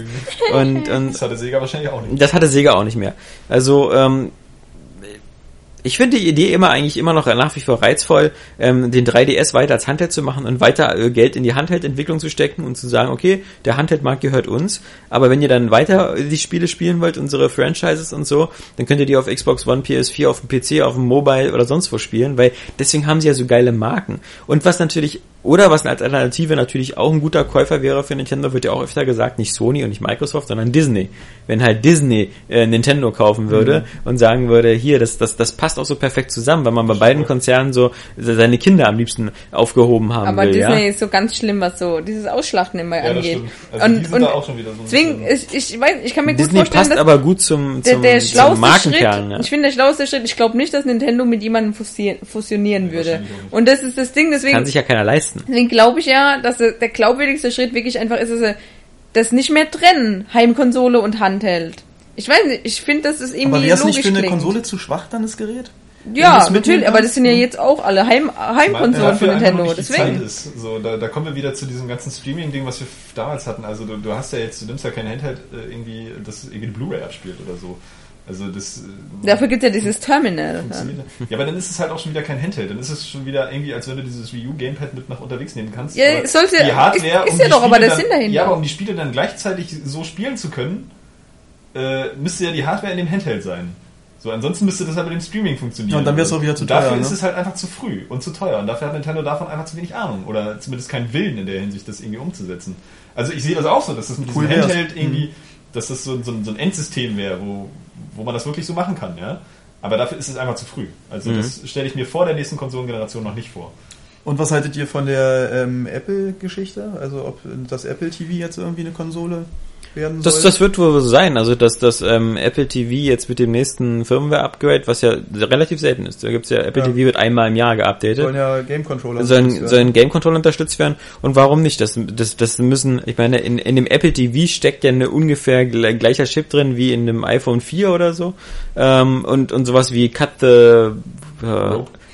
Und, und Das hatte Sega wahrscheinlich auch nicht. das hatte Sega auch nicht mehr. Also ähm, ich finde die Idee immer eigentlich immer noch nach wie vor reizvoll, ähm, den 3DS weiter als Handheld zu machen und weiter äh, Geld in die Handheld-Entwicklung zu stecken und zu sagen, okay, der Handheld-Markt gehört uns, aber wenn ihr dann weiter die Spiele spielen wollt, unsere Franchises und so, dann könnt ihr die auf Xbox One, PS4, auf dem PC, auf dem Mobile oder sonst wo spielen, weil deswegen haben sie ja so geile Marken. Und was natürlich oder was als Alternative natürlich auch ein guter Käufer wäre für Nintendo, wird ja auch öfter gesagt, nicht Sony und nicht Microsoft, sondern Disney. Wenn halt Disney äh, Nintendo kaufen würde und sagen würde, hier, das, das, das passt auch so perfekt zusammen, weil man bei beiden Konzernen so seine Kinder am liebsten aufgehoben haben Aber will. Disney ja? ist so ganz schlimm, was so dieses Ausschlachten immer Ja, das angeht. Also die sind da auch schon wieder so deswegen, ich, ich weiß, ich kann mir gut Disney vorstellen, passt dass aber gut zum, der, zum, der zum schlauste Schritt, Markenkern. Ja. ich finde der schlauste Schritt, ich glaube nicht, dass Nintendo mit jemandem fusi- fusionieren würde. Und das ist das Ding, deswegen, Kann sich ja keiner leisten. Deswegen glaube ich ja, dass der der glaubwürdigste Schritt wirklich einfach ist, dass sie das nicht mehr trennen, Heimkonsole und Handheld. Ich weiß nicht, ich finde, das ist irgendwie Aber wäre es logisch nicht für eine klingt. Konsole zu schwach dann das Gerät? Ja, natürlich, aber das sind ja kannst? jetzt auch alle Heim Heimkonsolen von einfach Nintendo, nicht die Zeit deswegen. ist. So, da, da kommen wir wieder zu diesem ganzen Streaming-Ding, was wir damals hatten. Also du, du hast ja jetzt, du nimmst ja kein Handheld äh, irgendwie, das irgendwie eine Blu-ray abspielt oder so. Also das äh, Dafür gibt's ja dieses Terminal. Ja. Ja, aber dann ist es halt auch schon wieder kein Handheld. Dann ist es schon wieder irgendwie, als wenn du dieses Wii U Gamepad mit nach unterwegs nehmen kannst. Ja, Aber sollte- die Hardware, ist- ist um ja die doch aber Spiele der Sinn dahinter. Ja, aber um die Spiele dann gleichzeitig so spielen zu können, äh, müsste ja die Hardware in dem Handheld sein. So, ansonsten müsste das halt mit dem Streaming funktionieren. Ja, und dann wär's auch wieder zu Und Dafür teuer, ist ne? es halt einfach zu früh und zu teuer. Und dafür hat Nintendo davon einfach zu wenig Ahnung. Oder zumindest keinen Willen in der Hinsicht, das irgendwie umzusetzen. Also ich sehe das auch so, dass das mit diesem Cool wär's. Handheld irgendwie, dass das so, so, so ein Endsystem wäre, wo, wo man das wirklich so machen kann, ja. Aber dafür ist es einfach zu früh. Also das stelle ich mir vor der nächsten Konsolengeneration noch nicht vor. Und was haltet ihr von der ähm, Apple-Geschichte? Also ob das Apple TV jetzt irgendwie eine Konsole werden soll? Das, das wird wohl so sein, also dass das ähm, Apple TV jetzt mit dem nächsten Firmware-Upgrade, was ja relativ selten ist, da gibt's ja, Apple Ja. TV wird einmal im Jahr geupdatet. sollen ja Game Controller sollen, werden. sollen Game Controller unterstützt werden und warum nicht? Das, das, das müssen, ich meine, in, in dem Apple TV steckt ja eine ungefähr gle- gleicher Chip drin wie in dem iPhone 4 oder so ähm, und, und sowas wie Cut the äh,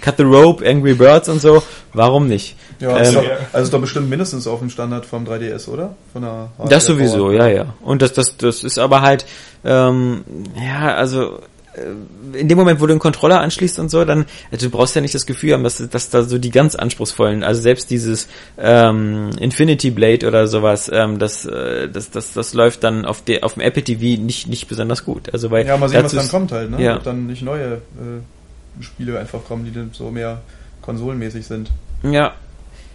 Cut the Rope, Angry Birds und so, warum nicht? Ja, ähm, doch, also ist doch bestimmt mindestens auf dem Standard vom 3DS, oder? Von der Das Hardware sowieso, Power. ja, ja. Und das, das, das ist aber halt, ähm, ja, also äh, in dem Moment, wo du einen Controller anschließt und so, dann, also du brauchst ja nicht das Gefühl haben, dass, dass da so die ganz anspruchsvollen, also selbst dieses ähm, Infinity Blade oder sowas, ähm, das, äh, das, das, das läuft dann auf, der auf dem Apple TV nicht, nicht besonders gut. Also weil Ja, mal sehen, was dann kommt halt, ne? Ja. Ob dann nicht neue äh, Spiele einfach kommen, die dann so mehr konsolenmäßig sind. Ja.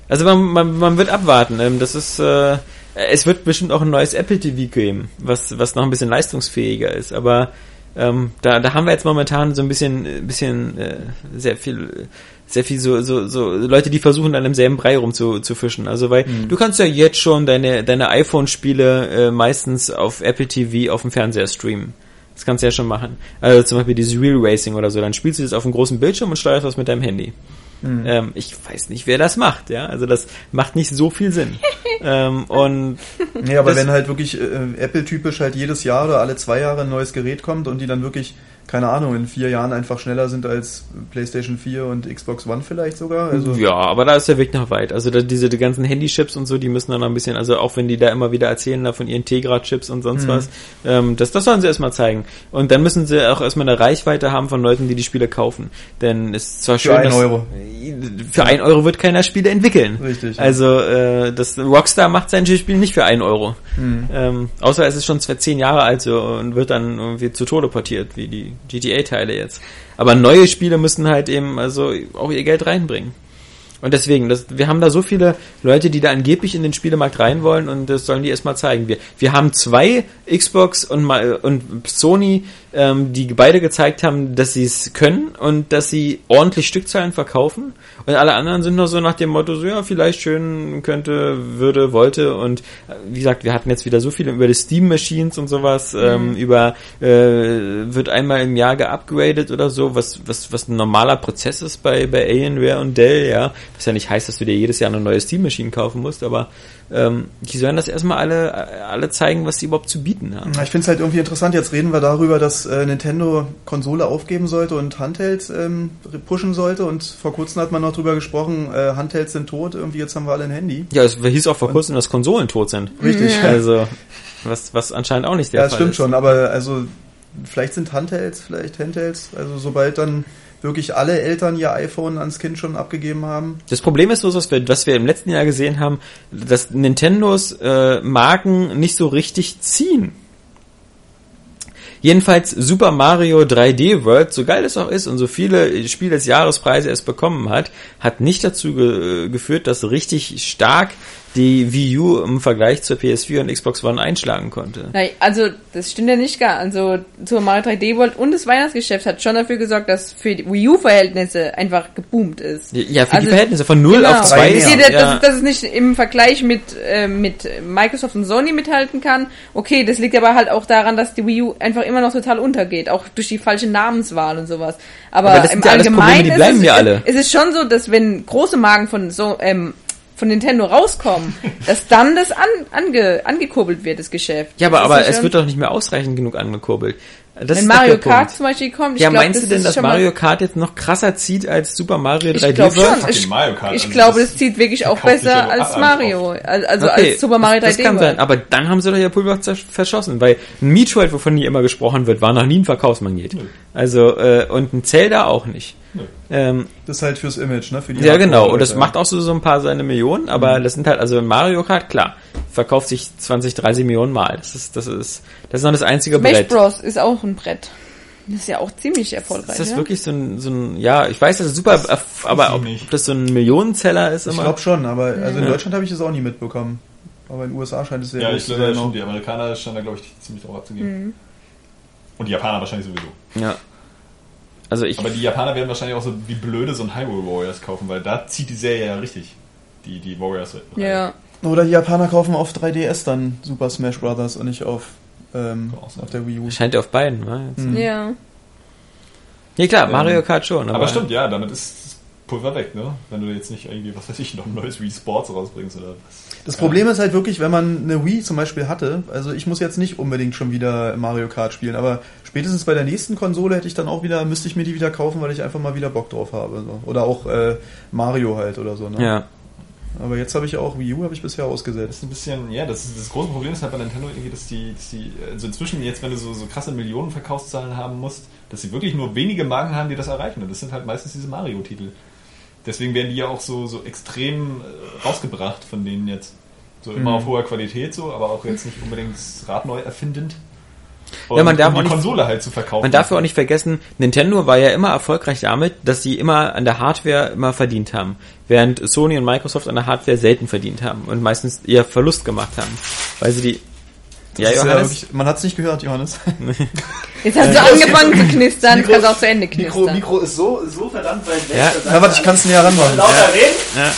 Also man, man, man wird abwarten. Ähm, Das ist, äh, es wird bestimmt auch ein neues Apple TV geben, was, was noch ein bisschen leistungsfähiger ist. Aber ähm, da, da haben wir jetzt momentan so ein bisschen, ein bisschen äh, sehr viel, sehr viel so, so, so Leute, die versuchen an demselben Brei rum zu, zu fischen. Also weil du kannst ja jetzt schon deine, deine iPhone-Spiele äh, meistens auf Apple TV auf dem Fernseher streamen. Das kannst du ja schon machen. Also zum Beispiel dieses Real Racing oder so. Dann spielst du das auf einem großen Bildschirm und steuerst das mit deinem Handy. Ähm, ich weiß nicht, wer das macht, ja. Also das macht nicht so viel Sinn. ähm, und Nee, aber wenn halt wirklich äh, Apple-typisch halt jedes Jahr oder alle zwei Jahre ein neues Gerät kommt und die dann wirklich, keine Ahnung, in vier Jahren einfach schneller sind als PlayStation 4 und Xbox One vielleicht sogar. Also ja, aber da ist der Weg noch weit. Also da, diese die ganzen Handychips und so, die müssen dann noch ein bisschen, also auch wenn die da immer wieder erzählen da von ihren Tegra-Chips und sonst was, ähm, das, das sollen sie erstmal zeigen. Und dann müssen sie auch erstmal eine Reichweite haben von Leuten, die die Spiele kaufen. Denn es ist zwar schön, einen dass, Euro. Für ein Euro wird keiner Spiele entwickeln. Richtig. Also äh, das Rockstar macht sein Spiel nicht für einen Euro. Ähm, außer es ist schon zehn Jahre alt so, und wird dann irgendwie zu Tode portiert, wie die GTA-Teile jetzt. Aber neue Spiele müssen halt eben also auch ihr Geld reinbringen. Und deswegen, das, wir haben da so viele Leute, die da angeblich in den Spielemarkt rein wollen und das sollen die erstmal zeigen. Wir, wir haben zwei Xbox und, und Sony, ähm, die beide gezeigt haben, dass sie es können und dass sie ordentlich Stückzahlen verkaufen. Und alle anderen sind noch so nach dem Motto, so ja, vielleicht schön könnte, würde, wollte. Und äh, wie gesagt, wir hatten jetzt wieder so viele über die Steam Machines und sowas, ähm, über äh, wird einmal im Jahr geupgradet oder so, was, was, was ein normaler Prozess ist bei, bei Alienware und Dell, ja. Was ja nicht heißt, dass du dir jedes Jahr eine neue Steam Machine kaufen musst, aber ähm, die sollen das erstmal alle, alle zeigen, was sie überhaupt zu bieten haben. Ich finde es halt irgendwie interessant, jetzt reden wir darüber, dass äh, Nintendo Konsole aufgeben sollte und Handhelds ähm, pushen sollte und vor kurzem hat man noch drüber gesprochen, äh, Handhelds sind tot, irgendwie jetzt haben wir alle ein Handy. Ja, es hieß auch vor kurzem, dass Konsolen tot sind. Richtig. Also, was, was anscheinend auch nicht der Ja, das Fall stimmt ist. schon, aber also vielleicht sind Handhelds, vielleicht Handhelds, also sobald dann wirklich alle Eltern ihr iPhone ans Kind schon abgegeben haben. Das Problem ist so, was wir, was wir im letzten Jahr gesehen haben, dass Nintendos äh, Marken nicht so richtig ziehen. Jedenfalls Super Mario 3D World, so geil es auch ist und so viele Spiel des Jahrespreise es bekommen hat, hat nicht dazu ge geführt, dass richtig stark die Wii U im Vergleich zur PS4 und Xbox One einschlagen konnte. Nein, also das stimmt ja nicht gar. Also Super Mario 3D World und das Weihnachtsgeschäft hat schon dafür gesorgt, dass für die Wii U-Verhältnisse einfach geboomt ist. Ja, für Also, die Verhältnisse von 0 Genau. auf 2 Drei Ich ist, sehe, dass, ja. dass es nicht im Vergleich mit, äh, mit Microsoft und Sony mithalten kann. Okay, das liegt aber halt auch daran, dass die Wii U einfach immer noch total untergeht, auch durch die falsche Namenswahl und sowas. Aber, Aber im ja alles Probleme, Allgemeinen die bleiben ist, es, ja alle. ist es schon so, dass wenn große Marken von so ähm, von Nintendo rauskommen, dass dann das an, ange, angekurbelt wird, das Geschäft. Ja, aber, aber es wird doch nicht mehr ausreichend genug angekurbelt. Das wenn Mario. Kart zum Beispiel kommt, ich Ja, glaub, meinst das du denn, dass Mario Kart jetzt noch krasser zieht als Super Mario 3D Ich glaube World? schon. Ich, Mario Kart, ich also glaube, das zieht wirklich auch besser als Mario. Also, Okay, als Super Mario 3D. das, das kann World. sein, aber dann haben sie doch ihr Pulver verschossen, weil ein Metroid, wovon nie immer gesprochen wird, war noch nie ein Verkaufsmagnet. Also, äh, und ein Zelda auch nicht. Ähm, Das ist halt fürs Image, ne? Für die ja, genau, und das Hardcore-Leute. macht auch so, so ein paar seine Millionen, aber Mhm. das sind halt, also Mario Kart, klar, verkauft sich 20, 30 Millionen Mal. Das ist, das ist, das ist noch das einzige Smash Brett. Bros. ist auch ein Brett. Das ist ja auch ziemlich erfolgreich. Ist das ja? wirklich so ein, so ein, ja, ich weiß, das ist super, äh, aber ob, ich ob das so ein Millionenzeller ist Ich immer. glaube schon, aber also in Ja. Deutschland habe ich das auch nie mitbekommen. Aber in den USA scheint es sehr Ja, ich glaube schon, die Amerikaner scheinen da, glaube ich, ziemlich drauf abzugeben. Mhm. Und die Japaner wahrscheinlich sowieso. Ja. Also ich, Aber die Japaner werden wahrscheinlich auch so wie blöde so ein Hyrule Warriors kaufen, weil da zieht die Serie ja richtig. Die, die Warriors. Ja. Oder die Japaner kaufen auf 3DS dann Super Smash Brothers und nicht auf, ähm, auf der Wii U. scheint ja auf beiden, ne? Mhm. Ja. Ja klar, Ähm, Mario Kart schon. Aber, Aber stimmt, ja, damit ist das Pulver weg, ne? Wenn du jetzt nicht irgendwie, was weiß ich, noch ein neues Wii Sports rausbringst oder was. Das Problem ist halt wirklich, wenn man eine Wii zum Beispiel hatte, also ich muss jetzt nicht unbedingt schon wieder Mario Kart spielen, aber spätestens bei der nächsten Konsole hätte ich dann auch wieder, müsste ich mir die wieder kaufen, weil ich einfach mal wieder Bock drauf habe. So. Oder auch äh, Mario halt oder so. Ne? Ja. Aber jetzt habe ich auch Wii U habe ich bisher Das ausgesetzt. ist ein bisschen, ja, das, ist, das große Problem ist halt bei Nintendo irgendwie, dass die, dass die, also inzwischen jetzt, wenn du so, so krasse Millionen Verkaufszahlen haben musst, dass sie wirklich nur wenige Marken haben, die das erreichen. Und das sind halt meistens diese Mario-Titel. Deswegen werden die ja auch so, so extrem äh, rausgebracht von denen jetzt. So immer Mhm. auf hoher Qualität so, aber auch jetzt nicht unbedingt das Rad neu erfindend. Ja, man darf um die nicht- Konsole halt zu verkaufen. Man darf ja auch nicht vergessen, Nintendo war ja immer erfolgreich damit, dass sie immer an der Hardware immer verdient haben. Während Sony und Microsoft an der Hardware selten verdient haben und meistens eher Verlust gemacht haben. Weil sie die. Ja, ist Johannes? wirklich, man hat es nicht gehört, Johannes. Jetzt hast du angefangen zu knistern, jetzt kannst auch zu Ende knistern. ist so, so verdammt weit Ja. Na, warte, ich kann es näher ranmachen. ja.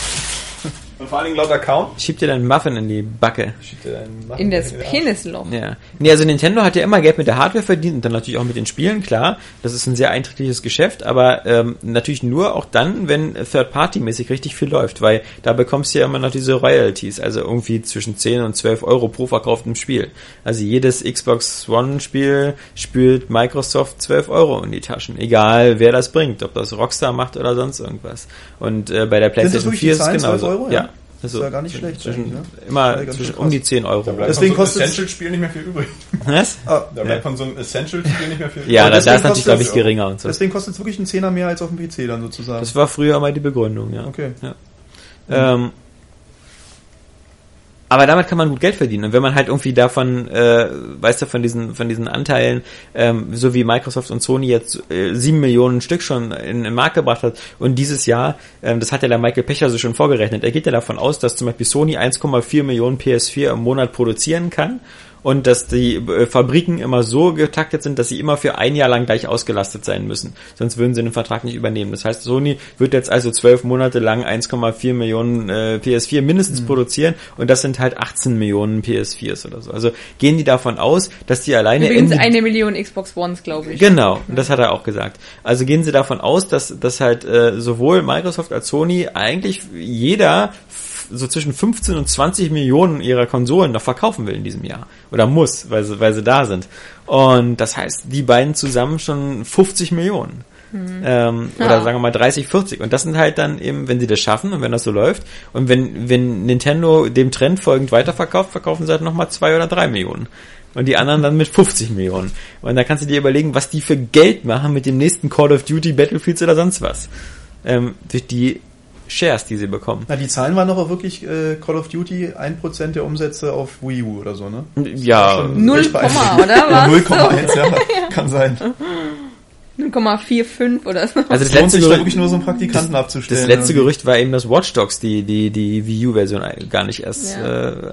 Und vor allen Dingen laut Account. Schiebt dir deinen Muffin in die Backe. Schiebt er einen Mann In das. Penisloch. Ja. Nee, also Nintendo hat ja immer Geld mit der Hardware verdient und dann natürlich auch mit den Spielen, klar. Das ist ein sehr einträgliches Geschäft, aber ähm, natürlich nur auch dann, wenn Third-Party-mäßig richtig viel läuft, weil da bekommst du ja immer noch diese Royalties, also irgendwie zwischen 10 und 12 Euro pro verkauftem Spiel. Also jedes Xbox One-Spiel spült Microsoft 12 Euro in die Taschen, egal wer das bringt, ob das Rockstar macht oder sonst irgendwas. Und äh, bei der PlayStation wirklich 4 die ist es genauso. 12 Euro, ja. ja? Also Ist ja gar nicht schlecht Zwischen, ne? Immer Ja, zwischen um die krass. 10 Euro. Da bleibt Deswegen von so einem Essential-Spiel nicht mehr viel übrig. Was? Ah, Da bleibt von so einem Essential-Spiel nicht mehr viel übrig. Ja, Aber da, da ist natürlich, glaube ich, geringer und so. deswegen kostet es wirklich einen Zehner mehr als auf dem PC dann sozusagen. Das war früher mal die Begründung, ja. okay. Ähm, aber damit kann man gut Geld verdienen. Und wenn man halt irgendwie davon, äh, weißt du, von diesen, von diesen Anteilen, ähm, so wie Microsoft und Sony jetzt äh, sieben Millionen Stück schon in den Markt gebracht hat und dieses Jahr, ähm, das hat ja der Michael Pecher so schon vorgerechnet, er geht ja davon aus, dass zum Beispiel Sony 1,4 Millionen PS4 im Monat produzieren kann und dass die äh, Fabriken immer so getaktet sind, dass sie immer für ein Jahr lang gleich ausgelastet sein müssen. Sonst würden sie den Vertrag nicht übernehmen. Das heißt, Sony wird jetzt also zwölf Monate lang 1,4 Millionen äh, PS4 mindestens produzieren und das sind halt 18 Millionen PS4s oder so. Also gehen die davon aus, dass die alleine Übrigens Ende- eine Million Xbox Ones, glaube ich. Genau, das hat er auch gesagt. Also gehen Sie davon aus, dass, dass halt äh, sowohl Microsoft als Sony eigentlich jeder so zwischen 15 und 20 Millionen ihrer Konsolen noch verkaufen will in diesem Jahr. Oder muss, weil sie, weil sie da sind. Und das heißt, die beiden zusammen schon 50 Millionen. Ähm, Ja. Oder sagen wir mal 30, 40. Und das sind halt dann eben, wenn sie das schaffen und wenn das so läuft und wenn, wenn Nintendo dem Trend folgend weiterverkauft, verkaufen sie halt nochmal zwei oder drei Millionen. Und die anderen dann mit 50 Millionen. Und da kannst du dir überlegen, was die für Geld machen mit dem nächsten Call of Duty, Battlefields oder sonst was. Ähm, durch die Shares, die sie bekommen. Na, die Zahlen waren doch auch wirklich äh, Call of Duty 1% der Umsätze auf Wii U oder so, ne? Ja, recht Komma, beeindruckend. oder? Ja, Was? 0,1, ja, kann sein. 0,45 oder so. also das Lohnt letzte, Gerücht, wirklich nur so einen Praktikanten abzustellen. das letzte irgendwie. Gerücht war eben, dass Watch Dogs die, die, die Wii U-Version gar nicht erst Ja. äh,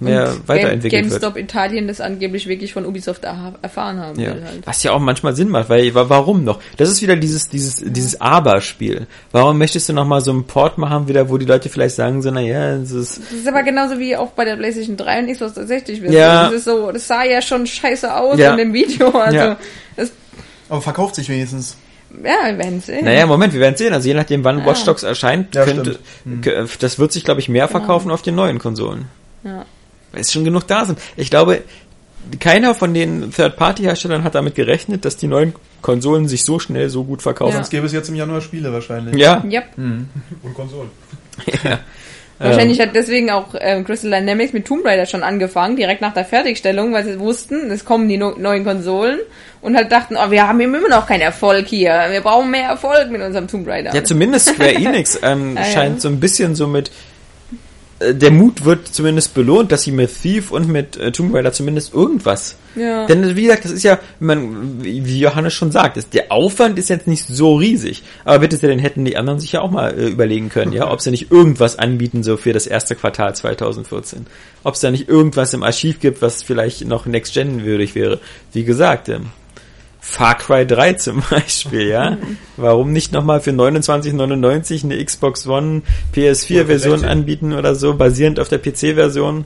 mehr Und weiterentwickelt Game, wird. GameStop Italien das angeblich wirklich von Ubisoft erfahren haben. Ja. will Halt. Was ja auch manchmal Sinn macht, weil wa- warum noch? Das ist wieder dieses dieses dieses Aber-Spiel. Warum möchtest du noch mal so einen Port machen, wieder, wo die Leute vielleicht sagen so, na ja, es ist Das ist aber genauso wie auch bei der PlayStation 3 und Xbox 360. Version. Ja. Das ist so, das sah ja schon scheiße aus Ja. in dem Video. Also, Ja. das, Aber verkauft sich wenigstens. ja, wir werden sehen. Naja, Moment, wir werden sehen. Also je nachdem, wann Ja. Watch Dogs erscheint, Ja, könnte, stimmt. k- das wird sich, glaube ich, mehr verkaufen auf den neuen Konsolen. Ja. Weil es schon genug da sind. Ich glaube, keiner von den Third-Party-Herstellern hat damit gerechnet, dass die neuen Konsolen sich so schnell so gut verkaufen. Ja. Sonst gäbe es jetzt im Januar Spiele wahrscheinlich. Ja. Yep. Und Konsolen. Wahrscheinlich hat deswegen auch ähm, Crystal Dynamics mit Tomb Raider schon angefangen, direkt nach der Fertigstellung, weil sie wussten, es kommen die no neuen Konsolen und halt dachten, oh, wir haben immer noch keinen Erfolg hier. Wir brauchen mehr Erfolg mit unserem Tomb Raider. Ja, zumindest Square Enix ähm, Ah, ja. scheint so ein bisschen so mit äh, der Mut wird zumindest belohnt, dass sie mit Thief und mit äh, Tomb Raider zumindest irgendwas. Ja. Denn wie gesagt, das ist ja, man, wie wie Johannes schon sagt, ist, der Aufwand ist jetzt nicht so riesig. Aber bitte sehr, den hätten die anderen sich ja auch mal äh, überlegen können, ja, ob sie nicht irgendwas anbieten so für das erste Quartal 2014. Ob es da nicht irgendwas im Archiv gibt, was vielleicht noch Next Gen würdig wäre. Wie gesagt, ähm, Far Cry 3 zum Beispiel, ja. Warum nicht nochmal für 29,99 eine Xbox One PS4 Version 60. anbieten oder so, basierend auf der PC-Version?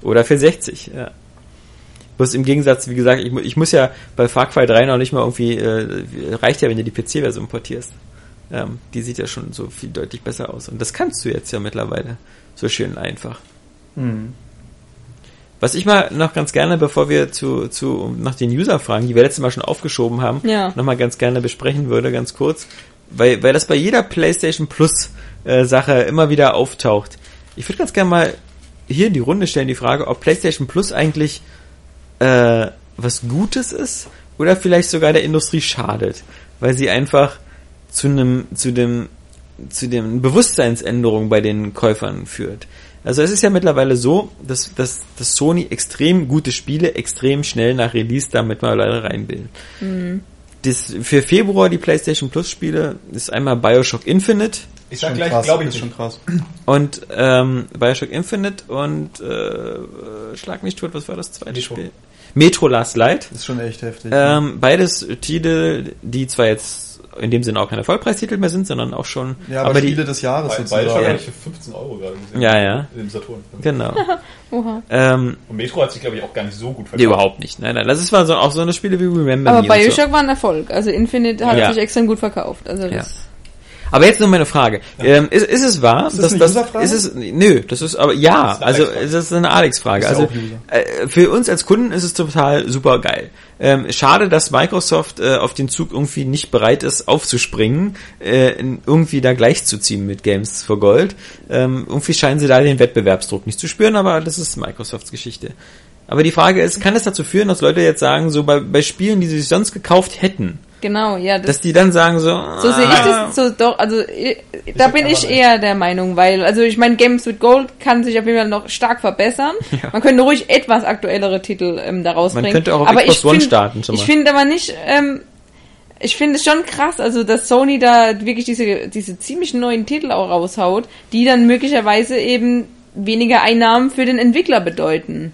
Oder für 60, ja. Bloß im Gegensatz, wie gesagt, ich, ich muss ja bei Far Cry 3 noch nicht mal irgendwie, äh, reicht ja, wenn du die PC-Version portierst. Ähm, die sieht ja schon so viel deutlich besser aus. Und das kannst du jetzt ja mittlerweile so schön einfach. Hm. Was ich mal noch ganz gerne, bevor wir zu, zu nach den User-Fragen, die wir letztes Mal schon aufgeschoben haben, Ja. nochmal ganz gerne besprechen würde, ganz kurz, weil, weil das bei jeder PlayStation Plus äh, Sache immer wieder auftaucht. Ich würde ganz gerne mal hier in die Runde stellen die Frage, ob PlayStation Plus eigentlich äh, was Gutes ist oder vielleicht sogar der Industrie schadet, weil sie einfach zu einem zu dem zu dem Bewusstseinsänderung bei den Käufern führt. Also es ist ja mittlerweile so, dass, dass, dass Sony extrem gute Spiele extrem schnell nach Release damit mal leider reinbilden. Das, für Februar die PlayStation Plus Spiele ist einmal Bioshock Infinite, Ich sag gleich, glaube ich ist schon nicht. krass. Und ähm, Bioshock Infinite und äh, äh, Schlag mich tot, was war das zweite Metro. Spiel? Metro Last Light. Das ist schon echt heftig. Ähm, beides Titel, die zwar jetzt in dem Sinne auch keine Vollpreistitel mehr sind, sondern auch schon. ja, aber, Spiele des Jahres sozusagen. Beide schon Ja. habe ich für 15 Euro gerade gesehen. Ja, ja. Im Saturn. Genau. Oha. ähm, Und Metro hat sich, glaube ich, auch gar nicht so gut verkauft. nee, überhaupt nicht. Nein, nein. Das ist mal so, auch so eine Spiele wie Remember Aber Me. und so. Bioshock war ein Erfolg. Also Infinite hat Ja. sich extrem gut verkauft. Also das, Ja. Aber jetzt noch meine Frage. Ähm, ist, ist es wahr? Ist das dass eine das, ist es, nö, das ist aber ja. Das ist also das ist eine Alex-Frage. Ja Also äh, für uns als Kunden ist es total super geil. Ähm, schade, dass Microsoft äh, auf den Zug irgendwie nicht bereit ist, aufzuspringen, äh, irgendwie da gleichzuziehen mit Games for Gold. Ähm, irgendwie scheinen sie da den Wettbewerbsdruck nicht zu spüren, aber das ist Microsofts Geschichte. Aber die Frage ist, kann es dazu führen, dass Leute jetzt sagen, so bei, bei Spielen, die sie sich sonst gekauft hätten, genau, ja. Das, dass die dann sagen so, so sehe ich ah, das so doch, also ich, da bin ich eher der Meinung, weil, also ich meine, Games with Gold kann sich auf jeden Fall noch stark verbessern. Ja. Man könnte ruhig etwas aktuellere Titel ähm, da rausbringen. könnte auch auf aber Xbox ich One find- starten schon Ich finde aber nicht, ähm, ich finde es schon krass, also dass Sony da wirklich diese, diese ziemlich neuen Titel auch raushaut, die dann möglicherweise eben weniger Einnahmen für den Entwickler bedeuten.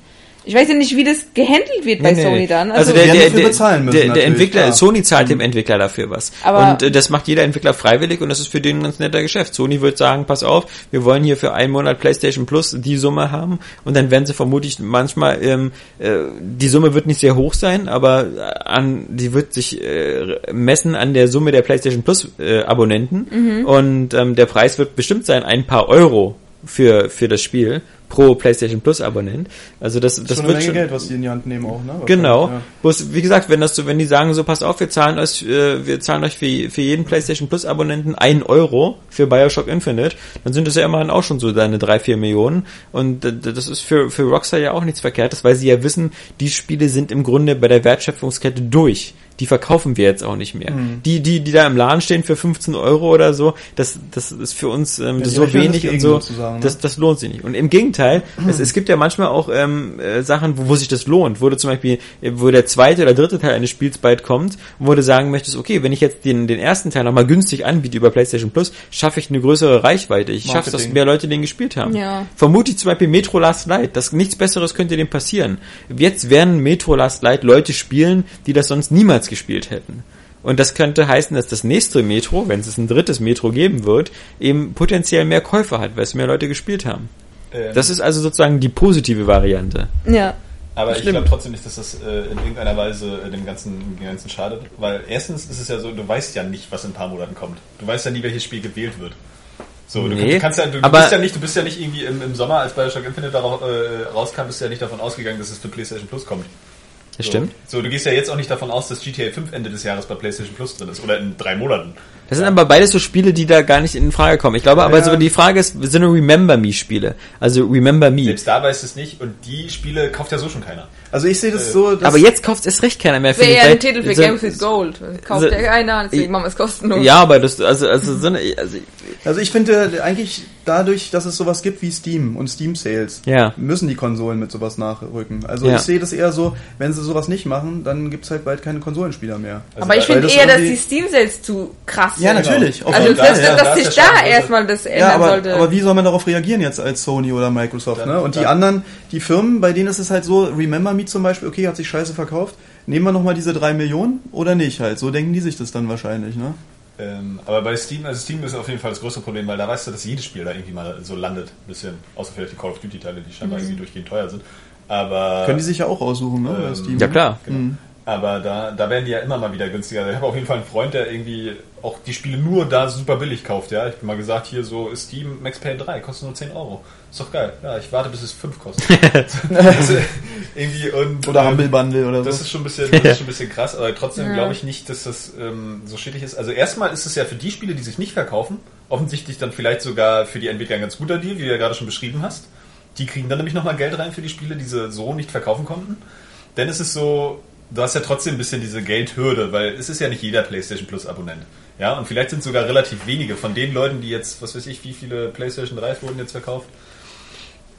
Ich weiß ja nicht, wie das gehandelt wird bei Nee, Sony nee. dann. Also, Also, der, werden der, dafür der, bezahlen müssen, der, Entwickler, klar. Sony zahlt dem Entwickler dafür was. Aber- und äh, das macht jeder Entwickler freiwillig und das ist für den ein ganz netter Geschäft. Sony wird sagen, pass auf, wir wollen hier für einen Monat PlayStation Plus die Summe haben und dann werden sie vermutlich manchmal, ähm, äh, die Summe wird nicht sehr hoch sein, aber äh, an, die wird sich äh, messen an der Summe der PlayStation Plus äh, Abonnenten und ähm, der Preis wird bestimmt sein, ein paar Euro für, für das Spiel pro PlayStation Plus Abonnent. Also das, das schon eine wird Menge schon, Geld, was die in die Hand nehmen auch, ne? Genau. Ja. Bloß, wie gesagt, wenn das so, wenn die sagen so, pass auf, wir zahlen euch, äh, wir zahlen euch für, für jeden PlayStation Plus Abonnenten einen Euro für Bioshock Infinite, dann sind das ja immerhin auch schon so deine drei, vier Millionen. Und das ist für, für Rockstar ja auch nichts Verkehrtes, weil sie ja wissen, die Spiele sind im Grunde bei der Wertschöpfungskette durch. Die verkaufen wir jetzt auch nicht mehr. Mhm. Die, die, die da im Laden stehen für 15 Euro oder so, das, das ist für uns ähm, Ja, so wenig das und so. sozusagen, ne? Das, das lohnt sich nicht. Und im Gegenteil, es, es gibt ja manchmal auch ähm, äh, Sachen, wo, wo sich das lohnt, wo du zum Beispiel, wo der zweite oder dritte Teil eines Spiels bald kommt, wo du sagen möchtest, okay, wenn ich jetzt den, den ersten Teil nochmal günstig anbiete über PlayStation Plus, schaffe ich eine größere Reichweite. Ich schaffe, dass Marketing. mehr Leute den gespielt haben. Ja. Vermute ich zum Beispiel Metro Last Light, das nichts Besseres könnte dem passieren. Jetzt werden Metro Last Light Leute spielen, die das sonst niemals gespielt hätten. Und das könnte heißen, dass das nächste Metro, wenn es ein drittes Metro geben wird, eben potenziell mehr Käufer hat, weil es mehr Leute gespielt haben. Ähm, Das ist also sozusagen die positive Variante. ja. Aber ich Stimmt. glaube trotzdem nicht, dass das äh, in irgendeiner Weise äh, dem Ganzen, dem Ganzen schadet. Weil erstens ist es ja so, du weißt ja nicht, was in ein paar Monaten kommt. Du weißt ja nie, welches Spiel gewählt wird. So, du, Nee, du kannst ja, du, du aber- bist ja nicht, du bist ja nicht irgendwie im, im Sommer, als Bioshock Infinite darauf, äh, rauskam, bist du ja nicht davon ausgegangen, dass es für PlayStation Plus kommt. Das so. stimmt. So, du gehst ja jetzt auch nicht davon aus, dass GTA 5 Ende des Jahres bei PlayStation Plus drin ist. Oder in drei Monaten. Das sind aber beides so Spiele, die da gar nicht in Frage kommen. Ich glaube aber Ja. so die Frage ist, sind nur Remember Me Spiele. Also Remember Me. Selbst da weißt du es nicht und die Spiele kauft ja so schon keiner. Also ich sehe das so, dass Aber jetzt kauft erst recht keiner mehr. Wäre ja ein Titel für so- Games with Gold. Kauft so- ja keiner, deswegen machen wir es kostenlos. Ja, aber das, also, also so eine, also, Also ich finde eigentlich dadurch, dass es sowas gibt wie Steam und Steam Sales, Ja. müssen die Konsolen mit sowas nachrücken. Also Ja. ich sehe das eher so, wenn sie sowas nicht machen, dann gibt's halt bald keine Konsolenspieler mehr. Also aber ich finde eher, dass die Steam-Sales zu krass Ja, sind. natürlich. Auf Also, Fall, ja. dass sich da erstmal das ändern Ja, aber, sollte. aber wie soll man darauf reagieren jetzt als Sony oder Microsoft? Dann- ne? Und die dann- anderen, die Firmen, bei denen ist es halt so, Remember Me zum Beispiel, okay, hat sich scheiße verkauft, nehmen wir nochmal diese drei Millionen oder nicht halt? So denken die sich das dann wahrscheinlich, ne? Ähm, aber bei Steam, also Steam ist auf jeden Fall das größte Problem, weil da weißt du, dass jedes Spiel da irgendwie mal so landet. Ein bisschen. Außer vielleicht die Call of Duty Teile, die scheinbar irgendwie durchgehend teuer sind. Aber, Können die sich ja auch aussuchen, ne? Ähm, Steam. ja klar. genau. Aber da, da werden die ja immer mal wieder günstiger. Also Ich habe auf jeden Fall einen Freund, der irgendwie auch die Spiele nur da super billig kauft. Ja, ich bin mal gesagt, hier so ist Steam Max Payne 3, kostet nur 10 Euro. Ist doch geil. Ja, ich warte, bis es 5 kostet. also, irgendwie und, Oder ähm, Humble Bundle oder Das so. ist schon ein bisschen, das ist schon ein bisschen krass, aber trotzdem Ja. glaube ich nicht, dass das ähm, so schädlich ist. Also erstmal ist es ja für die Spiele, die sich nicht verkaufen, offensichtlich dann vielleicht sogar für die Entwickler ein ganz guter Deal, wie du ja gerade schon beschrieben hast. Die kriegen dann nämlich nochmal Geld rein für die Spiele, die sie so nicht verkaufen konnten. Denn es ist so, du hast ja trotzdem ein bisschen diese Geldhürde, weil es ist ja nicht jeder PlayStation Plus Abonnent. Ja, und vielleicht sind sogar relativ wenige von den Leuten, die jetzt, was weiß ich, wie viele PlayStation 3 wurden jetzt verkauft?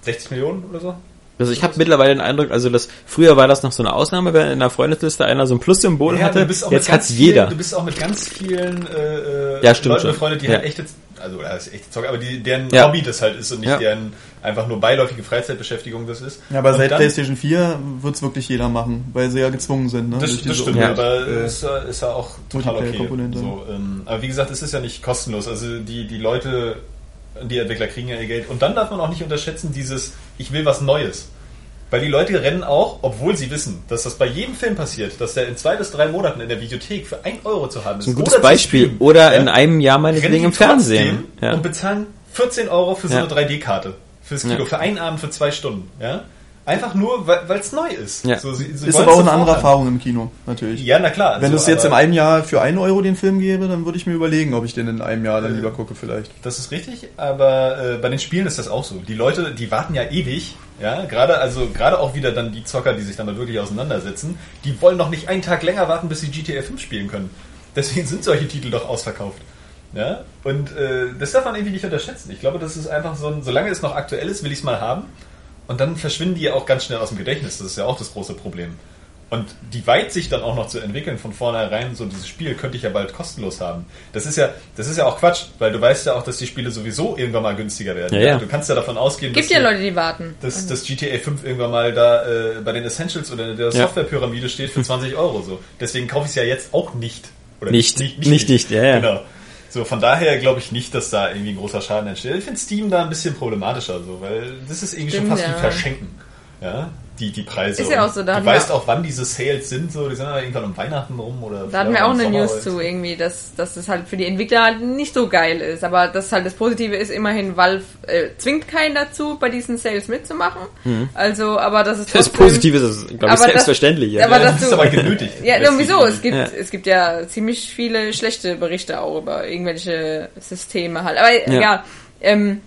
60 Millionen oder so? Also ich habe mittlerweile den Eindruck, also das früher war das noch so eine Ausnahme, wenn in einer Freundesliste einer so ein Plus-Symbol Ja, hatte. du bist auch Jetzt mit ganz hat's jeder. Vielen, du bist auch mit ganz vielen äh, äh, Ja, stimmt Leuten schon. befreundet, die Ja. halt echte, also oder das ist echte Zocker, aber die, deren Ja. Hobby das halt ist und nicht Ja. deren einfach nur beiläufige Freizeitbeschäftigung das ist. Ja, aber Und seit dann- PlayStation 4 wird's wirklich jeder machen, weil sie ja gezwungen sind. Ne? Das, das stimmt, Ja. aber äh, ist, ja- ist ja auch total okay. So, ähm, aber wie gesagt, es ist ja nicht kostenlos. Also die, die Leute, die Entwickler kriegen ja ihr Geld. Und dann darf man auch nicht unterschätzen, dieses Ich will was Neues. Weil die Leute rennen auch, obwohl sie wissen, dass das bei jedem Film passiert, dass der in zwei bis drei Monaten in der Videothek für ein Euro zu haben ist. Ein gutes oder Beispiel. streamen. Oder Ja? in einem Jahr meinetwegen im Fernsehen. Ja. und bezahlen 14 Euro für so Ja. eine 3D-Karte. Fürs Kino, Ja. für einen Abend, für zwei Stunden. Ja? Einfach nur, weil es neu ist. Ja. So, sie, sie ist aber auch eine andere haben. Erfahrung im Kino, natürlich. Ja, na klar. Wenn also, es jetzt aber- einem Jahr für einen Euro den Film gäbe, dann würde ich mir überlegen, ob ich den in einem Jahr dann Äh, lieber gucke vielleicht. Das ist richtig, aber äh, bei den Spielen ist das auch so. Die Leute, die warten ja ewig, ja, gerade also gerade auch wieder dann die Zocker, die sich damit wirklich auseinandersetzen, die wollen noch nicht einen Tag länger warten, bis sie GTA 5 spielen können. Deswegen sind solche Titel doch ausverkauft. Ja, und äh, das darf man irgendwie nicht unterschätzen. Ich glaube, das ist einfach so ein, solange es noch aktuell ist, will ich es mal haben. Und dann verschwinden die ja auch ganz schnell aus dem Gedächtnis. Das ist ja auch das große Problem. Und die Weitsicht dann auch noch zu entwickeln von vornherein, so dieses Spiel könnte ich ja bald kostenlos haben. Das ist ja, das ist ja auch Quatsch, weil du weißt ja auch, dass die Spiele sowieso irgendwann mal günstiger werden. Ja, ja. Du kannst ja davon ausgehen, Gibt dass, ja die- Leute, die warten. dass, dass GTA 5 irgendwann mal da äh, bei den Essentials oder in der Ja. Softwarepyramide steht für 20 Euro so. Deswegen kaufe ich es ja jetzt auch nicht. Oder Nicht. Nicht, nicht, ja, ja. Genau. So, von daher glaube ich nicht, dass da irgendwie ein großer Schaden entsteht. Ich finde Steam da ein bisschen problematischer, so, weil das ist irgendwie Stimmt, schon fast ja. wie Verschenken. Ja, die, die Preise. Ist ja auch so, da du weißt auch, wann diese Sales sind, so, die sind aber irgendwann um Weihnachten rum oder Da hatten wir auch eine Sommer News oder zu so. irgendwie, dass, dass das halt für die Entwickler halt nicht so geil ist. Aber das halt das Positive ist, immerhin Valve äh, zwingt keinen dazu, bei diesen Sales mitzumachen. Also, aber das ist Das trotzdem- Positive ist, glaube ich, Aber das- selbstverständlich. ja. aber Ja, das ist aber genötigt. Ja, Letztlich. sowieso. Es gibt, Ja. es gibt ja ziemlich viele schlechte Berichte auch über irgendwelche Systeme halt. Aber Ja. ja, ähm,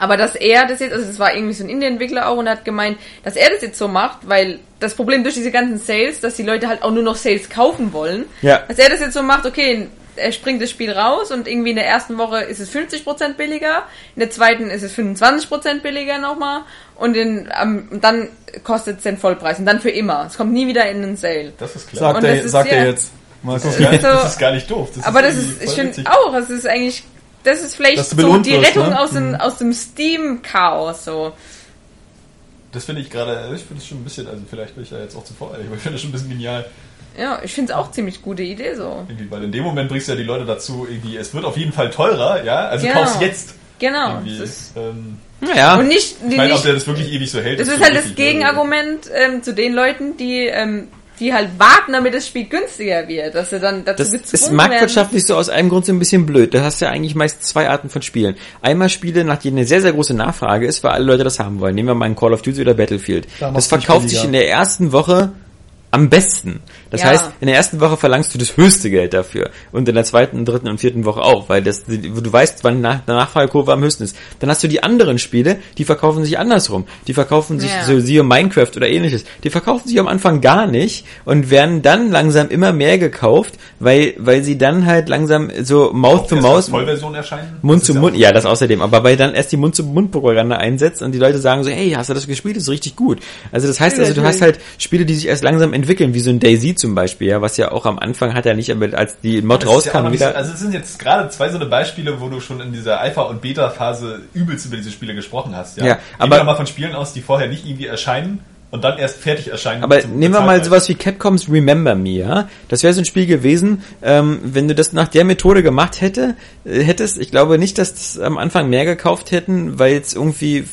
aber dass er das jetzt, also es war irgendwie so ein Indie-Entwickler auch und er hat gemeint, dass er das jetzt so macht, weil das Problem durch diese ganzen Sales, dass die Leute halt auch nur noch Sales kaufen wollen, Ja. dass er das jetzt so macht, okay, er springt das Spiel raus und irgendwie in der ersten Woche ist es 50% billiger, in der zweiten ist es 25% billiger nochmal und in, ähm, dann kostet es den Vollpreis und dann für immer. Es kommt nie wieder in den Sale. Das ist klar. Und Sagt, das er, ist sagt ja- er jetzt. Das ist, gar nicht, so- das ist gar nicht doof. Das Aber das ist, ich finde auch, es ist eigentlich, das ist vielleicht so die wirst, Rettung ne? aus, dem, aus dem Steam-Chaos, so. Das finde ich gerade, ich finde es schon ein bisschen, also vielleicht bin ich da jetzt auch zu voreilig, aber ich finde das schon ein bisschen genial. Ja, ich finde es auch ziemlich gute Idee, so. Irgendwie, weil in dem Moment bringst du ja die Leute dazu, irgendwie, es wird auf jeden Fall teurer, ja, also Genau. kauf's jetzt. Genau. Ist, Ähm, ja. und nicht, ich meine, ob nicht der das wirklich ewig so hält. das ist halt das richtig, Gegenargument ähm, zu den Leuten, die, ähm, die halt warten, damit das Spiel günstiger wird, dass sie dann dazu Das gezwungen ist werden. marktwirtschaftlich so aus einem Grund so ein bisschen blöd. Du hast ja eigentlich meist zwei Arten von Spielen. Einmal Spiele, nach denen eine sehr, sehr große Nachfrage ist, weil alle Leute das haben wollen. Nehmen wir mal ein Call of Duty oder Battlefield. Da Das verkauft sich in der ersten Woche am besten. Das Ja. heißt, in der ersten Woche verlangst du das höchste Geld dafür. Und in der zweiten, dritten und vierten Woche auch, weil das, du weißt, wann nach, der Nachfragekurve am höchsten ist. Dann hast du die anderen Spiele, die verkaufen sich andersrum. Die verkaufen sich, Ja. so siehe Minecraft oder ähnliches. Die verkaufen sich am Anfang gar nicht und werden dann langsam immer mehr gekauft, weil, weil sie dann halt langsam so Mouth to Mouth, als Vollversion erscheinen. Mund zu Mund, ja, das außerdem, aber weil dann erst die Mund-zu-Mund-Propaganda einsetzt und die Leute sagen so, hey, hast du das gespielt? Das ist richtig gut. Also das heißt also, du hast halt Spiele, die sich erst langsam entwickeln, wie so ein Daisy zum Beispiel, ja, was ja auch am Anfang hat er nicht, aber als die Mod ja auch rauskam, so, wieder, also es sind jetzt gerade zwei so eine Beispiele, wo du schon in dieser Alpha- und Beta-Phase übelst über diese Spiele gesprochen hast. Ja, Ja, Gehen aber- wir mal von Spielen aus, die vorher nicht irgendwie erscheinen und dann erst fertig erscheinen. Aber nehmen wir mal sowas wie Capcoms Remember Me, ja. Das wäre so ein Spiel gewesen, ähm, wenn du das nach der Methode gemacht hätte, äh, hättest, ich glaube nicht, dass das am Anfang mehr gekauft hätten, weil es irgendwie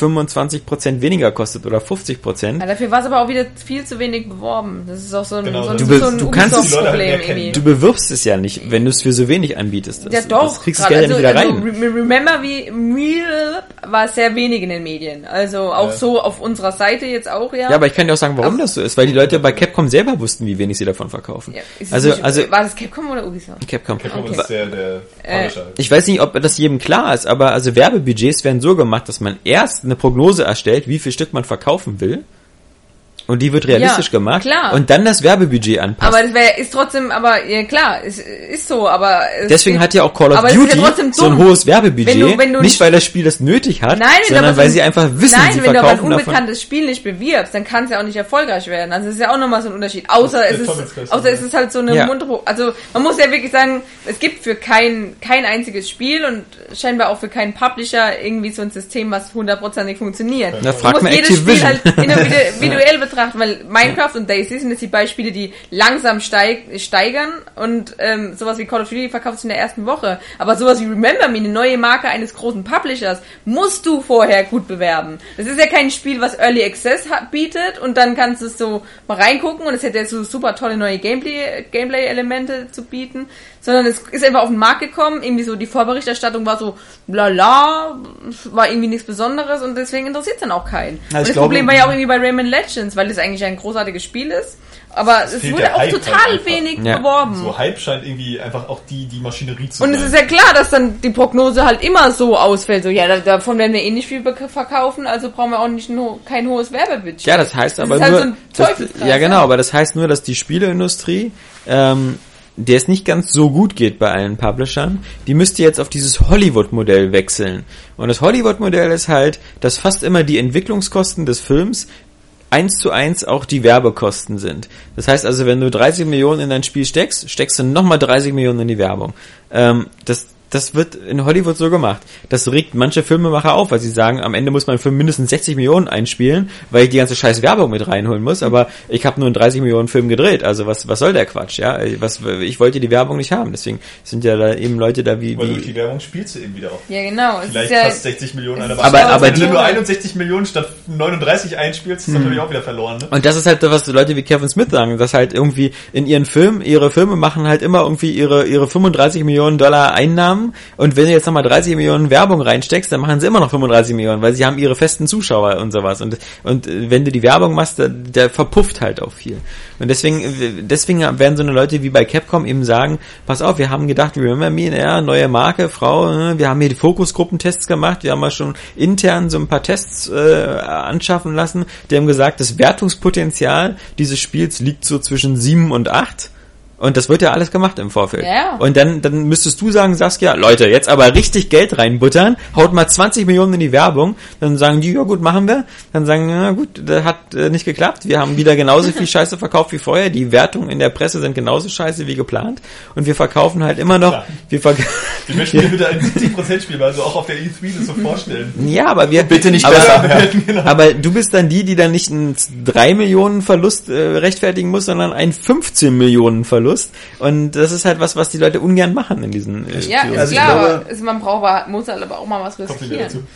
25% weniger kostet oder 50%. Ja, dafür war es aber auch wieder viel zu wenig beworben. Das ist auch so ein, Genau, so ein, du so ein du kannst es- kennen. irgendwie. Du bewirbst es ja nicht, wenn du es für so wenig anbietest. Das, Ja doch, Das kriegst das gerade. Geld ja nicht wieder also, rein. Also, Re- Remember wie Real war sehr wenig in den Medien. Also auch Ja. so auf unserer Seite jetzt auch, ja. Ja, aber ich kann dir auch sagen, warum Aber- das so ist, weil die Leute bei Capcom selber wussten, wie wenig sie davon verkaufen. Ja, also, nicht, also war das Capcom oder Ubisoft? Capcom. Capcom Okay. ist der, der Äh. Ich weiß nicht, ob das jedem klar ist, aber also Werbebudgets werden so gemacht, dass man erst eine Prognose erstellt, wie viel Stück man verkaufen will. Und die wird realistisch Ja, gemacht klar. und dann das Werbebudget anpassen. Aber das wäre, ist trotzdem, aber, ja klar, ist, ist so, aber. es Deswegen geht- hat ja auch Call of ist Duty ja so ein hohes Werbebudget, Wenn du- wenn du nicht weil das Spiel das nötig hat, Nein, wenn du sondern weil ein- sie einfach wissen, Nein, sie wenn du aber ein verkaufen davon. unbekanntes Spiel nicht bewirbst, dann kann es ja auch nicht erfolgreich werden. Also es ist ja auch nochmal so ein Unterschied. Außer Das es ist ist, außer es ist halt so eine Ja. Mundro. Also man muss ja wirklich sagen, es gibt für kein, kein einziges Spiel und scheinbar auch für keinen Publisher irgendwie so ein System, was hundertprozentig funktioniert. Na, Du frag musst mal jedes Spiel Activision. halt individuell betrachten, weil Minecraft und Daisy sind jetzt die Beispiele, die langsam steig, steigern und ähm, sowas wie Call of Duty verkauft sich in der ersten Woche. Aber sowas wie Remember Me, eine neue Marke eines großen Publishers, musst du vorher gut bewerben. Das ist ja kein Spiel, was Early Access bietet und dann kannst du es so mal reingucken und es hätte so super tolle neue Gameplay- Gameplay-Elemente zu bieten, sondern es ist einfach auf den Markt gekommen, irgendwie so die Vorberichterstattung war so lala, war irgendwie nichts Besonderes und deswegen interessiert es dann auch keinen. Ja, und das glaube- Problem war ja auch irgendwie bei Rayman Legends, weil das eigentlich ein großartiges Spiel ist, aber es fehlt wurde auch Hype total halt einfach. wenig Ja. beworben. So Hype scheint irgendwie einfach auch die, die Maschinerie zu Und sein. es ist ja klar, dass dann die Prognose halt immer so ausfällt. So, ja, da- davon werden wir eh nicht viel verkaufen, also brauchen wir auch nicht ho- kein hohes Werbebudget. Ja, das heißt Das aber halt nur, so ein dass, ja genau, aber das heißt nur, dass die Spieleindustrie, ähm, der es nicht ganz so gut geht bei allen Publishern, die müsste jetzt auf dieses Hollywood-Modell wechseln. Und das Hollywood-Modell ist halt, dass fast immer die Entwicklungskosten des Films eins zu eins auch die Werbekosten sind. Das heißt also, wenn du 30 Millionen in dein Spiel steckst, steckst du nochmal 30 Millionen in die Werbung. Ähm, das, das wird in Hollywood so gemacht. Das regt manche Filmemacher auf, weil sie sagen, am Ende muss man für mindestens 60 Millionen einspielen, weil ich die ganze scheiß Werbung mit reinholen muss, aber ich habe nur einen 30 Millionen Film gedreht, also was, was soll der Quatsch, ja? Was, ich wollte die Werbung nicht haben, deswegen sind ja da eben Leute da wie, Weil durch wie die Werbung spielst du eben wieder auch. Ja, genau. Vielleicht ja, fast 60 Millionen an der Aber- aber Wenn du nur 61 Millionen statt 39 einspielst, ist natürlich auch wieder verloren. Ne? Und das ist halt das, was Leute wie Kevin Smith sagen, dass halt irgendwie in ihren Filmen, ihre Filme machen halt immer irgendwie ihre, ihre 35 Millionen Dollar Einnahmen und wenn du jetzt nochmal 30 Millionen Werbung reinsteckst, dann machen sie immer noch 35 Millionen, weil sie haben ihre festen Zuschauer und sowas. Und, und äh, wenn du die Werbung machst, der, der verpufft halt auch viel. Und deswegen, äh, deswegen werden so eine Leute wie bei Capcom eben sagen, pass auf, wir haben gedacht, Remember Me, ja, neue Marke, Frau, ne, wir haben hier die Fokusgruppentests gemacht, wir haben mal schon intern so ein paar Tests äh, anschaffen lassen, die haben gesagt, das Wertungspotenzial dieses Spiels liegt so zwischen 7 und 8. Und das wird ja alles gemacht im Vorfeld. Ja. Und dann, dann müsstest du sagen, Saskia, Leute, jetzt aber richtig Geld reinbuttern, haut mal 20 Millionen in die Werbung, dann sagen die, ja gut, machen wir. Dann sagen, na gut, das hat äh, nicht geklappt. Wir haben wieder genauso viel Scheiße verkauft wie vorher. Die Wertungen in der Presse sind genauso scheiße wie geplant. Und wir verkaufen halt immer noch, Klar. wir ver Wir möchten hier wieder ein 70% Spiel, also auch auf der E3 das so vorstellen. ja, aber wir, Bitte nicht aber, besser werden, genau. aber du bist dann die, die dann nicht einen 3 Millionen Verlust äh, rechtfertigen muss, sondern einen 15 Millionen Verlust. Und das ist halt was, was die Leute ungern machen in diesen äh, ja, Also ich klar, glaube- aber es- man braucht, aber- muss halt aber auch mal was riskieren.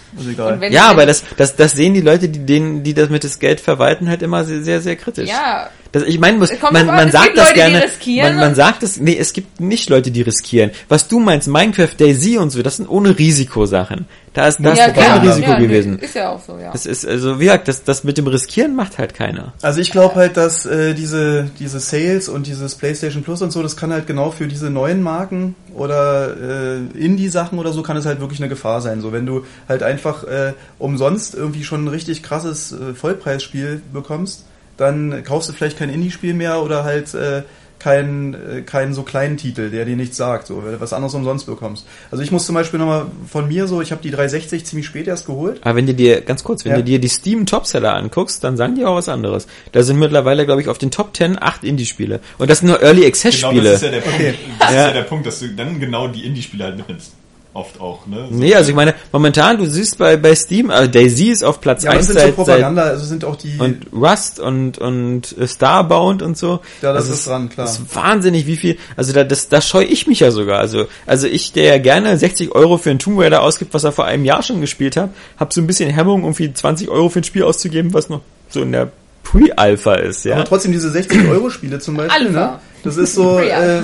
Ja, aber das, das, das sehen die Leute, die denen, die das mit das Geld verwalten, halt immer sehr, sehr, sehr kritisch. Ja, Das, ich meine, man, man es sagt gibt das Leute, die gerne. riskieren Man, man sagt es, nee, es gibt nicht Leute, die riskieren. Was du meinst, Minecraft, Daisy und so, das sind ohne Risikosachen. Da ist, da ist ja, kein klar. Risiko ja, gewesen. Ist ja auch so, ja. Das ist, also, wie gesagt, das, das mit dem Riskieren macht halt keiner. Also ich glaube halt, dass äh, diese, diese Sales und dieses PlayStation Plus und so, das kann halt genau für diese neuen Marken oder äh, Indie-Sachen oder so, kann es halt wirklich eine Gefahr sein. So wenn du halt einfach äh, umsonst irgendwie schon ein richtig krasses äh, Vollpreisspiel bekommst, dann kaufst du vielleicht kein Indie-Spiel mehr oder halt äh, keinen äh, keinen so kleinen Titel, der dir nichts sagt, so, weil du was anderes umsonst bekommst. Also ich muss zum Beispiel nochmal von mir so, ich habe die 360 ziemlich spät erst geholt. Aber wenn du dir, ganz kurz, wenn Ja. du dir die Steam Topseller anguckst, dann sagen die auch was anderes. Da sind mittlerweile, glaube ich, auf den Top 10 acht Indie-Spiele. Und das sind nur Early Access Genau, Spiele. das ist ja der Punkt. Okay. Das ist Ja. ja der Punkt, dass du dann genau die Indie-Spiele halt mitnimmst. Oft auch, ne? So. Nee, also ich meine, momentan, du siehst bei, bei Steam, also Daisy ist auf Platz Ja, aber 1 das sind so seit, seit, Propaganda, also sind auch die und Rust und, und äh, Starbound und so. Ja, das Also ist dran, klar. Das ist wahnsinnig, wie viel, also da, das, da scheue ich mich ja sogar. Also, also ich, der ja gerne 60 Euro für ein Tomb Raider ausgibt, was er vor einem Jahr schon gespielt hat, hab so ein bisschen Hemmung, irgendwie 20 Euro für ein Spiel auszugeben, was noch so in der Pre-Alpha ist, ja. Aber trotzdem diese 60-Euro-Spiele zum Beispiel, Alpha. ne? Das ist so, äh.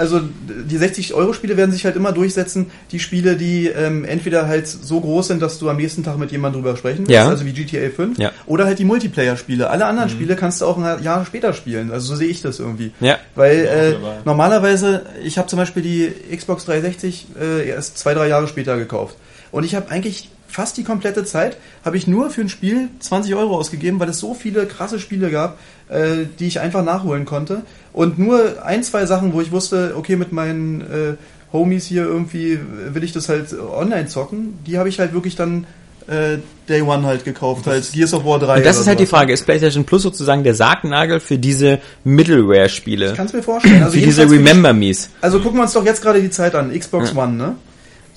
Also die 60-Euro-Spiele werden sich halt immer durchsetzen, die Spiele, die ähm, entweder halt so groß sind, dass du am nächsten Tag mit jemandem drüber sprechen willst, Ja. also wie GTA 5, Ja. oder halt die Multiplayer-Spiele. Alle anderen Spiele kannst du auch ein Jahr später spielen, also so sehe ich das irgendwie. Ja. Weil Ja, äh, normalerweise, ich habe zum Beispiel die Xbox 360 äh, erst zwei, drei Jahre später gekauft. Und ich habe eigentlich fast die komplette Zeit habe ich nur für ein Spiel 20 Euro ausgegeben, weil es so viele krasse Spiele gab, äh, die ich einfach nachholen konnte. Und nur ein, zwei Sachen, wo ich wusste, okay, mit meinen äh, Homies hier irgendwie will ich das halt online zocken, die habe ich halt wirklich dann äh, Day One halt gekauft, halt Gears of War 3. Und das ist halt die sowas. Frage, ist PlayStation Plus sozusagen der Sargnagel für diese Middleware-Spiele? Ich kann es mir vorstellen. Also für diese jedenfalls für die- Remember Me's. Also gucken wir uns doch jetzt gerade die Zeit an. Xbox One, ne?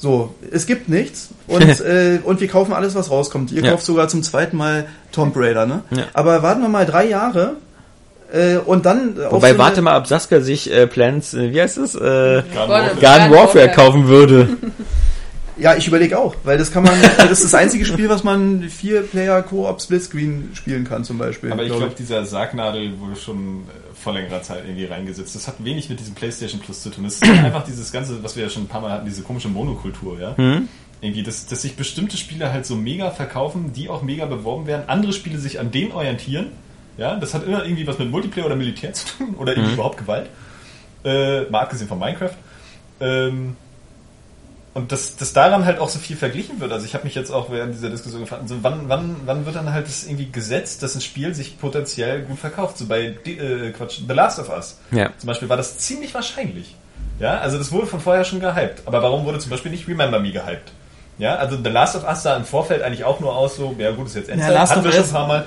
So, es gibt nichts und, äh, und wir kaufen alles, was rauskommt. Ihr Ja. kauft sogar zum zweiten Mal Tomb Raider, ne? Ja. Aber warten wir mal drei Jahre äh, und dann... auf Wobei, so warte mal, ob Saskia sich äh, Plants, äh, wie heißt es? Äh, Garden Warfare. Garden Warfare kaufen würde. Ja, ich überlege auch, weil das kann man, das ist das einzige Spiel, was man vier Player Co-op Splitscreen spielen kann zum Beispiel. Aber ich glaub glaube, dieser Sargnadel wurde schon äh, vor längerer Zeit irgendwie reingesetzt. Das hat wenig mit diesem PlayStation Plus zu tun. Das ist einfach dieses ganze, was wir ja schon ein paar Mal hatten, diese komische Monokultur, ja. Irgendwie, dass, dass sich bestimmte Spiele halt so mega verkaufen, die auch mega beworben werden, andere Spiele sich an denen orientieren. Ja, das hat immer irgendwie was mit Multiplayer oder Militär zu tun oder irgendwie überhaupt Gewalt. Äh, mal abgesehen von Minecraft. Ähm, und dass, dass daran halt auch so viel verglichen wird. Also ich habe mich jetzt auch während dieser Diskussion gefragt, so wann, wann, wann wird dann halt das irgendwie gesetzt, dass ein Spiel sich potenziell gut verkauft? So bei äh, Quatsch, The Last of Us. Ja. Zum Beispiel war das ziemlich wahrscheinlich. Ja, also das wurde von vorher schon gehypt. Aber warum wurde zum Beispiel nicht Remember Me gehypt? Ja, also The Last of Us sah im Vorfeld eigentlich auch nur aus so, ja gut, ist jetzt Endzeit, Last hatten of wir schon Us- ein paar Mal.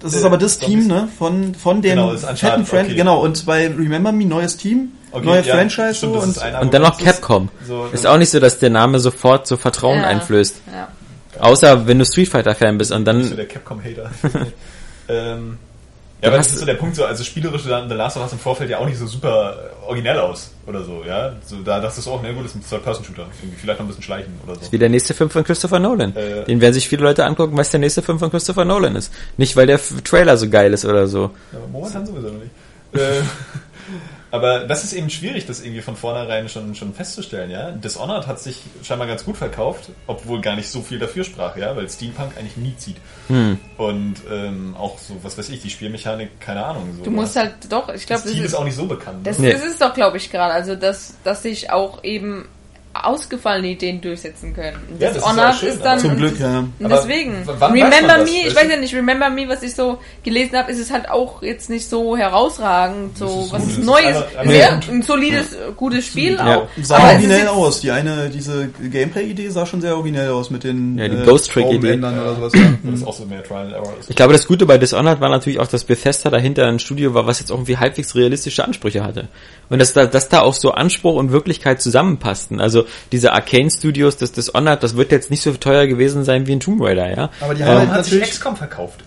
Das ist Äh, aber das Zombies. Team, ne? Von, von dem Genau, das fetten Friend, okay. genau. Und bei Remember Me neues Team, Okay, neue ja, Franchise stimmt, so und ist Und dann noch. Capcom. So, ist auch nicht so, dass der Name sofort so Vertrauen Ja. einflößt. Ja. Außer wenn du Street Fighter Fan bist und Nicht so dann der Capcom-Hater. ähm, Du ja, aber das ist so der Punkt, so, also spielerisch sah The Last of Us im Vorfeld ja auch nicht so super äh, originell aus oder so, ja. So, da dachtest du auch, na gut, das ist ein Third-Person-Shooter. Irgendwie Vielleicht noch ein bisschen schleichen oder so. wie der nächste Film von Christopher Nolan. Äh. Den werden sich viele Leute angucken, was der nächste Film von Christopher Nolan ist. Nicht, weil der Trailer so geil ist oder so. Aber momentan sowieso noch nicht. Äh, aber das ist eben schwierig, das irgendwie von vornherein schon, schon festzustellen, ja. Dishonored hat sich scheinbar ganz gut verkauft, obwohl gar nicht so viel dafür sprach, ja, weil Steampunk eigentlich nie zieht. Hm. Und ähm, auch so, was weiß ich, die Spielmechanik, keine Ahnung. So, Du musst halt doch, ich glaube, das das, Team ist ist, auch nicht so bekannt. das, ne? Das ist doch, glaube ich, gerade, also dass, dass sich auch eben ausgefallene Ideen durchsetzen können. Und Ja, das ist Dishonored auch schön, ist dann zum Glück, ja. Und deswegen, Remember das, Me, ich weiß ja nicht, Remember Me, was ich so gelesen habe, ist es halt auch jetzt nicht so herausragend, so Das ist was gut, ist das ist Neues, sehr, gut. ein solides, äh, gutes Spiel Ja. auch. Sah Aber es ist originell jetzt- aus. Die eine, diese Gameplay-Idee sah schon sehr originell aus mit den Ja, die Ghost Trick-Idee. Traumbändern oder sowas. Ja. Das ist auch so mehr Trial and Error ist. Ich glaube, das Gute bei Dishonored war natürlich auch, dass Bethesda dahinter ein Studio war, was jetzt irgendwie halbwegs realistische Ansprüche hatte. Und dass da, dass da auch so Anspruch und Wirklichkeit zusammenpassten. Also diese Arcane Studios, das Dishonored, das wird jetzt nicht so teuer gewesen sein wie ein Tomb Raider, ja. Aber die haben Ähm, halt hat sich natürlich... XCOM verkauft.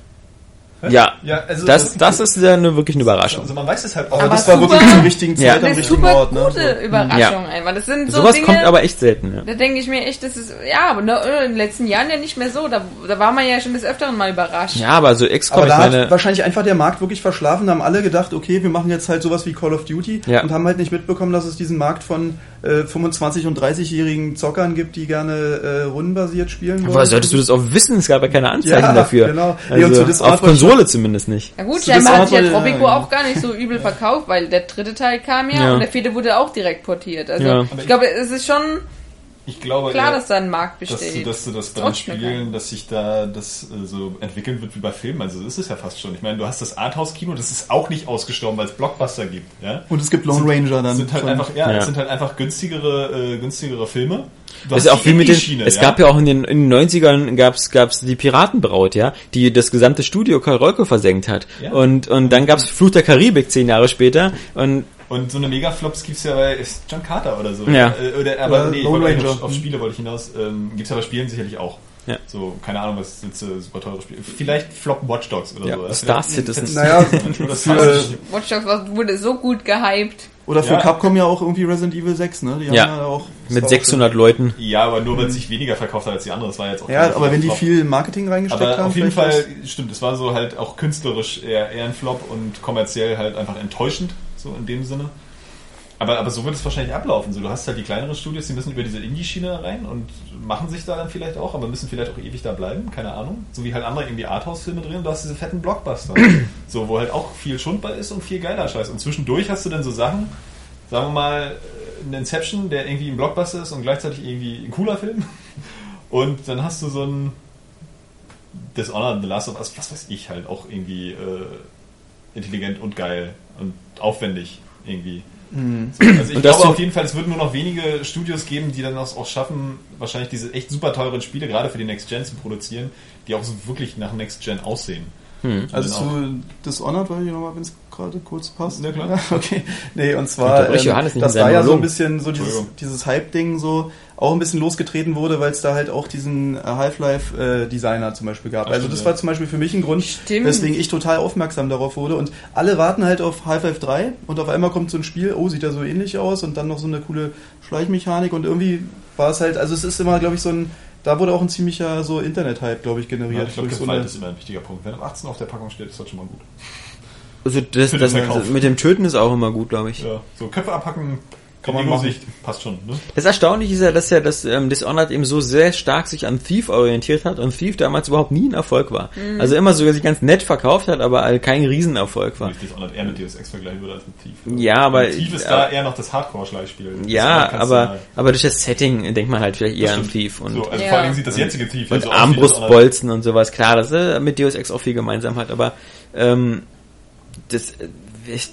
Ja, Ja, also das, das ist ja eine, wirklich eine Überraschung. Also man weiß es halt auch. Aber Aber das war super- wirklich zur richtigen Ja. Zeit am Eine richtigen Ort. Ne? gute. Überraschung einfach. Das sind so Sowas Dinge, kommt aber echt selten, ja. da denke ich mir echt, das ist, ja, aber ne, in den letzten Jahren ja nicht mehr so. Da, da war man ja schon des Öfteren mal überrascht. Ja, aber so XCOM, Aber ich da meine, hat wahrscheinlich einfach der Markt wirklich verschlafen. Da haben alle gedacht, okay, wir machen jetzt halt sowas wie Call of Duty Ja. und haben halt nicht mitbekommen, dass es diesen Markt von äh, 25- und 30-jährigen Zockern gibt, die gerne äh, rundenbasiert spielen woher solltest du das auch wissen? Es gab ja keine Anzeichen Ja, dafür. genau. Nee, und Also, zu Dishonored auf Konsole zumindest nicht. Na gut, scheinbar hat sich ja Tropico ja. auch gar nicht so übel verkauft, weil der dritte Teil kam ja, Ja. und der vierte wurde auch direkt portiert. Also Ja. ich glaube, es ist schon ich glaube, klar, eher, dass da ein Markt dass du, besteht. dass du das bei den Trotz Schmecker. Spielen, dass sich da das äh, so entwickeln wird wie bei Filmen. Also so ist es ja fast schon. Ich meine, du hast das Arthouse-Kino, das ist auch nicht ausgestorben, weil es Blockbuster gibt. Ja? Und es gibt Lone Ranger dann. sind halt einfach, ja, Ja. es sind halt einfach günstigere, äh, günstigere Filme. Das ist auch wie mit den, Indie-Schiene, es ja? gab ja auch in den, in den 90ern gab's, gab's die Piratenbraut, ja, die das gesamte Studio Karl Rolko versenkt hat. Ja. Und, und dann gab's Fluch der Karibik zehn Jahre später und Und so eine Megaflops gibt's ja bei ist John Carter oder so. Ja. Äh, Oder, aber Oder nee, ich Lone wollte auf, auf Spiele wollte ich hinaus. Ähm, gibt's ja bei Spielen sicherlich auch. Ja. So, keine Ahnung, was sind so super teure Spiele. Vielleicht floppen Watch Dogs oder Ja, so. Star Citizen. Naja, Watch Dogs wurde so gut gehypt. oder für Ja. Capcom ja auch irgendwie Resident Evil 6, ne? Die haben Ja. ja, auch mit 600 Leuten. Ja, aber nur weil es sich weniger verkauft hat als die anderen. Das war jetzt auch Ja, aber wenn die Flop. viel Marketing reingesteckt Aber haben, auf jeden Fall, stimmt, es war so halt auch künstlerisch eher, eher ein Flop und kommerziell halt einfach enttäuschend, so in dem Sinne. Aber, aber so wird es wahrscheinlich ablaufen. So, du hast halt die kleineren Studios, die müssen über diese Indie-Schiene rein und machen sich da dann vielleicht auch, aber müssen vielleicht auch ewig da bleiben, keine Ahnung. So wie halt andere irgendwie Arthouse-Filme drin und du hast diese fetten Blockbuster. so, wo halt auch viel schundbar ist und viel geiler Scheiß. Und zwischendurch hast du dann so Sachen, sagen wir mal, äh, ein Inception, der irgendwie ein Blockbuster ist und gleichzeitig irgendwie ein cooler Film. Und dann hast du so ein Dishonored, The Last of Us, was weiß ich halt, auch irgendwie äh, intelligent und geil und aufwendig irgendwie. So, also ich das glaube auf jeden Fall, es wird nur noch wenige Studios geben, die dann auch auch schaffen, wahrscheinlich diese echt super teuren Spiele gerade für die Next Gen zu produzieren, die auch so wirklich nach Next Gen aussehen. Also Genau. zu Dishonored war ich nochmal, wenn es gerade kurz passt. Ja, klar. Okay. Nee, und zwar, nicht das war ja so ein bisschen so dieses, dieses Hype-Ding so auch ein bisschen losgetreten wurde, weil es da halt auch diesen äh, Half-Life-Designer zum Beispiel gab. Ach, also das ja. war zum Beispiel für mich ein Grund, Stimmt. weswegen ich total aufmerksam darauf wurde. Und alle warten halt auf Half-Life 3 und auf einmal kommt so ein Spiel, oh, sieht da so ähnlich aus und dann noch so eine coole Schleichmechanik und irgendwie war es halt, also es ist immer, glaube ich, so ein, da wurde auch ein ziemlicher so Internet-Hype, glaube ich, generiert. Ja, ich glaube, so Gewalt eine- ist immer ein wichtiger Punkt. Wenn ab 18 auf der Packung steht, ist das schon mal gut. Also das, das, Verkauf. mit dem Töten ist auch immer gut, glaube ich. Ja, so Köpfe abhacken, Kann man in machen. Ego-Sicht, passt schon. Ne? Das Erstaunliche ist ja, dass ja das ähm, Dishonored eben so sehr stark sich an Thief orientiert hat und Thief damals überhaupt nie ein Erfolg war. Mhm. Also immer sogar sich ganz nett verkauft hat, aber äh, kein Riesenerfolg war. Ich Dishonored eher mit Deus Ex vergleichen würde als mit Thief. Ja, aber- Thief ist ja. da eher noch das Hardcore-Schleichspiel. Ja, aber, aber durch das Setting denkt man halt vielleicht eher an. Thief und, so, also Ja. vor Dingen sieht das jetzige Thief ja und so. Armbrustbolzen und sowas. Klar, das äh, mit Deus Ex auch viel gemeinsam hat, aber ähm, das, äh, ich,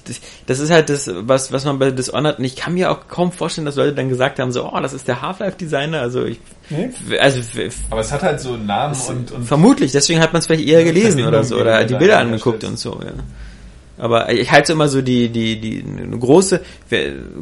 das, ist halt das, was, was man bei Dishonored, und ich kann mir auch kaum vorstellen, dass Leute dann gesagt haben, so, oh, das ist der Half-Life-Designer, also ich, Nee? also Aber es hat halt so einen Namen und, und Vermutlich, deswegen hat man es vielleicht eher gelesen oder so oder die Bilder angeguckt und so, ja. Aber ich halte immer so die, die, die, eine große,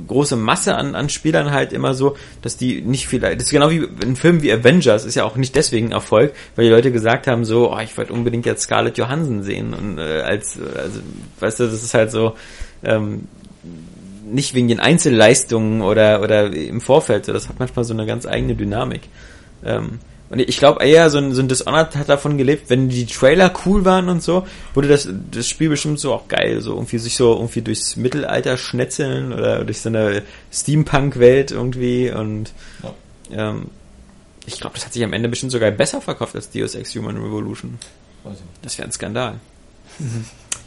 große Masse an, an Spielern halt immer so, dass die nicht vielleicht, das ist genau wie ein Film wie Avengers, ist ja auch nicht deswegen Erfolg, weil die Leute gesagt haben so, oh, ich wollte unbedingt jetzt Scarlett Johansson sehen und äh, als, also, weißt du, das ist halt so, ähm, nicht wegen den Einzelleistungen oder, oder im Vorfeld, so, das hat manchmal so eine ganz eigene Dynamik. Ähm, und ich glaube eher, so ein, so ein Dishonored hat davon gelebt, wenn die Trailer cool waren und so, wurde das, das Spiel bestimmt so auch geil, so irgendwie sich so irgendwie durchs Mittelalter schnetzeln oder durch so eine Steampunk-Welt irgendwie und Ja. ähm, ich glaube, das hat sich am Ende bestimmt sogar besser verkauft als Deus Ex Human Revolution. Weiß ich nicht. Das wäre ein Skandal.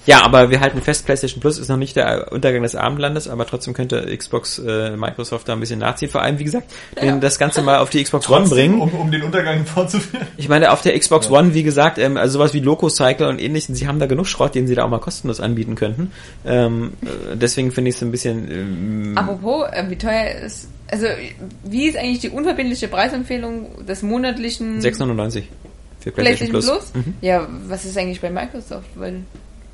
Ja, aber wir halten fest, PlayStation Plus ist noch nicht der Untergang des Abendlandes, aber trotzdem könnte Xbox, äh, Microsoft da ein bisschen nachziehen. Vor allem, wie gesagt, wenn das Ganze mal auf die Xbox One bringen. um, um den Untergang vorzuführen. Ich meine, auf der Xbox One, wie gesagt, ähm, also sowas wie Loco Cycle und ähnlichen, sie haben da genug Schrott, den sie da auch mal kostenlos anbieten könnten. Ähm, äh, deswegen finde ich es ein bisschen... Ähm, Apropos, äh, wie teuer ist, also wie ist eigentlich die unverbindliche Preisempfehlung des monatlichen 6,99 für PlayStation, PlayStation Plus. Plus? Ja, was ist eigentlich bei Microsoft? Weil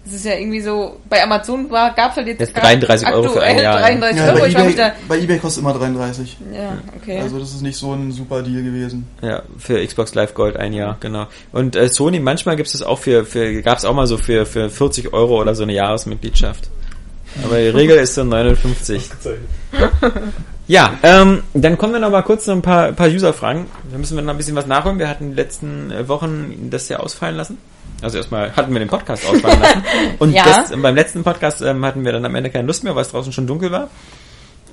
es ist ja irgendwie so, bei Amazon war, gab's halt jetzt, Jetzt 33 Euro für ein aktuell Jahr, ja. 33 Ja, Euro, bei, ich eBay, da, bei eBay kostet immer 33. ja, okay. Also das ist nicht so ein super Deal gewesen. Ja, für Xbox Live Gold ein Jahr, genau. Und äh, Sony, manchmal gibt es auch für, für gab es auch mal so für, für 40 Euro oder so eine Jahresmitgliedschaft. Aber die Regel ist so 59. Ja, ähm, dann kommen wir noch mal kurz noch ein paar, paar User-Fragen. Da müssen wir noch ein bisschen was nachholen. Wir hatten in den letzten äh, Wochen das ja ausfallen lassen. Also erstmal hatten wir den Podcast ausfallen lassen. Und Ja. das, beim letzten Podcast ähm, hatten wir dann am Ende keine Lust mehr, weil es draußen schon dunkel war.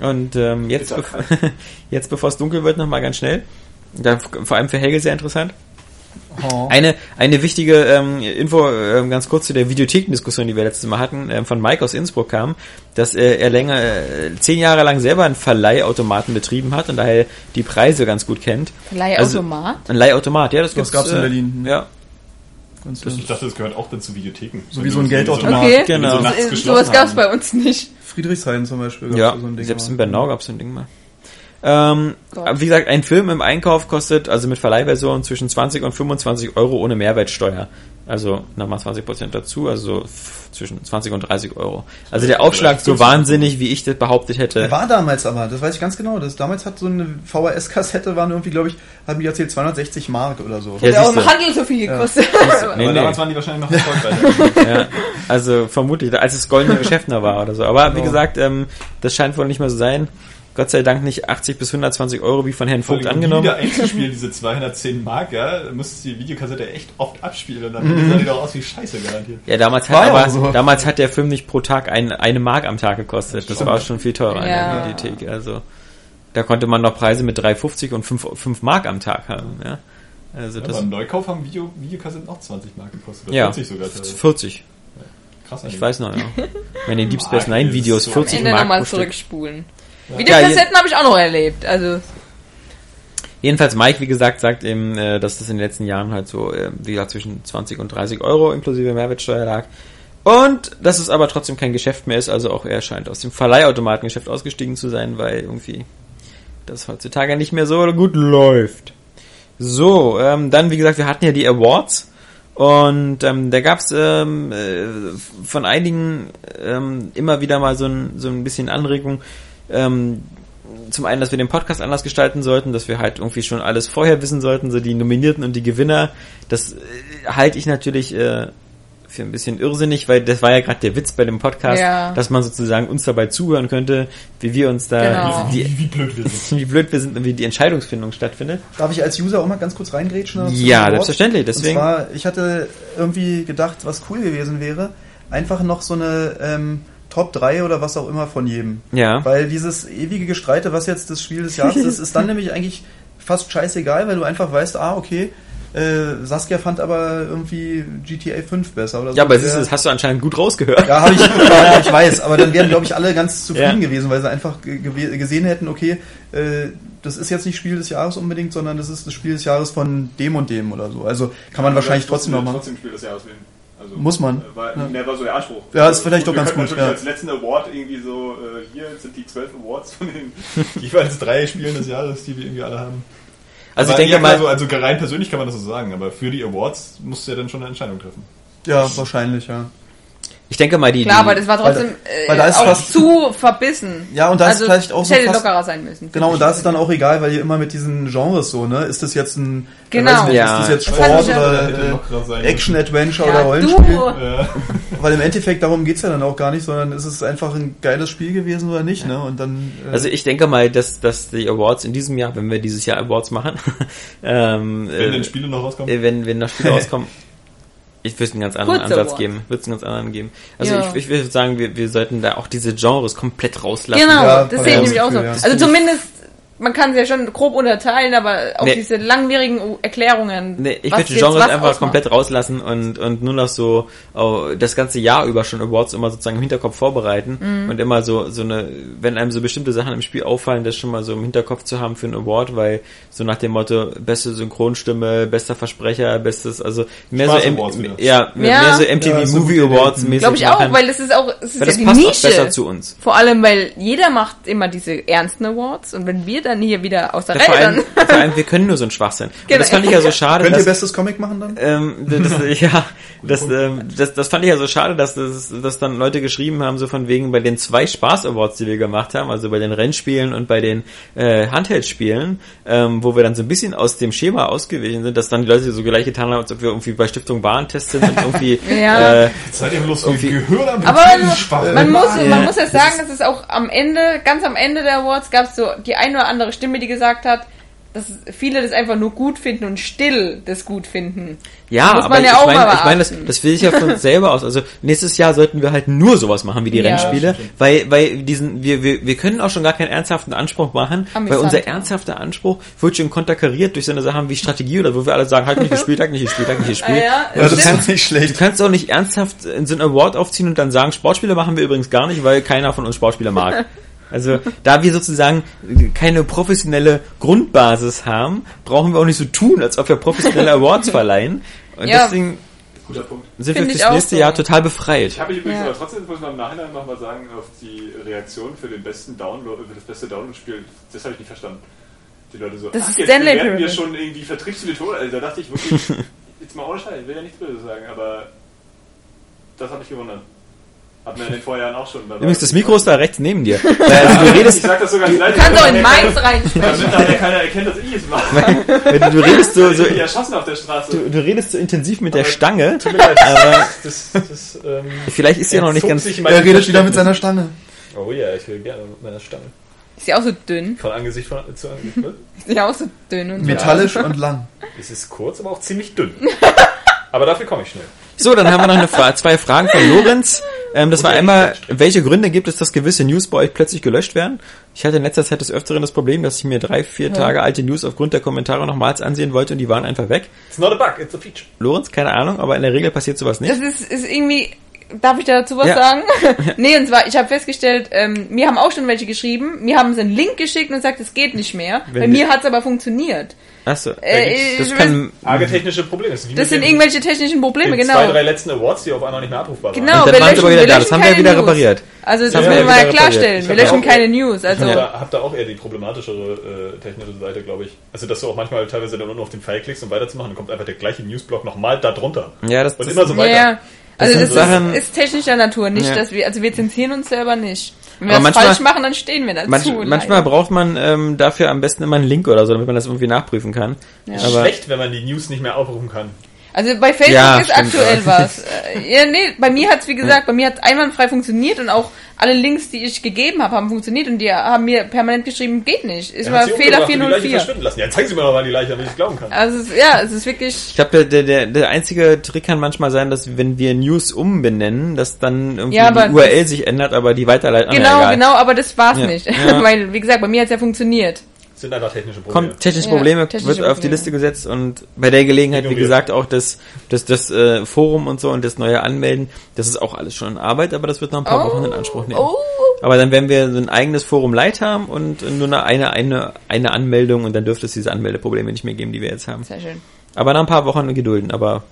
Und ähm, jetzt, bev jetzt bevor es dunkel wird, noch mal ganz schnell. Da, vor allem für Helge sehr interessant. Eine, eine wichtige ähm, Info, ähm, ganz kurz zu der Videothekendiskussion, die wir letztes Mal hatten, ähm, von Mike aus Innsbruck kam, dass äh, er länger, äh, zehn Jahre lang selber einen Verleihautomaten betrieben hat und daher die Preise ganz gut kennt. Leihautomat? Ein Leihautomat, ja, das, Das gab's in äh, Berlin. Ja, Ganz Ich dachte, das gehört auch dann zu Videotheken. So wie so ein Geldautomat. Okay. genau. so Sowas gab's haben. bei uns nicht. Friedrichshain zum Beispiel. gab's ja, so ein Ding selbst mal. in Bernau gab's so ein Ding mal. Ähm, Gott. wie gesagt, ein Film im Einkauf kostet, also mit Verleihversion, zwischen 20 und 25 Euro ohne Mehrwertsteuer. Also nochmal 20 Prozent dazu, also zwischen 20 und 30 Euro. Also der Aufschlag so wahnsinnig, wie ich das behauptet hätte. Der war damals aber, das weiß ich ganz genau. Das, damals hat so eine VHS-Kassette, waren irgendwie, glaube ich, haben die erzählt, 260 Mark oder so. Ja, Der auch im. Handel so viel gekostet. Nee, Aber nee. damals waren die wahrscheinlich noch erfolgreich. Ja, also vermutlich, als es goldene Geschäft noch war oder so. Aber wie Genau. gesagt, ähm, das scheint wohl nicht mehr so sein. Gott sei Dank nicht 80 bis 120 Euro wie von Herrn Vogt angenommen. Wieder einzuspielen, diese 210 Mark, ja, müsstest du die Videokassette echt oft abspielen und dann sah die doch aus wie Scheiße garantiert. Ja, damals hat War ja aber so. damals hat der Film nicht pro Tag ein, eine Mark am Tag gekostet. Das Stimmt. war schon viel teurer in Ja. der Videothek. Also da konnte man noch Preise mit 3,50 und 5, 5 Mark am Tag haben. Ja. Also Ja, das beim Neukauf haben Video, Videokassetten auch 20 Mark gekostet. Oder ja, 40 sogar. teilweise. 40. Krass Ich eigentlich. weiß noch, ja. Wenn in Deep Space Mark Nine ist Videos so Am 40 Ende Mark nochmal pro Stück. zurückspulen. Ja, Videokassetten habe ich auch noch erlebt. Also Jedenfalls Mike, wie gesagt, sagt eben, äh, dass das in den letzten Jahren halt so, äh, wie gesagt, zwischen 20 und 30 Euro inklusive Mehrwertsteuer lag. Und dass es aber trotzdem kein Geschäft mehr ist, also auch er scheint aus dem Verleihautomatengeschäft ausgestiegen zu sein, weil irgendwie das heutzutage nicht mehr so gut läuft. So, ähm, dann wie gesagt, wir hatten ja die Awards und ähm, da gab's ähm, äh, von einigen ähm, immer wieder mal so ein, so ein bisschen Anregung. Ähm, zum einen, dass wir den Podcast anders gestalten sollten, dass wir halt irgendwie schon alles vorher wissen sollten, so die Nominierten und die Gewinner. Das äh, halte ich natürlich äh, für ein bisschen irrsinnig, weil das war ja gerade der Witz bei dem Podcast, Ja. dass man sozusagen uns dabei zuhören könnte, wie wir uns da, Genau. die, Wie, wie blöd wir sind. wie blöd wir sind und wie die Entscheidungsfindung stattfindet. Darf ich als User auch mal ganz kurz reingrätschen? Ja, selbstverständlich, deswegen- Und zwar, ich hatte irgendwie gedacht, was cool gewesen wäre, einfach noch so eine ähm, Top 3 oder was auch immer von jedem. Ja. Weil dieses ewige Gestreite, was jetzt das Spiel des Jahres ist, ist dann nämlich eigentlich fast scheißegal, weil du einfach weißt, ah, okay, äh, Saskia fand aber irgendwie GTA 5 besser oder so. Ja, aber du, das hast du anscheinend gut rausgehört. ja, habe ich, ja, ich weiß, aber dann wären, glaube ich, alle ganz zufrieden Ja. gewesen, weil sie einfach gesehen hätten, okay, äh, das ist jetzt nicht Spiel des Jahres unbedingt, sondern das ist das Spiel des Jahres von dem und dem oder so. Also kann man wahrscheinlich trotzdem noch machen. Trotzdem Spiel des Jahres wählen. Also, Muss man. äh, War, Ja. Der war so der Anspruch. Ja, ist vielleicht Und doch ganz gut, natürlich ja. als letzten Award irgendwie so, äh, hier sind die zwölf Awards von den Jeweils drei Spielen des Jahres, die wir irgendwie alle haben. Also ich Aber denke ja, klar, mal, so, also rein persönlich kann man das so sagen, aber für die Awards musst du ja dann schon eine Entscheidung treffen. Ja, wahrscheinlich, ja. Ich denke mal, die, Klar, die aber das war trotzdem Weil- äh, weil da ist auch fast- zu verbissen. Ja, und da ist also, vielleicht auch es so hätte fast- lockerer sein müssen. Genau, und da ist es dann auch egal, weil ihr immer mit diesen Genres so, ne? Ist das jetzt ein, Genau. nicht, Ja. ist das jetzt Das Sport ja- Hätte oder äh, Action, Adventure ja, oder Rollenspiel? du, Äh, Weil im Endeffekt darum geht's ja dann auch gar nicht, sondern ist es einfach ein geiles Spiel gewesen oder nicht, ne? Und dann äh, also ich denke mal, dass, dass die Awards in diesem Jahr, wenn wir dieses Jahr Awards machen, ähm, wenn äh, denn Spiele noch rauskommen. äh, wenn, wenn noch Spiele rauskommen, ich würde einen ganz anderen Kurze Ansatz Awards. geben. Würde einen ganz anderen geben. Also Ja. ich, ich würde sagen, wir, wir sollten da auch diese Genres komplett rauslassen. genau, Ja, das sehe ich nämlich auch so. ja. Also zumindest, man kann es ja schon grob unterteilen, aber auch Nee. diese langwierigen Erklärungen. Nee, ich würde Genres einfach ausmacht. komplett rauslassen und, und nur noch so oh, das ganze Jahr über schon Awards immer sozusagen im Hinterkopf vorbereiten Mhm. und immer so, so eine, wenn einem so bestimmte Sachen im Spiel auffallen, das schon mal so im Hinterkopf zu haben für einen Award, weil so nach dem Motto, beste Synchronstimme, bester Versprecher, bestes, also mehr Spaß so, M- Awards ja, mehr, Ja. mehr so MTV Ja, so Movie Awards mäßig Glaube ich auch, machen, weil das ist auch, es ist weil ja das die passt Nische. auch besser zu uns. Vor allem, weil jeder macht immer diese ernsten Awards und wenn wir dann hier wieder aus der Ja, vor, Reihe allem, dann. vor allem, wir können nur so ein Schwachsinn. Und Genau. das fand ich ja so schade, könnt ihr dass, bestes Comic machen dann? Ähm, das, ja, das, ähm, das, das fand ich ja so schade, dass, das, dass dann Leute geschrieben haben, so von wegen bei den zwei Spaß-Awards, die wir gemacht haben, also bei den Rennspielen und bei den äh, Handheld-Spielen, ähm, wo wir dann so ein bisschen aus dem Schema ausgewichen sind, dass dann die Leute so gleich getan haben, als ob wir irgendwie bei Stiftung Warentest sind und irgendwie Ja. äh, Seid ihr bloß Irgendwie- Gehör am Aber man, Spaß. man muss, Ja. man muss ja sagen, dass es auch am Ende, ganz am Ende der Awards gab es so die eine oder andere Stimme, die gesagt hat, dass viele das einfach nur gut finden und still das gut finden. Ja, Muss aber ja ich meine, ich meine, das, das will ich ja von uns selber aus. Also nächstes Jahr sollten wir halt nur sowas machen wie die Ja, Rennspiele, weil weil diesen wir, wir wir können auch schon gar keinen ernsthaften Anspruch machen, weil Amüsant. unser ernsthafter Anspruch wird schon konterkariert durch so eine Sachen wie Strategie oder wo wir alle sagen, halt nicht gespielt, halt nicht gespielt, halt nicht gespielt. Ah, ja, Also das du, kannst, nicht du schlecht. kannst auch nicht ernsthaft in so einen Award aufziehen und dann sagen, Sportspiele machen wir übrigens gar nicht, weil keiner von uns Sportspiele mag. Also da wir sozusagen keine professionelle Grundbasis haben, brauchen wir auch nicht so tun, als ob wir professionelle Awards verleihen. Und Ja. deswegen Guter Punkt. sind Find wir ich fürs auch nächste so. Jahr total Ich befreit. habe mich übrigens Ja. aber trotzdem, muss man im Nachhinein nochmal sagen, auf die Reaktion für den besten Download, für das beste Download-Spiel, das habe ich nicht verstanden. Die Leute so, Das ach, ist jetzt Stanley bewerten wir schon irgendwie Vertriebsmethode. Also da dachte ich wirklich, jetzt mal ohne Scheiß, ich will ja nichts Böses sagen, aber das hat mich gewundert. Hatten wir in den Vorjahren auch schon. Übrigens, das Mikro ist da rechts neben dir. Also du Ich redest, sag das sogar nicht leid. Du kannst auch in damit meins reinsprechen. nachher keiner erkennt, dass ich es mache. du, du redest so, Ich so bin erschossen auf der Straße. du, du redest so intensiv mit der Aber- Stange. Tut mir leid. Aber Das, das, ähm, vielleicht ist sie ja noch nicht ganz. Er redet wieder mit seiner Stange. Oh ja, ich will gerne mit meiner Stange. Ist ja auch so dünn. Von Angesicht von, zu Angesicht. Ist ja auch so dünn und. Metallisch und lang. Es ist kurz, aber auch ziemlich dünn. Aber dafür komme ich schnell. So, dann haben wir noch eine Fra zwei Fragen von Lorenz. Ähm, das war einmal, welche Gründe gibt es, dass gewisse News bei euch plötzlich gelöscht werden? Ich hatte in letzter Zeit des Öfteren das Problem, dass ich mir drei, vier Tage alte News aufgrund der Kommentare nochmals ansehen wollte und die waren einfach weg. It's not a bug, it's a feature. Lorenz, keine Ahnung, aber in der Regel passiert sowas nicht. Das ist, ist irgendwie, Darf ich dazu was Ja. sagen? nee, und zwar, ich habe festgestellt, ähm, mir haben auch schon welche geschrieben, mir haben sie einen Link geschickt und gesagt, es geht nicht mehr. Wenn Bei mir hat's aber funktioniert. Achso. Äh, das ich kann. Arge technische Probleme. Das, Das sind den- irgendwelche technischen Probleme, genau. zwei, drei letzten Awards, die auf einmal nicht mehr abrufbar waren. Genau, Und dann wir löschen, aber wieder wir da. löschen Das haben wir keine wieder News. repariert. Also das haben müssen wir mal klarstellen. Wir löschen auch- keine News. Also Aber habt da auch eher die problematischere äh, technische Seite, glaube ich. Also, dass du auch manchmal teilweise dann nur auf den Pfeil klickst, um weiterzumachen, dann kommt einfach der gleiche Newsblock nochmal da drunter. Ja, das, Und das immer so ja, weiter. ja. Also sind das ist, Sachen- ist technischer Natur, nicht, Ja. dass wir, also wir zensieren uns selber nicht. Wenn wir Aber das manchmal- falsch machen, dann stehen wir dazu. manch, leider. manchmal braucht man ähm, dafür am besten immer einen Link oder so, damit man das irgendwie nachprüfen kann. Ja. Ist Aber schlecht, wenn man die News nicht mehr aufrufen kann. Also bei Facebook Ja, ist aktuell ja. was. Äh, Ja, nee, bei mir hat's wie gesagt, bei mir hat's einwandfrei funktioniert und auch alle Links, die ich gegeben habe, haben funktioniert und die haben mir permanent geschrieben, geht nicht. Ist Er mal Fehler umgebracht und die Leiche 404. verschwinden lassen. Ja, zeigen Sie mir doch mal die Leiche, damit ich glauben kann. Also es ist, ja, es ist wirklich ich glaube, der, der, der einzige Trick kann manchmal sein, dass wenn wir News umbenennen, dass dann irgendwie Ja, die URL sich ändert, aber die Weiterleitung. genau, Ah, egal. genau, aber das war's Ja. nicht, Ja. weil wie gesagt, bei mir hat's ja funktioniert. Das sind einfach technische Probleme. Kommt technische Ja, Probleme, technische wird auf die Probleme. Liste gesetzt und bei der Gelegenheit, wie gesagt, auch das, das, das äh, Forum und so und das neue Anmelden, das ist auch alles schon in Arbeit, aber das wird noch ein paar Oh. Wochen in Anspruch nehmen. Oh, Aber dann werden wir so ein eigenes Forum Light haben und nur eine, eine, eine, eine Anmeldung und dann dürfte es diese Anmeldeprobleme nicht mehr geben, die wir jetzt haben. sehr schön. Aber nach ein paar Wochen gedulden, aber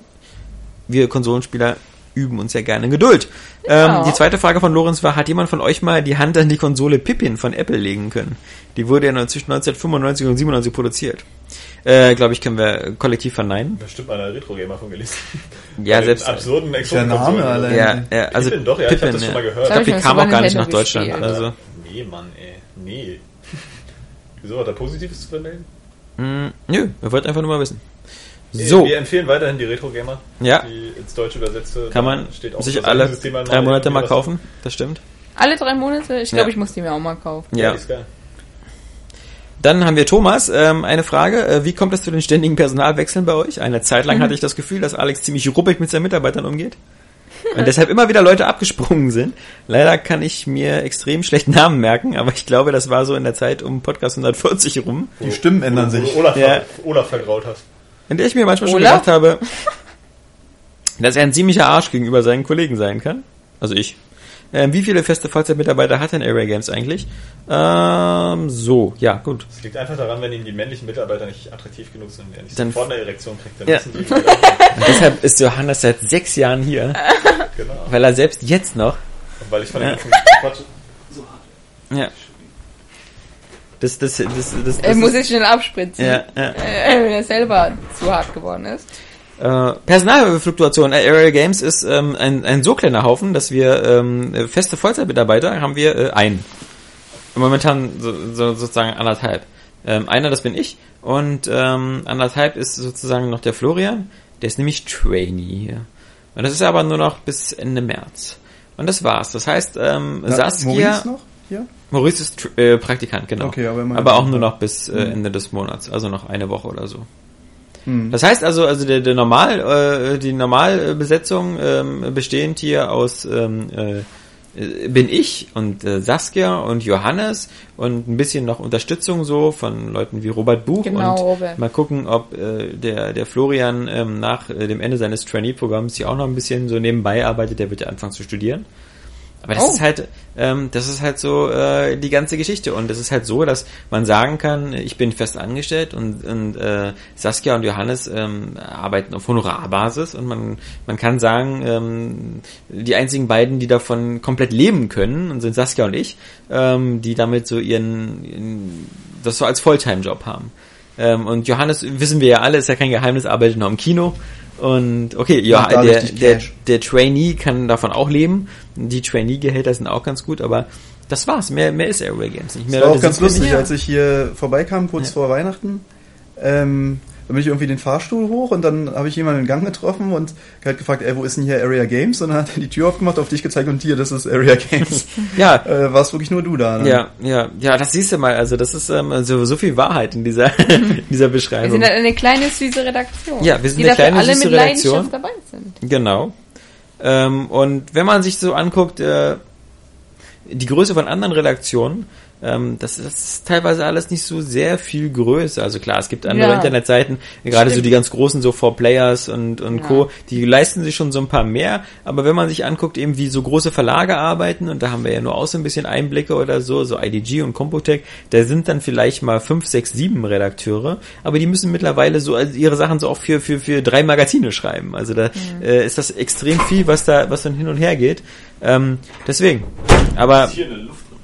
wir Konsolenspieler üben uns ja gerne Geduld. Ja. Ähm, die zweite Frage von Lorenz war, hat jemand von euch mal die Hand an die Konsole Pippin von Apple legen können? Die wurde ja zwischen 1995 und 97 produziert. Äh, glaube ich, können wir kollektiv verneinen. Bestimmt mal eine Retro-Gamer von gelesen. Ja, Bei selbst. absurden Der Name allein. Ja, ja, also Pippin, doch, ja, ich hab das schon mal gehört. Ich glaube, die kam auch gar nicht nach Deutschland. Also, Nee, Mann, ey. Nee. Wieso hat er Positives zu vermelden? mh, nö, wir wollten einfach nur mal wissen. Äh, So, Wir empfehlen weiterhin die Retro-Gamer. Ja. Die ins Deutsche übersetzte. kann man steht auch sich alle drei Monate mal kaufen. Das stimmt. Alle drei Monate? Ich glaube, Ja. ich muss die mir auch mal kaufen. Ja, Ja. ist geil. Dann haben wir Thomas. Ähm, eine Frage. Äh, wie kommt es zu den ständigen Personalwechseln bei euch? Eine Zeit Mhm. lang hatte ich das Gefühl, dass Alex ziemlich ruppig mit seinen Mitarbeitern umgeht. Und deshalb immer wieder Leute abgesprungen sind. Leider kann ich mir extrem schlecht Namen merken, aber ich glaube, das war so in der Zeit um Podcast 140 rum, Die Stimmen ändern Wo du sich. Olaf, Ja. Olaf vergraut hast. In der ich mir manchmal schon Olaf? gedacht habe, dass er ein ziemlicher Arsch gegenüber seinen Kollegen sein kann. Also ich. Ähm, wie viele feste Vollzeitmitarbeiter hat denn Area Games eigentlich? Ähm, so, ja, gut. Es liegt einfach daran, wenn ihm die männlichen Mitarbeiter nicht attraktiv genug sind, er nicht Dann- sofort eine Erektion kriegt, dann Ja. wissen die, Und deshalb ist Johannes seit sechs Jahren hier, genau. weil er selbst jetzt noch Und weil ich von Ja. dem ganzen Quatsch Ja. Das, das, das, das, das, Er das muss sich schnell abspritzen. ja, ja. Äh, wenn er selber zu hart geworden ist. Äh, Personalfluktuation. Äh, Area Games ist ähm, ein, ein so kleiner Haufen, dass wir ähm, feste Vollzeitmitarbeiter haben wir äh, einen. Momentan so, so, sozusagen anderthalb. Ähm, einer, das bin ich. Und ähm, anderthalb ist sozusagen noch der Florian. Der ist nämlich Trainee hier. Und das ist aber nur noch bis Ende März. Und das war's. Das heißt, ähm, Na, Saskia... Maurice noch? Ja? Maurice ist äh, Praktikant, genau. Okay, aber immerhin. aber auch nur noch bis äh, Ende des Monats, also noch eine Woche oder so. Hm. Das heißt also, also der, der Normal, äh, die Normalbesetzung ähm, bestehend hier aus ähm, äh, äh, bin ich und äh, Saskia und Johannes und ein bisschen noch Unterstützung so von Leuten wie Robert Buch Genau, und Robert. mal gucken, ob äh, der der Florian ähm, nach äh, dem Ende seines Trainee-Programms hier auch noch ein bisschen so nebenbei arbeitet. Der wird ja anfangen zu studieren. Aber das Oh. ist halt, ähm, das ist halt so äh, die ganze Geschichte und es ist halt so, dass man sagen kann, ich bin fest angestellt und, und äh, Saskia und Johannes ähm, arbeiten auf Honorarbasis und man man kann sagen, ähm, die einzigen beiden, die davon komplett leben können, sind Saskia und ich, ähm, die damit so ihren, ihren das so als Volltime-Job haben. Ähm, und Johannes wissen wir ja alle, ist ja kein Geheimnis, arbeitet noch im Kino. Und okay, ja, der, der, der Trainee kann davon auch leben. Die Trainee-Gehälter sind auch ganz gut, aber das war's. Mehr, mehr ist Airway Games nicht. Mehr Das war auch ganz lustig, als ich hier vorbeikam, kurz Ja. vor Weihnachten. Ähm, da bin ich irgendwie den Fahrstuhl hoch und dann habe ich jemanden im Gang getroffen und halt gefragt, ey, wo ist denn hier Area Games? Und dann hat er die Tür aufgemacht, auf dich gezeigt und hier, das ist Area Games. Ja, äh, warst wirklich nur du da. Ne? ja, ja, ja, das siehst du mal. Also das ist ähm, so, so viel Wahrheit in dieser, in dieser Wir Beschreibung. sind halt eine kleine, süße Redaktion. Ja, wir sind die eine kleine, alle süße mit Redaktion. Leidenschaft dabei sind. Genau. Ähm, und wenn man sich so anguckt, äh, die Größe von anderen Redaktionen, ähm, das ist teilweise alles nicht so sehr viel größer. Also klar, es gibt andere Ja. Internetseiten, gerade so Stimmt. die ganz großen, so For Players und, und Ja. Co., die leisten sich schon so ein paar mehr, aber wenn man sich anguckt, eben wie so große Verlage arbeiten, und da haben wir ja nur auch so ein bisschen Einblicke oder so, so IDG und Computec, da sind dann vielleicht mal fünf, sechs, sieben Redakteure, aber die müssen mittlerweile so also ihre Sachen so auch für, für, für drei Magazine schreiben. Also da äh, ist das extrem viel, was da, was dann hin und her geht. Ähm, deswegen. Aber Ist hier eine Luft drin.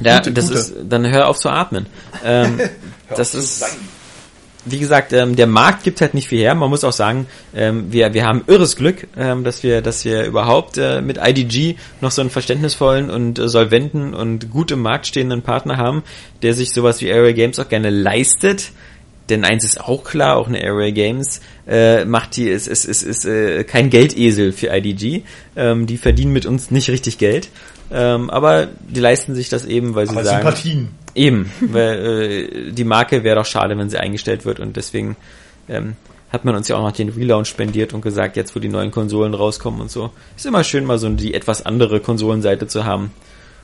Da, Gute, das gute. ist, dann hör auf zu atmen. Ähm, das ist, wie gesagt, ähm, der Markt gibt halt nicht viel her. Man muss auch sagen, ähm, wir, wir haben irres Glück, ähm, dass wir, dass wir überhaupt äh, mit IDG noch so einen verständnisvollen und äh, solventen und gut im Markt stehenden Partner haben, der sich sowas wie Area Games auch gerne leistet. Denn eins ist auch klar, auch eine Area Games äh, macht die, ist, ist, ist, ist äh, kein Geldesel für IDG. Ähm, die verdienen mit uns nicht richtig Geld. Ähm, aber die leisten sich das eben, weil sie Aber sagen. Sympathien. Eben, weil äh, die Marke wäre doch schade, wenn sie eingestellt wird und deswegen ähm, hat man uns ja auch noch den Relaunch spendiert und gesagt, jetzt wo die neuen Konsolen rauskommen und so, ist immer schön mal so die etwas andere Konsolenseite zu haben.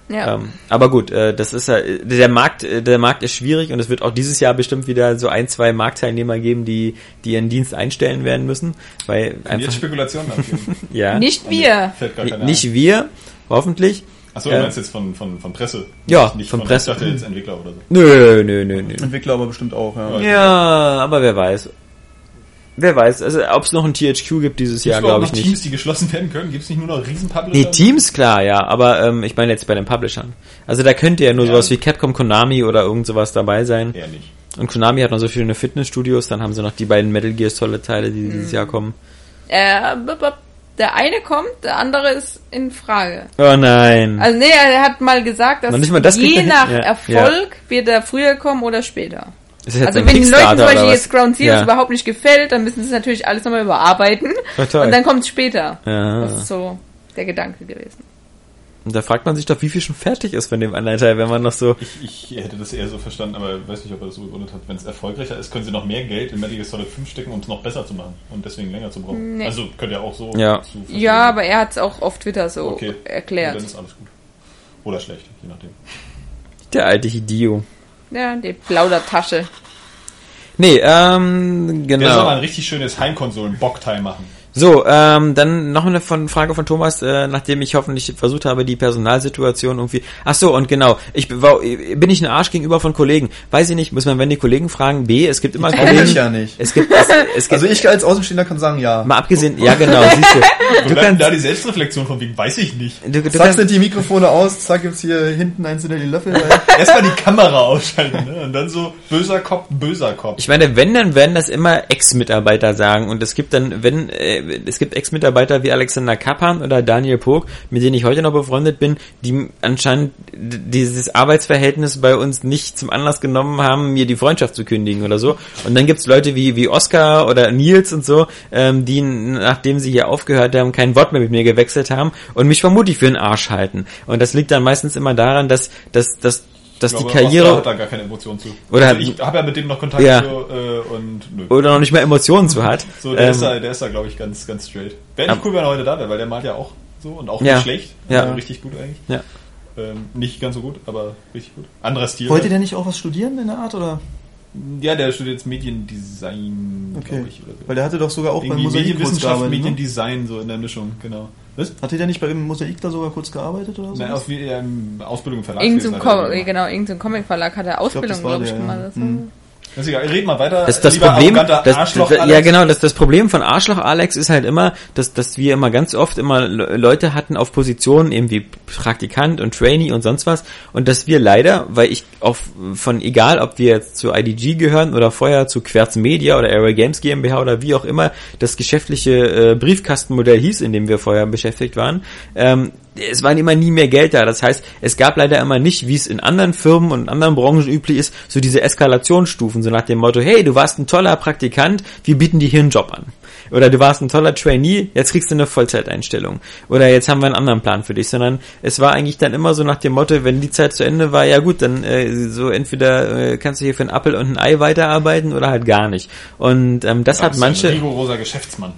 Ja. Ähm, aber gut, äh, das ist ja der Markt, äh, der Markt ist schwierig und es wird auch dieses Jahr bestimmt wieder so ein, zwei Marktteilnehmer geben, die die ihren Dienst einstellen werden müssen, weil einfach jetzt Spekulationen abgeben. ja Nicht wir. Fällt gar keiner nicht wir, hoffentlich. Achso, äh, du meinst jetzt von, von, von Presse. Ja, nicht von von Presse. Ich dachte jetzt Entwickler oder so. Nö, nö, nö, nö. Entwickler aber bestimmt auch, ja. Ja, aber wer weiß. Wer weiß, also ob es noch ein THQ gibt dieses Jahr, Gibt's überhaupt glaube ich noch nicht. Teams, die geschlossen werden können? Gibt es nicht nur noch Riesen-Publisher? Nee, Teams klar, ja, aber ähm, ich meine jetzt bei den Publishern. Also da könnte ja nur Ja. sowas wie Capcom, Konami oder irgend sowas dabei sein. Eher nicht. Und Konami hat noch so viele Fitnessstudios, dann haben sie noch die beiden Metal Gears tolle Teile, die dieses Jahr kommen. Äh, b- b- der eine kommt, der andere ist in Frage. Oh nein. Also nee, er hat mal gesagt, dass das je nach. Ja, Erfolg wird er früher kommen oder später. Also wenn den Leuten zum Beispiel jetzt? Ground Zeroes ja. überhaupt nicht gefällt, dann müssen sie es natürlich alles nochmal überarbeiten. Toll. Und dann kommt es später. Ja. Das ist so der Gedanke gewesen. Und da fragt man sich doch, wie viel schon fertig ist von dem anderen Teil, wenn man noch so... Ich, ich hätte das eher so verstanden, aber ich weiß nicht, ob er das so begründet hat. Wenn es erfolgreicher ist, können sie noch mehr Geld in Metal Gear Solid 5 stecken, um es noch besser zu machen und deswegen länger zu brauchen. Nee. Also könnt ihr auch so Ja. Ja, aber er hat es auch auf Twitter so okay. erklärt. Dann ist alles gut. Oder schlecht, je nachdem. Der alte Hideo. Ja, die Plaudertasche. Nee, ähm, Der soll mal genau. ein richtig schönes Heimkonsolen-Bockteil machen. So, ähm, dann noch eine von, Frage von Thomas, äh, nachdem ich hoffentlich versucht habe, die Personalsituation irgendwie. Ach so, und genau, ich bin- war, bin ich ein Arsch gegenüber von Kollegen? Weiß ich nicht, muss man wenn die Kollegen fragen. B, es gibt immer Kenn Kollegen. ich ja nicht. Es gibt, es, es gibt Also ich als Außenstehender kann sagen, ja. mal abgesehen, ja genau, siehst du. Du kannst, da die Selbstreflexion von wegen, weiß ich nicht. du, du Zack sind die Mikrofone aus, zack gibt's hier hinten eins hinter die Löffel. Erstmal die Kamera ausschalten, ne? Und dann so, böser Kopf, böser Kopf. Ich meine, wenn, dann werden das immer Ex-Mitarbeiter sagen. Und es gibt dann, wenn, äh, es gibt Ex-Mitarbeiter wie Alexander Kappan oder Daniel Pog, mit denen ich heute noch befreundet bin, die anscheinend dieses Arbeitsverhältnis bei uns nicht zum Anlass genommen haben, mir die Freundschaft zu kündigen oder so. Und dann gibt's Leute wie, wie Oscar oder Nils und so, ähm, die, nachdem sie hier aufgehört haben, kein Wort mehr mit mir gewechselt haben und mich vermutlich für einen Arsch halten. Und das liegt dann meistens immer daran, dass, dass, dass, dass Ich die glaube, Karriere... Oscar hat da gar keine Emotionen zu. Oder- also ich habe ja mit dem noch Kontakt Ja. so, äh, und nö. oder noch nicht mal Emotionen zu hat. So, der Ähm, ist da, der ist da, glaube ich, ganz, ganz straight. Wäre nicht cool, wenn er heute da wäre, weil der malt ja auch so und auch Ja. nicht schlecht. Ja. Also richtig gut eigentlich. Ja. Ähm, nicht ganz so gut, aber richtig gut. Anderer Stil. Wollt ihr denn nicht auch was studieren in der Art oder? Ja, der studiert jetzt Mediendesign, Okay. glaube ich. Oder so. Weil der hatte doch sogar auch Irgendwie kurz Medienwissenschaft. Ne? Mediendesign, so in der Mischung, genau. Was? Hatte der nicht bei dem Mosaik da sogar kurz gearbeitet oder so? Nein, auf wie, ähm, Ausbildung im Verlag. Irgend so ein, er gemacht. genau, irgend so ein Comic-Verlag hat er Ausbildung, das war glaube ich, der, gemacht. ja. Das-. Ist egal, red mal weiter. Das, das Problem, das, ja genau, das, das Problem von Arschloch Alex ist halt immer, dass, dass wir immer ganz oft immer Le- Leute hatten auf Positionen eben wie Praktikant und Trainee und sonst was und dass wir leider, weil ich auf, von egal, ob wir jetzt zu IDG gehören oder vorher zu Querz Media oder Area Games GmbH oder wie auch immer das geschäftliche äh, Briefkastenmodell hieß, in dem wir vorher beschäftigt waren, ähm, es war immer nie mehr Geld da. Das heißt, es gab leider immer nicht, wie es in anderen Firmen und in anderen Branchen üblich ist, so diese Eskalationsstufen, so nach dem Motto, hey, du warst ein toller Praktikant, wir bieten dir hier einen Job an. Oder du warst ein toller Trainee, jetzt kriegst du eine Vollzeiteinstellung. Oder jetzt haben wir einen anderen Plan für dich. Sondern es war eigentlich dann immer so nach dem Motto, wenn die Zeit zu Ende war, ja gut, dann äh, so entweder äh, kannst du hier für einen Apfel und ein Ei weiterarbeiten oder halt gar nicht. Und ähm, das hat bist ein manche... rigoroser Geschäftsmann.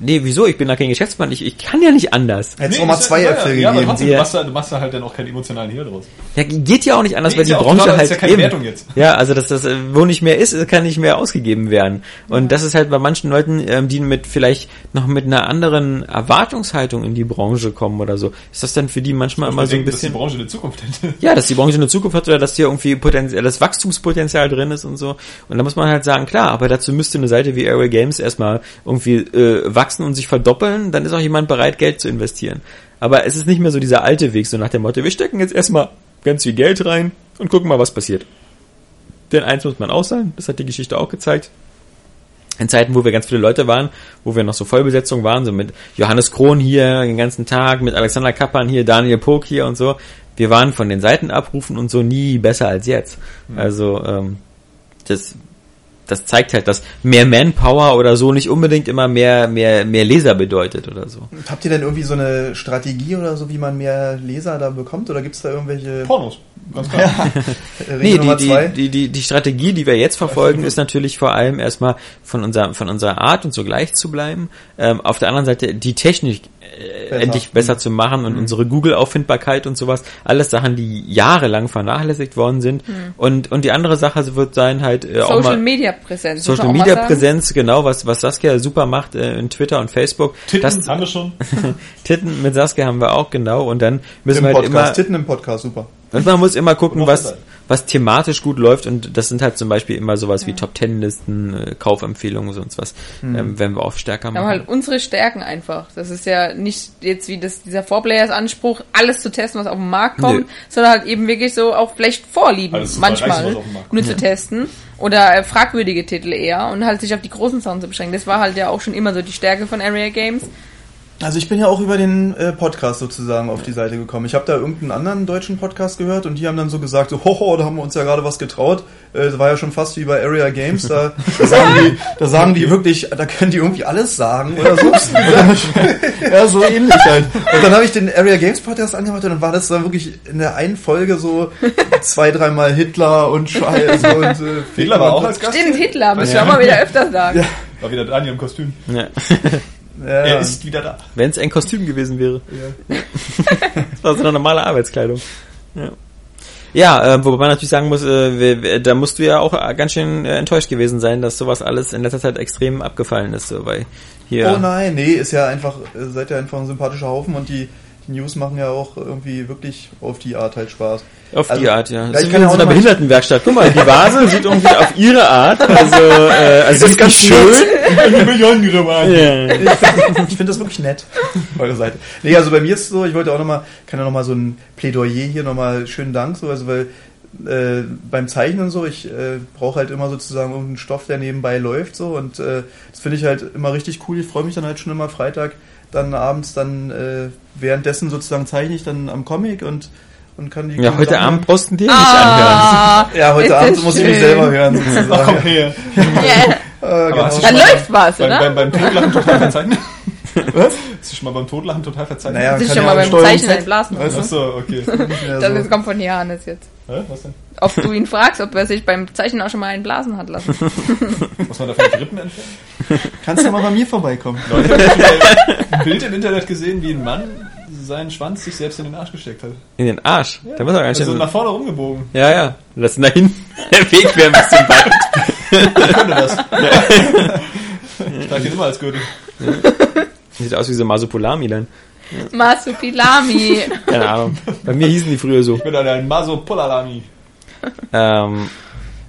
Nee, wieso? Ich bin da kein Geschäftsmann. Ich, ich kann ja nicht anders. Hättest Nee, mal ist ja- zwei Äpfel ja, aber gegeben. trotzdem, Ja. machst du machst da halt dann auch keinen emotionalen Hehl draus. Ja, geht ja auch nicht anders, Nee, weil die ja Branche total- halt ist ja keine eben, Wertung jetzt. Ja, also dass das, äh, wo nicht mehr ist, kann nicht mehr ausgegeben werden. Und das ist halt bei manchen Leuten, ähm, die mit vielleicht noch mit einer anderen Erwartungshaltung in die Branche kommen oder so, ist das dann für die manchmal immer so ein denken, dass die bisschen, Branche eine Zukunft hätte. ja, dass die Branche eine Zukunft hat oder dass hier irgendwie Potenzial, das Wachstumspotenzial drin ist und so. Und da muss man halt sagen, klar, aber dazu müsste eine Seite wie Airway Games erstmal irgendwie äh, wachsen und sich verdoppeln, dann ist auch jemand bereit, Geld zu investieren. Aber es ist nicht mehr so dieser alte Weg, so nach dem Motto, wir stecken jetzt erstmal ganz viel Geld rein und gucken mal, was passiert. Denn eins muss man auch sagen, das hat die Geschichte auch gezeigt. In Zeiten, wo wir ganz viele Leute waren, wo wir noch so Vollbesetzung waren, so mit Johannes Krohn hier den ganzen Tag, mit Alexander Kappan hier, Daniel Pog hier und so. Wir waren von den Seitenabrufen und so nie besser als jetzt. Also ähm, das, das zeigt halt, dass mehr Manpower oder so nicht unbedingt immer mehr, mehr, mehr Leser bedeutet oder so. Habt ihr denn irgendwie so eine Strategie oder so, wie man mehr Leser da bekommt? Oder gibt's da irgendwelche Pornos, ganz klar. Regel Nee, die, zwei? die, die, die, die Strategie, die wir jetzt verfolgen, ist natürlich vor allem erstmal von, unserer von unserer Art und so gleich zu bleiben. Ähm, auf der anderen Seite die Technik Besser. endlich besser zu machen und unsere Google-Auffindbarkeit und sowas. Alles Sachen, die jahrelang vernachlässigt worden sind. Und, und die andere Sache wird sein halt äh, auch Social mal Media Präsenz. Social auch Media. Präsenz, genau, was, was Saskia super macht äh, in Twitter und Facebook. Titten Das, haben wir schon. Titten mit Saskia haben wir auch, genau. Und dann müssen Im wir halt Podcast, immer, Titten im Podcast, super. Und man muss immer gucken, was, was- thematisch gut läuft und das sind halt zum Beispiel immer sowas wie Top Ten Listen, äh, Kaufempfehlungen, sonst was, ähm, wenn wir auch stärker Wir haben halt machen. unsere Stärken einfach. Das ist ja nicht jetzt wie das, dieser Four-Players-Anspruch, alles zu testen, was auf den Markt kommt, Nö. sondern halt eben wirklich so auch vielleicht Vorlieben verreißen, manchmal nur zu testen. Oder äh, fragwürdige Titel eher und halt sich auf die großen Sachen zu beschränken. Das war halt ja auch schon immer so die Stärke von Area Games. Also ich bin ja auch über den äh, Podcast sozusagen auf die Seite gekommen. Ich habe da irgendeinen anderen deutschen Podcast gehört und die haben dann so gesagt, so, hoho, da haben wir uns ja gerade was getraut. Äh, das war ja schon fast wie bei Area Games. Da, da, sagen die, da sagen die wirklich, da können die irgendwie alles sagen oder so. ja, so ähnlich halt. Und dann habe ich den Area Games Podcast angemacht und dann war das dann wirklich in der einen Folge so zwei, dreimal Hitler und Scheiße und äh, Hitler war auch als Gast. Stimmt, Hitler, müssen wir auch mal wieder öfter sagen. War wieder Daniel im Kostüm. Ja. Ja, Er ist wieder da. Wenn es ein Kostüm gewesen wäre. das war so eine normale Arbeitskleidung. Ja. Ja, äh, wobei man natürlich sagen muss, äh, wir, wir, da musst du ja auch äh, ganz schön äh, enttäuscht gewesen sein, dass sowas alles in letzter Zeit extrem abgefallen ist, so, weil hier Oh nein, nee, ist ja einfach, äh, seid ja einfach ein sympathischer Haufen und die, die News machen ja auch irgendwie wirklich auf die Art halt Spaß. Auf die Also, Art, ja. ja, Das ich ist kann wie ja in so auch einer noch mal- Behindertenwerkstatt. Guck mal, die Vase sieht irgendwie auf ihre Art. Also, äh, also ist ganz schön. Ja. Ich finde das wirklich nett, eure Seite. Nee, also bei mir ist es so, ich wollte auch nochmal, kann ja nochmal so ein Plädoyer hier nochmal schönen Dank, so, also weil äh, beim Zeichnen so, ich äh, brauche halt immer sozusagen irgendeinen Stoff, der nebenbei läuft so und äh, das finde ich halt immer richtig cool. Ich freue mich dann halt schon immer Freitag, dann abends, dann äh, währenddessen sozusagen zeichne ich dann am Comic und und kann die Ja, heute Abend brauchst du dir nicht anhören. Ah, Ja, heute Abend muss ich mich schön. selber hören sozusagen. Komm her. Äh, genau. Dann läuft was, Beim, oder? beim, beim Totlachen total verzeichnen? Was? Hast du schon mal beim Totlachen total verzeichnen? Naja, Das ist schon ja mal beim Steuerung Zeichnen Z- ein Blasen. Weißt du? Achso, okay. Ja, Das kommt von Johannes jetzt. Hä? Was denn? Ob du ihn fragst, ob er sich beim Zeichnen auch schon mal einen Blasen hat lassen. Muss man davon die Rippen entfernen? Kannst du mal bei mir vorbeikommen? Leute, ihr ein Bild im Internet gesehen, wie ein Mann seinen Schwanz sich selbst in den Arsch gesteckt hat. In den Arsch. Da muss er ganz Also schön. nach vorne rumgebogen. Ja, ja. Lass ihn da hin. Der Weg wäre ein bisschen weit. Ich könnte das. Ich trage den immer als Gürtel. Sieht aus wie so Masopolami dann. Masupilami. Keine Ahnung. Bei mir hießen die früher so. Ich bin ein Maso Polalami. Ähm,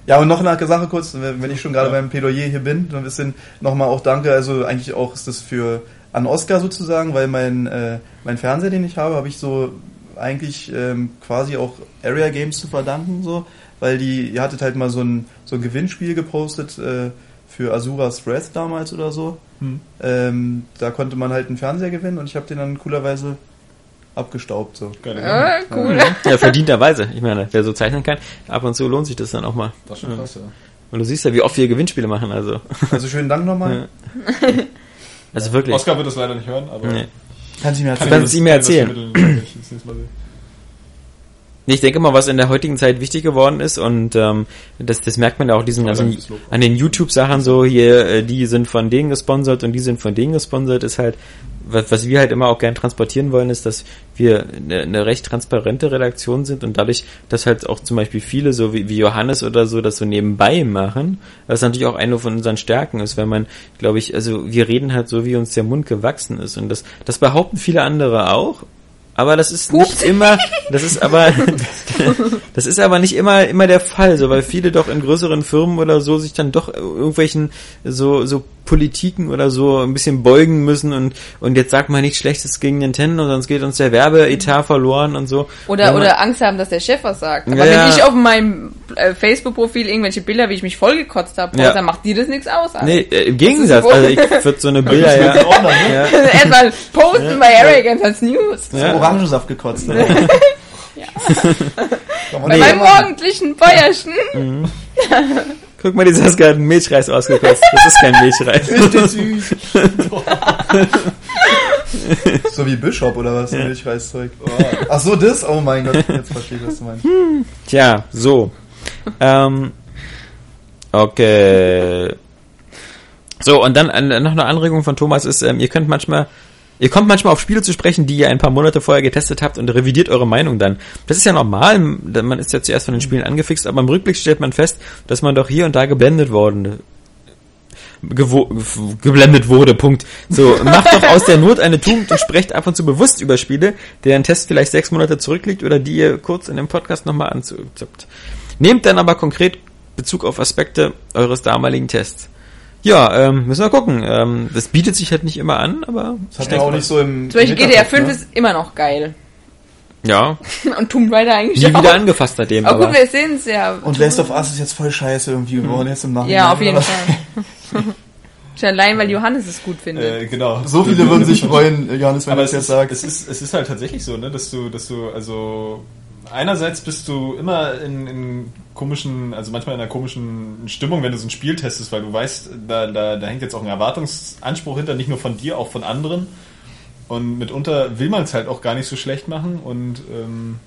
Ja, und noch eine Sache kurz, wenn ich schon gerade beim Plädoyer hier bin, dann ein bisschen nochmal auch danke, also eigentlich auch ist das für an Oscar sozusagen, weil mein, äh, mein Fernseher, den ich habe, habe ich so eigentlich ähm, quasi auch Area Games zu verdanken, so, weil die, ihr hattet halt mal so ein, so ein Gewinnspiel gepostet äh, für Asuras Wrath damals oder so. Hm. Ähm, da konnte man halt einen Fernseher gewinnen und ich habe den dann coolerweise abgestaubt, so. Geile Sache. Äh, cool. ja, verdienterweise. Ich meine, wer so zeichnen kann, ab und zu lohnt sich das dann auch mal. Das ist schon krass, ja. Und du siehst ja, wie oft wir Gewinnspiele machen, also. Also schönen Dank nochmal. Ja. Also wirklich. Oscar wird das leider nicht hören, aber... Nee. Kannst du mir Kann erzählen? es ihm erzählen. Ich denke mal, was in der heutigen Zeit wichtig geworden ist und ähm, das, das merkt man ja auch diesen ganzen, an den YouTube-Sachen so hier, äh, die sind von denen gesponsert und die sind von denen gesponsert, ist halt, was, was wir halt immer auch gern transportieren wollen, ist, dass wir eine, eine recht transparente Redaktion sind und dadurch, dass halt auch zum Beispiel viele, so wie, wie Johannes oder so, das so nebenbei machen, was natürlich auch eine von unseren Stärken ist, wenn man, glaube ich, also wir reden halt so, wie uns der Mund gewachsen ist und das, das behaupten viele andere auch, aber das ist nicht immer, das ist aber, das ist aber nicht immer, immer der Fall, so, weil viele doch in größeren Firmen oder so sich dann doch irgendwelchen so, so Politiken oder so ein bisschen beugen müssen und, und jetzt sagt man nichts Schlechtes gegen Nintendo, sonst geht uns der Werbeetat verloren und so. Oder, man- oder Angst haben, dass der Chef was sagt. Aber Ja, ja. wenn ich auf meinem äh, Facebook-Profil irgendwelche Bilder, wie ich mich vollgekotzt habe, Ja. dann macht dir das nichts aus. Alter. Nee, äh, im Gegensatz, also ich würde so eine Bilder ja, ne? ja, Erstmal posten bei Arrogance als News. Ja. Orangensaft gekotzt. Ne? Man Bei nicht meinem morgendlichen Feuerchen. guck mal, die Saskia hat einen Milchreis ausgekotzt. Das ist kein Milchreis. Richtig süß. so wie Bishop oder was? Milchreiszeug. Ach so, das? Oh mein Gott, jetzt verstehe ich, was du meinst. Tja, so. ähm, okay. So, und dann äh, noch eine Anregung von Thomas ist, ähm, ihr könnt manchmal, ihr kommt manchmal auf Spiele zu sprechen, die ihr ein paar Monate vorher getestet habt und revidiert eure Meinung dann. Das ist ja normal, man ist ja zuerst von den Spielen angefixt, aber im Rückblick stellt man fest, dass man doch hier und da geblendet worden geblendet wurde, Punkt. So, macht doch aus der Not eine Tugend und sprecht ab und zu bewusst über Spiele, deren Test vielleicht sechs Monate zurückliegt oder die ihr kurz in dem Podcast nochmal anzuppt. Nehmt dann aber konkret Bezug auf Aspekte eures damaligen Tests. Ja, ähm, müssen wir gucken. Ähm, das bietet sich halt nicht immer an, aber Das hat man auch nicht so im. Zum Beispiel GTA Hinterkopf, 5 ne? ist immer noch geil. ja, Und Tomb Raider eigentlich nie auch. wieder angefasst seitdem. Aber Aber gut, wir sehen es ja. Und Last of Us ist jetzt voll scheiße irgendwie geworden, jetzt im Nachhinein. Ja, auf jeden? Fall. Schon allein, weil Johannes es gut findet. Äh, genau. So viele würden sich freuen, Johannes, wenn du es jetzt sagst. es ist, es ist halt tatsächlich so, ne, dass du, dass du, also einerseits bist du immer in, in komischen, also manchmal in einer komischen Stimmung, wenn du so ein Spiel testest, weil du weißt, da, da, da hängt jetzt auch ein Erwartungsanspruch hinter, nicht nur von dir, auch von anderen. Und mitunter will man es halt auch gar nicht so schlecht machen und ähm,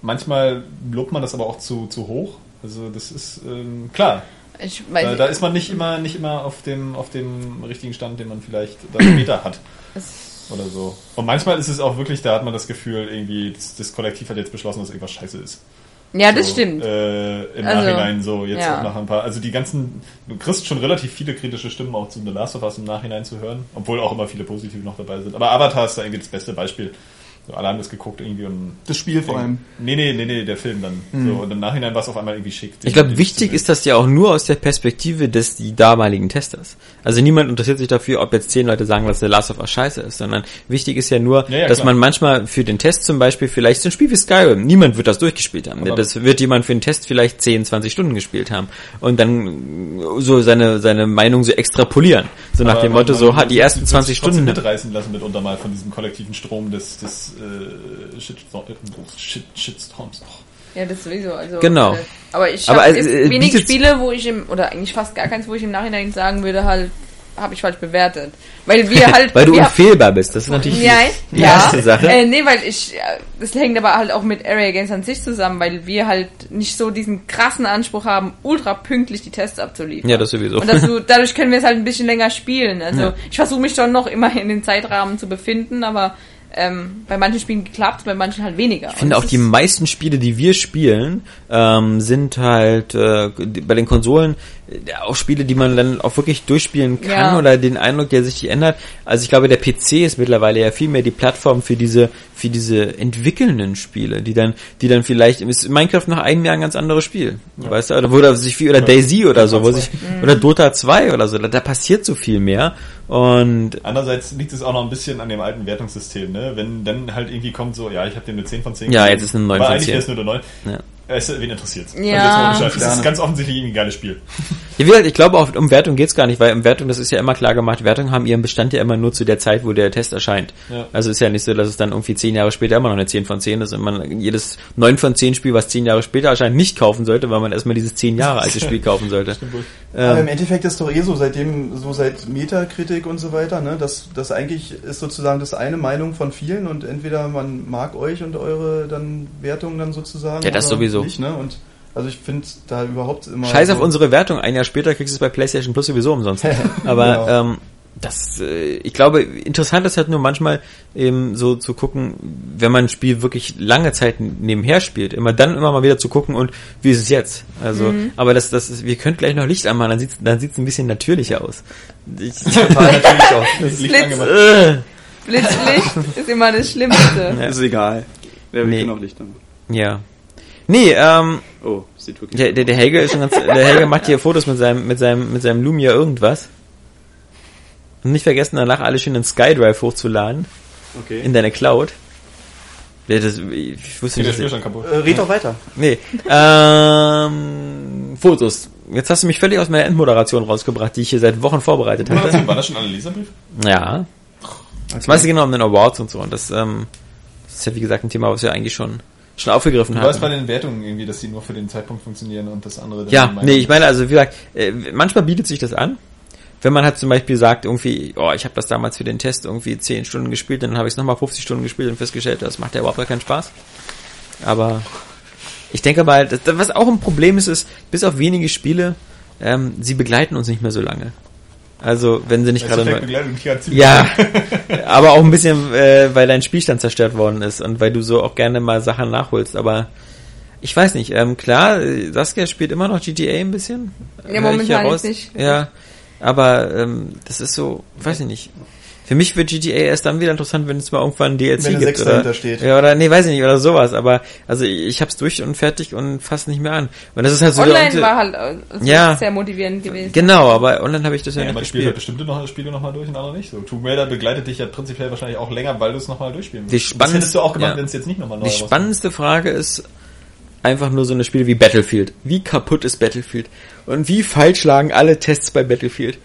manchmal lobt man das aber auch zu, zu hoch. Also das ist ähm, klar. Ich Da, weiß, da ist man nicht immer nicht immer auf dem auf dem richtigen Stand, den man vielleicht dann später hat oder so. Und manchmal ist es auch wirklich, da hat man das Gefühl, irgendwie das, das Kollektiv hat jetzt beschlossen, dass irgendwas scheiße ist. Ja, das so, stimmt. Äh, Im Also, Nachhinein so jetzt ja. auch nach ein paar. Also die ganzen, du kriegst schon relativ viele kritische Stimmen auch zu The Last of Us im Nachhinein zu hören, obwohl auch immer viele positive noch dabei sind. Aber Avatar ist da irgendwie das beste Beispiel. So, alle haben das geguckt irgendwie und Das Spiel vor allem. Nee, nee, nee, nee, der Film dann. So, und im Nachhinein war es auf einmal irgendwie schick. Ich glaube, wichtig ist das ja auch nur aus der Perspektive des die damaligen Testers. Also niemand interessiert sich dafür, ob jetzt zehn Leute sagen, dass The Last of Us scheiße ist, sondern wichtig ist ja nur, Ja, ja, dass klar. man manchmal für den Test zum Beispiel vielleicht so ein Spiel wie Skyrim, niemand wird das durchgespielt haben. Aber- das wird jemand für den Test vielleicht 10, 20 Stunden gespielt haben und dann so seine seine Meinung so extrapolieren. So nach dem Motto, so hat die ersten sich 20 trotzdem Stunden. mitreißen lassen mitunter mal von diesem kollektiven Strom des, des äh, Shitstorm, äh, Shit, Shitstorms. Oh. Ja, das sowieso. Also, Genau. äh, Aber ich Aber habe es, jetzt äh, wenig Spiele, wo ich im, oder eigentlich fast gar keins, wo ich im Nachhinein sagen würde, halt, habe ich falsch bewertet. Weil wir halt... Weil du wir, unfehlbar bist. Das ist natürlich die, Ja, die ja. erste Sache. Äh, nee, weil ich, äh, das hängt aber halt auch mit Area Games an sich zusammen, weil wir halt nicht so diesen krassen Anspruch haben, ultra pünktlich die Tests abzuliefern. Ja, das sowieso. Und das, dadurch können wir es halt ein bisschen länger spielen. Also Ja. ich versuche mich schon noch immer in den Zeitrahmen zu befinden, aber ähm, bei manchen Spielen klappt bei manchen halt weniger. Ich finde auch die meisten Spiele, die wir spielen, ähm, sind halt äh, bei den Konsolen auch Spiele, die man dann auch wirklich durchspielen kann Ja. oder den Eindruck, der sich ändert. Also ich glaube, der PC ist mittlerweile ja viel mehr die Plattform für diese für diese entwickelnden Spiele, die dann die dann vielleicht ist Minecraft nach einem Jahr ein ganz anderes Spiel, weißt du, oder wo da sich viel oder Daisy oder so, wo sich oder Dota 2 oder so, da, da passiert so viel mehr und Andererseits liegt es auch noch ein bisschen an dem alten Wertungssystem, ne? Wenn dann halt irgendwie kommt so, ja, ich habe dem eine 10 von 10 Ja, gegeben, jetzt ist eine 9 aber von eigentlich 10. wäre es nur eine 9. Ja. Es, wen interessiert's? Ja. Also ohne Scheiß. Es ist ganz offensichtlich ein geiles Spiel. Ja, wie gesagt, ich glaube, auch um Wertung geht's gar nicht, weil um Wertung, das ist ja immer klar gemacht, Wertungen haben ihren Bestand ja immer nur zu der Zeit, wo der Test erscheint. Ja. Also ist ja nicht so, dass es dann irgendwie zehn Jahre später immer noch eine 10 von 10 ist und man jedes 9 von 10 Spiel, was zehn Jahre später erscheint, nicht kaufen sollte, weil man erstmal dieses zehn Jahre alte Spiel kaufen sollte. Aber im Ähm, Endeffekt ist doch eh so, seitdem, so seit Metakritik und so weiter, ne, das, das eigentlich ist sozusagen das eine Meinung von vielen und entweder man mag euch und eure dann Wertungen dann sozusagen. Ja, das oder sowieso. Nicht, ne? Und also ich finde da überhaupt immer. Scheiß auf so- unsere Wertung, ein Jahr später kriegst du es bei PlayStation Plus sowieso umsonst. Aber Genau. ähm, das, äh, ich glaube, interessant ist halt nur manchmal eben so zu gucken, wenn man ein Spiel wirklich lange Zeit nebenher spielt, immer dann immer mal wieder zu gucken und wie ist es jetzt? Also, aber das, das ist, wir können gleich noch Licht anmachen, dann sieht's, dann sieht's ein bisschen natürlicher aus. Ich, Total natürlich auch. Licht Blitz. äh, Blitzlicht ist immer das Schlimmste. Ja. Ist egal. Wer will Nee. noch Licht haben? ja. Nee, ähm, Oh, sieht wirklich der, der, der Helge ist schon ganz, der Helge macht hier Fotos mit seinem, mit seinem, mit seinem Lumia irgendwas. Und nicht vergessen, danach alles schön in SkyDrive hochzuladen. Okay. In deine Cloud. Ja, das, ich wusste nicht, dass Spielstand kaputt? Äh, red doch weiter. Nee. Ähm, Fotos. Jetzt hast du mich völlig aus meiner Endmoderation rausgebracht, die ich hier seit Wochen vorbereitet hatte. das, war das schon ein Leserbrief? Ja. Das meiste genau um den Awards und so. Und das, ähm, das ist ja wie gesagt ein Thema, was wir eigentlich schon, schon aufgegriffen Du weißt bei haben. den Wertungen irgendwie, dass die nur für den Zeitpunkt funktionieren und das andere Ja, nee, ich meine, also wie gesagt, äh, manchmal bietet sich das an. Wenn man halt zum Beispiel sagt, irgendwie, oh, ich habe das damals für den Test irgendwie 10 Stunden gespielt, dann habe ich es nochmal 50 Stunden gespielt und festgestellt, das macht ja überhaupt gar keinen Spaß. Aber ich denke mal, das, was auch ein Problem ist, ist, bis auf wenige Spiele, ähm, sie begleiten uns nicht mehr so lange. Also, wenn sie nicht gerade ja, aber auch ein bisschen, äh, weil dein Spielstand zerstört worden ist und weil du so auch gerne mal Sachen nachholst. Aber ich weiß nicht, ähm, klar, Saskia spielt immer noch GTA ein bisschen. Ja, ich momentan jetzt nicht. Ja, aber ähm, das ist so, weiß ich nicht. Für mich wird GTA erst dann wieder interessant, wenn es mal irgendwann ein DLC Wenn eine gibt. Sechs oder, dahinter steht. Ja, oder nee, weiß ich nicht, oder sowas. Aber also ich, hab's durch und fertig und fass nicht mehr an. Und das ist halt so Online war halt äh, Ja. sehr motivierend gewesen. Genau, aber online habe ich das ja, Ja, nicht man spielt halt gespielt. bestimmte noch, Spiele nochmal durch und andere nicht. So, Tomb Raider begleitet dich ja prinzipiell wahrscheinlich auch länger, weil du es nochmal durchspielen Die musst. Das spannendste- hättest du auch gemacht, ja. wenn es jetzt nicht nochmal neu Die rauskommt. spannendste Frage ist einfach nur so eine Spiele wie Battlefield. Wie kaputt ist Battlefield? Und wie falsch lagen alle Tests bei Battlefield?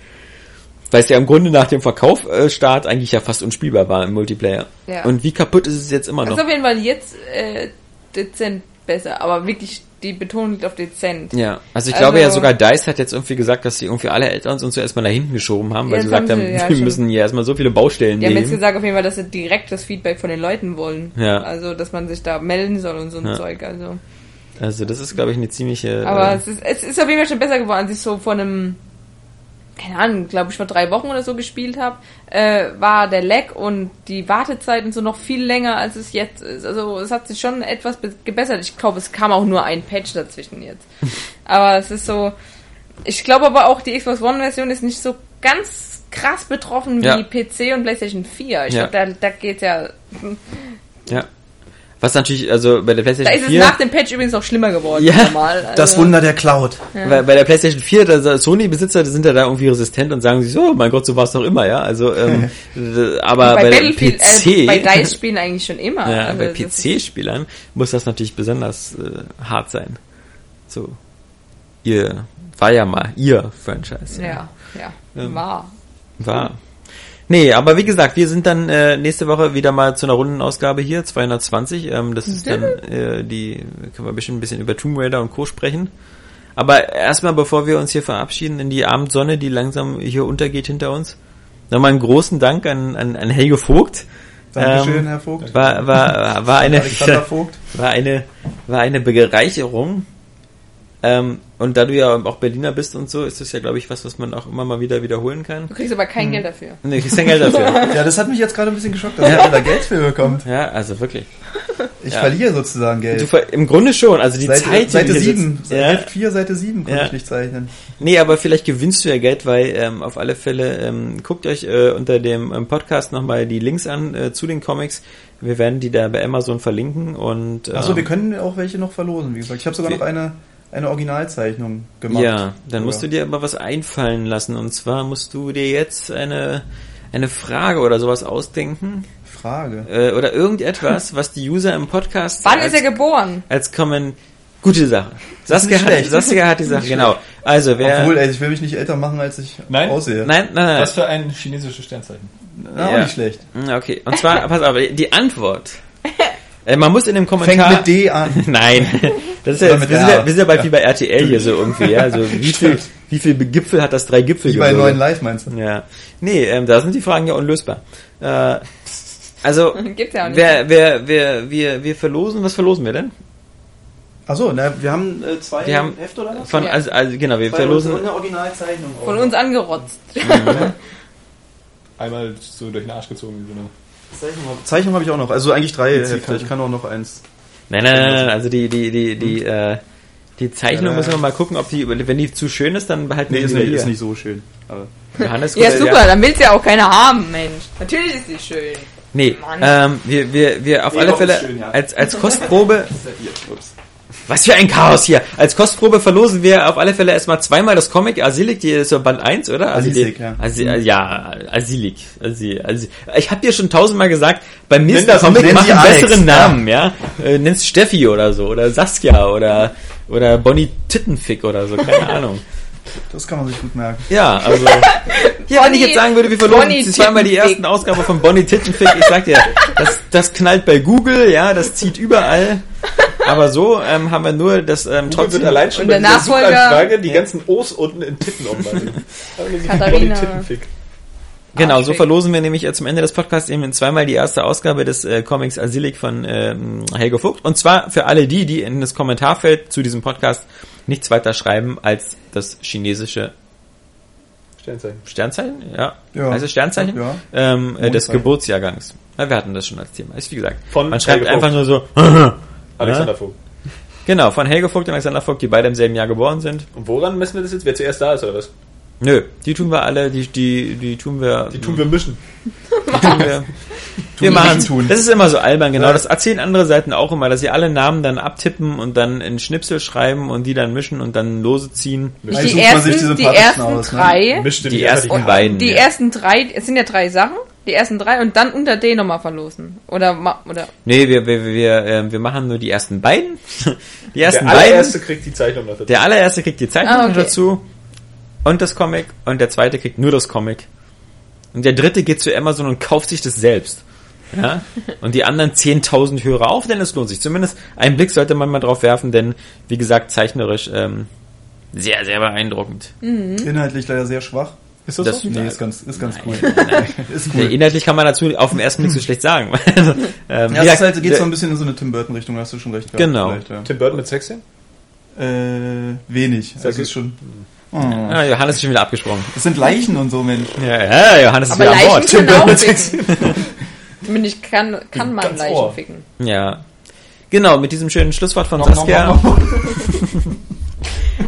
Weil es ja im Grunde nach dem Verkaufsstart eigentlich ja fast unspielbar war im Multiplayer. Ja. Und wie kaputt ist es jetzt immer noch? ist auf jeden Fall jetzt äh, dezent besser, aber wirklich die Betonung liegt auf dezent. Ja, also ich Also- glaube ja sogar DICE hat jetzt irgendwie gesagt, dass sie irgendwie alle Eltern und so erstmal nach hinten geschoben haben, weil Ja, sie gesagt haben ja, wir müssen hier erstmal so viele Baustellen Die haben jetzt nehmen. gesagt auf jeden Fall, dass sie direkt das Feedback von den Leuten wollen. Ja. Also, dass man sich da melden soll und so ein Ja. Zeug. Also. Also das ist, glaube ich, eine ziemliche... Aber äh, es, ist, es ist auf jeden Fall schon besser geworden, als ich so vor einem, keine Ahnung, glaube ich vor drei Wochen oder so gespielt habe, äh, war der Lag und die Wartezeiten so noch viel länger, als es jetzt ist. Also es hat sich schon etwas be- gebessert. Ich glaube, es kam auch nur ein Patch dazwischen jetzt. aber es ist so, ich glaube aber auch, die Xbox One-Version ist nicht so ganz krass betroffen Ja. wie PC und PlayStation 4. Ich Ja. glaube, da, da geht's ja, ja. Was natürlich, also bei der da PlayStation ist es 4... nach dem Patch übrigens auch schlimmer geworden. Ja. normal. Das Also- Wunder der Cloud. Bei, bei der PlayStation 4, da Sony-Besitzer die sind ja da irgendwie resistent und sagen sich so, oh mein Gott, so war es doch immer, ja. Also, ähm, äh, aber bei, bei, Battlefield, PC, äh, bei DICE spielen eigentlich schon immer. ja, Also bei das ist- PC-Spielern muss das natürlich besonders äh, hart sein. So, ihr war ja mal ihr Franchise. Ja, ja, Ähm, war. War. Nee, aber wie gesagt, wir sind dann äh, nächste Woche wieder mal zu einer Rundenausgabe hier, 220. Ähm, das ist dann äh, die, können wir bestimmt ein bisschen über Tomb Raider und Co. sprechen. Aber erstmal, bevor wir uns hier verabschieden in die Abendsonne, die langsam hier untergeht hinter uns, nochmal einen großen Dank an, an, an Helge Vogt. Dankeschön, Ähm, Herr Vogt. War, war, war eine, war eine, war eine Bereicherung. Ähm, und da du ja auch Berliner bist und so, ist das ja, glaube ich, was, was man auch immer mal wieder wiederholen kann. Du kriegst aber kein Geld dafür. Nee, kriegst kein Geld dafür. Ja, das hat mich jetzt gerade ein bisschen geschockt, dass er da Geld für bekommt. Ja, also wirklich. Ich Ja. verliere sozusagen Geld. Du, ver- Im Grunde schon, also die Seite, Zeit, die Seite du hier 7, sitzt- Ja. Heft 4, Seite 7 konnte Ja. ich nicht zeichnen. Nee, aber vielleicht gewinnst du ja Geld, weil ähm, auf alle Fälle ähm, guckt euch äh, unter dem ähm, Podcast nochmal die Links an äh, zu den Comics. Wir werden die da bei Amazon verlinken und Achso, wir ähm, können auch welche noch verlosen, wie gesagt. Ich habe sogar noch eine, eine Originalzeichnung gemacht. ja, dann musst du Ja. dir aber was einfallen lassen und zwar musst du dir jetzt eine eine Frage oder sowas ausdenken Frage. äh, oder irgendetwas, was die User im Podcast Wann als, ist er geboren? als Kommen Gute Sache. Saskia hat, schlecht. Saskia hat die Sache, genau. Also, wer... Obwohl, ey, ich will mich nicht älter machen, als ich Nein? aussehe. nein, nein, nein. Was für ein chinesisches Sternzeichen. Na, Ja. auch nicht schlecht. Hm, Okay, und zwar, pass auf, die Antwort. Äh, man muss in dem Fängt Kommentar... mit D an. Nein, das ist ja, wir, sind ja, wir sind ja bald wie bei RTL hier so irgendwie, ja. Also wie viel, wie viel Gipfel hat das drei Gipfel Wie bei neuen Live meinst du? Ja. Nee, ähm, da sind die Fragen ja unlösbar. Äh, also, Gibt's ja auch nicht. wer, wer, wer, wir, wir verlosen, was verlosen wir denn? Achso, na, wir haben äh, zwei Wir haben Hefte oder was? Von, Ja. also, also genau, wir Zwei verlosen, eine Originalzeichnung. Von uns angerotzt. Einmal so durch den Arsch gezogen. wie Zeichnung, Zeichnung habe ich auch noch. Also eigentlich drei Hefte. Ich kann auch noch eins. nein, nein, nein, nein, also die, die, die, die, äh, die Zeichnung Ja, müssen wir mal gucken, ob die, wenn die zu schön ist, dann behalten Nee, wir ist die nicht, hier. ist nicht so schön. Aber Johannes, Ja, super, dann will's ja auch keiner haben, Mensch. Natürlich ist die schön. Nee, ähm, wir, wir, wir auf Nee, alle Fälle schön, ja. als, als Kostprobe, ist ja hier. Ups. Was für ein Chaos hier, als Kostprobe verlosen wir auf alle Fälle erstmal zweimal das Comic Asilik, die ist so Band 1, oder? Also die, ja. Asi, ja, Asilik. Asi, Asi, ich habe dir schon tausendmal gesagt, bei mir ist das- Comic macht sie einen Alex, besseren ja. Namen, ja. Äh, nennst Steffi oder so, oder Saskia oder, oder Bonnie Tittenfick oder so, keine Ahnung. Das kann man sich gut merken. Ja, also. Ja, wenn ich jetzt sagen würde, wir verlosen Bonnie zweimal die ersten Ausgabe von Bonnie Tittenfick, ich sag dir, das, das knallt bei Google, ja, das zieht überall. Aber so ähm, haben wir nur das ähm, trotzdem. wird allein schon Und bei der Nachfolger- Suchanfrage die ganzen O's unten in Titten umwandeln. Katharina. Genau, so Arschfick. verlosen wir nämlich zum Ende des Podcasts eben zweimal die erste Ausgabe des äh, Comics Asilik von ähm, Helge Vogt. Und zwar für alle die, die in das Kommentarfeld zu diesem Podcast nichts weiter schreiben als das chinesische Sternzeichen. Sternzeichen, ja, Ja. heißt es Sternzeichen, Ja. ähm, äh, des. Geburtsjahrgangs. Ja, wir hatten das schon als Thema. Ist wie gesagt, Von man schreibt Helge einfach Vogt. nur so, Alexander Vogt. genau, von Helge Vogt und Alexander Vogt, die beide im selben Jahr geboren sind. Und woran messen wir das jetzt? Wer zuerst da ist oder was? Nö, die tun wir alle, die, die, die tun wir, Die tun wir mischen. die tun wir, wir machen tun. Das ist immer so albern, genau. Das erzählen andere Seiten auch immer, dass sie alle Namen dann abtippen und dann in Schnipsel schreiben und die dann mischen und dann lose ziehen. Die sucht man sich die ersten, die ersten aus, ne? drei. Mischt Die nicht ersten beiden. Die ja. ersten drei, es sind ja drei Sachen. Die ersten drei und dann unter D nochmal verlosen. Oder, ma- oder, Nee, wir, wir, wir, ähm, wir machen nur die ersten beiden. Die ersten Der beiden. allererste kriegt die Zeichnung dazu. Der allererste kriegt die Zeichnung Ah, okay. dazu und das Comic und der zweite kriegt nur das Comic. Und der dritte geht zu Amazon und kauft sich das selbst. Ja? Und die anderen 10.000 Hörer auf, denn es lohnt sich. Zumindest einen Blick sollte man mal drauf werfen, denn wie gesagt, zeichnerisch ähm, sehr, sehr beeindruckend. Inhaltlich leider sehr schwach. Ist das, Das- so? Nee, ist ganz, ist ganz cool. Nein, nein. Ist Ja, cool. inhaltlich kann man dazu auf den ersten Blick so schlecht sagen. also, ähm, Ja, es halt, geht so ein bisschen in so eine Tim Burton Richtung, da hast du schon recht. Genau. Ja. Tim Burton mit Sexszenen? Äh, wenig. das Also ist schon. Oh. Ah, Johannes ist schon wieder abgesprungen. Es sind Leichen und so, Mensch. Ja, ja Johannes ist aber wieder an Leichen Bord. können auch ficken. Zumindest kann, kann man Ganz Leichen Ohr. ficken. Ja. Genau, mit diesem schönen Schlusswort von nom, Saskia. nom, nom.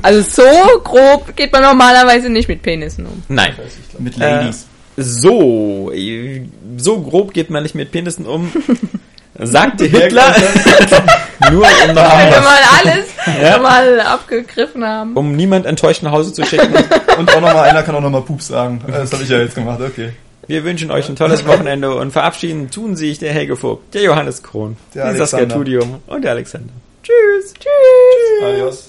Also so grob geht man normalerweise nicht mit Penissen um. Nein. Mit Äh, Ladies. So, äh, so grob geht man nicht mit Penissen um. Sagte Hitler. Nur um noch Wenn wir mal alles Ja. mal abgegriffen haben. um niemand enttäuscht nach Hause zu schicken. Und auch nochmal, einer kann auch nochmal Pups sagen. Das habe ich ja jetzt gemacht, okay. Wir wünschen euch ein tolles Wochenende und verabschieden tun sich der Helge Vogt, der Johannes Krohn, Der die Saskia Alexander. Tudium und der Alexander. Tschüss. Tschüss. Adios.